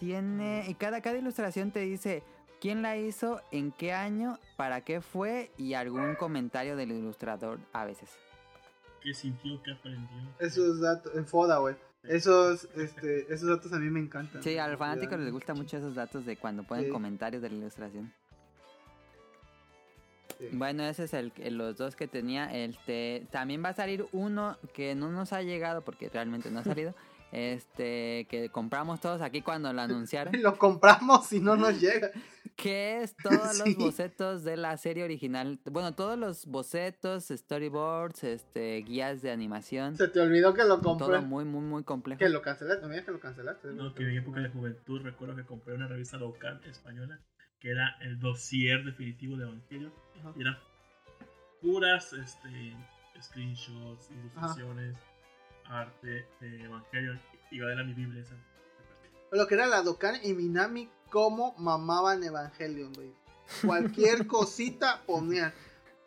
Tiene. Y cada, cada ilustración te dice quién la hizo, en qué año, para qué fue y algún comentario del ilustrador a veces. ¿Qué sintió? ¿Qué aprendió? Esos datos, en Foda, güey. Esos, este, esos datos a mí me encantan. Sí, a los fanáticos Ya. les gustan mucho esos datos de cuando ponen Sí. comentarios de la ilustración. Sí. Bueno, ese es el, el- los dos que tenía. Este, también va a salir uno que no nos ha llegado porque realmente no ha salido. Este, que compramos todos aquí cuando lo anunciaron. Lo compramos y no nos llega. que es todos Sí. los bocetos de la serie original. Bueno, todos los bocetos, storyboards, este, guías de animación. Se te olvidó que lo Todo compré. muy, muy, muy complejo. Que lo cancelaste, no me digas que lo cancelaste. No, que en época de juventud recuerdo que compré una revista local española que era el dossier definitivo de Evangelio. Ajá. Y eran puras este, screenshots, ilustraciones, arte de Evangelio. Y era mi Biblia esa. Lo que era la Dokkan y Minami, como mamaban Evangelion, güey. Cualquier cosita ponían.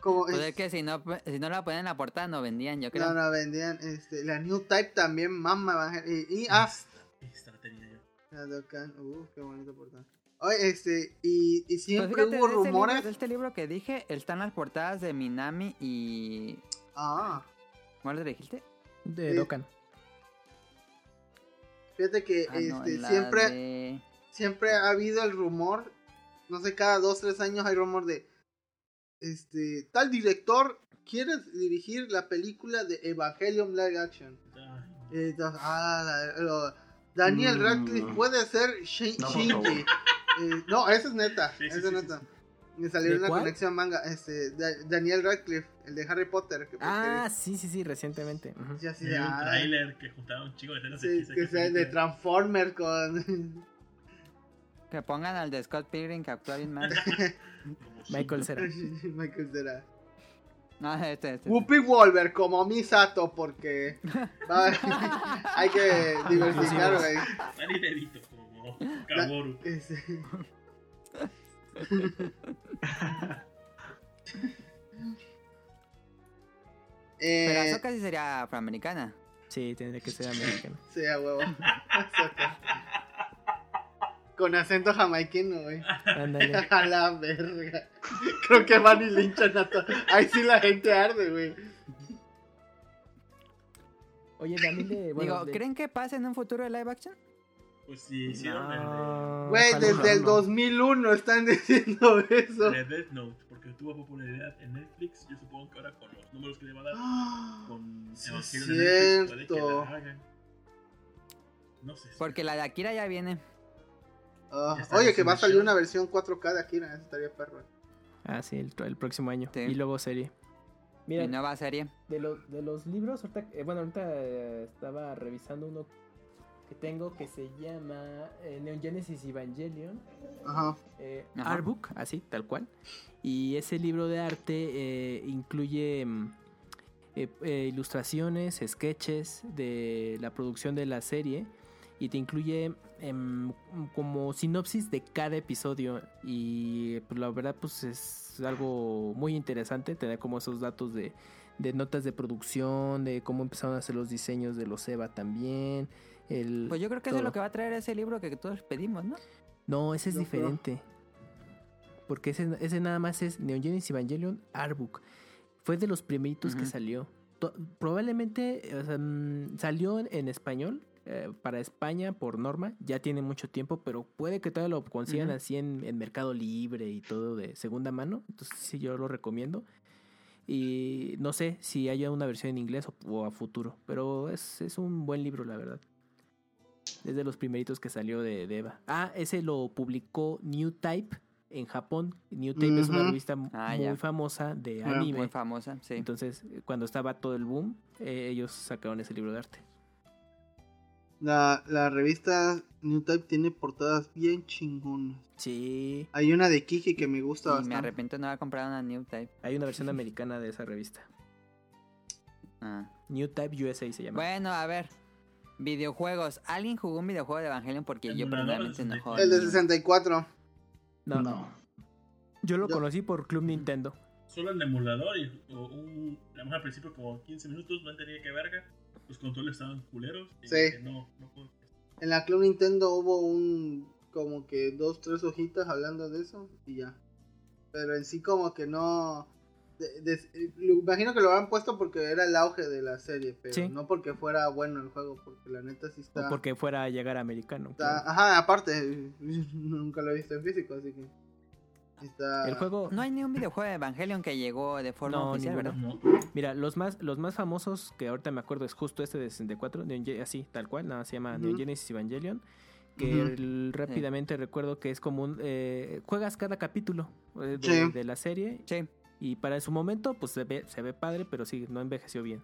Como Pues es- es que si no, si no la ponen en la portada no vendían, yo creo. no, no, vendían. Este, la New Type también mama Evangelion. Y, y ah, Esta la tenía yo. la Dokkan. Uh, qué bonito portada. Oye, este, y, y Pues siempre fíjate, hubo de, rumores. libro, de este libro que dije, están las portadas de Minami y... Ah, ¿Cuál le dijiste? De Sí. Dokkan. fíjate que Ah, este, siempre. de- siempre ha habido el rumor, no sé, cada dos, tres años hay rumor de este, tal director quiere dirigir la película de Evangelion Live Action. Entonces, ah, la- lo- Daniel Mm. Radcliffe puede ser No, Shinji. Eh, no, eso es neta. Sí, sí, eso es sí, sí, neta. Me salió ¿De una cuál? conexión manga. Este, Da- Daniel Radcliffe, el de Harry Potter. Que Ah, sí, sí, sí, recientemente. De, un ah, trailer que juntaba un chico de sí, quince que sea de películas. Transformers con Que pongan al de Scott Pilgrim que actúa bien mal. Michael Cera. Michael Cera. No, este, este. Whoopi Wolver como Misato porque hay que diversificar, güey. Danny DeVito como Kaworu. Ese- Pero eh, Ahsoka sí sería afroamericana. Sí, tendría que ser americano. sí, a huevo. Ahsoka. Con acento jamaiquino, güey. Ándale. A la verga. Creo que van y linchan a todo. Ahí sí la gente arde, güey. Oye, también de. Bueno, Digo, de- ¿creen que pase en un futuro de live action? Pues sí, hicieron No, Güey, ojalá desde el no. 2001 están diciendo eso. el de, de Death Note, porque tuvo popularidad en Netflix. Yo supongo que ahora con los números que le va a dar Ah, con Sí, Evangelion en Netflix, puede que la hagan. No sé. si- Porque la de Akira ya viene. Ah, Ya oye, que va a salir una versión 4K de Akira, eso estaría perro. Ah, sí, el, el próximo año. Sí. Y luego serie. Mira, Mi nueva serie. de, los de los libros, ahorita, eh, bueno, ahorita eh, estaba revisando uno que tengo que se llama eh, Neon Genesis Evangelion. Ajá. eh, Ajá. Artbook, así, tal cual. Y ese libro de arte eh, incluye mm, eh, eh, ilustraciones, sketches de la producción de la serie y te incluye em, como sinopsis de cada episodio y pues, la verdad pues es algo muy interesante tener como esos datos de, de notas de producción, de cómo empezaron a hacer los diseños de los EVA también. El, Pues yo creo que eso es todo. lo que va a traer ese libro que todos pedimos, ¿no? No, ese es Yo creo. diferente. Porque ese, ese nada más es Neon Genesis Evangelion Artbook. Fue de los primeritos que salió. To- probablemente o sea, mm, salió en, en español eh, para España por norma. Ya tiene mucho tiempo, pero puede que todavía lo consigan así en, en Mercado Libre y todo de segunda mano. Entonces sí, yo lo recomiendo. Y no sé si haya una versión en inglés o, o a futuro. Pero es, es un buen libro, la verdad. Es de los primeritos que salió de, de Eva. Ah, ese lo publicó New Type en Japón. New Type es una revista Ah, muy ya. famosa de Ah, anime. Muy famosa, sí. Entonces, cuando estaba todo el boom, eh, ellos sacaron ese libro de arte. La, la revista New Type tiene portadas bien chingonas. Sí. Hay una de Kiki que me gusta y me bastante. arrepiento de no haber comprado una New Type. Hay una versión americana de esa revista. Ah. New Type USA se llama. Bueno, a ver. Videojuegos. ¿Alguien jugó un videojuego de Evangelion? Porque El yo personalmente no 64. juego. El de ninguno. 64. no, No. Yo lo Yo- conocí por Club Nintendo. Solo en emulador y un, además al principio como 15 minutos no entendía qué verga. Los controles estaban culeros. Y Sí. dije, no, no puedo. En la Club Nintendo hubo un. Como que dos, tres hojitas hablando de eso y ya. Pero en sí, como que no. De- de- lo- imagino que lo habían puesto porque era el auge de la serie, pero Sí. no porque fuera bueno el juego, porque la neta sí está. O porque fuera a llegar americano. está- ajá, aparte, nunca lo he visto en físico, así que. Está. El juego. No hay ni un videojuego de Evangelion que llegó de forma No, oficial, ninguno. ¿verdad? No. Mira, los más, los más famosos que ahorita me acuerdo es justo este de 64, Neon Ge- así, tal cual, nada, se llama. Neon Genesis Evangelion. Que el- rápidamente recuerdo que es como un. eh, juegas cada capítulo eh, de, Sí. de la serie Sí. Y para su momento, pues se ve, se ve padre, pero sí, no envejeció bien.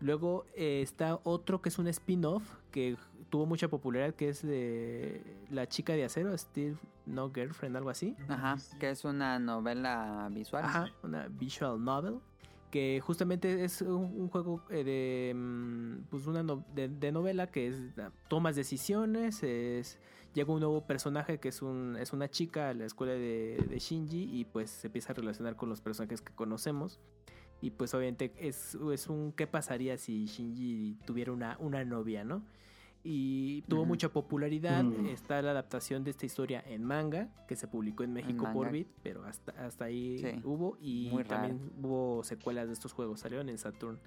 Luego eh, está otro que es un spin-off que tuvo mucha popularidad, que es de La chica de acero, Steve No Girlfriend, algo así. Ajá. Que es una novela visual. Ajá, una visual novel. Que justamente es un, un juego eh, de, mm, pues una no- de, de novela que es tomas decisiones, es, llega un nuevo personaje que es, un, es una chica a la escuela de, de Shinji y pues se empieza a relacionar con los personajes que conocemos. Y pues obviamente es, es un qué pasaría si Shinji tuviera una, una novia, ¿no? Y tuvo mucha popularidad. Mm. Está la adaptación de esta historia en manga, que se publicó en México por. Bit, pero hasta, hasta ahí Sí. hubo. Y Muy raro. también hubo secuelas de estos juegos, salieron en Saturn.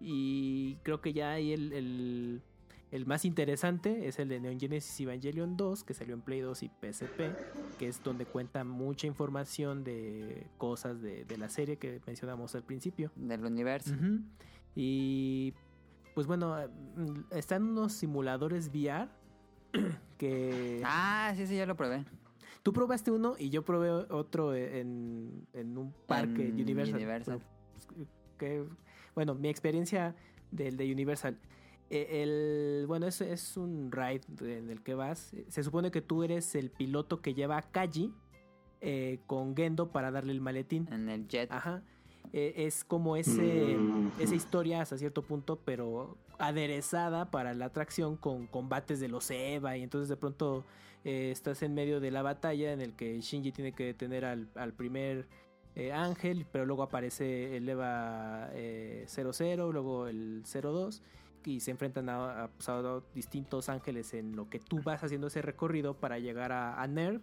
Y creo que ya ahí el, el, El más interesante es el de Neon Genesis Evangelion 2, que salió en Play 2 y PSP, que es donde cuenta mucha información de cosas de, de la serie que mencionamos al principio. Del universo. Y pues bueno, están unos simuladores VR que Ah, sí, sí, yo lo probé. tú probaste uno y yo probé otro en, en un parque En Universal. Universal. Pues, que, bueno, mi experiencia del de Universal. Eh, El, bueno, es, es un ride en el que vas. Se supone que tú eres el piloto que lleva a Kaji eh, con Gendo para darle el maletín. En el jet. Ajá. Eh, es como ese, Mm. esa historia hasta cierto punto, pero aderezada para la atracción con combates de los Eva. Y entonces de pronto eh, estás en medio de la batalla en el que Shinji tiene que detener al, al primer eh, ángel, pero luego aparece el Eva eh, 00, luego el 02. Y se enfrentan a, a, pues, a distintos ángeles en lo que tú vas haciendo ese recorrido para llegar a, a Nerv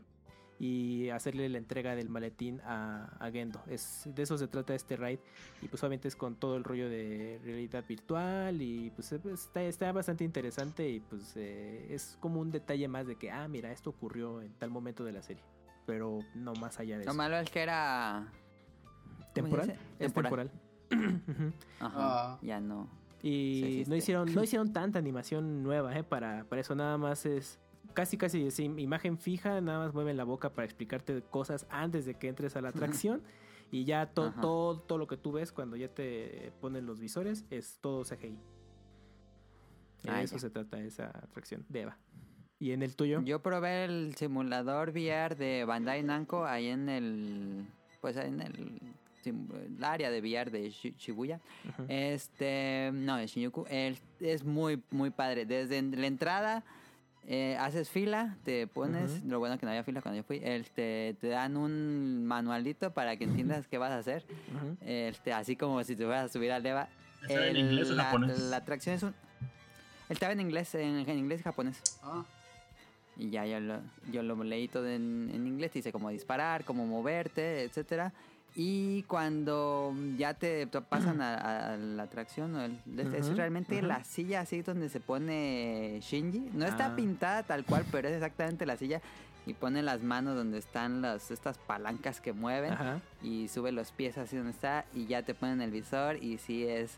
y hacerle la entrega del maletín a, a Gendo. Es, de eso se trata este raid. Y pues obviamente es con todo el rollo de realidad virtual. Y pues eh, pues, está, está bastante interesante. Y pues eh, es como un detalle más de que, ah, mira, esto ocurrió en tal momento de la serie. Pero no más allá de Lo eso. malo es que era. ¿cómo se ¿Temporal? Es temporal. Ajá. Ah. Ya no. Y no hicieron, no hicieron tanta animación nueva, ¿eh? Para, para eso nada más es casi casi es im- imagen fija, nada más mueven la boca para explicarte cosas antes de que entres a la atracción. Y ya to- todo, todo lo que tú ves cuando ya te ponen los visores es todo CGI. De Ah, eso ya. se trata esa atracción de Eva. ¿Y en el tuyo? Yo probé el simulador VR de Bandai Namco ahí en el. Pues ahí en el. El área de VR de Shi- Shibuya. Ujú. Este. No, de Shinjuku. El- es muy, muy padre. Desde la entrada. eh, haces fila, te pones, Ujú. lo bueno que no había fila cuando yo fui, este, te dan un manualito para que entiendas qué vas a hacer, Ujú. este, así como si te fueras a subir al Eva. ¿Está en inglés o la, japonés? la atracción es un... Estaba en inglés, en, en inglés y japonés. Ah, Y ya yo lo, yo lo leí todo en, en inglés, te dice cómo disparar, cómo moverte, etcétera. Y cuando ya te pasan a, a la atracción, el- es realmente la silla así donde se pone Shinji. No está Ah. pintada tal cual, pero es exactamente la silla. Y pone las manos donde están las, estas palancas que mueven. Y sube los pies así donde está. Y ya te ponen el visor. Y sí es.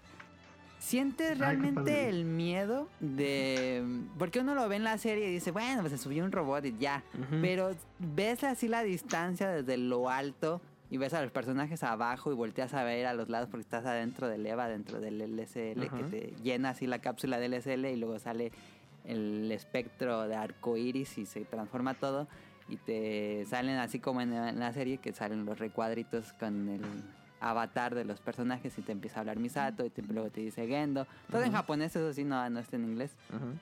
Sientes realmente el miedo de. Porque uno lo ve en la serie y dice, bueno, pues se subió un robot y ya. Pero ves así la distancia desde lo alto y ves a los personajes abajo y volteas a ver a los lados porque estás adentro del EVA, dentro del LSL, que Ajá. te llena así la cápsula del LSL y luego sale el espectro de arco iris y se transforma todo. Y te salen así como en, en la serie, que salen los recuadritos con el avatar de los personajes y te empieza a hablar Misato y te- luego te dice Gendo. Todo en Ujú. japonés, eso sí, no, no está en inglés Ujú.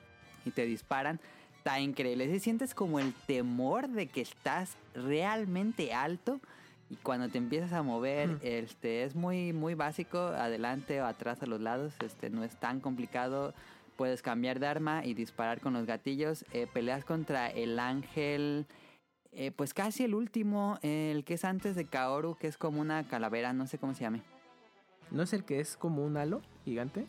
y te disparan. Está increíble. Si sientes como el temor de que estás realmente alto y cuando te empiezas a mover, Mm. este es muy muy básico, adelante o atrás a los lados, este no es tan complicado. Puedes cambiar de arma y disparar con los gatillos. Eh, peleas contra el ángel, eh, pues casi el último, el que es antes de Kaoru, que es como una calavera, no sé cómo se llame. ¿No es el que es como un halo gigante?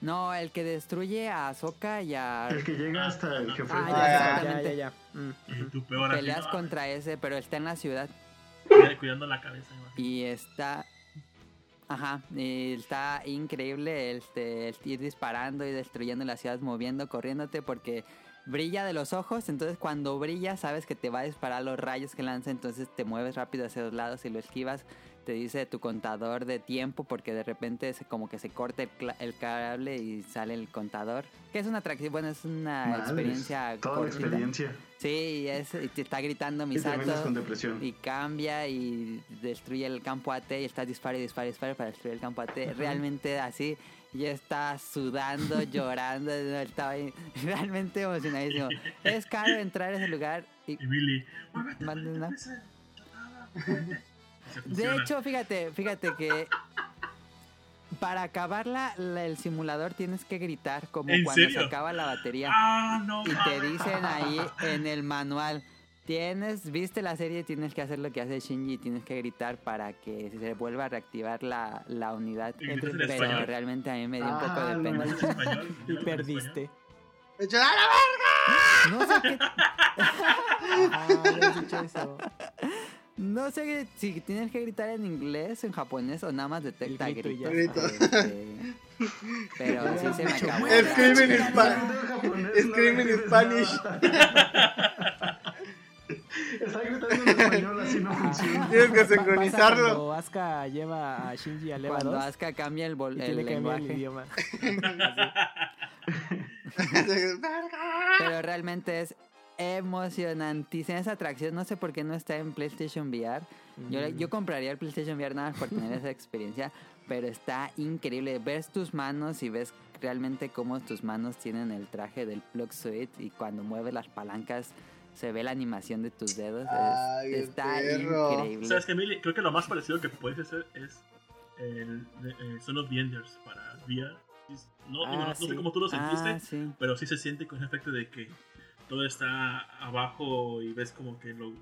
No, el que destruye a Ahsoka y a... El que llega hasta el jefe. Ah, Ah, ya, ya, ya, exactamente. ya, ya. Mm, Y peor Peleas ¿no? contra ese, pero está en la ciudad. La cabeza. Y está. Ajá, y está increíble este, el ir disparando y destruyendo las ciudades, moviendo, corriéndote, porque brilla de los ojos. Entonces, cuando brilla, sabes que te va a disparar los rayos que lanza. Entonces, te mueves rápido hacia los lados y lo esquivas. Te dice tu contador de tiempo, porque de repente se, como que se corta el, el cable y sale el contador. Que es una atracción, bueno, es una experiencia. Toda la experiencia. Sí, y, es, y te está gritando con depresión. Y cambia y destruye el campo AT y está dispara y dispara y dispara para destruir el campo AT. Realmente así, yo estaba sudando, llorando, estaba ahí realmente emocionadísimo. Es caro entrar a ese lugar y Y Billy, muévete, De hecho, fíjate, fíjate que para acabar la- la- el simulador tienes que gritar como ¿En cuando se acaba la batería. Ah, no. Y te dicen ahí en el manual, Tienes, viste la serie, tienes que hacer lo que hace Shinji, tienes que gritar para que se vuelva a reactivar la, la unidad. ¿Y gritas en Pero español? realmente a mí me dio un Ah, poco de no pena. Español, Y perdiste. Echa a la No sé, qué- Ah, habías dicho eso. No sé si tienes que gritar en inglés, en japonés o nada más detecta grito gritos. ya. Este, pero sí se me acabó. Está gritando en español, así no funciona. Tienes que sincronizarlo. Cuando Asuka lleva a Shinji a Leva Cuando 2 Asuka cambia el, y el cambiar el lenguaje. idioma. Pero realmente es emocionantísima esa atracción. No sé por qué no está en PlayStation VR. Yo, Mm. yo compraría el PlayStation VR nada más por tener esa experiencia. Pero está increíble. Ves tus manos y ves realmente cómo tus manos tienen el traje del plug suite. Y cuando mueves las palancas se ve la animación de tus dedos. Es- Ay, el está perro. increíble. ¿Sabes Mili? Creo que lo más parecido que puedes hacer es el de, eh, Son of the Enders para VR. No, digo, Ah, no, no sé sí. cómo tú lo sentiste, Ah, sí. pero sí se siente con ese efecto de que todo está abajo y ves como que lo-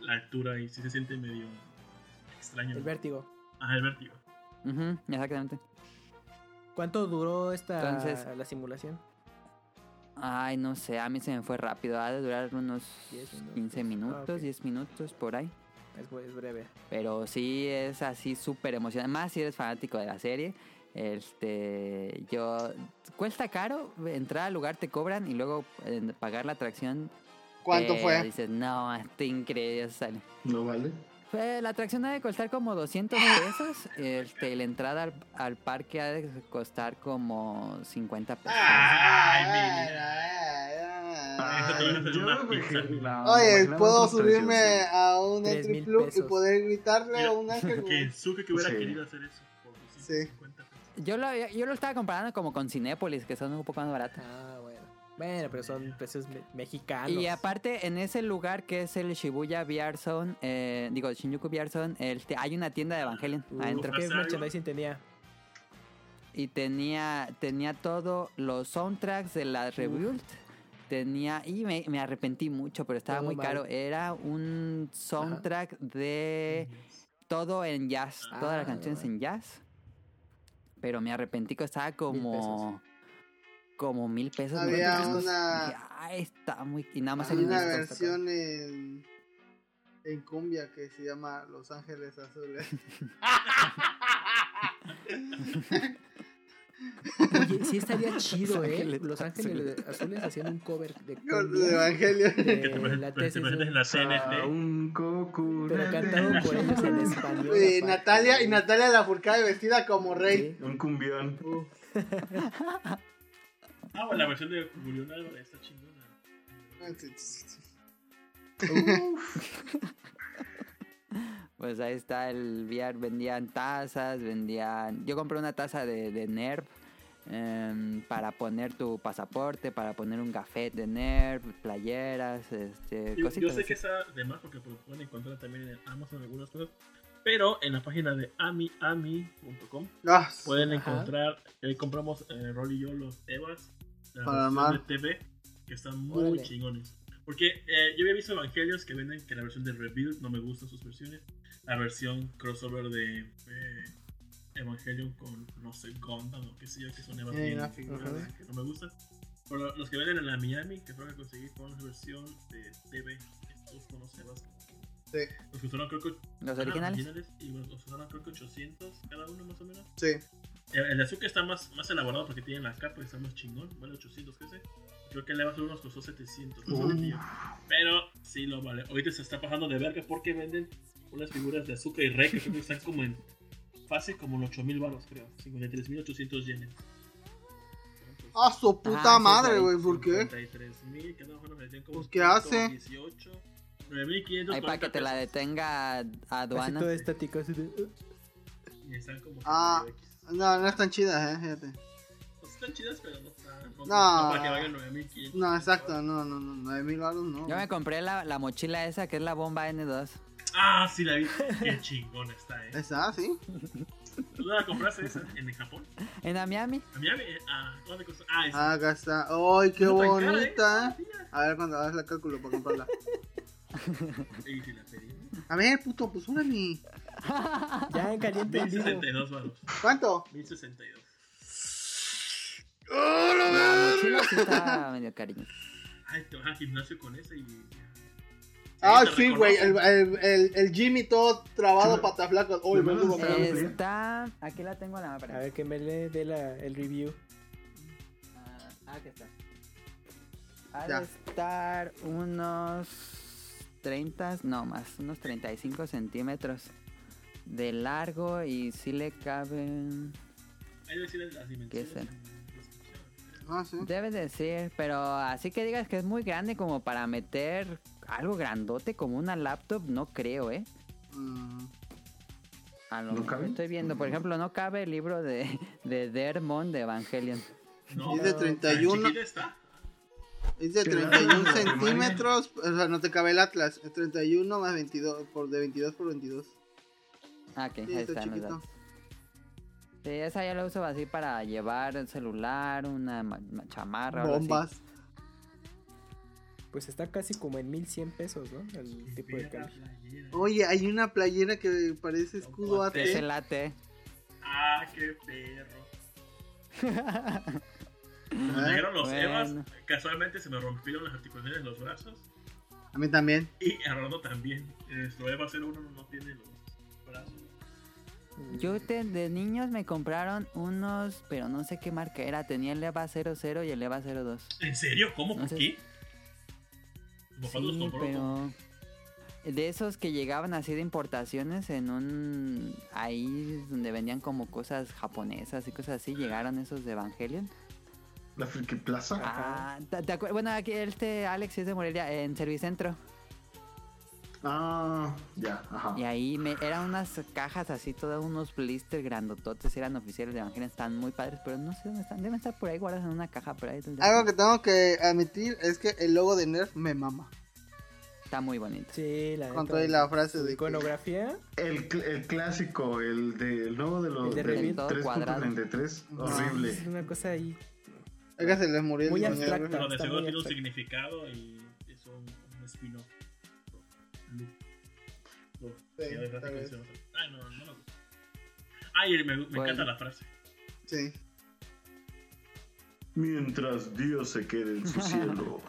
la altura y sí se siente medio extraño. El vértigo. Ajá, el vértigo. Exactamente. ¿Cuánto duró esta Entonces- la simulación? Ay, no sé, a mí se me fue rápido. Ha de durar unos 10 minutos. 15 Ah, minutos, ok. 10 minutos por ahí. Es, es breve. Pero sí es así súper emocionante. Más si eres fanático de la serie. Este, yo cuesta caro entrar al lugar, te cobran y luego eh, pagar la atracción. ¿Cuánto eh, fue? Dices, no, está increíble. sale. No vale. Fue- la atracción ha de costar como 200 pesos. Este, la entrada al, al parque ha de costar como 50 pesos. Ay, Ay, Eso te van a hacer yo una me pizza. imagino- no, Oye, ¿puedo subirme a un entry club y poder gritarle Mira, a un ángel? Que Suke que hubiera Sí. querido hacer eso. Sí. 50 pesos. Yo lo, yo lo estaba comparando como con Cinépolis, que son un poco más baratas. Ah, bueno. Bueno, pero son precios me- mexicanos. Y aparte, en ese lugar que es el Shibuya VR Zone, eh, digo, Shinjuku VR Zone, este, hay una tienda de Evangelion Uh, adentro. ¿Qué merchandising tenía? Y tenía, tenía todo los soundtracks de la Rebuild. Tenía, y me, me arrepentí mucho, pero estaba Todo muy mal. caro. Era un soundtrack de todo en jazz, todas las Ah, canciones en jazz. Pero me arrepentí que estaba como. Como mil pesos. ¿no? Había Entonces, una- "Ay, está muy. Y nada más Hay una versión en, en cumbia que se llama Los Ángeles Azules. Oye, sí estaría chido, Los ¿eh? Ángeles Los Ángeles Azules haciendo un cover de de Evangelio. Que te de presentes la te tesis. en la un coco. Pero cantado por ellos en español. Y aparte. Natalia, y Natalia la Furcade vestida como rey. Sí. Un cumbión. Ah, bueno, la versión de Julián Álvarez está chingona. Pues ahí está el VR, vendían tazas, vendían... Yo compré una taza de, de NERV em, para poner tu pasaporte, para poner un gafet de NERV, playeras, este, Yo, yo cositas sé así. que está de más porque pues, pueden encontrar también en Amazon algunas cosas. Pero en la página de amiami.com Ah, pueden Ajá. encontrar, eh, compramos eh, Rolly y yo los Evas, la Para versión de TV, que están muy Órale. chingones. Porque eh, yo había visto Evangelios que venden que la versión de Rebuild no me gustan sus versiones. La versión crossover de eh, Evangelion con, no sé, Gundam o qué sé yo, que son Evas Sí, de- que no me gustan. Pero los que venden en la Miami, que fueron a conseguir, fueron la versión de TV. Estos son los Evas. Sí, Los que usaron creo que Los eran originales. y los los usaron creo que 800 cada uno más o menos. sí. El, el de azúcar está más, más elaborado porque tiene la capa y está más chingón. Vale 800, ¿qué sé? Creo que el Eva unos costó 700. no sé Uf. qué yo. Pero sí lo vale. Ahorita se está pasando de verga porque venden unas figuras de azúcar y rey que creo que están como en fácil como en 8000 baros, creo. 53.800 yenes. Ah, su puta Ah, madre, güey, ¿por qué? 53.000, cada uno me decían como Pues, ¿qué hace? 118, 9.500. Ahí para que te la detenga Así aduana. todo estático. Así de... uh, Y están como Ah. No, no están chidas, eh, fíjate. Pues están chidas, pero no están. No, No. no para que valgan 9.500. No, exacto, no, no, no, 9000 baros no. Yo me compré la, la mochila esa que es la bomba N2. Ah, sí la vi. Qué chingón está, eh. Esa, sí. ¿Tú la compraste esa en el Japón? En la Miami. A a mí, ah, ¿dónde costó? Ah, esa. Ah, acá está. ¡Ay, qué No tan cara, bonita! ¿eh? A ver cuando hagas el cálculo para comprarla. Y si la pedí. A ver, puto, pues órale. Ya en caliente en vivo. 1062 varos. ¿Cuánto? 1062. La mochila sí está medio cariño. Ay, te vas al gimnasio con esa y. Ah, sí, güey. El, el, el, el Jimmy todo trabado, Sí. pata flaca. Uy, Sí, me bueno, subo está. Aquí la tengo en la A para. ver que me le dé la- el review. Ah, aquí está. Ha de estar unos 30, no más, unos 35 centímetros de largo y si le caben. La descripción. Ah, sí. Debe decir, pero así que digas que es muy grande como para meter algo grandote como una laptop, no creo, ¿eh? Mm, A lo ¿No mejor cabe? estoy viendo, por ejemplo, no cabe el libro de, de Dermon de Evangelion. No, Es de tan 31. chiquita está. Es de Sí, 31 la centímetros. O sea, no te cabe el Atlas. Es 31 más 22. Por, de 22 por 22. Ah, ok, Sí, ahí está datos. Sí, esa ya la uso así para llevar el celular, una ma- ma- chamarra o algo así. Pues está casi como en 1100 pesos, ¿no? El tipo de cambio. playera. Oye, hay una playera que parece escudo AT. Ese late. Ah, qué perro. Cuando llegaron los bueno. Evas, casualmente se me rompieron las articulaciones de los brazos. A mí también. Y a Rolando también. Nuestro Eva 01 no tiene los brazos. Yo te- de niños me compraron unos, pero no sé qué marca era. Tenía el EVA 00 y el EVA 02. ¿En serio? ¿Cómo? No ¿Por sé. qué? Sí, pero... De esos que llegaban así de importaciones en un... Ahí donde vendían como cosas japonesas y cosas así, llegaron esos de Evangelion. La Friki Plaza. Ah, ¿te, te Bueno, aquí este Alex es de Morelia, en Servicentro. Ah, ya, ajá. Y ahí me, eran unas cajas así, todos unos blisters grandototes, eran oficiales de Evangelion, están muy padres, pero no sé dónde están, deben estar por ahí guardados en una caja por ahí. Algo que tengo que admitir es que el logo de Nerf me mama. Está muy bonito. Sí, la Con toda la frase de que- iconografía. El, cl- el clásico, el de el nuevo de los El de. 3.33, No, horrible. Es una cosa ahí. Oiga, se les murió el Muy diseñador. abstracta. Pero de seguro tiene un significado y es un, un spin-off. Sí, tal vez. Ay, no, no me gusta. Ay, me, me Bueno. encanta la frase. Sí. Mientras Dios se quede en su cielo,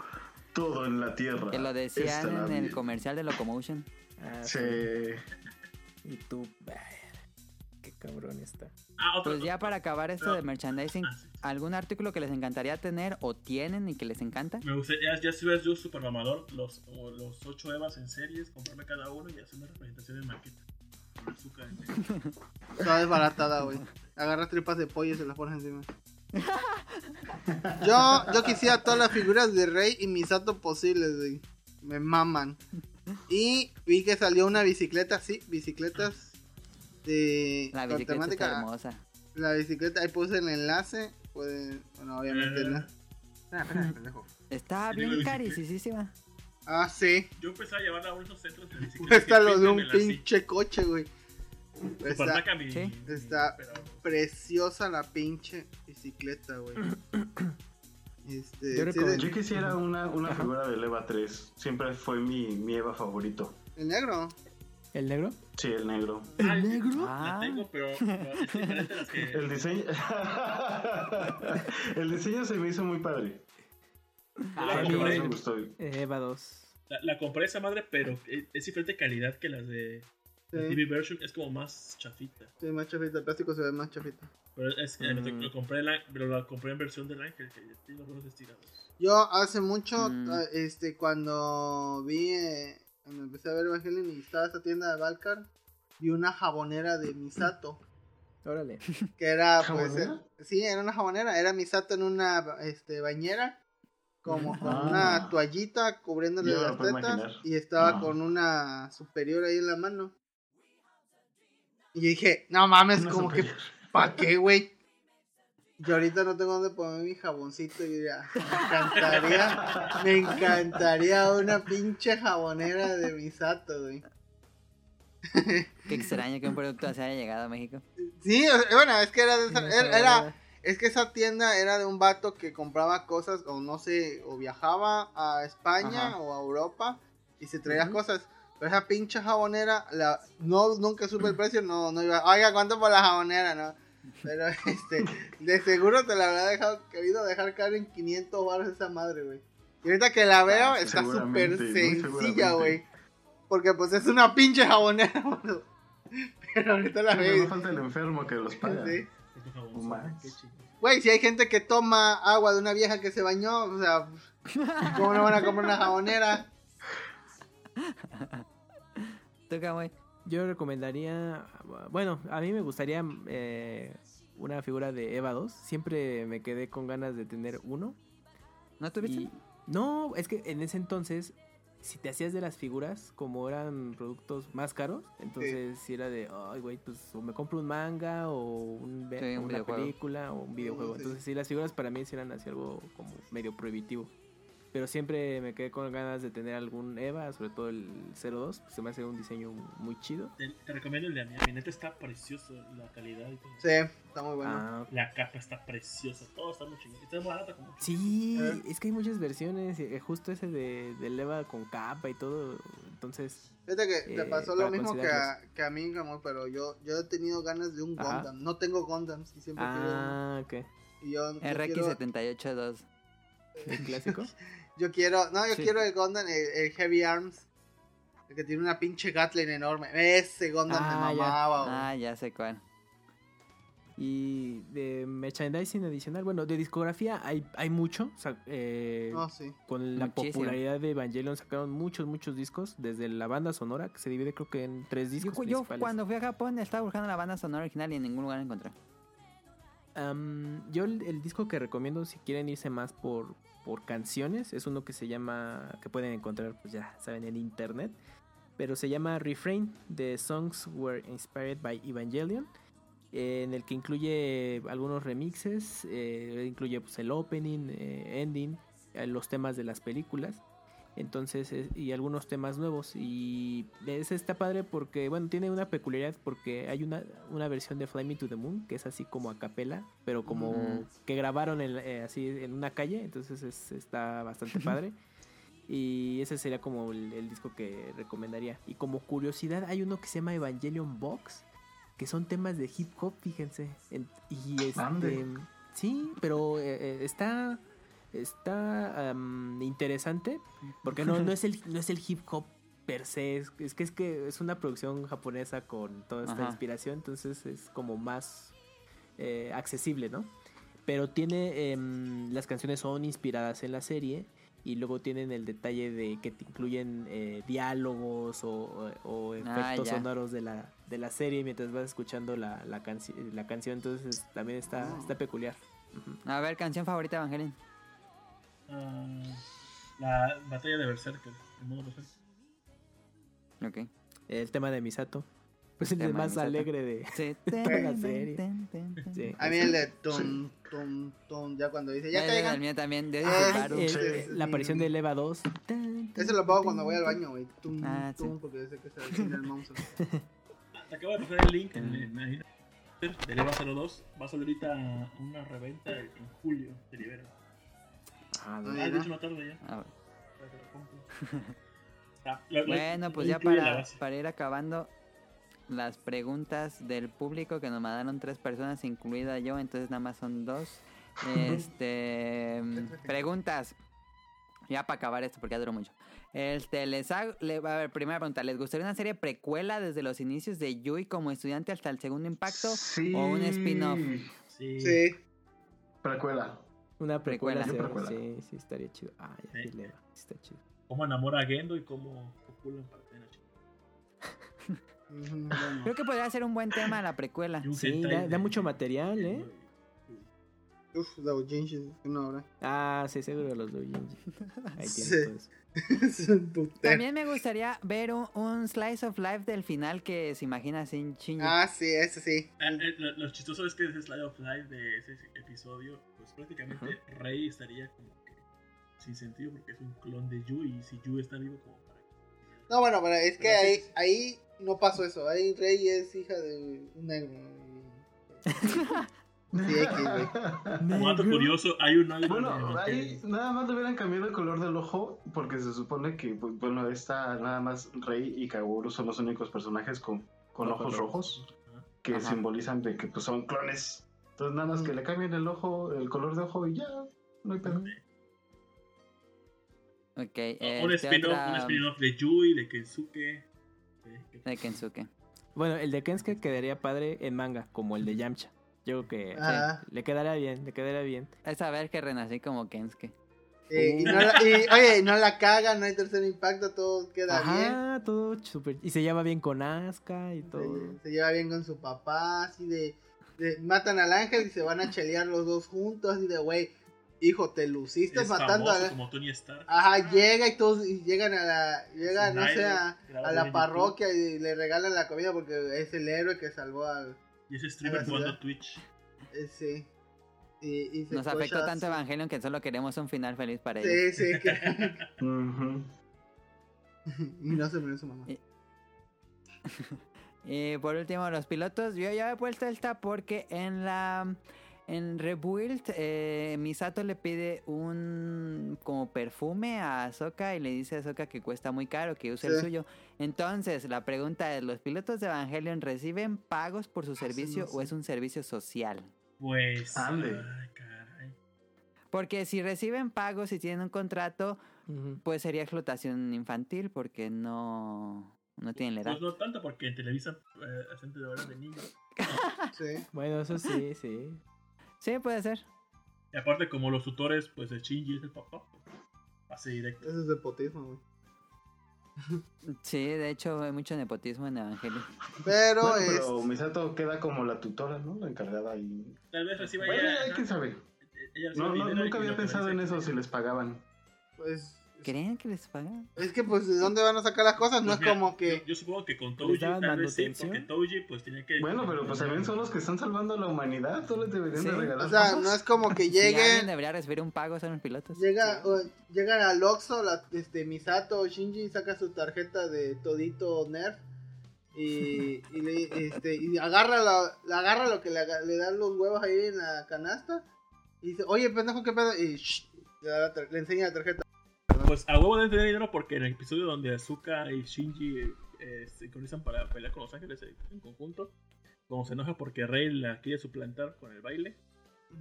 todo en la tierra. Que lo decían en el bien. comercial de Locomotion. Ah, Sí. Y tú, qué cabrón está. Ah, otro. Pues ya para acabar esto No. de merchandising, Ah, sí. ¿algún artículo que les encantaría tener o tienen y que les encanta? Me gusta, ya, ya si ves yo super mamador, los, o los 8 Evas en series, comprarme cada uno y hacer una representación en maqueta. Con azúcar en desbaratada, güey. Agarras tripas de pollo y se las pones encima. Yo, yo quisiera todas las figuras de Rey y Misato posibles, güey. Me maman. Y vi que salió una bicicleta, sí, bicicletas de La bicicleta está hermosa. La bicicleta, ahí puse el enlace. Pueden, bueno, obviamente Eh. no. Espera, espera, pendejo. Está bien carísima. Ah, sí. Yo empecé a llevarla a unos centros de bicicleta. Cuesta lo de un así. pinche coche, güey. Super Está Sí. Está preciosa la pinche bicicleta, güey. Este, Yo sí, recomiendo- de- Yo quisiera una, una figura del EVA 3. Siempre fue mi, mi EVA favorito. el negro. ¿El negro? Sí, el negro. Ay, negro? La Ah. tengo, pero no, es diferente a las que. El diseño. el diseño se me hizo muy padre. Yo la el compré, me gustó. Eva 2. la, la compré esa madre, pero es, es diferente calidad que las de la Sí, TV version. Es como más chafita. sí, más chafita. El plástico se ve más chafita. Pero es que Mm. lo compré, la, pero la compré en versión del Ángel, que tiene los buenos estirados. Yo hace mucho, Mm. ah, este, cuando vi, eh, cuando empecé a ver Evangelion y estaba esta tienda de Valcar, vi una jabonera de Misato. Órale. Que era, pues, eh, sí, era una jabonera. Era Misato en una, este, bañera. Como con Ah. una toallita cubriéndole las tetas. imaginar. Y estaba con una superior ahí en la mano. Y dije, no mames, Una como que. ¿pa' qué, güey? Yo ahorita no tengo dónde poner mi jaboncito y diría, me encantaría, me encantaría una pinche jabonera de Misato, güey. Qué extraño que un producto se haya llegado a México. Sí, bueno, es que era de esa- No era, es que esa tienda era de un vato que compraba cosas, o no sé, o viajaba a España Ajá. o a Europa y se traía cosas. Pero esa pinche jabonera, la, no, nunca supe el precio, no, no iba, oiga, ¿cuánto por la jabonera? No. Pero este, de seguro te la habrá dejado, querido dejar caer en 500 baros esa madre, güey. Y ahorita que la veo, Ah, sí, está súper sencilla, güey. Porque pues es una pinche jabonera, boludo. Pero ahorita la No veo. y- falta el enfermo que los paga. Sí. No chido. Güey, si hay gente que toma agua de una vieja que se bañó, o sea, ¿cómo no van a comprar una jabonera? ¿Tú, Kamui? Yo recomendaría, bueno, a mí me gustaría eh, una figura de Eva 2. Siempre me quedé con ganas de tener uno. ¿No tuviste? Y no, es que en ese entonces, si te hacías de las figuras, como eran productos más caros, entonces si era de, ay, güey, pues o me compro un manga o un, Sí, una película o un videojuego. sí. Entonces sí, las figuras para mí eran así algo como medio prohibitivo. Pero siempre me quedé con ganas de tener algún Eva, sobre todo el 02. pues, se me hace un diseño muy chido. Te, te recomiendo el de. Mi neta está precioso. La calidad y todo. Sí, está muy bueno. Ah, La capa está preciosa. Todo está muy chingón. Está muy barata como. Sí, Eh. es que hay muchas versiones, eh, justo ese de, de Leva con capa y todo, entonces... Fíjate que te eh, pasó lo mismo que a, que a mí, amor, pero yo, yo he tenido ganas de un Ajá. Gundam. No tengo Gundams y siempre Ah, ok. quiero. Y yo, yo quiero, RX782. ¿El clásico? yo quiero. No, yo Sí. quiero el Gundam, el, el Heavy Arms. El que tiene una pinche Gatling enorme. Ese Gundam Ah, me ya. mamaba, güey. Ah, ya sé cuál. Y de merchandising adicional, bueno, de discografía hay, hay mucho. o sea, eh, No, sí. con la Muchísimo. popularidad de Evangelion sacaron muchos, muchos discos. Desde la banda sonora, que se divide creo que en tres Yo, discos yo principales. cuando fui a Japón estaba buscando la banda sonora original y en ningún lugar encontré. Am, yo el, el disco que recomiendo si quieren irse más por, por canciones es uno que se llama, que pueden encontrar pues ya saben en internet, pero se llama Refrain, The Songs Were Inspired by Evangelion, en el que incluye algunos remixes, eh, incluye pues, el opening, eh, ending, eh, los temas de las películas. Entonces, y algunos temas nuevos. Y ese está padre porque, bueno, tiene una peculiaridad porque hay una, una versión de Fly Me to the Moon que es así como a capela, pero como Ujú. que grabaron en, eh, así en una calle. Entonces es- está bastante padre. Y ese sería como el, el disco que recomendaría. Y como curiosidad, hay uno que se llama Evangelion Box, que son temas de hip hop, fíjense. En- y este, sí, pero eh, eh, está está interesante porque no, no es el no es el hip hop per se es, es que es que es una producción japonesa con toda esta Ajá. inspiración entonces es como más eh, accesible no pero tiene em, las canciones son inspiradas en la serie y luego tienen el detalle de que te incluyen eh, diálogos o, o- o Ah, efectos sonoros de la, de la serie mientras vas escuchando la, la, canci- la canción entonces también está, Oh. está peculiar. A ver, canción favorita de Ah, la batalla de Berserker. El modo Berserker. Ok. El tema de Misato. Pues el Tema de más Misato. alegre de. Sí. La serie. Sí. A mí el de tum, tum, tum, ya cuando dice, ya que el mío también. De Ah. El- Sí, eh, sí, la sí. aparición de Eva 2. Ese lo pongo cuando voy al baño, güey. Tum, Ah, sí. tum, porque yo sé que se avecina el monstruo. Ah, Te acabo de pasar el link en, ahí. Del EVA 02. Va a salir ahorita una reventa en julio. Te libero. Ah, de hecho, ya. Ah, Bueno, pues ya para, para ir acabando las preguntas del público que nos mandaron tres personas, incluida yo, entonces nada más son dos. Este mm, preguntas. Ya para acabar esto porque ya duró mucho. Este, les hago, le, a ver, primera pregunta, ¿les gustaría una serie precuela desde los inicios de Yui como estudiante hasta el segundo impacto? Sí. o un spin-off. Sí. Sí. Precuela. Una precuela. Precuela. Sí, sí, sí, estaría chido. Ah, ya Sí. sí, Eva, sí está chido. Cómo enamora a Gendo y cómo copulan para tener. Creo que podría ser un buen tema la precuela. Sí, da, de- da mucho material, ¿eh? Uf, Doujinshi, una hora. Ah, sí, seguro los doujinshi. Ahí Sí. tiene todo eso. Es un putero. También me gustaría ver un, un slice of life del final que se imagina sin Shinji. Ah, sí, ese sí. Ah, eh, lo, lo chistoso es que ese slide of life de ese episodio, pues prácticamente Rey estaría como que sin sentido porque es un clon de Yu y si Yu está vivo como para No, bueno, pero es que Pero sí. ahí, ahí no pasó eso. Ahí Rey es hija de un negro. Sí. Como dato curioso, hay un iron Bueno, en- ahí nada más le hubieran cambiado el color del ojo porque se supone que, pues, bueno, esta nada más Rey y Kaworu son los únicos personajes con, con Ojos ojos rojos. rojos que Ajá. simbolizan de que pues, son clones. Entonces nada más que le cambien el ojo, el color de ojo y ya, no hay pedo. Ok, un este, spin-off otra- un spin-off de Yui, de Kensuke. de- de Kensuke. Bueno, el de Kensuke quedaría padre en manga, como el de Yamcha. Yo creo que Ajá. le quedaría bien, le quedaría bien. Es saber que renací como Kensuke. Eh, y, no la, y, oye, no la caga, no hay tercer impacto, todo queda bien. Ajá, todo súper. Y se lleva bien con Asuka y todo. Se, se lleva bien con su papá, así de- Matan al ángel y se van a chelear los dos juntos, así de, güey, hijo, te luciste Es matando famoso a... como Tony Stark. Ajá, llega y todos y llegan a la, llegan, no sé, a, la YouTube. parroquia y le regalan la comida porque es el héroe que salvó al... Y ese streamer jugando. Twitch. Ese. Y, y Nos afectó tanto. Evangelion que solo queremos un final feliz para Sí, ellos. sí, que... Ujú. y no se murió su mamá. Y- Y por último, los pilotos. Yo ya he puesto esta porque en la. En Rebuild, eh, Misato le pide un como perfume a Ahsoka y le dice a Ahsoka que cuesta muy caro, que use el suyo. Entonces, la pregunta es, ¿los pilotos de Evangelion reciben pagos por su Ah, sí, servicio o es un servicio social? Pues. Ande. Ay, caray. Porque si reciben pagos y tienen un contrato, pues sería explotación infantil porque no, no tienen la edad. Pues no tanto porque en Televisa eh, hacen de horas de niños. Sí. Bueno, eso sí, sí. Sí, puede ser. Y aparte, como los tutores, pues el Shinji es el papá. pues, Pase directo. Eso es nepotismo, güey. Sí, de hecho hay mucho nepotismo en Evangelion. Pero Bueno, es... pero Misato queda como la tutora, ¿no? La encargada y... Tal vez reciba Bueno, ya. hay que saber. ella No, no, nunca había pensado en eso que- si les pagaban. Pues... ¿Creen que les pagan? Es que pues de dónde van a sacar las cosas, no Pues es mira, como que... Yo, yo supongo que con ¿Les Touji tal vez sí, porque Touji pues tenía que... Bueno, pero pues también son los que están salvando a la humanidad, solo deberían Sí. de regalar O sea, cosas. no es como que Si lleguen... debería recibir un pago son los pilotos. Llega, o- llegan al Oxxo, la, este, Misato o Shinji saca su tarjeta de todito Nerf y, y, le, este, y agarra, la, la agarra lo que le, dan los huevos ahí en la canasta y dice, oye pendejo, ¿qué pedo? Y shh, la le enseña la tarjeta. Pues a huevo deben tener dinero porque en el episodio donde Azuka y Shinji eh, se sincronizan para pelear con los ángeles eh, en conjunto, como se enoja porque Rey la quiere suplantar con el baile,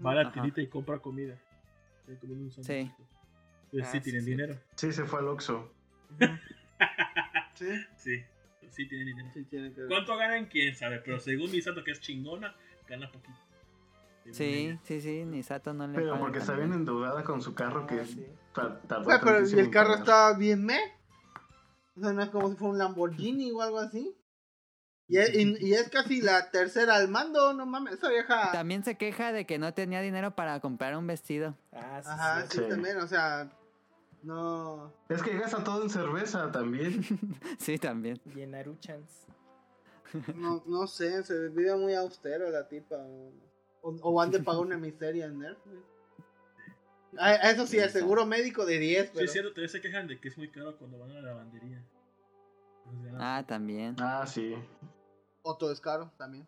va a la tiendita y compra comida. Estoy comiendo un sándwich. Entonces sí Ah, tienen sí, dinero. Sí, se fue al Oxxo. Sí, Sí, sí tienen dinero. sí, tiene que. ¿Cuánto ganan? Quién sabe, pero según Misato que es chingona, gana poquito. Sí, sí, sí, ni Sato no le Pero porque está bien endeudada con su carro que Ah, sí. ta- tardó Güey, pero ¿y el carro está bien me? O sea, no es como si fuera un Lamborghini o algo así. Y es, y- y es casi la tercera al mando, no mames, esa vieja... También se queja de que no tenía dinero para comprar un vestido. Ah, sí, Ajá, sí. también, o sea, no... Es que gasta todo en cerveza también. sí, también. Y en Naruchans. No, no sé, se vive muy austero la tipa. O, o, han de pagar una miseria en Nerf. güey. Ah, eso sí, el seguro médico de 10, Sí, pero... es cierto, también se quejan de que es muy caro cuando van a la lavandería. Ah, también. Ah, sí. O todo es caro también.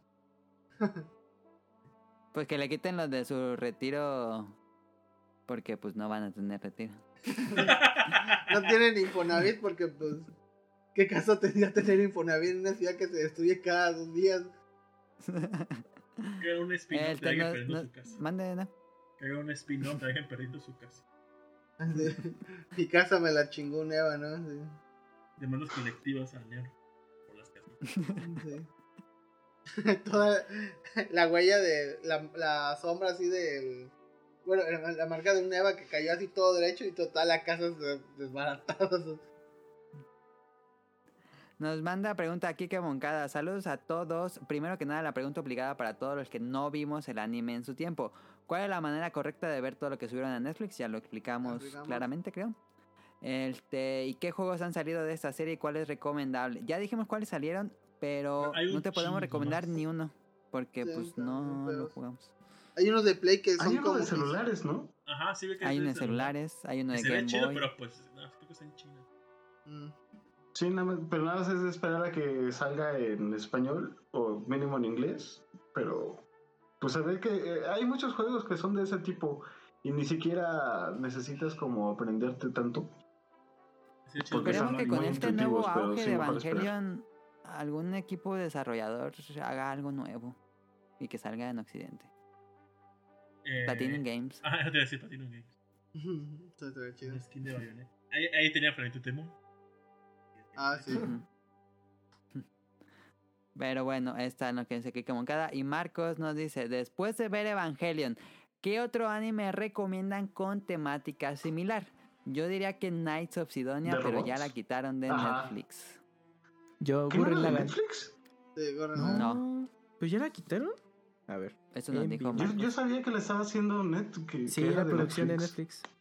Pues que le quiten los de su retiro porque pues no van a tener retiro. No tienen Infonavit porque, pues... ¿Qué caso tendría tener Infonavit en una ciudad que se destruye cada dos días? Que haga un spin-off de alguien no- perdiendo no- su casa. mande, ¿no? Que haga un spin-off de alguien perdiendo su casa. Mi casa me la chingó un Eva, ¿no? Sí. Demandas colectivas a León por las casas. Sí. Toda la huella de la, la sombra así del bueno, la, la marca de un Eva que cayó así todo derecho y total la casa se desbaratada. Nos manda pregunta aquí que Moncada. Saludos a todos. Primero que nada, la pregunta obligada para todos los que no vimos el anime en su tiempo. ¿Cuál es la manera correcta de ver todo lo que subieron a Netflix? Ya lo explicamos, claramente, creo. Este, ¿Y qué juegos han salido de esta serie y cuál es recomendable? Ya dijimos cuáles salieron, pero no te podemos recomendar más. ni uno. Porque Sí, pues no lo jugamos. Hay unos de Play que son Hay uno como de celulares, ¿no? Ajá, sí ve que Hay uno de celulares, hay uno de se ve Game chido, Boy. pero pues, no, creo que está en China. Mm. Sí, nada más, pero nada más es esperar a que salga en español o mínimo en inglés, pero pues se ve que eh, hay muchos juegos que son de ese tipo y ni siquiera necesitas como aprenderte tanto. Sí, chido. Porque Esperemos son que con muy este intuitivos, nuevo pero auge sí de. Evangelion, algún equipo desarrollador haga algo nuevo y que salga en Occidente. Eh, Platinum Games. Ah, te iba a decir Platinum Games. Estaría chido. Skin de Bayonetta. Ahí, ahí tenía Temu. Ah, sí. Pero bueno, esta es lo que dice Kike Moncada. Y Marcos nos dice, después de ver Evangelion, ¿qué otro anime recomiendan con temática similar? Yo diría que Knights of Sidonia, ¿De pero robots? ya la quitaron de Ajá. Netflix. Yo, ¿Qué Gurren. Netflix? Sí, Gurren No. No. ¿Pues ya la quitaron? A ver. Eso nos En dijo. Yo, yo sabía que la estaba haciendo Net. Que, Sí, que era la de producción de Netflix. Netflix.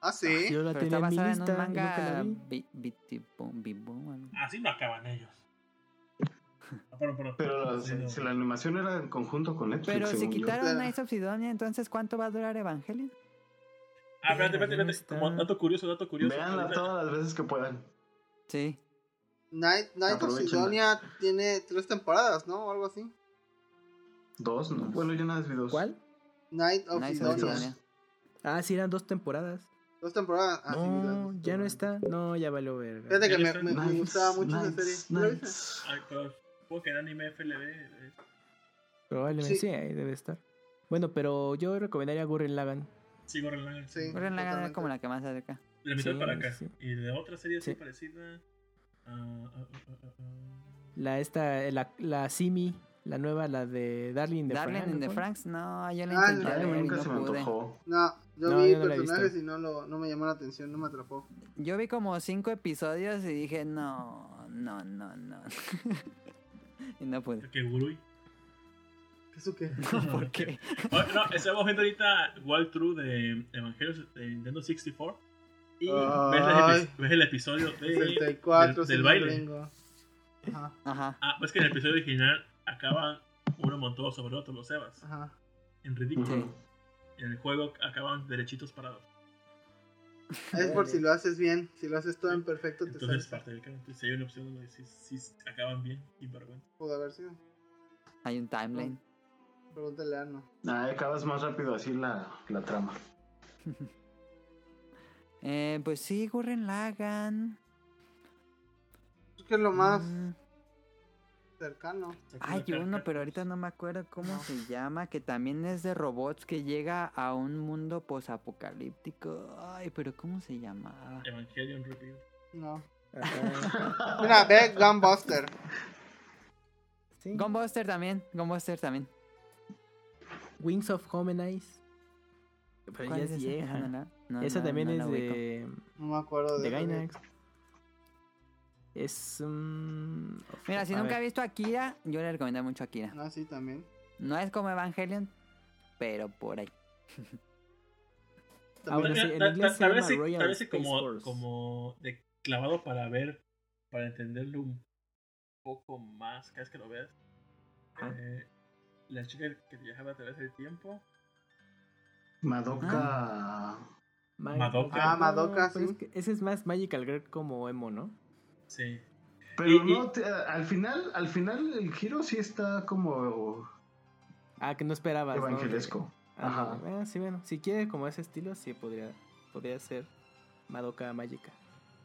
Ah, sí. Yo la Pero tenía está en mi basada en lista manga. Así no acaban ellos. Ah. Pero si la animación era en conjunto con Netflix. Pero si yo. quitaron Claro. Knights of Sidonia, entonces ¿cuánto va a durar Evangelion? Ah, espérate, espérate, espérate. Como dato curioso, dato curioso. Ahorita- todas las veces que puedan. Sí. Night, Night of. Sidonia tiene tres temporadas, ¿no? O algo así. Dos, ¿no? Bueno, yo nada más vi dos. ¿Cuál? Night of. Sidonia. Ah, sí, eran dos temporadas. Dos temporadas. Ah, sí, no, dos ya no está. No, ya valió verga. Fíjate que me, me- me gustaba mucho esa serie. Supongo que era anime FLB. eh. Probablemente Sí. sí. ahí debe estar. Bueno, pero yo recomendaría Gurren Lagann. Sí, Gurren Lagann. Sí. Gurren Lagann era totalmente. como la que más acerca. De la mitad Sí, para acá. sí. Y de otra serie así Sí. parecida. ah, ah, ah. La esta, la, la Simi, la nueva, la de Darling de Darling Frank, in the ¿no? Franks, no, yo la Ah, intenté A mí ver y nunca no se me pude. antojó. No, yo No, vi yo no personajes y no, lo, no me llamó la atención, no me atrapó. Yo vi como cinco episodios y dije, no, no, no, no. y no pude. Que Gurui. ¿Qué es eso qué? ¿Por qué? No, estamos viendo ahorita Walkthrough de Evangelion de Nintendo 64. Y ves, el ves el episodio de, 64, del, del baile. Ajá, Ajá. Ah, ves que en el episodio original acaban uno montado sobre otro, los Evas. ajá. En ridículo. Sí. En el juego acaban derechitos parados. Es por si lo haces bien, si lo haces todo en perfecto, te Entonces, sales. parte del canon. Entonces, si hay una opción donde sí, sí acaban bien y vergüenza. Pudo haber sido. Hay un timeline. Pregúntale a Arno. Ah, acabas más rápido así la, la trama. Eh, pues sí, Gurren Lagann. Es que es lo más Mm, cercano. Hay uno, pero ahorita no me acuerdo cómo No. se llama, que también es de robots que llega a un mundo posapocalíptico. Ay, pero ¿cómo se llamaba? Evangelion Review. No. Mira, ve Gunbuster. Sí. Gunbuster también, Gunbuster también. Wings of Homenice. Pero ¿Cuál ya es es esa? vieja. No, no, no, Esa no, también es de, No me acuerdo de de Gainax. Es un... Mira, si a nunca he visto Akira, yo le recomiendo mucho Akira. Ah, sí, también. No es como Evangelion, pero por ahí. Ah, bueno, sí, en inglés se llama Royal Space como, Force. como de clavado para ver, para entenderlo un poco más cada vez que lo veas. Eh, la chica que viajaba a través del tiempo. Madoka. Ma- Madoka. Ah, Madoka, sí. es que ese es más Magical Girl como emo, ¿no? Sí. Pero Y- y- no, te- al final, al final el giro sí está como Ah, que no esperabas, evangelesco. Ah, Ajá. bueno, sí, bueno. Si quiere como ese estilo, sí podría, podría ser Madoka Magica.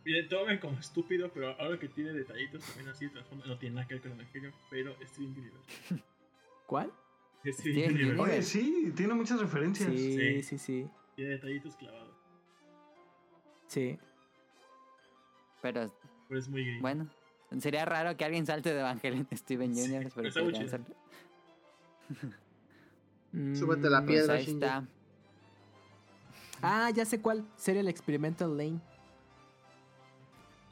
Miren, todo ven como estúpido, pero ahora que tiene detallitos también así, transforma- no tiene nada que ver con Evangelion, pero Steven Universe. ¿Cuál? Steven. Oye, sí, tiene muchas referencias. Sí, Sí. sí, sí. Tiene detallitos clavados. Sí. Pero Pero es muy gay. bueno, sería raro que alguien salte de Evangelion Steven Sí, Universe, pero está muy podrían chido. ser- Súbete la Mm, piedra. Pues ahí Shinji. está. Ah, ya sé cuál. Serial Experimental Lane.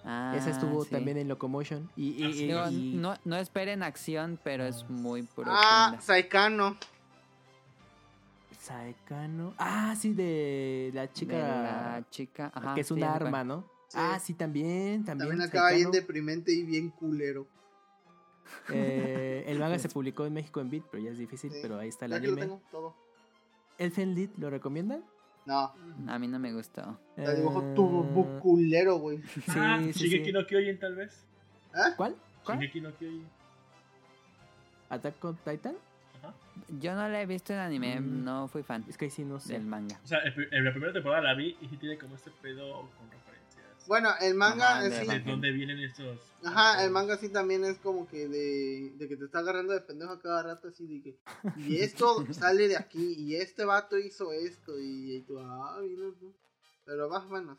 Esa Ah, estuvo sí. también en Locomotion. Y, y- Ah, sí. y- Digo, y- no, no esperen acción, pero es muy Ah, profunda. Saikano. Saekano. Ah, sí, de la chica. De la chica, ajá, que es sí, una arma. ¿no? Sí. Ah, sí, también. También, También acaba bien deprimente y bien culero. Eh, el manga se publicó en México en Beat, pero ya es difícil. Sí. Pero ahí está el Aquí lo anime. tengo todo. Elfen Lied, ¿lo recomiendan? No, A mí no me gustó. el dibujo Eh, turbo culero, güey. Sí, ah, sí, Shigeki sí. no Kyojin tal vez. ¿Eh? ¿Cuál? ¿Cuál? Shigeki no Kyojin. ¿Attack on Titan? Ajá. Yo no la he visto en anime, Mm. no fui fan Es que ahí sí no sé. del manga. O sea, en la primera temporada la vi y sí tiene como este pedo con referencias. Bueno, el manga Ajá, es de sí- ¿De dónde vienen estos? Ajá, el manga sí también es como que de, de que te está agarrando de pendejo a cada rato así de que y esto sale de aquí y este vato hizo esto y, y tú ah mira, no". pero más o menos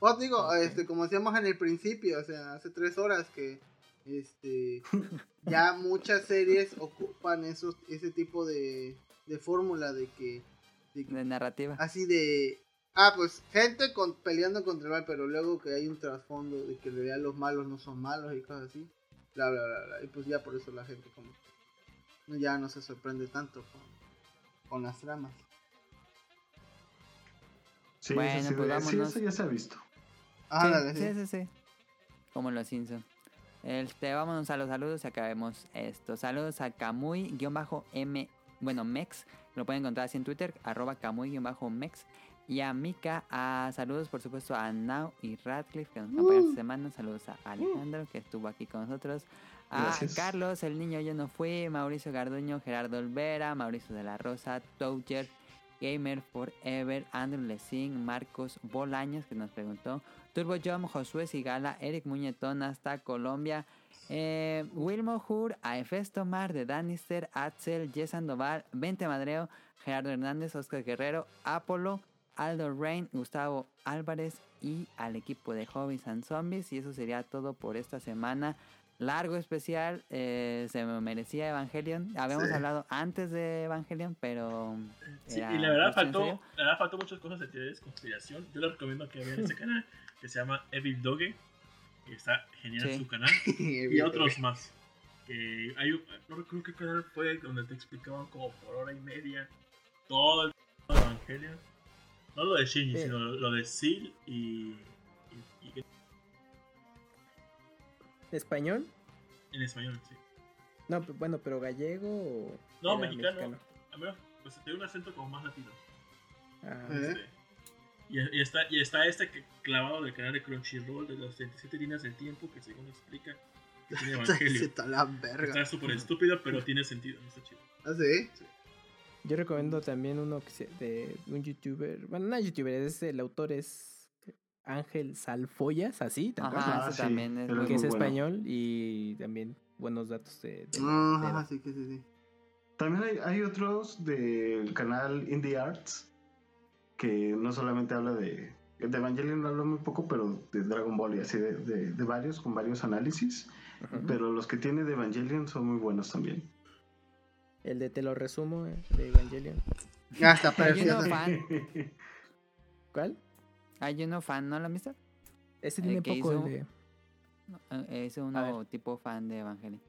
os digo este como decíamos en el principio o sea hace tres horas que este ya muchas series ocupan esos ese tipo de, de fórmula de que, de que De narrativa. así de ah pues gente con, peleando contra el mal pero luego que hay un trasfondo de que en realidad los malos no son malos y cosas así bla bla bla, bla. y pues ya por eso la gente como ya no se sorprende tanto con, con las tramas Sí, Bueno, eso, sí, pues sí, eso ya se ha visto. ah sí, dale, sí, sí. sí, sí. Como los Simpsons. Este, vámonos a los saludos y acabemos esto. Saludos a Kamui-M, bueno, Mex. Lo pueden encontrar así en Twitter, arroba Kamui-Mex. Y a Mika, a saludos por supuesto a Now y Radcliffe que nos acompañan esta semana. Saludos a Alejandro que estuvo aquí con nosotros. A Gracias. Carlos, el niño yo no fui. Mauricio Garduño, Gerardo Olvera, Mauricio de la Rosa, Toucher, Gamer Forever, Andrew Lessing, Marcos Bolaños que nos preguntó. Turbo Jump, Josué Sigala, Eric Muñetón hasta Colombia. Eh, Wilmo Hur, a Efesto Mar de Danister, Axel, Jess Sandoval, Vente Madreo, Gerardo Hernández, Oscar Guerrero, Apolo, Aldo Rain, Gustavo Álvarez y al equipo de Hobbies and Zombies. Y eso sería todo por esta semana. Largo especial, eh, se me merecía Evangelion. Habíamos Sí. hablado antes de Evangelion, pero. Sí, y la verdad faltó, la verdad faltó muchas cosas de teorías de conspiración. Yo les recomiendo que vean ese canal que se llama Evil Doge. Que está genial Sí. su canal. Y otros más. Que hay un, no recuerdo qué canal fue donde te explicaban como por hora y media todo el de Evangelion. No lo de Shinji, Sí. sino lo de Seal y, y- y- ¿Español? en español, sí. No, pues, bueno, pero gallego o. No, era mexicano. A menos, pues tiene un acento como más latino. Ah, ¿Eh? Este, Y, y está, y está este que- clavado del canal de Crunchyroll de las 37 líneas del tiempo que según explica que tiene Evangelio. está la verga Está súper estúpido, pero tiene sentido. Está chido. ¿Ah, sí? Yo recomiendo también uno que se, de un youtuber. Bueno, no es youtuber, es el autor es Ángel Salfoyas, así, Ajá, Ah, sí, también es que es bueno. español y también buenos datos de. de- Ah, de- ajá, sí, sí, sí. También hay, hay otros del canal Indie Arts que no solamente habla de. De Evangelion habla muy poco, pero de Dragon Ball y así de, de- de varios, con varios análisis. Pero los que tiene de Evangelion son muy buenos también. El de Te lo resumo, eh, de Evangelion. Ya está Hay uno precioso. fan, ¿Cuál? hay uno fan, ¿no han visto? Ese El tiene que poco hizo- el de. Eh, Es uno tipo fan de Evangelion.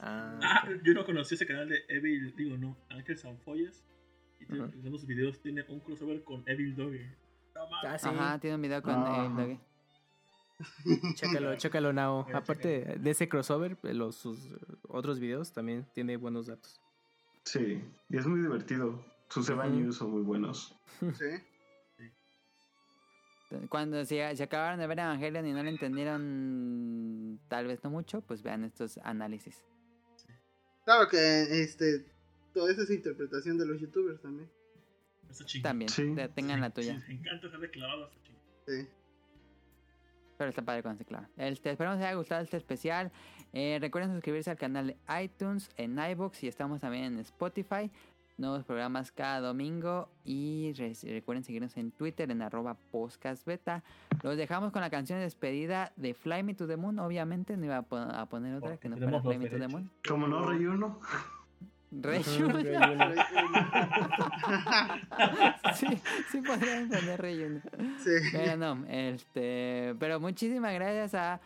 Ah, Ah, yo no conocí ese canal de Evil, digo no, Ángel Sanfollas. Y tiene, sus videos tiene un crossover con Evil Doge. No. Ah, sí. Ajá, tiene un video con Ajá. el Doge. Chécalo, chécalo, Nao. Aparte de ese crossover, los, sus otros videos también tiene buenos datos. Sí, y es muy divertido. Sus Eva Ujú. News son muy buenos. Sí. Cuando se, se acabaron de ver Evangelion y no lo entendieron, tal vez no mucho, pues vean estos análisis. Claro que este toda esa es interpretación de los youtubers también. También, Sí. tengan la tuya. Sí, me encanta estar de clavado hasta chingón. Sí. Pero está padre cuando se clava. Este, esperamos que les haya gustado este especial. Eh, recuerden suscribirse al canal de iTunes, en iBox y estamos también en Spotify. Nuevos programas cada domingo. Y re- recuerden seguirnos en Twitter en arroba podcastbeta. Los dejamos con la canción de despedida de Fly Me to the Moon. Obviamente no iba a, po- a poner otra Porque que no fuera Fly Me to the. Moon. Como no, Rey Uno. Rey Ujú, Uno. Rey Uno. sí, sí podrían poner Rey Uno. sí. Pero no, este, pero muchísimas gracias a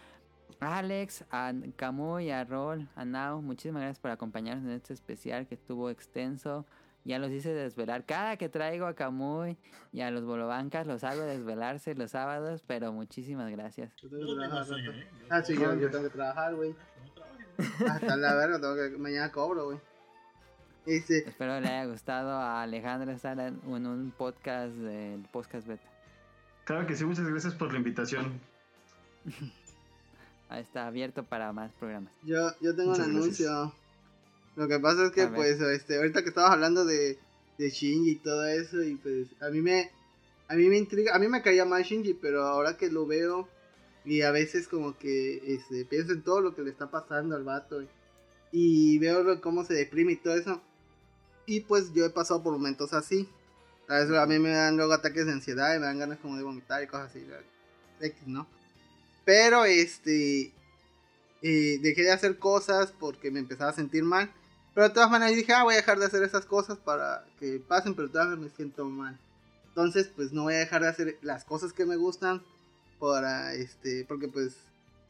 Alex, a Camuy, a Rol, a Nao. Muchísimas gracias por acompañarnos en este especial que estuvo extenso. Ya los hice desvelar. Cada que traigo a Camuy y a los Bolobancas los hago desvelarse los sábados, pero muchísimas gracias. Yo tengo que trabajar. ¿eh? Yo Ah, sí, no- yo, yo tengo que trabajar, güey. Hasta la verga, tengo que mañana cobro, güey. Este, Espero le haya gustado a Alejandro estar en, un podcast del podcast beta. Claro que sí, muchas gracias por la invitación. Ahí está abierto para más programas. yo, yo tengo un gracias. anuncio. Lo que pasa es que, pues, este, ahorita que estabas hablando de, de Shinji y todo eso, y pues, a mí me, a mí me intriga, a mí me caía mal Shinji, pero ahora que lo veo, y a veces como que, este, pienso en todo lo que le está pasando al vato, y, y veo lo- cómo se deprime y todo eso, y pues yo he pasado por momentos así, a mí me dan luego ataques de ansiedad y me dan ganas como de vomitar y cosas así, X, ¿no? Pero, este, eh, dejé de hacer cosas porque me empezaba a sentir mal. Pero de todas maneras dije, ah, voy a dejar de hacer esas cosas para que pasen, pero todavía me siento mal. Entonces, pues no voy a dejar de hacer las cosas que me gustan para, este, porque pues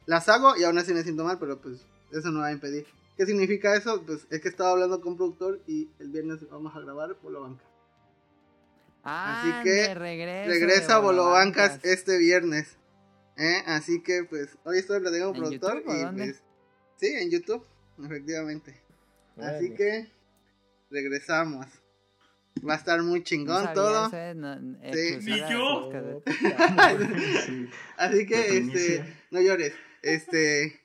las hago y aún así me siento mal, pero pues eso no va a impedir. ¿Qué significa eso? Pues es que estaba hablando con un productor y el viernes vamos a grabar Bolo Banca. Así Ah, que de regreso Regresa de Bolo Bancas Bolobancas. este viernes. ¿eh? Así que pues hoy estoy platicando con un ¿En productor YouTube y dónde? pues sí, en YouTube, efectivamente. Así que regresamos. Va a estar muy No chingón sabía todo. eso, no- Sí. Ni yo. Así que este, no llores. Este,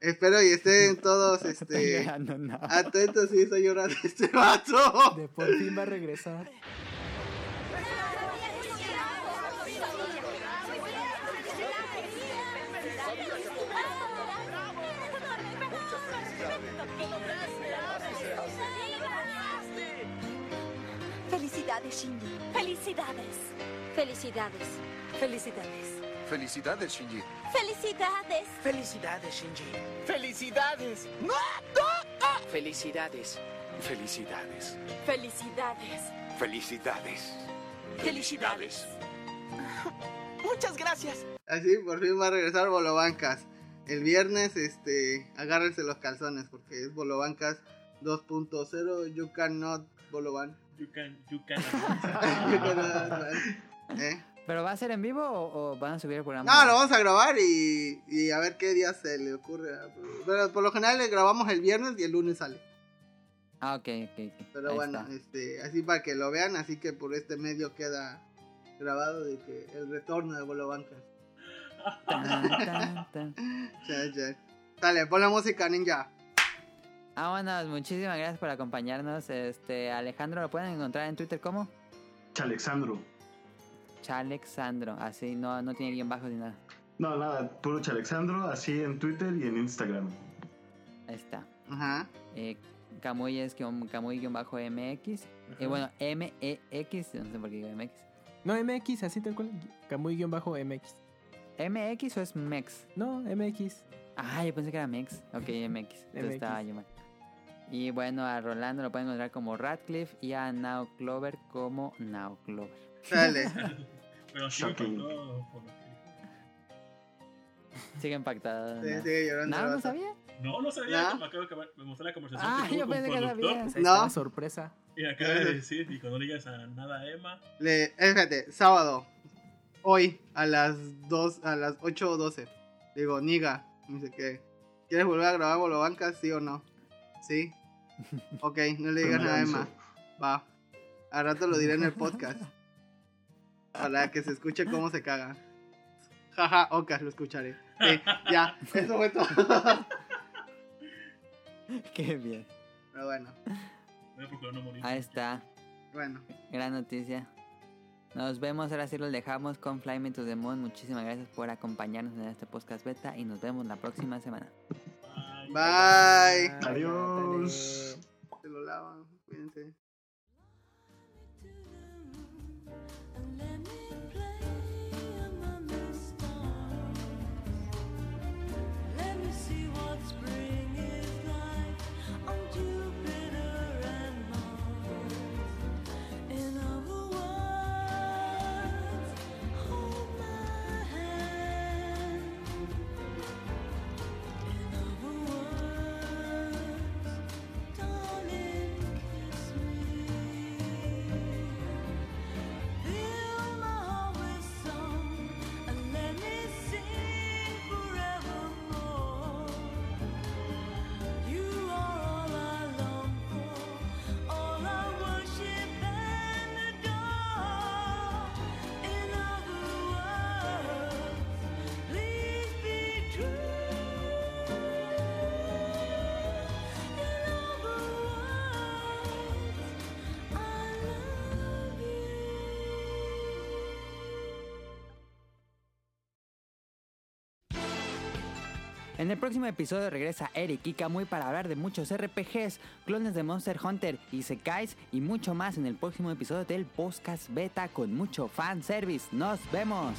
espero y estén todos este llorando, no. atentos y está llorando este vato. De por fin va a regresar. Felicidades, Shinji. Felicidades. Felicidades. Felicidades. Felicidades, Shinji. Felicidades. Felicidades, Shinji. Felicidades. ¡No! ¡No! Felicidades. Felicidades. Felicidades. Felicidades. Felicidades. Muchas gracias. Así por fin va a regresar Bolobancas. El viernes, este, agárrense los calzones porque es Bolobancas 2.0. You cannot Boloban. You can, you can. You cannot. ¿Eh? ¿Pero va a ser en vivo o, o van a subir el programa? No, lo vamos a grabar y, y a ver qué día se le ocurre. Pero por lo general le grabamos el viernes y el lunes sale. Ah, ok, ok. ok. Pero Ahí bueno, está. este, así para que lo vean, así que por este medio queda grabado de que el retorno de Bolobancas. Tan, tan, tan. Chan, chan. Dale, pon la música, ninja. Vámonos, muchísimas gracias por acompañarnos. Este, Alejandro, ¿lo pueden encontrar en Twitter como? Chalexandro. Chalexandro, así, no, no tiene guion bajo ni nada. No, nada, puro Chalexandro, así en Twitter y en Instagram. Ahí está. Ajá. Eh, Camuy es Camuy-MX. Y bueno, MEX, no sé por qué digo MX. No, MX, así tal cual. Camuy-MX. ¿MX o es MEX? No, MX. Ah, yo pensé que era MEX. Ok, MX. Entonces MX. estaba yo mal. Y bueno, a Rolando lo pueden encontrar como Radcliffe y a Now Clover como Now Clover. Dale. Pero sí me Shocking. faltó por lo que dijo. Sigue impactado. Sí, ¿no? sigue llorando. No, no sabía. No, no sabía. ¿No? Me acabo de acabar- me la conversación Ah, que yo pensé que. Ahí No. sorpresa. Y acaba de decir, y cuando no digas a nada a Emma, Le, fíjate, sábado, hoy, a las 2, a las 8 o 12. Digo, Niga, me dice que, ¿quieres volver a grabar Bolobancas, sí o no? Sí. Ok, no le digas nada a. Emma. Va. A rato lo diré en el podcast. Para que se escuche cómo se caga. Jaja, Ocas, lo escucharé. Sí, ya, eso fue todo. Qué bien. Pero bueno, voy a procurar no morir. Ahí está. bueno. Gran noticia. Nos vemos, ahora sí los dejamos con Fly Me to the Moon. Muchísimas gracias por acompañarnos en este podcast beta y nos vemos la próxima semana. Bye. Bye. Adiós. Se lo lavan, cuídense. En el próximo episodio regresa Eric y Kamui para hablar de muchos RPGs, clones de Monster Hunter, Isekais y mucho más en el próximo episodio del podcast beta con mucho fanservice. ¡Nos vemos!